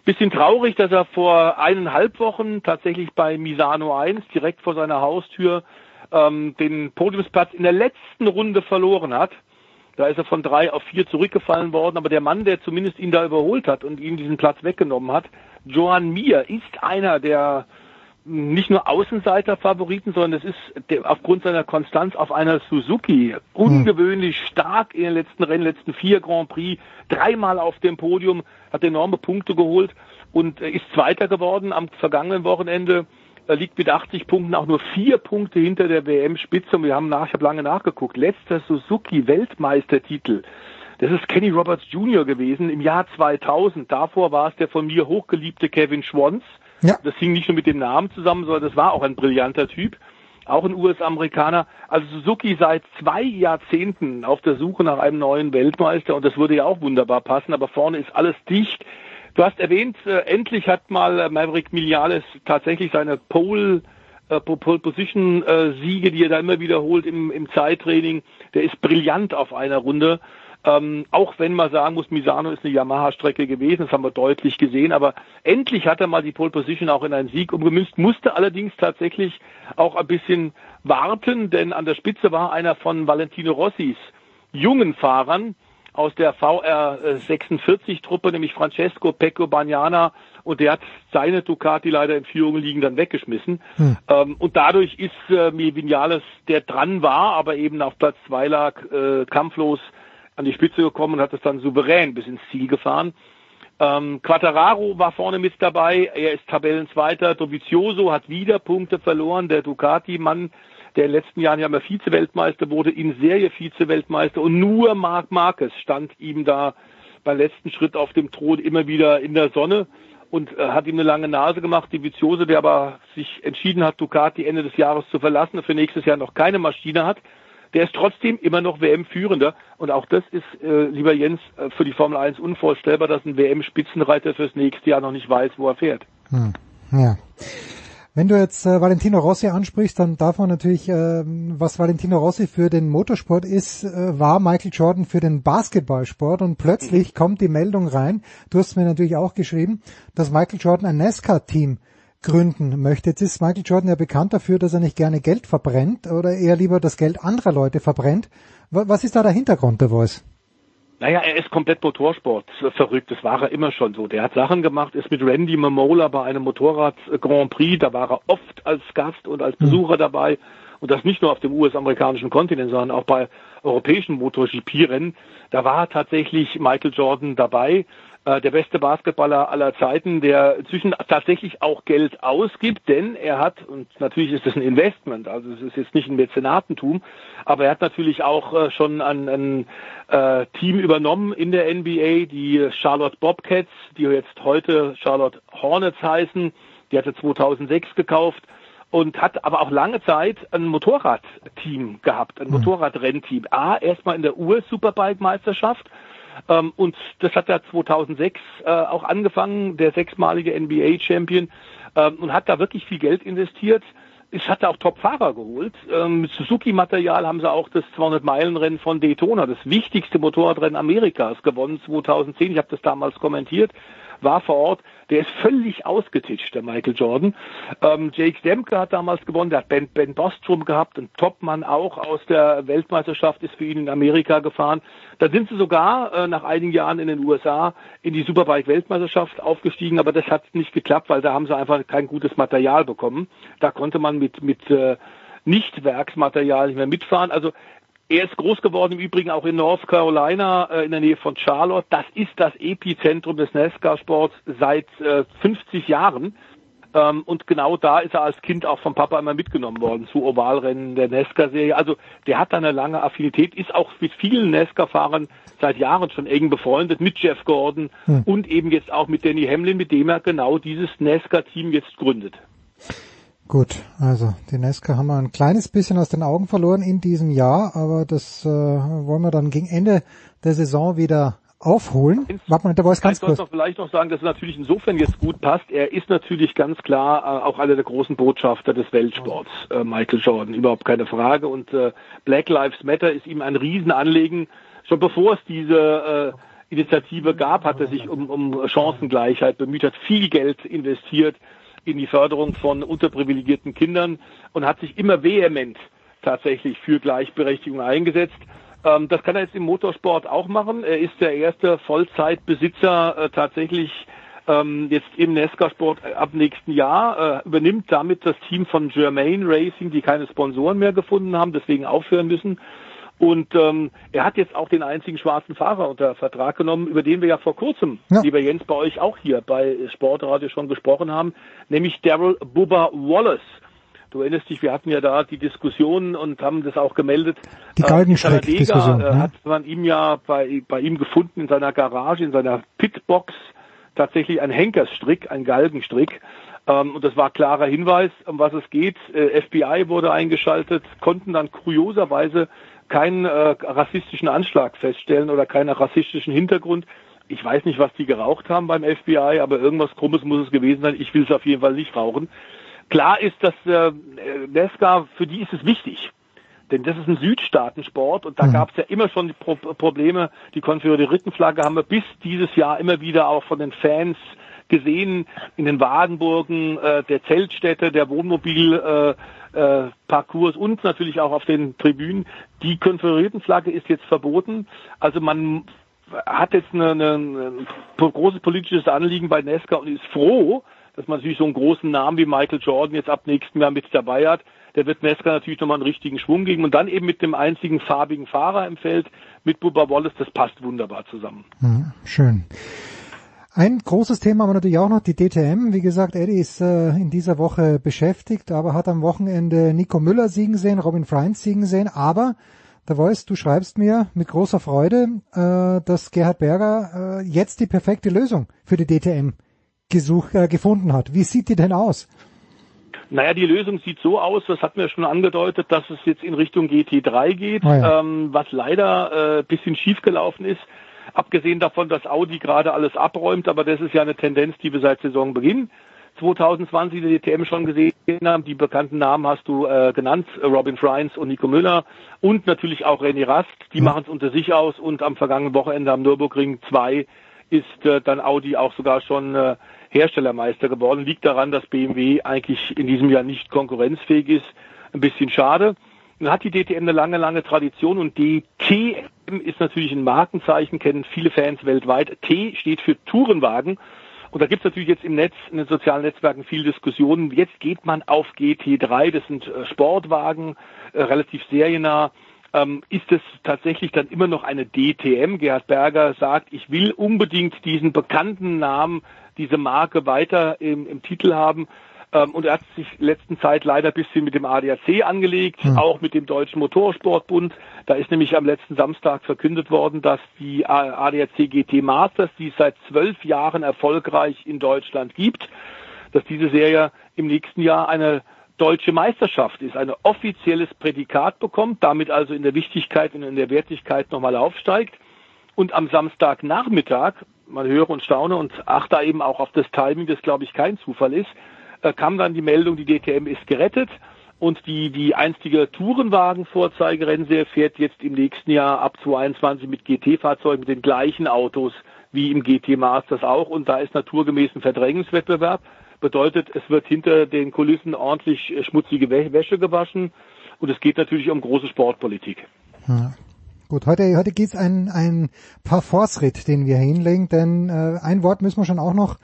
Bisschen traurig, dass er vor eineinhalb Wochen tatsächlich bei Misano 1 direkt vor seiner Haustür ähm, den Podiumsplatz in der letzten Runde verloren hat. Da ist er von drei auf vier zurückgefallen worden, aber der Mann, der zumindest ihn da überholt hat und ihm diesen Platz weggenommen hat, Joan Mir, ist einer der nicht nur Außenseiter-Favoriten, sondern es ist aufgrund seiner Konstanz auf einer Suzuki ungewöhnlich stark in den letzten Rennen, letzten vier Grand Prix, dreimal auf dem Podium, hat enorme Punkte geholt und ist Zweiter geworden am vergangenen Wochenende. Er liegt mit 80 Punkten auch nur vier Punkte hinter der WM-Spitze und wir haben nach, ich habe lange nachgeguckt, letzter Suzuki-Weltmeistertitel. Das ist Kenny Roberts Jr. gewesen im Jahr 2000. Davor war es der von mir hochgeliebte Kevin Schwans ja. Das hing nicht nur mit dem Namen zusammen, sondern das war auch ein brillanter Typ. Auch ein US-Amerikaner. Also Suzuki seit zwei Jahrzehnten auf der Suche nach einem neuen Weltmeister und das würde ja auch wunderbar passen, aber vorne ist alles dicht. Du hast erwähnt, äh, endlich hat mal äh, Maverick Miliales tatsächlich seine Pole äh, Pole Position äh, Siege, die er da immer wiederholt im, im Zeittraining. Der ist brillant auf einer Runde. Ähm, auch wenn man sagen muss, Misano ist eine Yamaha-Strecke gewesen, das haben wir deutlich gesehen, aber endlich hat er mal die Pole Position auch in einen Sieg umgemünzt, musste allerdings tatsächlich auch ein bisschen warten, denn an der Spitze war einer von Valentino Rossis jungen Fahrern aus der VR 46 Truppe, nämlich Francesco Pecco Bagnana, und der hat seine Ducati leider in Führung liegen dann weggeschmissen. Hm. Ähm, und dadurch ist äh, Vinales, der dran war, aber eben auf Platz zwei lag, äh, kampflos an die Spitze gekommen und hat es dann souverän bis ins Ziel gefahren. Ähm, Quattararo war vorne mit dabei, er ist Tabellenzweiter. Dovizioso hat wieder Punkte verloren. Der Ducati-Mann, der in den letzten Jahren ja immer Vize-Weltmeister wurde, in Serie Vize-Weltmeister und nur Marc Marquez stand ihm da beim letzten Schritt auf dem Thron immer wieder in der Sonne und äh, hat ihm eine lange Nase gemacht. Divizioso, der aber sich entschieden hat, Ducati Ende des Jahres zu verlassen, für nächstes Jahr noch keine Maschine hat, der ist trotzdem immer noch WM-Führender. Und auch das ist, äh, lieber Jens, äh, für die Formel 1 unvorstellbar, dass ein WM-Spitzenreiter fürs nächste Jahr noch nicht weiß, wo er fährt. Hm. Ja. Wenn du jetzt äh, Valentino Rossi ansprichst, dann darf man natürlich, äh, was Valentino Rossi für den Motorsport ist, äh, war Michael Jordan für den Basketballsport und plötzlich kommt die Meldung rein, du hast mir natürlich auch geschrieben, dass Michael Jordan ein NASCAR-Team gründen möchte. Jetzt ist Michael Jordan ja bekannt dafür, dass er nicht gerne Geld verbrennt oder eher lieber das Geld anderer Leute verbrennt. Was ist da der Hintergrund, der Voice? Naja, er ist komplett Motorsport verrückt. Das war er immer schon so. Der hat Sachen gemacht, ist mit Randy Mamola bei einem Motorrad Grand Prix, da war er oft als Gast und als hm. Besucher mhm. dabei. Und das nicht nur auf dem US-amerikanischen Kontinent, sondern auch bei europäischen MotoGP-Rennen. Da war tatsächlich Michael Jordan dabei äh, der beste Basketballer aller Zeiten, der inzwischen tatsächlich auch Geld ausgibt, denn er hat, und natürlich ist das ein Investment, also es ist jetzt nicht ein Mäzenatentum, aber er hat natürlich auch äh, schon ein, ein äh, Team übernommen in der NBA, die Charlotte Bobcats, die jetzt heute Charlotte Hornets heißen, die hat er 2006 gekauft und hat aber auch lange Zeit ein Motorradteam gehabt, ein hm. Motorradrennteam. A, erstmal in der US-Superbike-Meisterschaft ähm, und das hat er 2006 äh, auch angefangen, der sechsmalige NBA-Champion, ähm, und hat da wirklich viel Geld investiert. Es hat auch Top-Fahrer geholt. Ähm, mit Suzuki-Material haben sie auch das 200-Meilen-Rennen von Daytona, das wichtigste Motorradrennen Amerikas, gewonnen 2010. Ich habe das damals kommentiert war vor Ort, der ist völlig ausgetitscht, der Michael Jordan. Ähm, Jake Demke hat damals gewonnen, der hat Ben, ben Bostrom gehabt, ein Topmann auch aus der Weltmeisterschaft ist für ihn in Amerika gefahren. Da sind sie sogar äh, nach einigen Jahren in den USA in die Superbike-Weltmeisterschaft aufgestiegen, aber das hat nicht geklappt, weil da haben sie einfach kein gutes Material bekommen. Da konnte man mit, mit äh, Nicht-Werksmaterial nicht mehr mitfahren. Also er ist groß geworden im Übrigen auch in North Carolina äh, in der Nähe von Charlotte. Das ist das Epizentrum des NASCAR-Sports seit äh, 50 Jahren. Ähm, und genau da ist er als Kind auch vom Papa immer mitgenommen worden zu Ovalrennen der NASCAR-Serie. Also der hat da eine lange Affinität, ist auch mit vielen NASCAR-Fahrern seit Jahren schon eng befreundet, mit Jeff Gordon hm. und eben jetzt auch mit Danny Hamlin, mit dem er genau dieses NASCAR-Team jetzt gründet. Gut, also die Nesca haben wir ein kleines bisschen aus den Augen verloren in diesem Jahr, aber das äh, wollen wir dann gegen Ende der Saison wieder aufholen. Warte mal, der Voice ganz ich kurz. Noch vielleicht noch sagen, dass es natürlich insofern jetzt gut passt. Er ist natürlich ganz klar äh, auch einer der großen Botschafter des Weltsports, äh, Michael Jordan, überhaupt keine Frage. Und äh, Black Lives Matter ist ihm ein Riesenanliegen. Schon bevor es diese äh, Initiative gab, hat er sich um, um Chancengleichheit bemüht, hat viel Geld investiert in die Förderung von unterprivilegierten Kindern und hat sich immer vehement tatsächlich für Gleichberechtigung eingesetzt. Ähm, das kann er jetzt im Motorsport auch machen. Er ist der erste Vollzeitbesitzer äh, tatsächlich ähm, jetzt im NASCAR-Sport e ab nächsten Jahr, äh, übernimmt damit das Team von Germain Racing, die keine Sponsoren mehr gefunden haben, deswegen aufhören müssen. Und ähm, er hat jetzt auch den einzigen schwarzen Fahrer unter Vertrag genommen, über den wir ja vor kurzem, ja. lieber Jens, bei euch auch hier bei Sportradio schon gesprochen haben, nämlich Daryl Bubba Wallace. Du erinnerst dich, wir hatten ja da die Diskussion und haben das auch gemeldet. Die Galgenstrick-Diskussion. Äh, hat man ihm ja bei, bei ihm gefunden in seiner Garage, in seiner Pitbox, tatsächlich ein Henkersstrick, ein Galgenstrick. Ähm, und das war klarer Hinweis, um was es geht. Äh, FBI wurde eingeschaltet, konnten dann kurioserweise keinen äh, rassistischen Anschlag feststellen oder keinen rassistischen Hintergrund. Ich weiß nicht, was die geraucht haben beim FBI, aber irgendwas Krummes muss es gewesen sein. Ich will es auf jeden Fall nicht rauchen. Klar ist, dass äh, Nesca, für die ist es wichtig. Denn das ist ein Südstaatensport und da mhm. gab es ja immer schon die Pro Probleme. Die Konföderiertenflagge haben wir bis dieses Jahr immer wieder auch von den Fans gesehen in den Wagenburgen äh, der Zeltstädte, der Wohnmobilparcours äh, äh, und natürlich auch auf den Tribünen. Die Konföderiertenflagge ist jetzt verboten. Also man hat jetzt eine, eine, ein großes politisches Anliegen bei Nesca und ist froh, dass man natürlich so einen großen Namen wie Michael Jordan jetzt ab nächstem Jahr mit dabei hat. Der wird Nesca natürlich nochmal einen richtigen Schwung geben und dann eben mit dem einzigen farbigen Fahrer im Feld, mit Bubba Wallace, das passt wunderbar zusammen. Mhm, schön. Ein großes Thema aber natürlich auch noch die DTM. Wie gesagt, Eddie ist äh, in dieser Woche beschäftigt, aber hat am Wochenende Nico Müller siegen sehen, Robin Freins siegen sehen. Aber der Voice, du schreibst mir mit großer Freude, äh, dass Gerhard Berger äh, jetzt die perfekte Lösung für die DTM gesucht, äh, gefunden hat. Wie sieht die denn aus? Naja, die Lösung sieht so aus, das hatten wir schon angedeutet, dass es jetzt in Richtung GT3 geht, oh ja. ähm, was leider äh, bisschen schief gelaufen ist. Abgesehen davon, dass Audi gerade alles abräumt, aber das ist ja eine Tendenz, die wir seit Saisonbeginn 2020 in der DTM schon gesehen haben. Die bekannten Namen hast du äh, genannt, Robin Freins und Nico Müller und natürlich auch René Rast. Die mhm. machen es unter sich aus und am vergangenen Wochenende am Nürburgring 2 ist äh, dann Audi auch sogar schon äh, Herstellermeister geworden. Liegt daran, dass BMW eigentlich in diesem Jahr nicht konkurrenzfähig ist. Ein bisschen schade. Dann hat die DTM eine lange, lange Tradition und DTM ist natürlich ein Markenzeichen, kennen viele Fans weltweit. T steht für Tourenwagen. Und da gibt es natürlich jetzt im Netz, in den sozialen Netzwerken viel Diskussionen. Jetzt geht man auf GT3, das sind äh, Sportwagen, äh, relativ seriennah. Ähm, ist es tatsächlich dann immer noch eine DTM? Gerhard Berger sagt, ich will unbedingt diesen bekannten Namen, diese Marke weiter im, im Titel haben. Ähm, und er hat sich letzten Zeit leider ein bisschen mit dem ADAC angelegt, hm. auch mit dem Deutschen Motorsportbund. Da ist nämlich am letzten Samstag verkündet worden, dass die ADAC GT Masters, die es seit zwölf Jahren erfolgreich in Deutschland gibt, dass diese Serie im nächsten Jahr eine deutsche Meisterschaft ist, ein offizielles Prädikat bekommt, damit also in der Wichtigkeit und in der Wertigkeit nochmal aufsteigt. Und am Samstagnachmittag, man höre und staune und achte eben auch auf das Timing, das glaube ich kein Zufall ist, äh, kam dann die Meldung, die DTM ist gerettet und die, die einstige Tourenwagen-Vorzeigerennserie fährt jetzt im nächsten Jahr ab 2021 mit GT-Fahrzeugen mit den gleichen Autos wie im GT Masters auch und da ist naturgemäß ein Verdrängungswettbewerb. Bedeutet, es wird hinter den Kulissen ordentlich äh, schmutzige Wäsche gewaschen und es geht natürlich um große Sportpolitik. Ja. Gut, heute, heute geht's ein, ein Parforce-Ritt, den wir hinlegen, denn äh, ein Wort müssen wir schon auch noch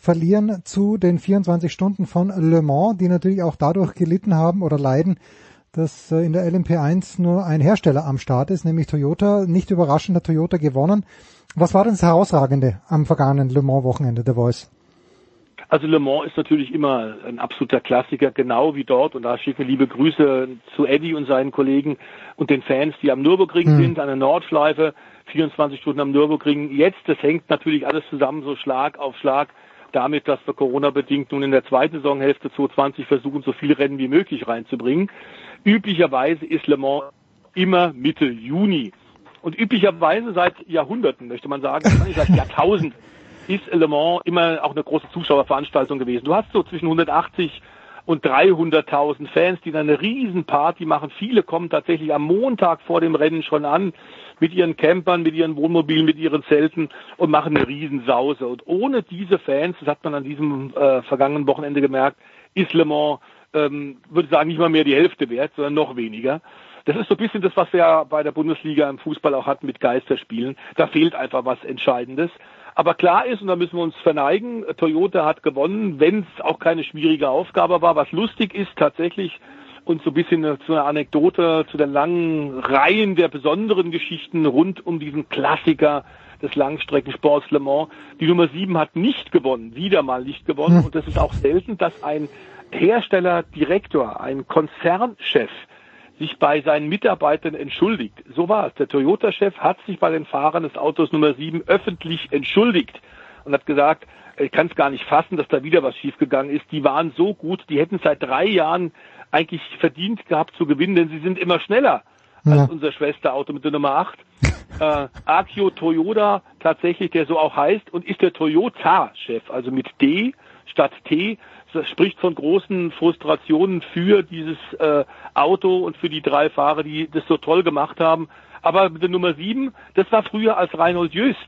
verlieren zu den 24 Stunden von Le Mans, die natürlich auch dadurch gelitten haben oder leiden, dass äh, in der LMP1 nur ein Hersteller am Start ist, nämlich Toyota. Nicht überraschend hat Toyota gewonnen. Was war denn das Herausragende am vergangenen Le Mans Wochenende, der Voice? Also Le Mans ist natürlich immer ein absoluter Klassiker, genau wie dort. Und da schicken liebe Grüße zu Eddie und seinen Kollegen und den Fans, die am Nürburgring hm. sind, an der Nordschleife, 24 Stunden am Nürburgring. Jetzt, das hängt natürlich alles zusammen, so Schlag auf Schlag damit, dass wir Corona-bedingt nun in der zweiten Saisonhälfte 2020 versuchen, so viele Rennen wie möglich reinzubringen. Üblicherweise ist Le Mans immer Mitte Juni. Und üblicherweise seit Jahrhunderten, möchte man sagen, seit Jahrtausend, ist Le Mans immer auch eine große Zuschauerveranstaltung gewesen. Du hast so zwischen 180 und 300.000 Fans, die dann eine Riesenparty machen. Viele kommen tatsächlich am Montag vor dem Rennen schon an mit ihren Campern, mit ihren Wohnmobilen, mit ihren Zelten und machen eine Riesensause. Und ohne diese Fans, das hat man an diesem äh, vergangenen Wochenende gemerkt, ist Le Mans, ähm, würde sagen, nicht mal mehr die Hälfte wert, sondern noch weniger. Das ist so ein bisschen das, was wir ja bei der Bundesliga im Fußball auch hatten mit Geisterspielen. Da fehlt einfach was Entscheidendes. Aber klar ist, und da müssen wir uns verneigen, Toyota hat gewonnen, wenn es auch keine schwierige Aufgabe war. Was lustig ist tatsächlich, und so ein bisschen zu einer Anekdote, zu den langen Reihen der besonderen Geschichten rund um diesen Klassiker des Langstreckensports Le Mans. Die Nummer 7 hat nicht gewonnen, wieder mal nicht gewonnen. Und das ist auch selten, dass ein Herstellerdirektor, ein Konzernchef sich bei seinen Mitarbeitern entschuldigt. So war es. Der Toyota-Chef hat sich bei den Fahrern des Autos Nummer 7 öffentlich entschuldigt und hat gesagt, ich kann es gar nicht fassen, dass da wieder was schiefgegangen ist. Die waren so gut, die hätten seit drei Jahren eigentlich verdient gehabt zu gewinnen, denn sie sind immer schneller ja. als unser Schwesterauto mit der Nummer 8. (laughs) äh, Akio Toyota tatsächlich, der so auch heißt und ist der Toyota-Chef, also mit D statt T, das spricht von großen Frustrationen für dieses äh, Auto und für die drei Fahrer, die das so toll gemacht haben. Aber mit der Nummer sieben, das war früher als Reinhold Jöst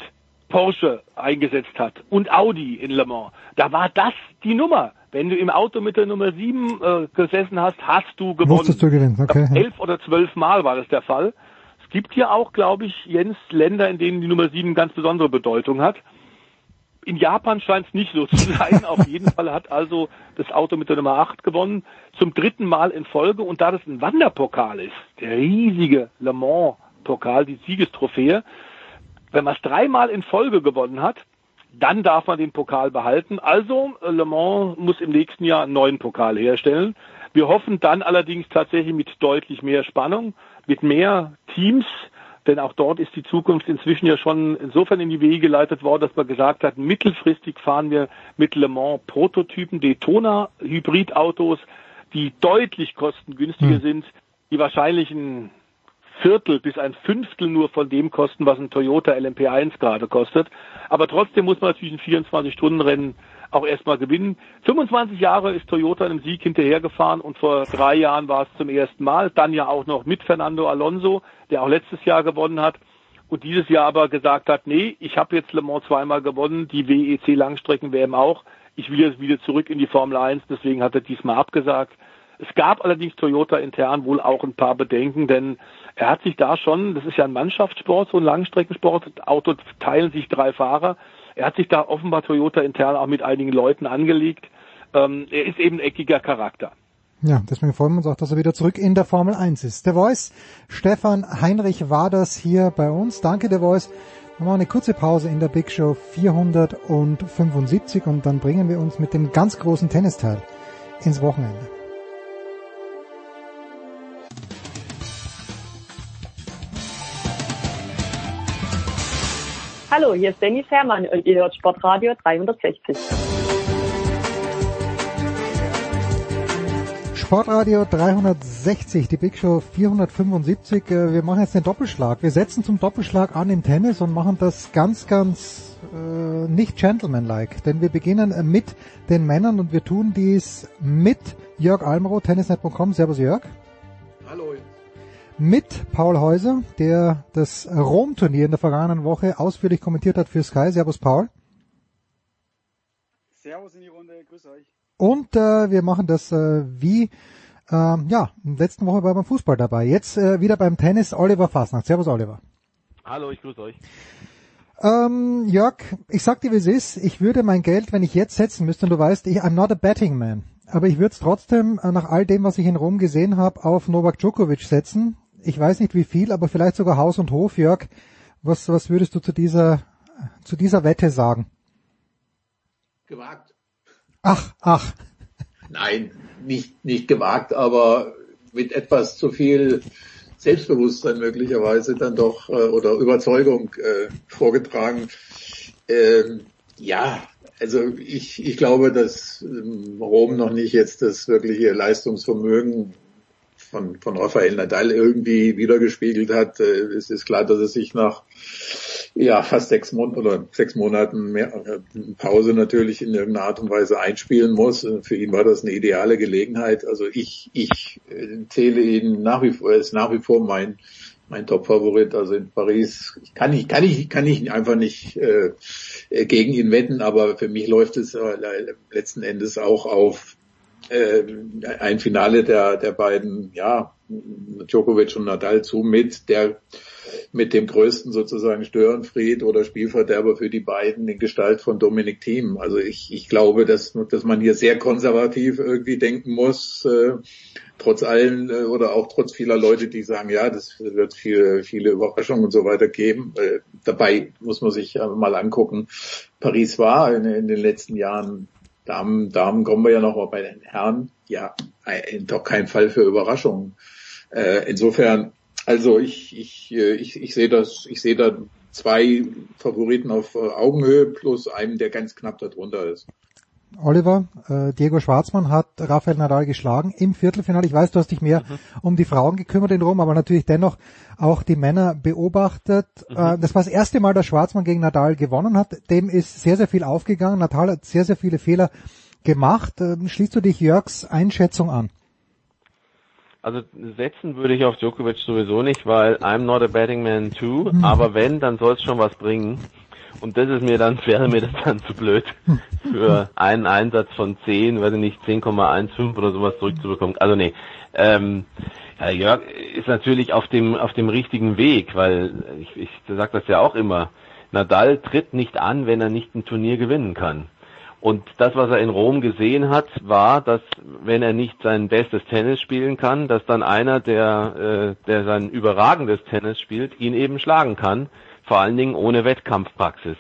Porsche eingesetzt hat und Audi in Le Mans. Da war das die Nummer. Wenn du im Auto mit der Nummer sieben äh, gesessen hast, hast du gewonnen. Musstest du gewinnen, okay. Elf oder zwölf Mal war das der Fall. Es gibt hier auch, glaube ich, Jens, Länder, in denen die Nummer sieben ganz besondere Bedeutung hat. In Japan scheint es nicht so zu sein. (laughs) Auf jeden Fall hat also das Auto mit der Nummer 8 gewonnen, zum dritten Mal in Folge. Und da das ein Wanderpokal ist, der riesige Le Mans Pokal, die Siegestrophäe, wenn man es dreimal in Folge gewonnen hat, dann darf man den Pokal behalten. Also Le Mans muss im nächsten Jahr einen neuen Pokal herstellen. Wir hoffen dann allerdings tatsächlich mit deutlich mehr Spannung, mit mehr Teams, denn auch dort ist die Zukunft inzwischen ja schon insofern in die Wege geleitet worden, dass man gesagt hat, mittelfristig fahren wir mit Le Mans Prototypen, Daytona Hybridautos, die deutlich kostengünstiger hm. sind, die wahrscheinlich ein Viertel bis ein Fünftel nur von dem kosten, was ein Toyota LMP1 gerade kostet. Aber trotzdem muss man natürlich ein 24-Stunden-Rennen auch erstmal gewinnen. 25 Jahre ist Toyota einem Sieg hinterhergefahren und vor drei Jahren war es zum ersten Mal. Dann ja auch noch mit Fernando Alonso, der auch letztes Jahr gewonnen hat und dieses Jahr aber gesagt hat, nee, ich habe jetzt Le Mans zweimal gewonnen, die WEC Langstrecken WM auch. Ich will jetzt wieder zurück in die Formel 1, deswegen hat er diesmal abgesagt. Es gab allerdings Toyota intern wohl auch ein paar Bedenken, denn er hat sich da schon, das ist ja ein Mannschaftssport, so ein Langstreckensport, Auto teilen sich drei Fahrer, er hat sich da offenbar Toyota intern auch mit einigen Leuten angelegt. Ähm, er ist eben eckiger Charakter. Ja, deswegen freuen wir uns auch, dass er wieder zurück in der Formel 1 ist. Der Voice, Stefan Heinrich war das hier bei uns. Danke, der Voice. Wir machen eine kurze Pause in der Big Show 475 und dann bringen wir uns mit dem ganz großen Tennisteil ins Wochenende. Hallo, hier ist Dennis Herrmann und ihr hört Sportradio 360. Sportradio 360, die Big Show 475. Äh, wir machen jetzt den Doppelschlag. Wir setzen zum Doppelschlag an im Tennis und machen das ganz, ganz äh, nicht gentlemanlike. Denn wir beginnen mit den Männern und wir tun dies mit Jörg Almroth, tennisnet.com. Servus Jörg. Mit Paul Häuser, der das Rom-Turnier in der vergangenen Woche ausführlich kommentiert hat für Sky. Servus Paul. Servus in die Runde, grüß euch. Und äh, wir machen das äh, wie äh, ja, in der letzten Woche war beim Fußball dabei. Jetzt äh, wieder beim Tennis Oliver Fasnacht. Servus Oliver. Hallo, ich grüße euch. Ähm, Jörg, ich sag dir, wie es ist. Ich würde mein Geld, wenn ich jetzt setzen müsste, und du weißt, ich, I'm not a betting man, aber ich würde es trotzdem äh, nach all dem, was ich in Rom gesehen habe, auf Novak Djokovic setzen ich weiß nicht wie viel, aber vielleicht sogar Haus und Hof, Jörg. Was, was würdest du zu dieser, zu dieser Wette sagen? Gewagt. Ach, ach. Nein, nicht, nicht gewagt, aber mit etwas zu viel Selbstbewusstsein möglicherweise dann doch äh, oder Überzeugung äh, vorgetragen. Ähm, ja, also ich, ich glaube, dass ähm, Rom noch nicht jetzt das wirkliche Leistungsvermögen von, von Rafael Nadal irgendwie wiedergespiegelt hat. Äh, es ist klar, dass es sich nach ja, fast sechs Monaten oder sechs Monaten mehr, äh, Pause natürlich in irgendeiner Art und Weise einspielen muss. Äh, für ihn war das eine ideale Gelegenheit. Also ich, ich zähle ihn nach wie vor, er ist nach wie vor mein, mein Top-Favorit. Also in Paris kann ich, kann ich, kann ich einfach nicht äh, gegen ihn wetten, aber für mich läuft es äh, letzten Endes auch auf äh, ein Finale der, der beiden, ja, Djokovic und Nadal zu mit, der mit dem größten sozusagen Störenfried oder Spielverderber für die beiden in Gestalt von Dominik Thiem. Also ich, ich glaube, dass, dass man hier sehr konservativ irgendwie denken muss, äh, trotz allen äh, oder auch trotz vieler Leute, die sagen, ja, das wird viele, viele Überraschungen und so weiter geben. Äh, dabei muss man sich mal angucken, Paris war in, in den letzten Jahren Damen, Damen kommen wir ja noch mal bei den Herren. Ja, doch kein Fall für Überraschungen. Äh, insofern, also ich, ich, äh, ich, ich sehe das, ich sehe da zwei Favoriten auf äh, Augenhöhe plus einen, der ganz knapp darunter ist. Oliver, äh, Diego Schwarzmann hat Rafael Nadal geschlagen im Viertelfinale. Ich weiß, du hast dich mehr mhm. um die Frauen gekümmert in Rom, aber natürlich dennoch auch die Männer beobachtet. Mhm. Äh, das war das erste Mal, dass Schwarzmann gegen Nadal gewonnen hat. Dem ist sehr, sehr viel aufgegangen. Nadal hat sehr, sehr viele Fehler gemacht. Äh, schließt du dich Jörgs Einschätzung an? Also setzen würde ich auf Djokovic sowieso nicht, weil I'm not a betting man too, mhm. aber wenn, dann soll es schon was bringen. Und das ist mir dann, (laughs) wäre mir das dann zu blöd, für einen Einsatz von 10, weiß ich nicht, 10,15 oder sowas zurückzubekommen. Also nee, ähm, ja, Jörg ist natürlich auf dem, auf dem richtigen Weg, weil ich, ich sage das ja auch immer, Nadal tritt nicht an, wenn er nicht ein Turnier gewinnen kann. Und das, was er in Rom gesehen hat, war, dass wenn er nicht sein bestes Tennis spielen kann, dass dann einer, der, äh, der sein überragendes Tennis spielt, ihn eben schlagen kann vor allen Dingen ohne Wettkampfpraxis.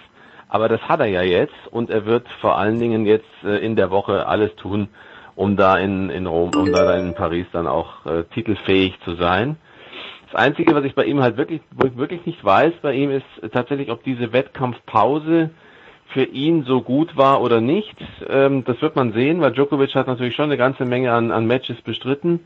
Aber das hat er ja jetzt und er wird vor allen Dingen jetzt äh, in der Woche alles tun, um da in, in Rom, um da in Paris dann auch äh, titelfähig zu sein. Das Einzige, was ich bei ihm halt wirklich, wirklich nicht weiß bei ihm, ist tatsächlich, ob diese Wettkampfpause für ihn so gut war oder nicht. Ähm, das wird man sehen, weil Djokovic hat natürlich schon eine ganze Menge an, an Matches bestritten.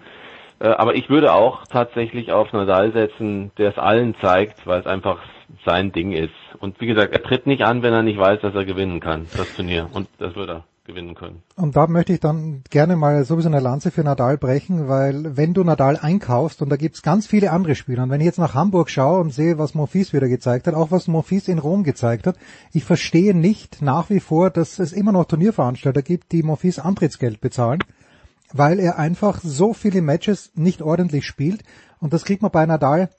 Äh, aber ich würde auch tatsächlich auf Nadal setzen, der es allen zeigt, weil es einfach sein Ding ist. Und wie gesagt, er tritt nicht an, wenn er nicht weiß, dass er gewinnen kann, das Turnier. Und das wird er gewinnen können. Und da möchte ich dann gerne mal sowieso eine Lanze für Nadal brechen, weil wenn du Nadal einkaufst, und da gibt's ganz viele andere Spieler, und wenn ich jetzt nach Hamburg schaue und sehe, was Monfils wieder gezeigt hat, auch was Monfils in Rom gezeigt hat, ich verstehe nicht nach wie vor, dass es immer noch Turnierveranstalter gibt, die Monfils Antrittsgeld bezahlen, weil er einfach so viele Matches nicht ordentlich spielt, und das kriegt man bei Nadal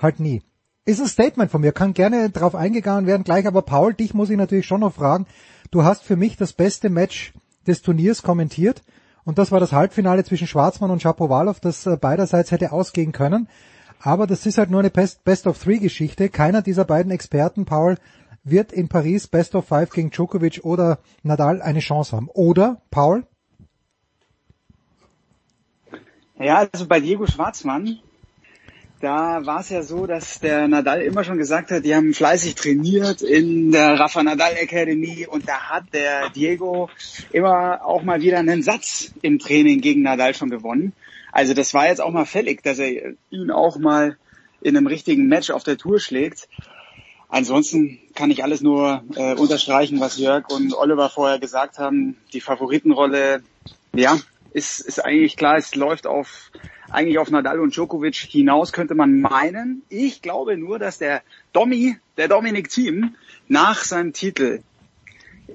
halt nie ist ein Statement von mir, kann gerne drauf eingegangen werden gleich, aber Paul, dich muss ich natürlich schon noch fragen. Du hast für mich das beste Match des Turniers kommentiert und das war das Halbfinale zwischen Schwarzmann und Shapovalov, das äh, beiderseits hätte ausgehen können. Aber das ist halt nur eine Best of Three Geschichte. Keiner dieser beiden Experten, Paul, wird in Paris Best of Five gegen Djokovic oder Nadal eine Chance haben. Oder, Paul? Ja, also bei Diego Schwarzmann da war es ja so, dass der Nadal immer schon gesagt hat, die haben fleißig trainiert in der Rafa Nadal Academy und da hat der Diego immer auch mal wieder einen Satz im Training gegen Nadal schon gewonnen. Also das war jetzt auch mal fällig, dass er ihn auch mal in einem richtigen Match auf der Tour schlägt. Ansonsten kann ich alles nur äh, unterstreichen, was Jörg und Oliver vorher gesagt haben. Die Favoritenrolle, ja, ist, ist eigentlich klar, es läuft auf eigentlich auf Nadal und Djokovic hinaus, könnte man meinen. Ich glaube nur, dass der Domi, der Dominic Thiem, nach seinem Titel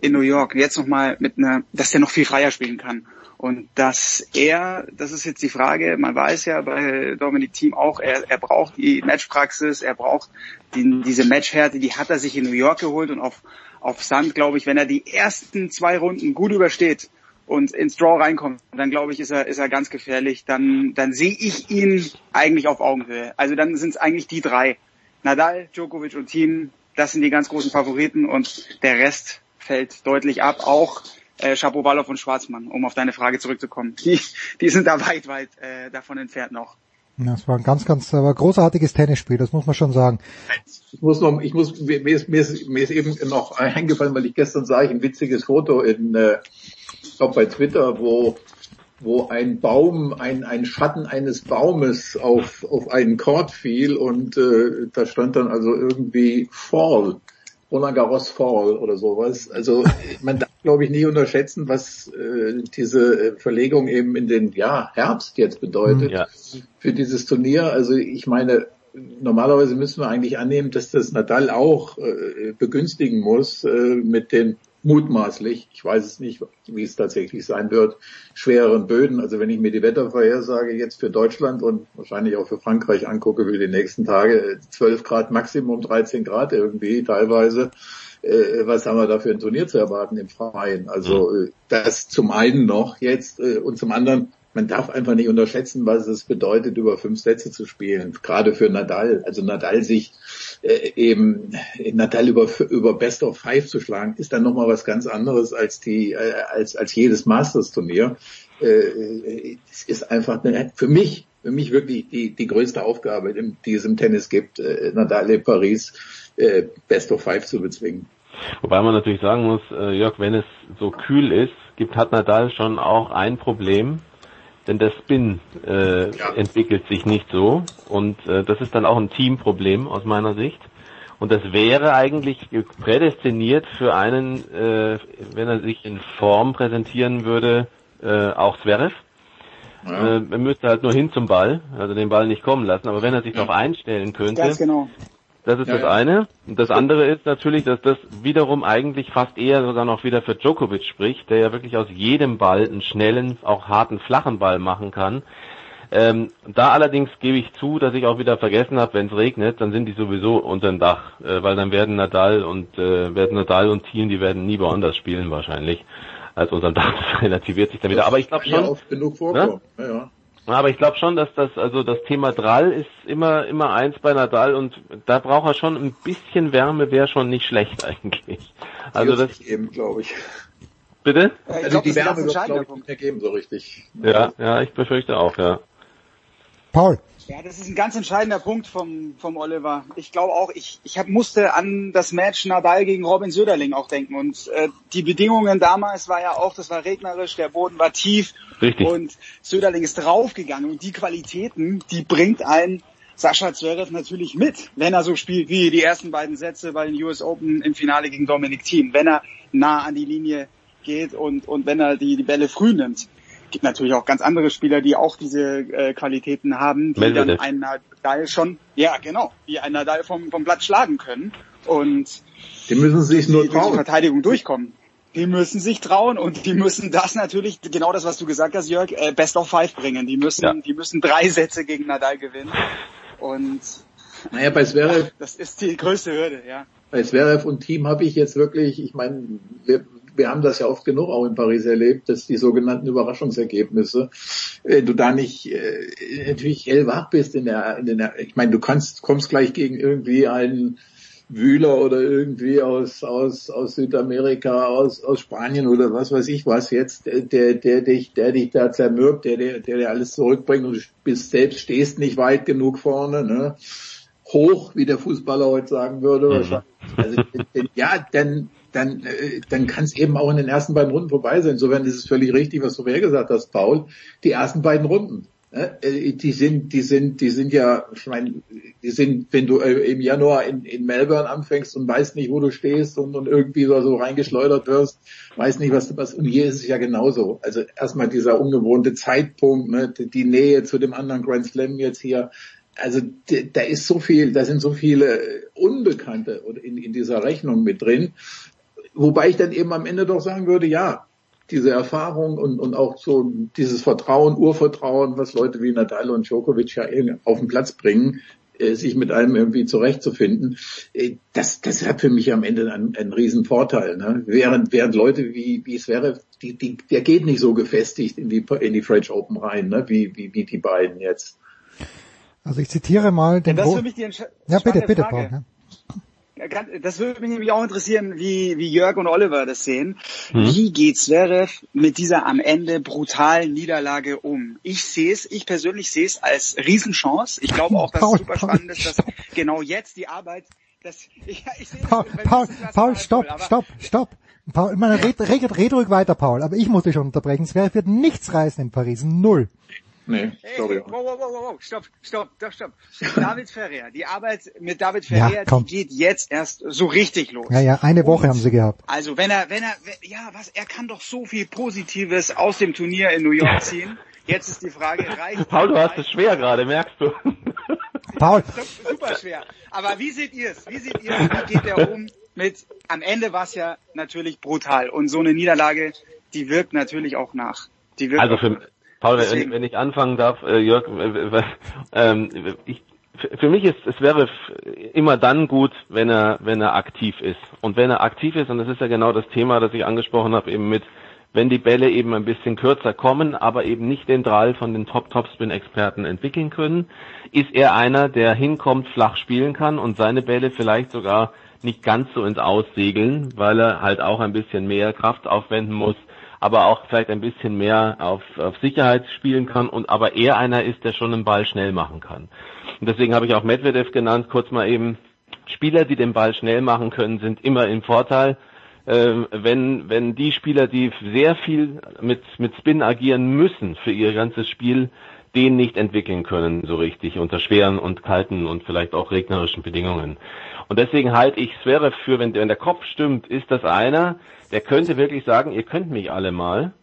in New York jetzt nochmal mit einer, dass der noch viel freier spielen kann. Und dass er, das ist jetzt die Frage, man weiß ja bei Dominic Thiem auch, er, er braucht die Matchpraxis, er braucht die, diese Matchhärte, die hat er sich in New York geholt und auf, auf Sand, glaube ich, wenn er die ersten zwei Runden gut übersteht, und ins Draw reinkommt, dann glaube ich, ist er, ist er ganz gefährlich. Dann, dann sehe ich ihn eigentlich auf Augenhöhe. Also dann sind es eigentlich die drei. Nadal, Djokovic und Team, das sind die ganz großen Favoriten und der Rest fällt deutlich ab. Auch äh, Shapovalov und Schwarzmann, um auf deine Frage zurückzukommen. Die, die sind da weit, weit äh, davon entfernt noch. Das war ein ganz, ganz aber großartiges Tennisspiel, das muss man schon sagen. Ich muss noch, ich muss, mir ist, mir ist, mir ist eben noch eingefallen, weil ich gestern sah ich ein witziges Foto in, äh, glaube bei Twitter, wo wo ein Baum, ein, ein Schatten eines Baumes auf, auf einen Chord fiel und äh, da stand dann also irgendwie Fall, Roland Garros Fall oder sowas. Also man darf, glaube ich, nie unterschätzen, was äh, diese Verlegung eben in den ja, Herbst jetzt bedeutet Ja. für dieses Turnier. Also ich meine, normalerweise müssen wir eigentlich annehmen, dass das Nadal auch äh, begünstigen muss äh, mit den mutmaßlich, ich weiß es nicht, wie es tatsächlich sein wird, schwereren Böden. Also wenn ich mir die Wettervorhersage jetzt für Deutschland und wahrscheinlich auch für Frankreich angucke für die nächsten Tage, äh, 12 Grad Maximum, 13 Grad irgendwie teilweise, äh, was haben wir da für ein Turnier zu erwarten im Freien? Also äh, das zum einen noch jetzt äh, und zum anderen, man darf einfach nicht unterschätzen, was es bedeutet, über fünf Sätze zu spielen, gerade für Nadal. Also Nadal sich äh, eben Nadal über über Best of Five zu schlagen, ist dann nochmal was ganz anderes als die äh, als als jedes Masters-Turnier. Äh, es ist einfach eine, für mich für mich wirklich die die größte Aufgabe, die es im Tennis gibt, äh, Nadal in Paris äh, Best of Five zu bezwingen. Wobei man natürlich sagen muss, äh, Jörg, wenn es so kühl ist, gibt hat Nadal schon auch ein Problem, denn der Spin äh, entwickelt sich nicht so und äh, das ist dann auch ein Teamproblem aus meiner Sicht. Und das wäre eigentlich prädestiniert für einen, äh, wenn er sich in Form präsentieren würde, äh, auch Zverev. Ja. Äh, er müsste halt nur hin zum Ball, also den Ball nicht kommen lassen. Aber wenn er sich darauf einstellen könnte, Ganz genau. Das ist Ja, das ja. eine. Und das andere ist natürlich, dass das wiederum eigentlich fast eher sogar noch wieder für Djokovic spricht, der ja wirklich aus jedem Ball einen schnellen, auch harten, flachen Ball machen kann. Ähm, da allerdings gebe ich zu, dass ich auch wieder vergessen habe, wenn es regnet, dann sind die sowieso unter dem Dach, äh, weil dann werden Nadal und äh, werden Nadal und Thiel, die werden nie woanders spielen wahrscheinlich als unterm Dach. (laughs) Das relativiert sich dann wieder. Aber ich glaube Ja, schon, oft genug vorkommen. Ja, ja. Aber ich glaube schon, dass das, also das Thema Drall ist immer, immer eins bei Nadal und da braucht er schon ein bisschen Wärme, wäre schon nicht schlecht (laughs) eigentlich. Also das, eben, glaube ich. bitte? Ja, ich Also glaub, die Wärme wird, glaube ich, nicht mehr geben, so richtig. Ja, ja, ich befürchte auch, ja. Paul. Ja, das ist ein ganz entscheidender Punkt vom, vom Oliver. Ich glaube auch, ich, ich hab, musste an das Match Nadal gegen Robin Söderling auch denken. Und äh, die Bedingungen damals war ja auch, das war regnerisch, der Boden war tief. Richtig. Und Söderling ist draufgegangen. Und die Qualitäten, die bringt ein Sascha Zverev natürlich mit, wenn er so spielt wie die ersten beiden Sätze bei den US Open im Finale gegen Dominic Thiem. Wenn er nah an die Linie geht und, und wenn er die, die Bälle früh nimmt. Gibt natürlich auch ganz andere Spieler, die auch diese äh, Qualitäten haben, die Medvedev. dann einen Nadal schon, ja genau, die einen Nadal vom, vom Blatt schlagen können und Die müssen sich nur die durch die trauen. Verteidigung durchkommen. Die müssen sich trauen und die müssen das natürlich, genau das, was du gesagt hast, Jörg, äh, Best of Five bringen. Die müssen, Ja. die müssen drei Sätze gegen Nadal gewinnen. Und Naja, bei Zverev, das ist die größte Hürde, ja. bei Zverev und Team habe ich jetzt wirklich, ich meine, wir, wir haben das ja oft genug auch in Paris erlebt, dass die sogenannten Überraschungsergebnisse, äh, du da nicht äh, natürlich hellwach bist in der, in der, ich meine, du kannst, kommst gleich gegen irgendwie einen Wühler oder irgendwie aus, aus, aus Südamerika, aus, aus Spanien oder was weiß ich was jetzt, der, der, der dich, der dich da zermürbt, der, der, der dir alles zurückbringt und du bist selbst stehst nicht weit genug vorne, ne? Hoch, wie der Fußballer heute sagen würde, wahrscheinlich. Also, (laughs) denn, ja, dann, dann, äh, dann kann es eben auch in den ersten beiden Runden vorbei sein. Insofern ist es völlig richtig, was du vorher gesagt hast, Paul. Die ersten beiden Runden, ne, äh, die sind, die sind, die sind ja, ich meine, die sind, wenn du äh, im Januar in, in Melbourne anfängst und weißt nicht, wo du stehst und, und irgendwie so, so reingeschleudert wirst, weißt nicht, was du was. Und hier ist es ja genauso. Also erstmal dieser ungewohnte Zeitpunkt, ne, die, Nähe zu dem anderen Grand Slam jetzt hier. Also da ist so viel, da sind so viele Unbekannte in, in dieser Rechnung mit drin. Wobei ich dann eben am Ende doch sagen würde, ja, diese Erfahrung und, und auch so dieses Vertrauen, Urvertrauen, was Leute wie Nadal und Djokovic ja irgendwie auf den Platz bringen, äh, sich mit allem irgendwie zurechtzufinden, äh, das, das hat für mich am Ende einen, einen riesen Vorteil. Ne? Während, während Leute wie, wie es wäre, die, die, der geht nicht so gefestigt in die, in die French Open rein, ne? wie, wie, wie die beiden jetzt. Also ich zitiere mal den das ist für mich die Entsche Ja, bitte, bitte, Frage. Paul. Das würde mich nämlich auch interessieren, wie, wie Jörg und Oliver das sehen. Mhm. Wie geht Zverev mit dieser am Ende brutalen Niederlage um? Ich sehe es, ich persönlich sehe es als Riesenchance. Ich glaube auch, dass es super spannend ist, dass genau jetzt die Arbeit, dass, (laughs) ich, ich sehe Paul, Paul, Paul, stopp, voll, stopp, stopp. Paul, meine, red, red, red ruhig weiter, Paul, aber ich muss dich schon unterbrechen. Zverev wird nichts reißen in Paris, null. Nee, sorry. Hey, wow, wow, wow, wow, stopp, stopp, stopp, stopp. David Ferrer, die Arbeit mit David Ferrer, ja, die geht jetzt erst so richtig los. Ja, ja, eine Woche Und, haben sie gehabt. Also wenn er, wenn er, ja, was, er kann doch so viel Positives aus dem Turnier in New York ziehen. Jetzt ist die Frage, reicht Paul, du hast es schwer gerade, merkst du. Paul. Super schwer. Aber wie seht ihr es? Wie seht ihr es? Wie geht er um mit, am Ende war es ja natürlich brutal. Und so eine Niederlage, die wirkt natürlich auch nach. Die wirkt also für, Paul, wenn, wenn, ich anfangen darf, äh, Jörg, äh, äh, ich, für mich ist es wäre immer dann gut, wenn er wenn er aktiv ist. Und wenn er aktiv ist und das ist ja genau das Thema, das ich angesprochen habe eben mit wenn die Bälle eben ein bisschen kürzer kommen, aber eben nicht den Drall von den Top-Topspin-Experten entwickeln können, ist er einer, der hinkommt, flach spielen kann und seine Bälle vielleicht sogar nicht ganz so ins Aussegeln, weil er halt auch ein bisschen mehr Kraft aufwenden muss aber auch vielleicht ein bisschen mehr auf, auf Sicherheit spielen kann und aber eher einer ist, der schon einen Ball schnell machen kann. Und deswegen habe ich auch Medvedev genannt, kurz mal eben, Spieler, die den Ball schnell machen können, sind immer im Vorteil. Ähm, wenn, wenn die Spieler, die sehr viel mit, mit Spin agieren müssen für ihr ganzes Spiel, den nicht entwickeln können so richtig unter schweren und kalten und vielleicht auch regnerischen Bedingungen. Und deswegen halte ich Sverre für, wenn, wenn der Kopf stimmt, ist das einer, der könnte wirklich sagen, ihr könnt mich alle mal.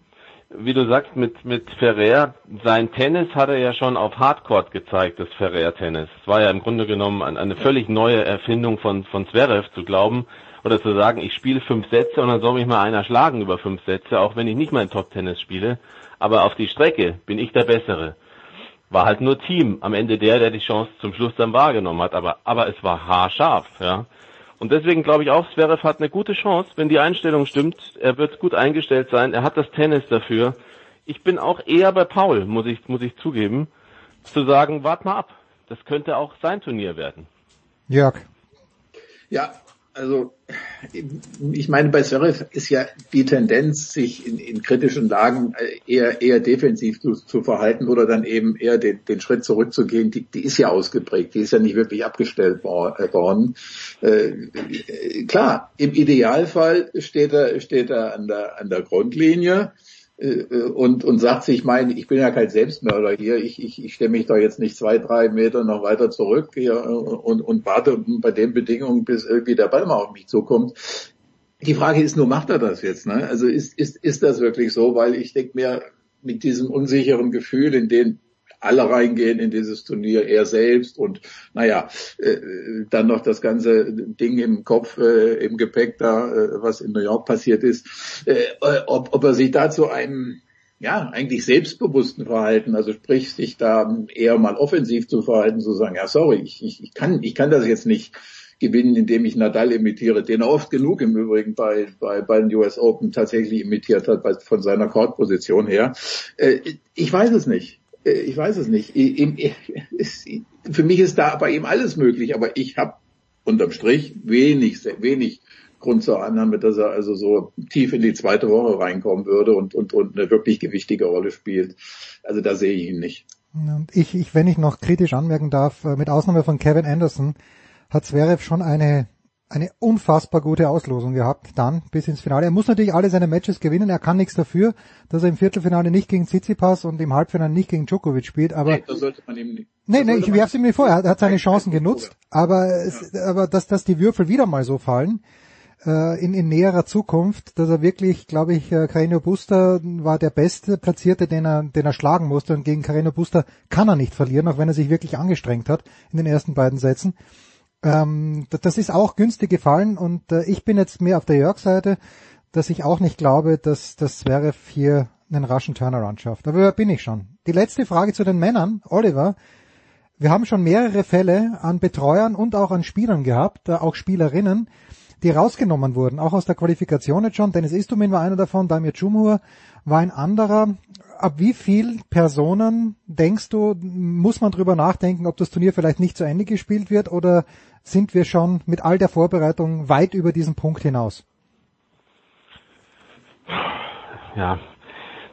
Wie du sagst, mit, mit Ferrer, sein Tennis hat er ja schon auf Hardcourt gezeigt, das Ferrer-Tennis. Es war ja im Grunde genommen eine völlig neue Erfindung von, von Zverev zu glauben oder zu sagen, ich spiele fünf Sätze und dann soll mich mal einer schlagen über fünf Sätze, auch wenn ich nicht mein Top-Tennis spiele. Aber auf die Strecke bin ich der Bessere. War halt nur Team am Ende der, der die Chance zum Schluss dann wahrgenommen hat. Aber, aber es war haarscharf, ja. Und deswegen glaube ich auch, Zverev hat eine gute Chance, wenn die Einstellung stimmt. Er wird gut eingestellt sein. Er hat das Tennis dafür. Ich bin auch eher bei Paul, muss ich, muss ich zugeben, zu sagen, wart mal ab. Das könnte auch sein Turnier werden. Jörg. Ja, also ich meine, bei Zverev ist ja die Tendenz, sich in, in kritischen Lagen äh, eher, eher defensiv zu, zu, verhalten oder dann eben eher den, den Schritt zurückzugehen, die, die, ist ja ausgeprägt, die ist ja nicht wirklich abgestellt äh, worden. Äh, klar, im Idealfall steht er, steht er an der, an der Grundlinie und, und sagt sich, mein, ich bin ja kein Selbstmörder hier, ich, ich, ich stelle mich da jetzt nicht zwei, drei Meter noch weiter zurück hier und, und warte bei den Bedingungen, bis irgendwie der Ball mal auf mich zukommt. Die Frage ist nur, macht er das jetzt? Ne? Also ist, ist, ist das wirklich so? Weil ich denke mir, mit diesem unsicheren Gefühl, in den alle reingehen in dieses Turnier, er selbst und naja, äh, dann noch das ganze Ding im Kopf, äh, im Gepäck da, äh, was in New York passiert ist, äh, ob, ob er sich da zu einem ja, eigentlich selbstbewussten Verhalten, also sprich, sich da eher mal offensiv zu verhalten, zu sagen, ja, sorry, ich, ich, ich kann, ich kann das jetzt nicht gewinnen, indem ich Nadal imitiere, den er oft genug im Übrigen bei, bei, bei den US Open tatsächlich imitiert hat, von seiner Courtposition her. Äh, ich weiß es nicht. Äh, ich weiß es nicht. Für mich ist da bei ihm alles möglich, aber ich habe unterm Strich wenig, wenig Grund zur Annahme, dass er also so tief in die zweite Woche reinkommen würde und, und, und eine wirklich gewichtige Rolle spielt. Also da sehe ich ihn nicht. Ich, ich, wenn ich noch kritisch anmerken darf, äh, mit Ausnahme von Kevin Anderson, hat Zverev schon eine eine unfassbar gute Auslosung gehabt, dann bis ins Finale. Er muss natürlich alle seine Matches gewinnen, er kann nichts dafür, dass er im Viertelfinale nicht gegen Tsitsipas und im Halbfinale nicht gegen Djokovic spielt, aber... Nee, das sollte man ihm nicht. Nee, nee, ich werfe ihm nicht vor, er hat seine Chancen genutzt, aber, es, aber dass, dass die Würfel wieder mal so fallen, äh, in, in näherer Zukunft, dass er wirklich, glaube ich, äh, Carino Buster war der beste Platzierte, den er, den er schlagen musste und gegen Carino Buster kann er nicht verlieren, auch wenn er sich wirklich angestrengt hat in den ersten beiden Sätzen. Ähm, das ist auch günstig gefallen und äh, ich bin jetzt mehr auf der Jörg-Seite, dass ich auch nicht glaube, dass das Zverev hier einen raschen Turnaround schafft. Aber wer bin ich schon? Die letzte Frage zu den Männern, Oliver. Wir haben schon mehrere Fälle an Betreuern und auch an Spielern gehabt, äh, auch Spielerinnen, die rausgenommen wurden, auch aus der Qualifikation jetzt schon. Dennis Istumin war einer davon, Damir Cumhur war ein anderer. ab wie vielen Personen denkst du, muss man drüber nachdenken, ob das Turnier vielleicht nicht zu Ende gespielt wird oder sind wir schon mit all der Vorbereitung weit über diesen Punkt hinaus? Ja,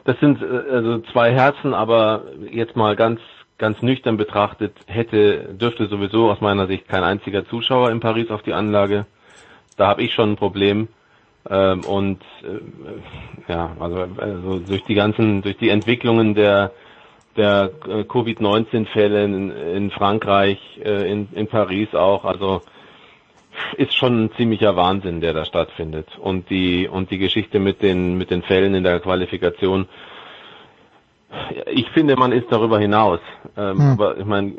das sind äh, also zwei Herzen, aber jetzt mal ganz ganz nüchtern betrachtet hätte dürfte sowieso aus meiner Sicht kein einziger Zuschauer in Paris auf die Anlage. Da habe ich schon ein Problem. Ähm, und äh, ja, also, also durch die ganzen, durch die Entwicklungen der der äh, Covid-19-Fälle in, in, Frankreich, äh, in, in Paris auch, also ist schon ein ziemlicher Wahnsinn, der da stattfindet. Und die und die Geschichte mit den mit den Fällen in der Qualifikation ich finde, man ist darüber hinaus. Ähm, hm. Aber ich meine,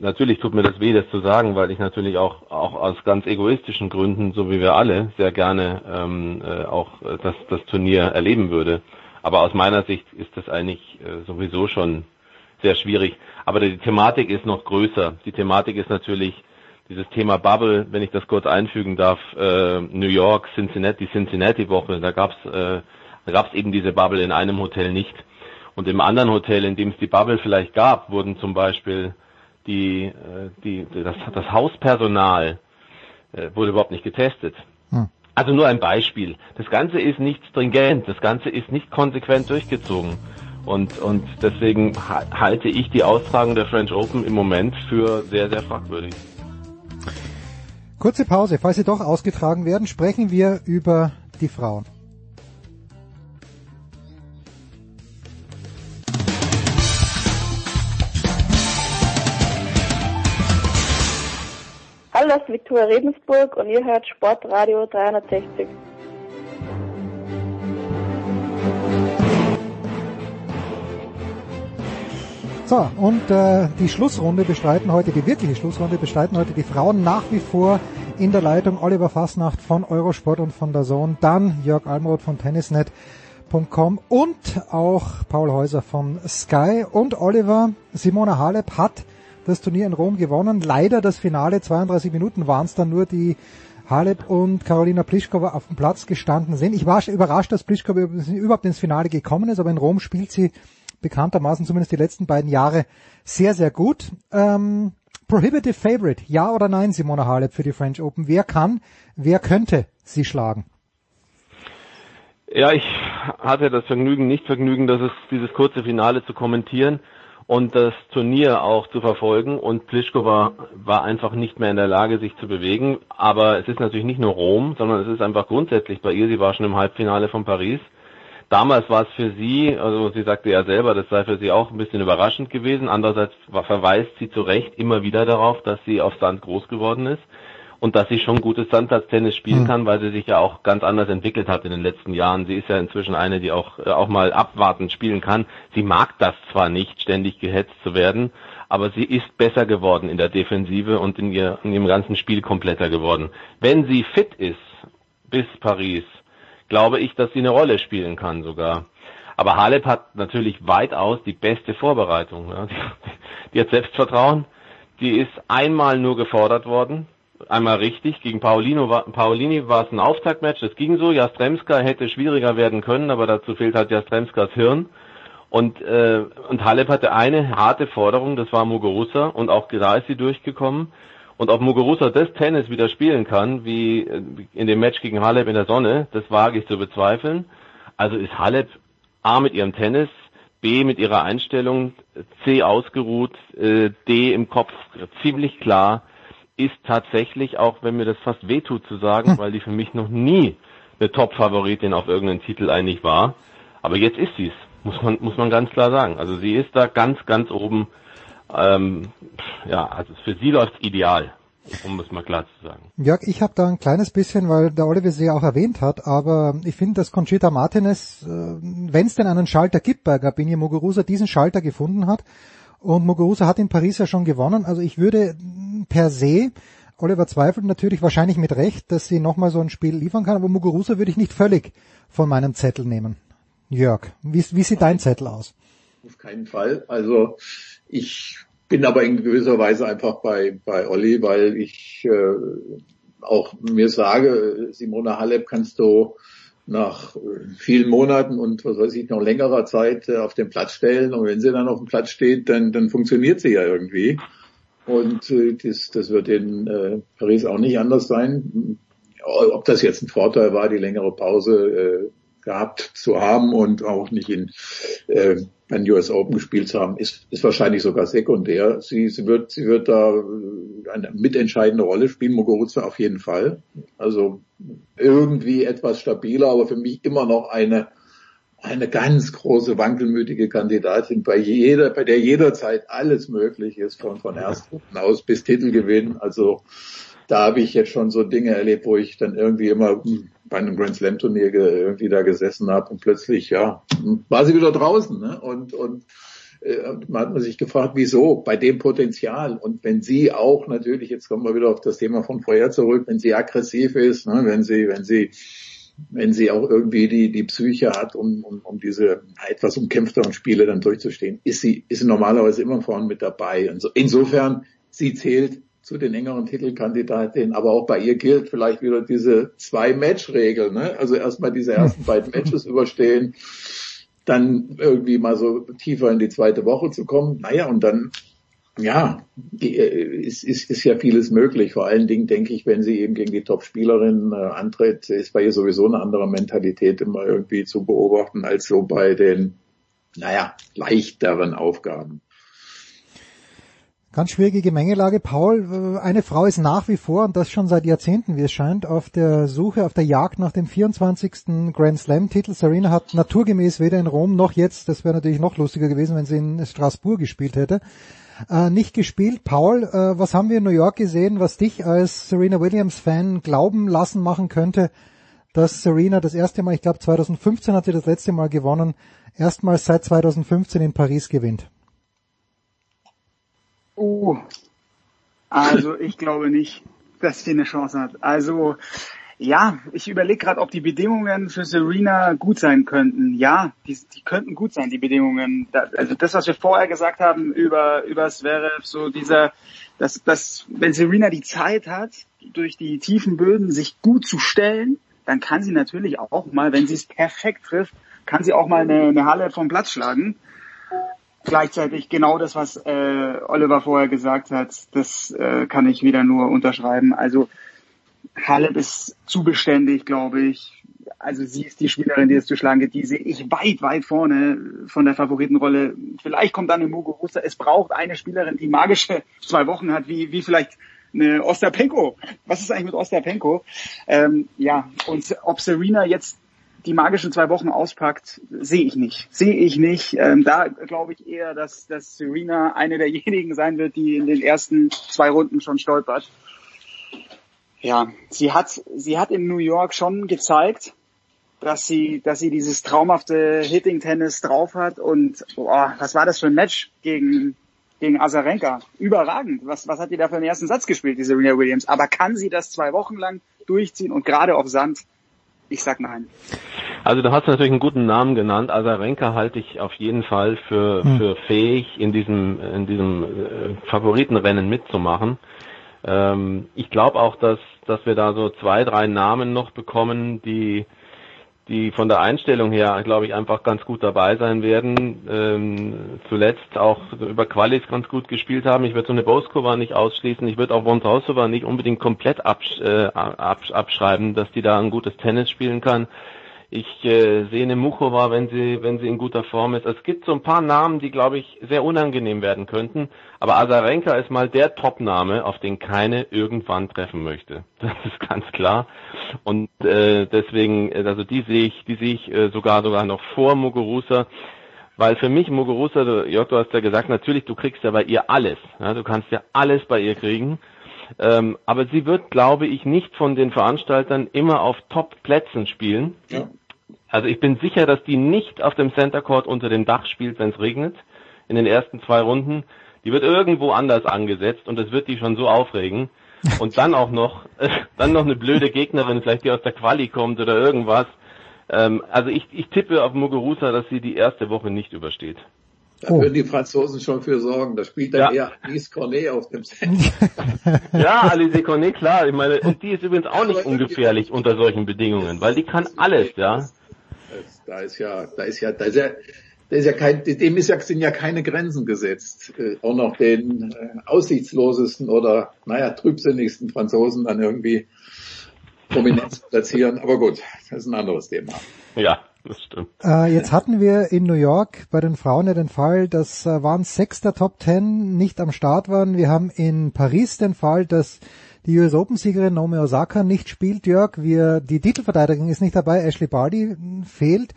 natürlich tut mir das weh, das zu sagen, weil ich natürlich auch auch aus ganz egoistischen Gründen, so wie wir alle, sehr gerne ähm, äh, auch das, das Turnier erleben würde. Aber aus meiner Sicht ist das eigentlich äh, sowieso schon sehr schwierig. Aber die Thematik ist noch größer. Die Thematik ist natürlich dieses Thema Bubble, wenn ich das kurz einfügen darf, äh, New York, Cincinnati, Cincinnati Woche, da gab's äh, da gab's eben diese Bubble in einem Hotel nicht. Und im anderen Hotel, in dem es die Bubble vielleicht gab, wurden zum Beispiel die, äh, die, das, das Hauspersonal äh, wurde überhaupt nicht getestet. Hm. Also nur ein Beispiel. Das Ganze ist nicht stringent, das Ganze ist nicht konsequent durchgezogen. Und, und deswegen halte ich die Austragung der French Open im Moment für sehr, sehr fragwürdig. Kurze Pause. Falls sie doch ausgetragen werden, sprechen wir über die Frauen. Hallo, das ist Viktoria Regensburg und ihr hört Sportradio 360. So, und äh, die Schlussrunde bestreiten heute, die wirkliche Schlussrunde bestreiten heute die Frauen nach wie vor in der Leitung Oliver Fasnacht von Eurosport und von der Zone, dann Jörg Almroth von Tennisnet.com und auch Paul Häuser von Sky und Oliver Simona Halep hat das Turnier in Rom gewonnen. Leider das Finale, 32 Minuten waren es dann nur, die Halep und Karolina Pliskova auf dem Platz gestanden sind. Ich war überrascht, dass Pliskova überhaupt ins Finale gekommen ist, aber in Rom spielt sie bekanntermaßen zumindest die letzten beiden Jahre sehr, sehr gut. Ähm, Prohibitive Favorite, ja oder nein, Simona Halep für die French Open? Wer kann, wer könnte sie schlagen? Ja, ich hatte das Vergnügen, nicht Vergnügen, dass es dieses kurze Finale zu kommentieren und das Turnier auch zu verfolgen. Und Pliskova war einfach nicht mehr in der Lage, sich zu bewegen. Aber es ist natürlich nicht nur Rom, sondern es ist einfach grundsätzlich bei ihr. Sie war schon im Halbfinale von Paris. Damals war es für sie, also sie sagte ja selber, das sei für sie auch ein bisschen überraschend gewesen. Andererseits verweist sie zu Recht immer wieder darauf, dass sie auf Sand groß geworden ist und dass sie schon gutes Sandplatztennis spielen mhm. kann, weil sie sich ja auch ganz anders entwickelt hat in den letzten Jahren. Sie ist ja inzwischen eine, die auch, äh, auch mal abwartend spielen kann. Sie mag das zwar nicht, ständig gehetzt zu werden, aber sie ist besser geworden in der Defensive und in, ihr, in ihrem ganzen Spiel kompletter geworden. Wenn sie fit ist bis Paris, glaube ich, dass sie eine Rolle spielen kann sogar. Aber Halep hat natürlich weitaus die beste Vorbereitung. Ja. Die, hat Selbstvertrauen. Die ist einmal nur gefordert worden einmal richtig. Gegen Paulino Paulini war es ein Auftaktmatch, das ging so. Jastremska hätte schwieriger werden können, aber dazu fehlt halt Jastremskas Hirn. Und, äh, und Halep hatte eine harte Forderung, das war Muguruza und auch da ist sie durchgekommen. Und ob Muguruza das Tennis wieder spielen kann, wie äh, in dem Match gegen Halep in der Sonne, das wage ich zu bezweifeln. Also ist Halep A mit ihrem Tennis, B mit ihrer Einstellung, C ausgeruht, äh, D im Kopf ziemlich klar ist tatsächlich, auch wenn mir das fast wehtut zu sagen, hm. weil die für mich noch nie eine Top-Favoritin auf irgendeinen Titel eigentlich war. Aber jetzt ist sie es, muss man, muss man ganz klar sagen. Also sie ist da ganz, ganz oben. Ähm, ja, also für sie läuft ideal, um es mal klar zu sagen. Jörg, ich habe da ein kleines bisschen, weil der Oliver sie ja auch erwähnt hat, aber ich finde, dass Conchita Martinez, äh, wenn es denn einen Schalter gibt bei Gabini Muguruza, diesen Schalter gefunden hat. Und Muguruza hat in Paris ja schon gewonnen. Also ich würde per se. Oliver zweifelt natürlich wahrscheinlich mit Recht, dass sie nochmal so ein Spiel liefern kann, aber Muguruza würde ich nicht völlig von meinem Zettel nehmen. Jörg, wie, wie sieht dein Zettel aus? Auf keinen Fall. Also ich bin aber in gewisser Weise einfach bei, bei Olli, weil ich äh, auch mir sage, Simona Halep kannst du nach vielen Monaten und was weiß ich noch längerer Zeit äh, auf den Platz stellen. Und wenn sie dann auf dem Platz steht, dann, dann funktioniert sie ja irgendwie. Und äh, das, das wird in äh, Paris auch nicht anders sein. Ob das jetzt ein Vorteil war, die längere Pause äh, gehabt zu haben und auch nicht in äh, beim US Open gespielt haben, ist, ist wahrscheinlich sogar sekundär. Sie, sie wird, sie wird da eine mitentscheidende Rolle spielen, Muguruza auf jeden Fall. Also irgendwie etwas stabiler, aber für mich immer noch eine eine ganz große wankelmütige Kandidatin, bei jeder, bei der jederzeit alles möglich ist, von, von Erstrunden aus bis Titelgewinn. Also da habe ich jetzt schon so Dinge erlebt, wo ich dann irgendwie immer hm, bei einem Grand Slam Turnier irgendwie da gesessen habe und plötzlich, ja, war sie wieder draußen. Ne? Und, und äh, man hat man sich gefragt, wieso bei dem Potenzial und wenn sie auch natürlich, jetzt kommen wir wieder auf das Thema von vorher zurück, wenn sie aggressiv ist, ne, wenn sie, wenn sie wenn sie auch irgendwie die, die Psyche hat, um, um, um diese etwas umkämpfteren Spiele dann durchzustehen, ist sie, ist sie normalerweise immer vorne mit dabei. Und so, insofern, sie zählt zu den engeren Titelkandidatinnen, aber auch bei ihr gilt vielleicht wieder diese Zwei-Match-Regel, ne? Also erstmal diese ersten beiden (laughs) Matches überstehen, dann irgendwie mal so tiefer in die zweite Woche zu kommen. Naja, und dann ja, die, äh, ist, ist, ist ja vieles möglich. Vor allen Dingen denke ich, wenn sie eben gegen die Top-Spielerin äh, antritt, ist bei ihr sowieso eine andere Mentalität immer irgendwie zu beobachten als so bei den, naja, leichteren Aufgaben. Ganz schwierige Gemengelage. Paul, äh, eine Frau ist nach wie vor, und das schon seit Jahrzehnten, wie es scheint, auf der Suche, auf der Jagd nach dem 24. Grand Slam Titel. Serena hat naturgemäß weder in Rom noch jetzt, das wäre natürlich noch lustiger gewesen, wenn sie in Straßburg gespielt hätte, äh, nicht gespielt. Paul, äh, was haben wir in New York gesehen, was dich als Serena Williams Fan glauben lassen machen könnte, dass Serena das erste Mal, ich glaube 2015 hat sie das letzte Mal gewonnen, erstmals seit 2015 in Paris gewinnt? Oh, also ich glaube nicht, dass sie eine Chance hat. Also ja, ich überlege gerade, ob die Bedingungen für Serena gut sein könnten. Ja, die, die könnten gut sein, die Bedingungen. Da, also das, was wir vorher gesagt haben über, über Zverev, so dieser, dass, dass, wenn Serena die Zeit hat, durch die tiefen Böden sich gut zu stellen, dann kann sie natürlich auch mal, wenn sie es perfekt trifft, kann sie auch mal eine, eine Halle vom Platz schlagen. Gleichzeitig genau das, was äh, Oliver vorher gesagt hat, das äh, kann ich wieder nur unterschreiben. Also Halep ist zu beständig, glaube ich. Also sie ist die Spielerin, die es zu schlagen geht. Die sehe ich weit, weit vorne von der Favoritenrolle. Vielleicht kommt dann eine Muguruza. Es braucht eine Spielerin, die magische zwei Wochen hat, wie, wie vielleicht eine Ostapenko. Was ist eigentlich mit Ostapenko? Ähm, ja, und ob Serena jetzt die magischen zwei Wochen auspackt, sehe ich nicht. Sehe ich nicht. Ähm, da glaube ich eher, dass, dass Serena eine derjenigen sein wird, die in den ersten zwei Runden schon stolpert. Ja, sie hat, sie hat in New York schon gezeigt, dass sie, dass sie dieses traumhafte Hitting-Tennis drauf hat und boah, was war das für ein Match gegen, gegen Azarenka? Überragend. Was, was hat die da für den ersten Satz gespielt, die Serena Williams? Aber kann sie das zwei Wochen lang durchziehen und gerade auf Sand? Ich sag nein. Also du hast natürlich einen guten Namen genannt. Azarenka halte ich auf jeden Fall für, hm. für fähig, in diesem, in diesem äh, Favoritenrennen mitzumachen. Ähm, ich glaube auch, dass, dass wir da so zwei, drei Namen noch bekommen, die, die von der Einstellung her, glaube ich, einfach ganz gut dabei sein werden. Ähm, zuletzt auch über Qualis ganz gut gespielt haben. Ich würde so eine Boskova nicht ausschließen. Ich würde auch Vontausova nicht unbedingt komplett absch äh, absch abschreiben, dass die da ein gutes Tennis spielen kann. Ich äh, sehe eine Muchova, wenn sie, wenn sie in guter Form ist. Es gibt so ein paar Namen, die, glaube ich, sehr unangenehm werden könnten. Aber Azarenka ist mal der Top-Name, auf den keine irgendwann treffen möchte. (laughs) Das ist ganz klar. Und äh, deswegen, äh, also die sehe ich, die sehe ich äh, sogar sogar noch vor Muguruza. Weil für mich Muguruza, Jörg, du hast ja gesagt, natürlich, du kriegst ja bei ihr alles. Ja, du kannst ja alles bei ihr kriegen. Ähm, aber sie wird, glaube ich, nicht von den Veranstaltern immer auf Top-Plätzen spielen. Ja. Also ich bin sicher, dass die nicht auf dem Center Court unter dem Dach spielt, wenn es regnet, in den ersten zwei Runden. Die wird irgendwo anders angesetzt und das wird die schon so aufregen. Und dann auch noch, äh, dann noch eine blöde Gegnerin, vielleicht die aus der Quali kommt oder irgendwas. Ähm, also ich, ich tippe auf Muguruza, dass sie die erste Woche nicht übersteht. Da oh. würden die Franzosen schon für sorgen. Da spielt dann ja. eher Alice Cornet auf dem Set. (laughs) ja, Alice Cornet, klar. Ich meine, und die ist übrigens auch nicht ungefährlich unter solchen Bedingungen, weil die kann alles, ja. Da ist ja, da ist ja, da ist ja, da ist ja kein, dem ist ja, sind ja keine Grenzen gesetzt. Äh, auch noch den äh, aussichtslosesten oder, naja, trübsinnigsten Franzosen dann irgendwie prominent zu platzieren. Aber gut, das ist ein anderes Thema. Ja. Das stimmt. Äh, jetzt hatten wir in New York bei den Frauen ja den Fall, dass äh, waren sechs der Top Ten nicht am Start waren. Wir haben in Paris den Fall, dass die US Open Siegerin Naomi Osaka nicht spielt, Jörg. Wir, die Titelverteidigung ist nicht dabei, Ashley Barty fehlt.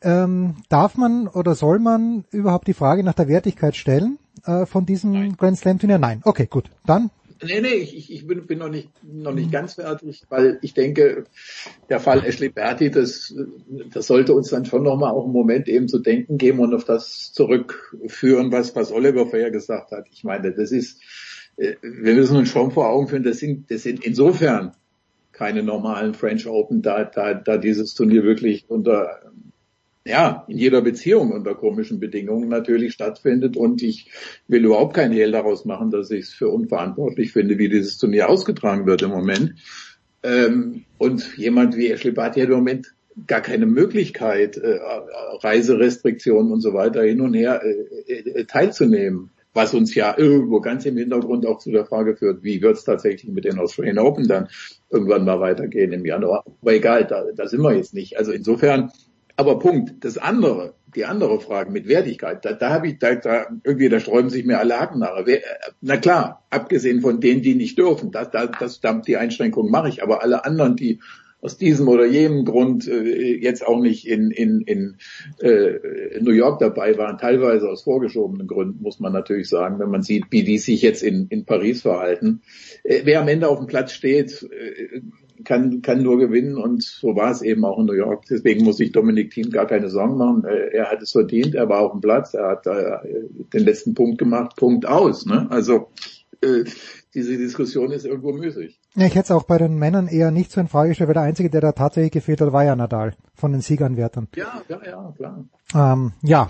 Ähm, darf man oder soll man überhaupt die Frage nach der Wertigkeit stellen äh, von diesem Nein. Grand Slam Turnier? Nein. Okay, gut. Dann Nee, nee, ich, ich bin, bin noch nicht noch nicht ganz fertig, weil ich denke, der Fall Ashley Berti, das, das sollte uns dann schon nochmal auch einen Moment eben zu denken geben und auf das zurückführen, was, was Oliver vorher gesagt hat. Ich meine, das ist, äh, wir müssen uns schon vor Augen führen, das sind, das sind insofern keine normalen French Open, da, da, da dieses Turnier wirklich unter ja, in jeder Beziehung unter komischen Bedingungen natürlich stattfindet. Und ich will überhaupt kein Hehl daraus machen, dass ich es für unverantwortlich finde, wie dieses Turnier ausgetragen wird im Moment. Ähm, und jemand wie Ashley Barty hat im Moment gar keine Möglichkeit, äh, Reiserestriktionen und so weiter hin und her äh, äh, teilzunehmen. Was uns ja irgendwo ganz im Hintergrund auch zu der Frage führt, wie wird es tatsächlich mit den Australian Open dann irgendwann mal weitergehen im Januar. Aber egal, da, da sind wir jetzt nicht. Also insofern aber Punkt. Das andere, die andere Frage mit Wertigkeit, da, da habe ich, da, da irgendwie, da sträuben sich mir alle Haken nach. Na klar, abgesehen von denen, die nicht dürfen, das, das, das, die Einschränkung mache ich. Aber alle anderen, die aus diesem oder jenem Grund äh, jetzt auch nicht in, in, in äh, New York dabei waren, teilweise aus vorgeschobenen Gründen, muss man natürlich sagen, wenn man sieht, wie die sich jetzt in, in Paris verhalten. Äh, wer am Ende auf dem Platz steht, äh, kann, kann nur gewinnen und so war es eben auch in New York. Deswegen muss sich Dominik Thiem gar keine Sorgen machen. Äh, er hat es verdient, er war auf dem Platz, er hat äh, den letzten Punkt gemacht, Punkt aus. Ne? Also äh, diese Diskussion ist irgendwo müßig. Ja, ich hätte es auch bei den Männern eher nicht so in Frage gestellt, weil der Einzige, der da tatsächlich gefehlt hat, war ja Nadal von den Sieganwärtern. Ja, ja, ja, klar. Ähm, ja.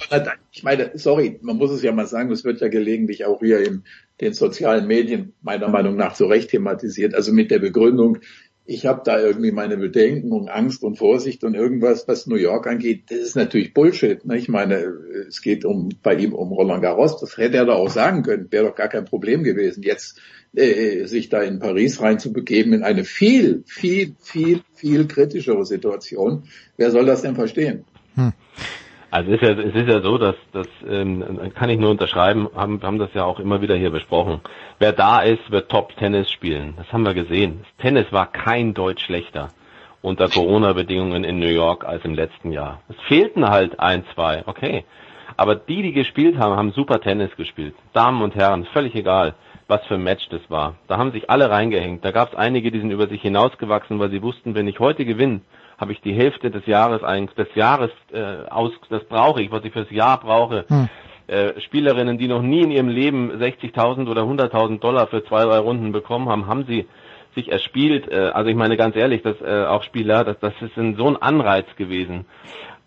Ich meine, sorry, man muss es ja mal sagen, es wird ja gelegentlich auch hier in den sozialen Medien meiner Meinung nach zu Recht thematisiert. Also mit der Begründung, ich habe da irgendwie meine Bedenken und Angst und Vorsicht und irgendwas, was New York angeht, das ist natürlich Bullshit. Ne? Ich meine, es geht um bei ihm um Roland Garros, das hätte er doch auch sagen können, wäre doch gar kein Problem gewesen, jetzt äh, sich da in Paris reinzubegeben in eine viel, viel, viel, viel kritischere Situation. Wer soll das denn verstehen? Hm. Also es ist ja, es ist ja so, dass das ähm, kann ich nur unterschreiben, haben, haben das ja auch immer wieder hier besprochen. Wer da ist, wird Top-Tennis spielen. Das haben wir gesehen. Das Tennis war kein Deutsch schlechter unter Corona-Bedingungen in New York als im letzten Jahr. Es fehlten halt ein, zwei, okay. Aber die, die gespielt haben, haben super Tennis gespielt. Damen und Herren, völlig egal, was für ein Match das war. Da haben sich alle reingehängt. Da gab es einige, die sind über sich hinausgewachsen, weil sie wussten, wenn ich heute gewinne, habe ich die Hälfte des Jahres eigentlich, des Jahres äh, aus, das brauche ich, was ich fürs Jahr brauche. Hm. Äh, Spielerinnen, die noch nie in ihrem Leben 60.000 oder 100.000 Dollar für zwei, drei Runden bekommen haben, haben sie sich erspielt. Äh, also ich meine ganz ehrlich, dass äh, auch Spieler, das, das ist ein, so ein Anreiz gewesen.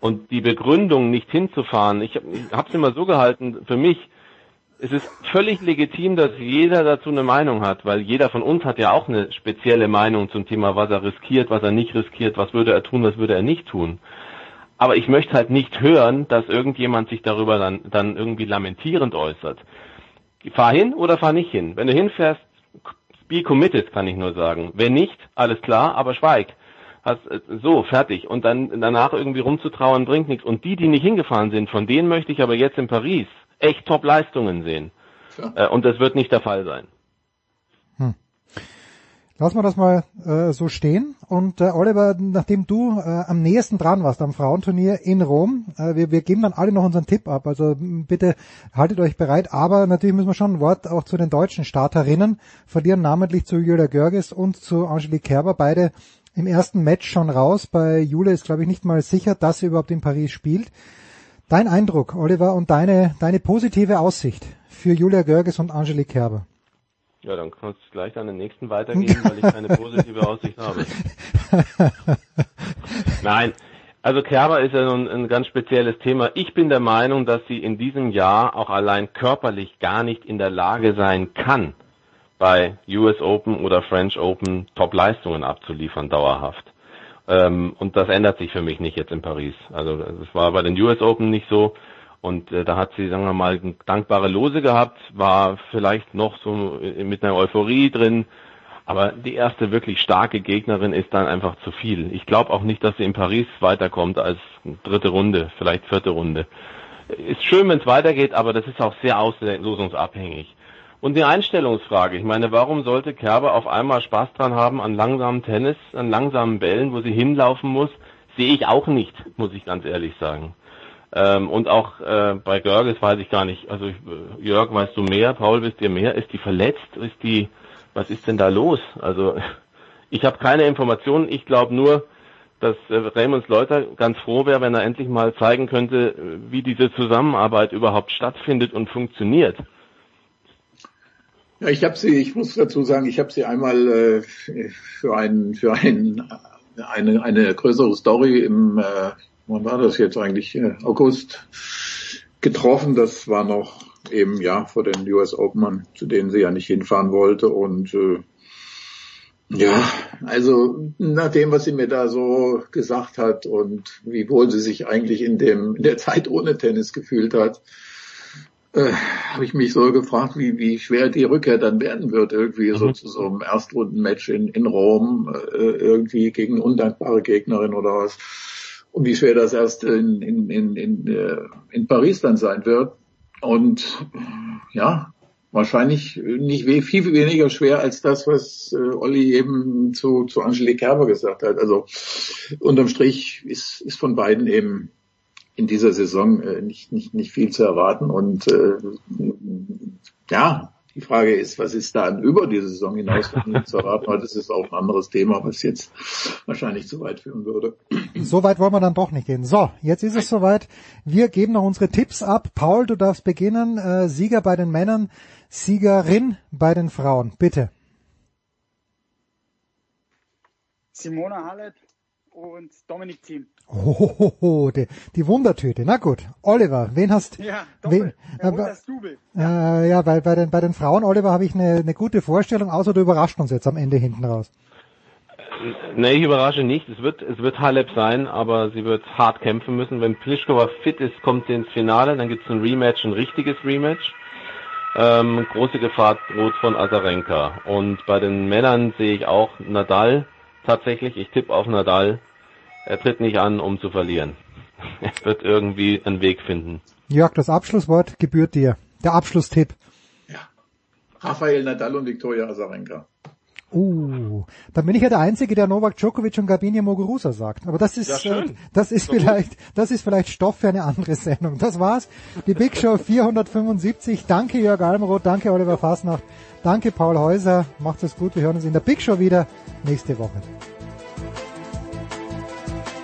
Und die Begründung, nicht hinzufahren, ich, ich habe es immer so gehalten, für mich, es ist völlig legitim, dass jeder dazu eine Meinung hat, weil jeder von uns hat ja auch eine spezielle Meinung zum Thema, was er riskiert, was er nicht riskiert, was würde er tun, was würde er nicht tun. Aber ich möchte halt nicht hören, dass irgendjemand sich darüber dann, dann irgendwie lamentierend äußert. Fahr hin oder fahr nicht hin. Wenn du hinfährst, be committed, kann ich nur sagen. Wenn nicht, alles klar, aber schweig. Hast, so, fertig. Und dann danach irgendwie rumzutrauen bringt nichts. Und die, die nicht hingefahren sind, von denen möchte ich aber jetzt in Paris echt Top-Leistungen sehen. Ja. Äh, und das wird nicht der Fall sein. Hm. Lass mal das mal äh, so stehen. Und äh, Oliver, nachdem du äh, am nächsten dran warst am Frauenturnier in Rom, äh, wir, wir geben dann alle noch unseren Tipp ab. Also bitte haltet euch bereit. Aber natürlich müssen wir schon ein Wort auch zu den deutschen Starterinnen verlieren, namentlich zu Julia Görges und zu Angelique Kerber. Beide im ersten Match schon raus. Bei Julia ist, glaube ich, nicht mal sicher, dass sie überhaupt in Paris spielt. Dein Eindruck, Oliver, und deine, deine positive Aussicht für Julia Görges und Angelique Kerber? Ja, dann kannst du gleich an den nächsten weitergehen, weil ich keine positive Aussicht habe. (laughs) Nein, Also Kerber ist ja nun ein ganz spezielles Thema. Ich bin der Meinung, dass sie in diesem Jahr auch allein körperlich gar nicht in der Lage sein kann, bei US Open oder French Open Top-Leistungen abzuliefern, dauerhaft. Ähm, und das ändert sich für mich nicht jetzt in Paris. Also das war bei den US Open nicht so. Und äh, da hat sie, sagen wir mal, dankbare Lose gehabt, war vielleicht noch so mit einer Euphorie drin, aber die erste wirklich starke Gegnerin ist dann einfach zu viel. Ich glaube auch nicht, dass sie in Paris weiterkommt als dritte Runde, vielleicht vierte Runde. Ist schön, wenn es weitergeht, aber das ist auch sehr auslosungsabhängig. Und die Einstellungsfrage, ich meine, warum sollte Kerber auf einmal Spaß dran haben an langsamem Tennis, an langsamen Bällen, wo sie hinlaufen muss, sehe ich auch nicht, muss ich ganz ehrlich sagen. Ähm, und auch äh, bei Görges weiß ich gar nicht, also äh, Jörg, weißt du mehr, Paul, wisst ihr mehr, ist die verletzt, ist die, was ist denn da los? Also (laughs) ich habe keine Informationen, ich glaube nur, dass äh, Raymond Leuter ganz froh wäre, wenn er endlich mal zeigen könnte, wie diese Zusammenarbeit überhaupt stattfindet und funktioniert. Ja, ich habe sie, ich muss dazu sagen, ich habe sie einmal äh, für ein für ein eine eine größere Story im äh, wann war das jetzt eigentlich äh, August getroffen. Das war noch eben ja vor den US Open, zu denen sie ja nicht hinfahren wollte und äh, ja, also nach dem, was sie mir da so gesagt hat und wie wohl sie sich eigentlich in dem in der Zeit ohne Tennis gefühlt hat, äh, habe ich mich so gefragt, wie, wie schwer die Rückkehr dann werden wird, irgendwie mhm. so zu so einem Erstrundenmatch in, in Rom, äh, irgendwie gegen undankbare Gegnerin oder was. Und wie schwer das erst in, in, in, in, äh, in Paris dann sein wird. Und ja, wahrscheinlich nicht viel, viel weniger schwer als das, was äh, Olli eben zu, zu Angelique Kerber gesagt hat. Also unterm Strich ist, ist von beiden eben in dieser Saison äh, nicht, nicht, nicht viel zu erwarten. Und äh, ja, die Frage ist, was ist da über diese Saison hinaus (laughs) zu erwarten? Aber das ist auch ein anderes Thema, was jetzt wahrscheinlich zu weit führen würde. So weit wollen wir dann doch nicht gehen. So, jetzt ist es soweit. Wir geben noch unsere Tipps ab. Paul, du darfst beginnen. Äh, Sieger bei den Männern, Siegerin bei den Frauen. Bitte. Simona Halep und Dominik Thiem. Oh, die, die Wundertüte. Na gut, Oliver, wen hast Ja, wen, äh. Äh, ja, bei, bei, den, bei den Frauen, Oliver, habe ich eine, eine gute Vorstellung, außer du überrascht uns jetzt am Ende hinten raus. Nee, ich überrasche nicht. Es wird, es wird Halep sein, aber sie wird hart kämpfen müssen. Wenn Pliskova fit ist, kommt sie ins Finale, dann gibt es ein Rematch, ein richtiges Rematch. Ähm, große Gefahr droht von Azarenka. Und bei den Männern sehe ich auch Nadal tatsächlich. Ich tippe auf Nadal. Er tritt nicht an, um zu verlieren. (laughs) Er wird irgendwie einen Weg finden. Jörg, das Abschlusswort gebührt dir. Der Abschlusstipp. Ja. Rafael Nadal und Viktoria Azarenka. Uh, dann bin ich ja der Einzige, der Novak Djokovic und Gabine Muguruza sagt. Aber das ist, Ja, äh, das ist vielleicht, das ist vielleicht Stoff für eine andere Sendung. Das war's. Die Big Show 475. Danke Jörg Almroth, danke Oliver Fasnacht, danke Paul Häuser. Macht es gut. Wir hören uns in der Big Show wieder nächste Woche.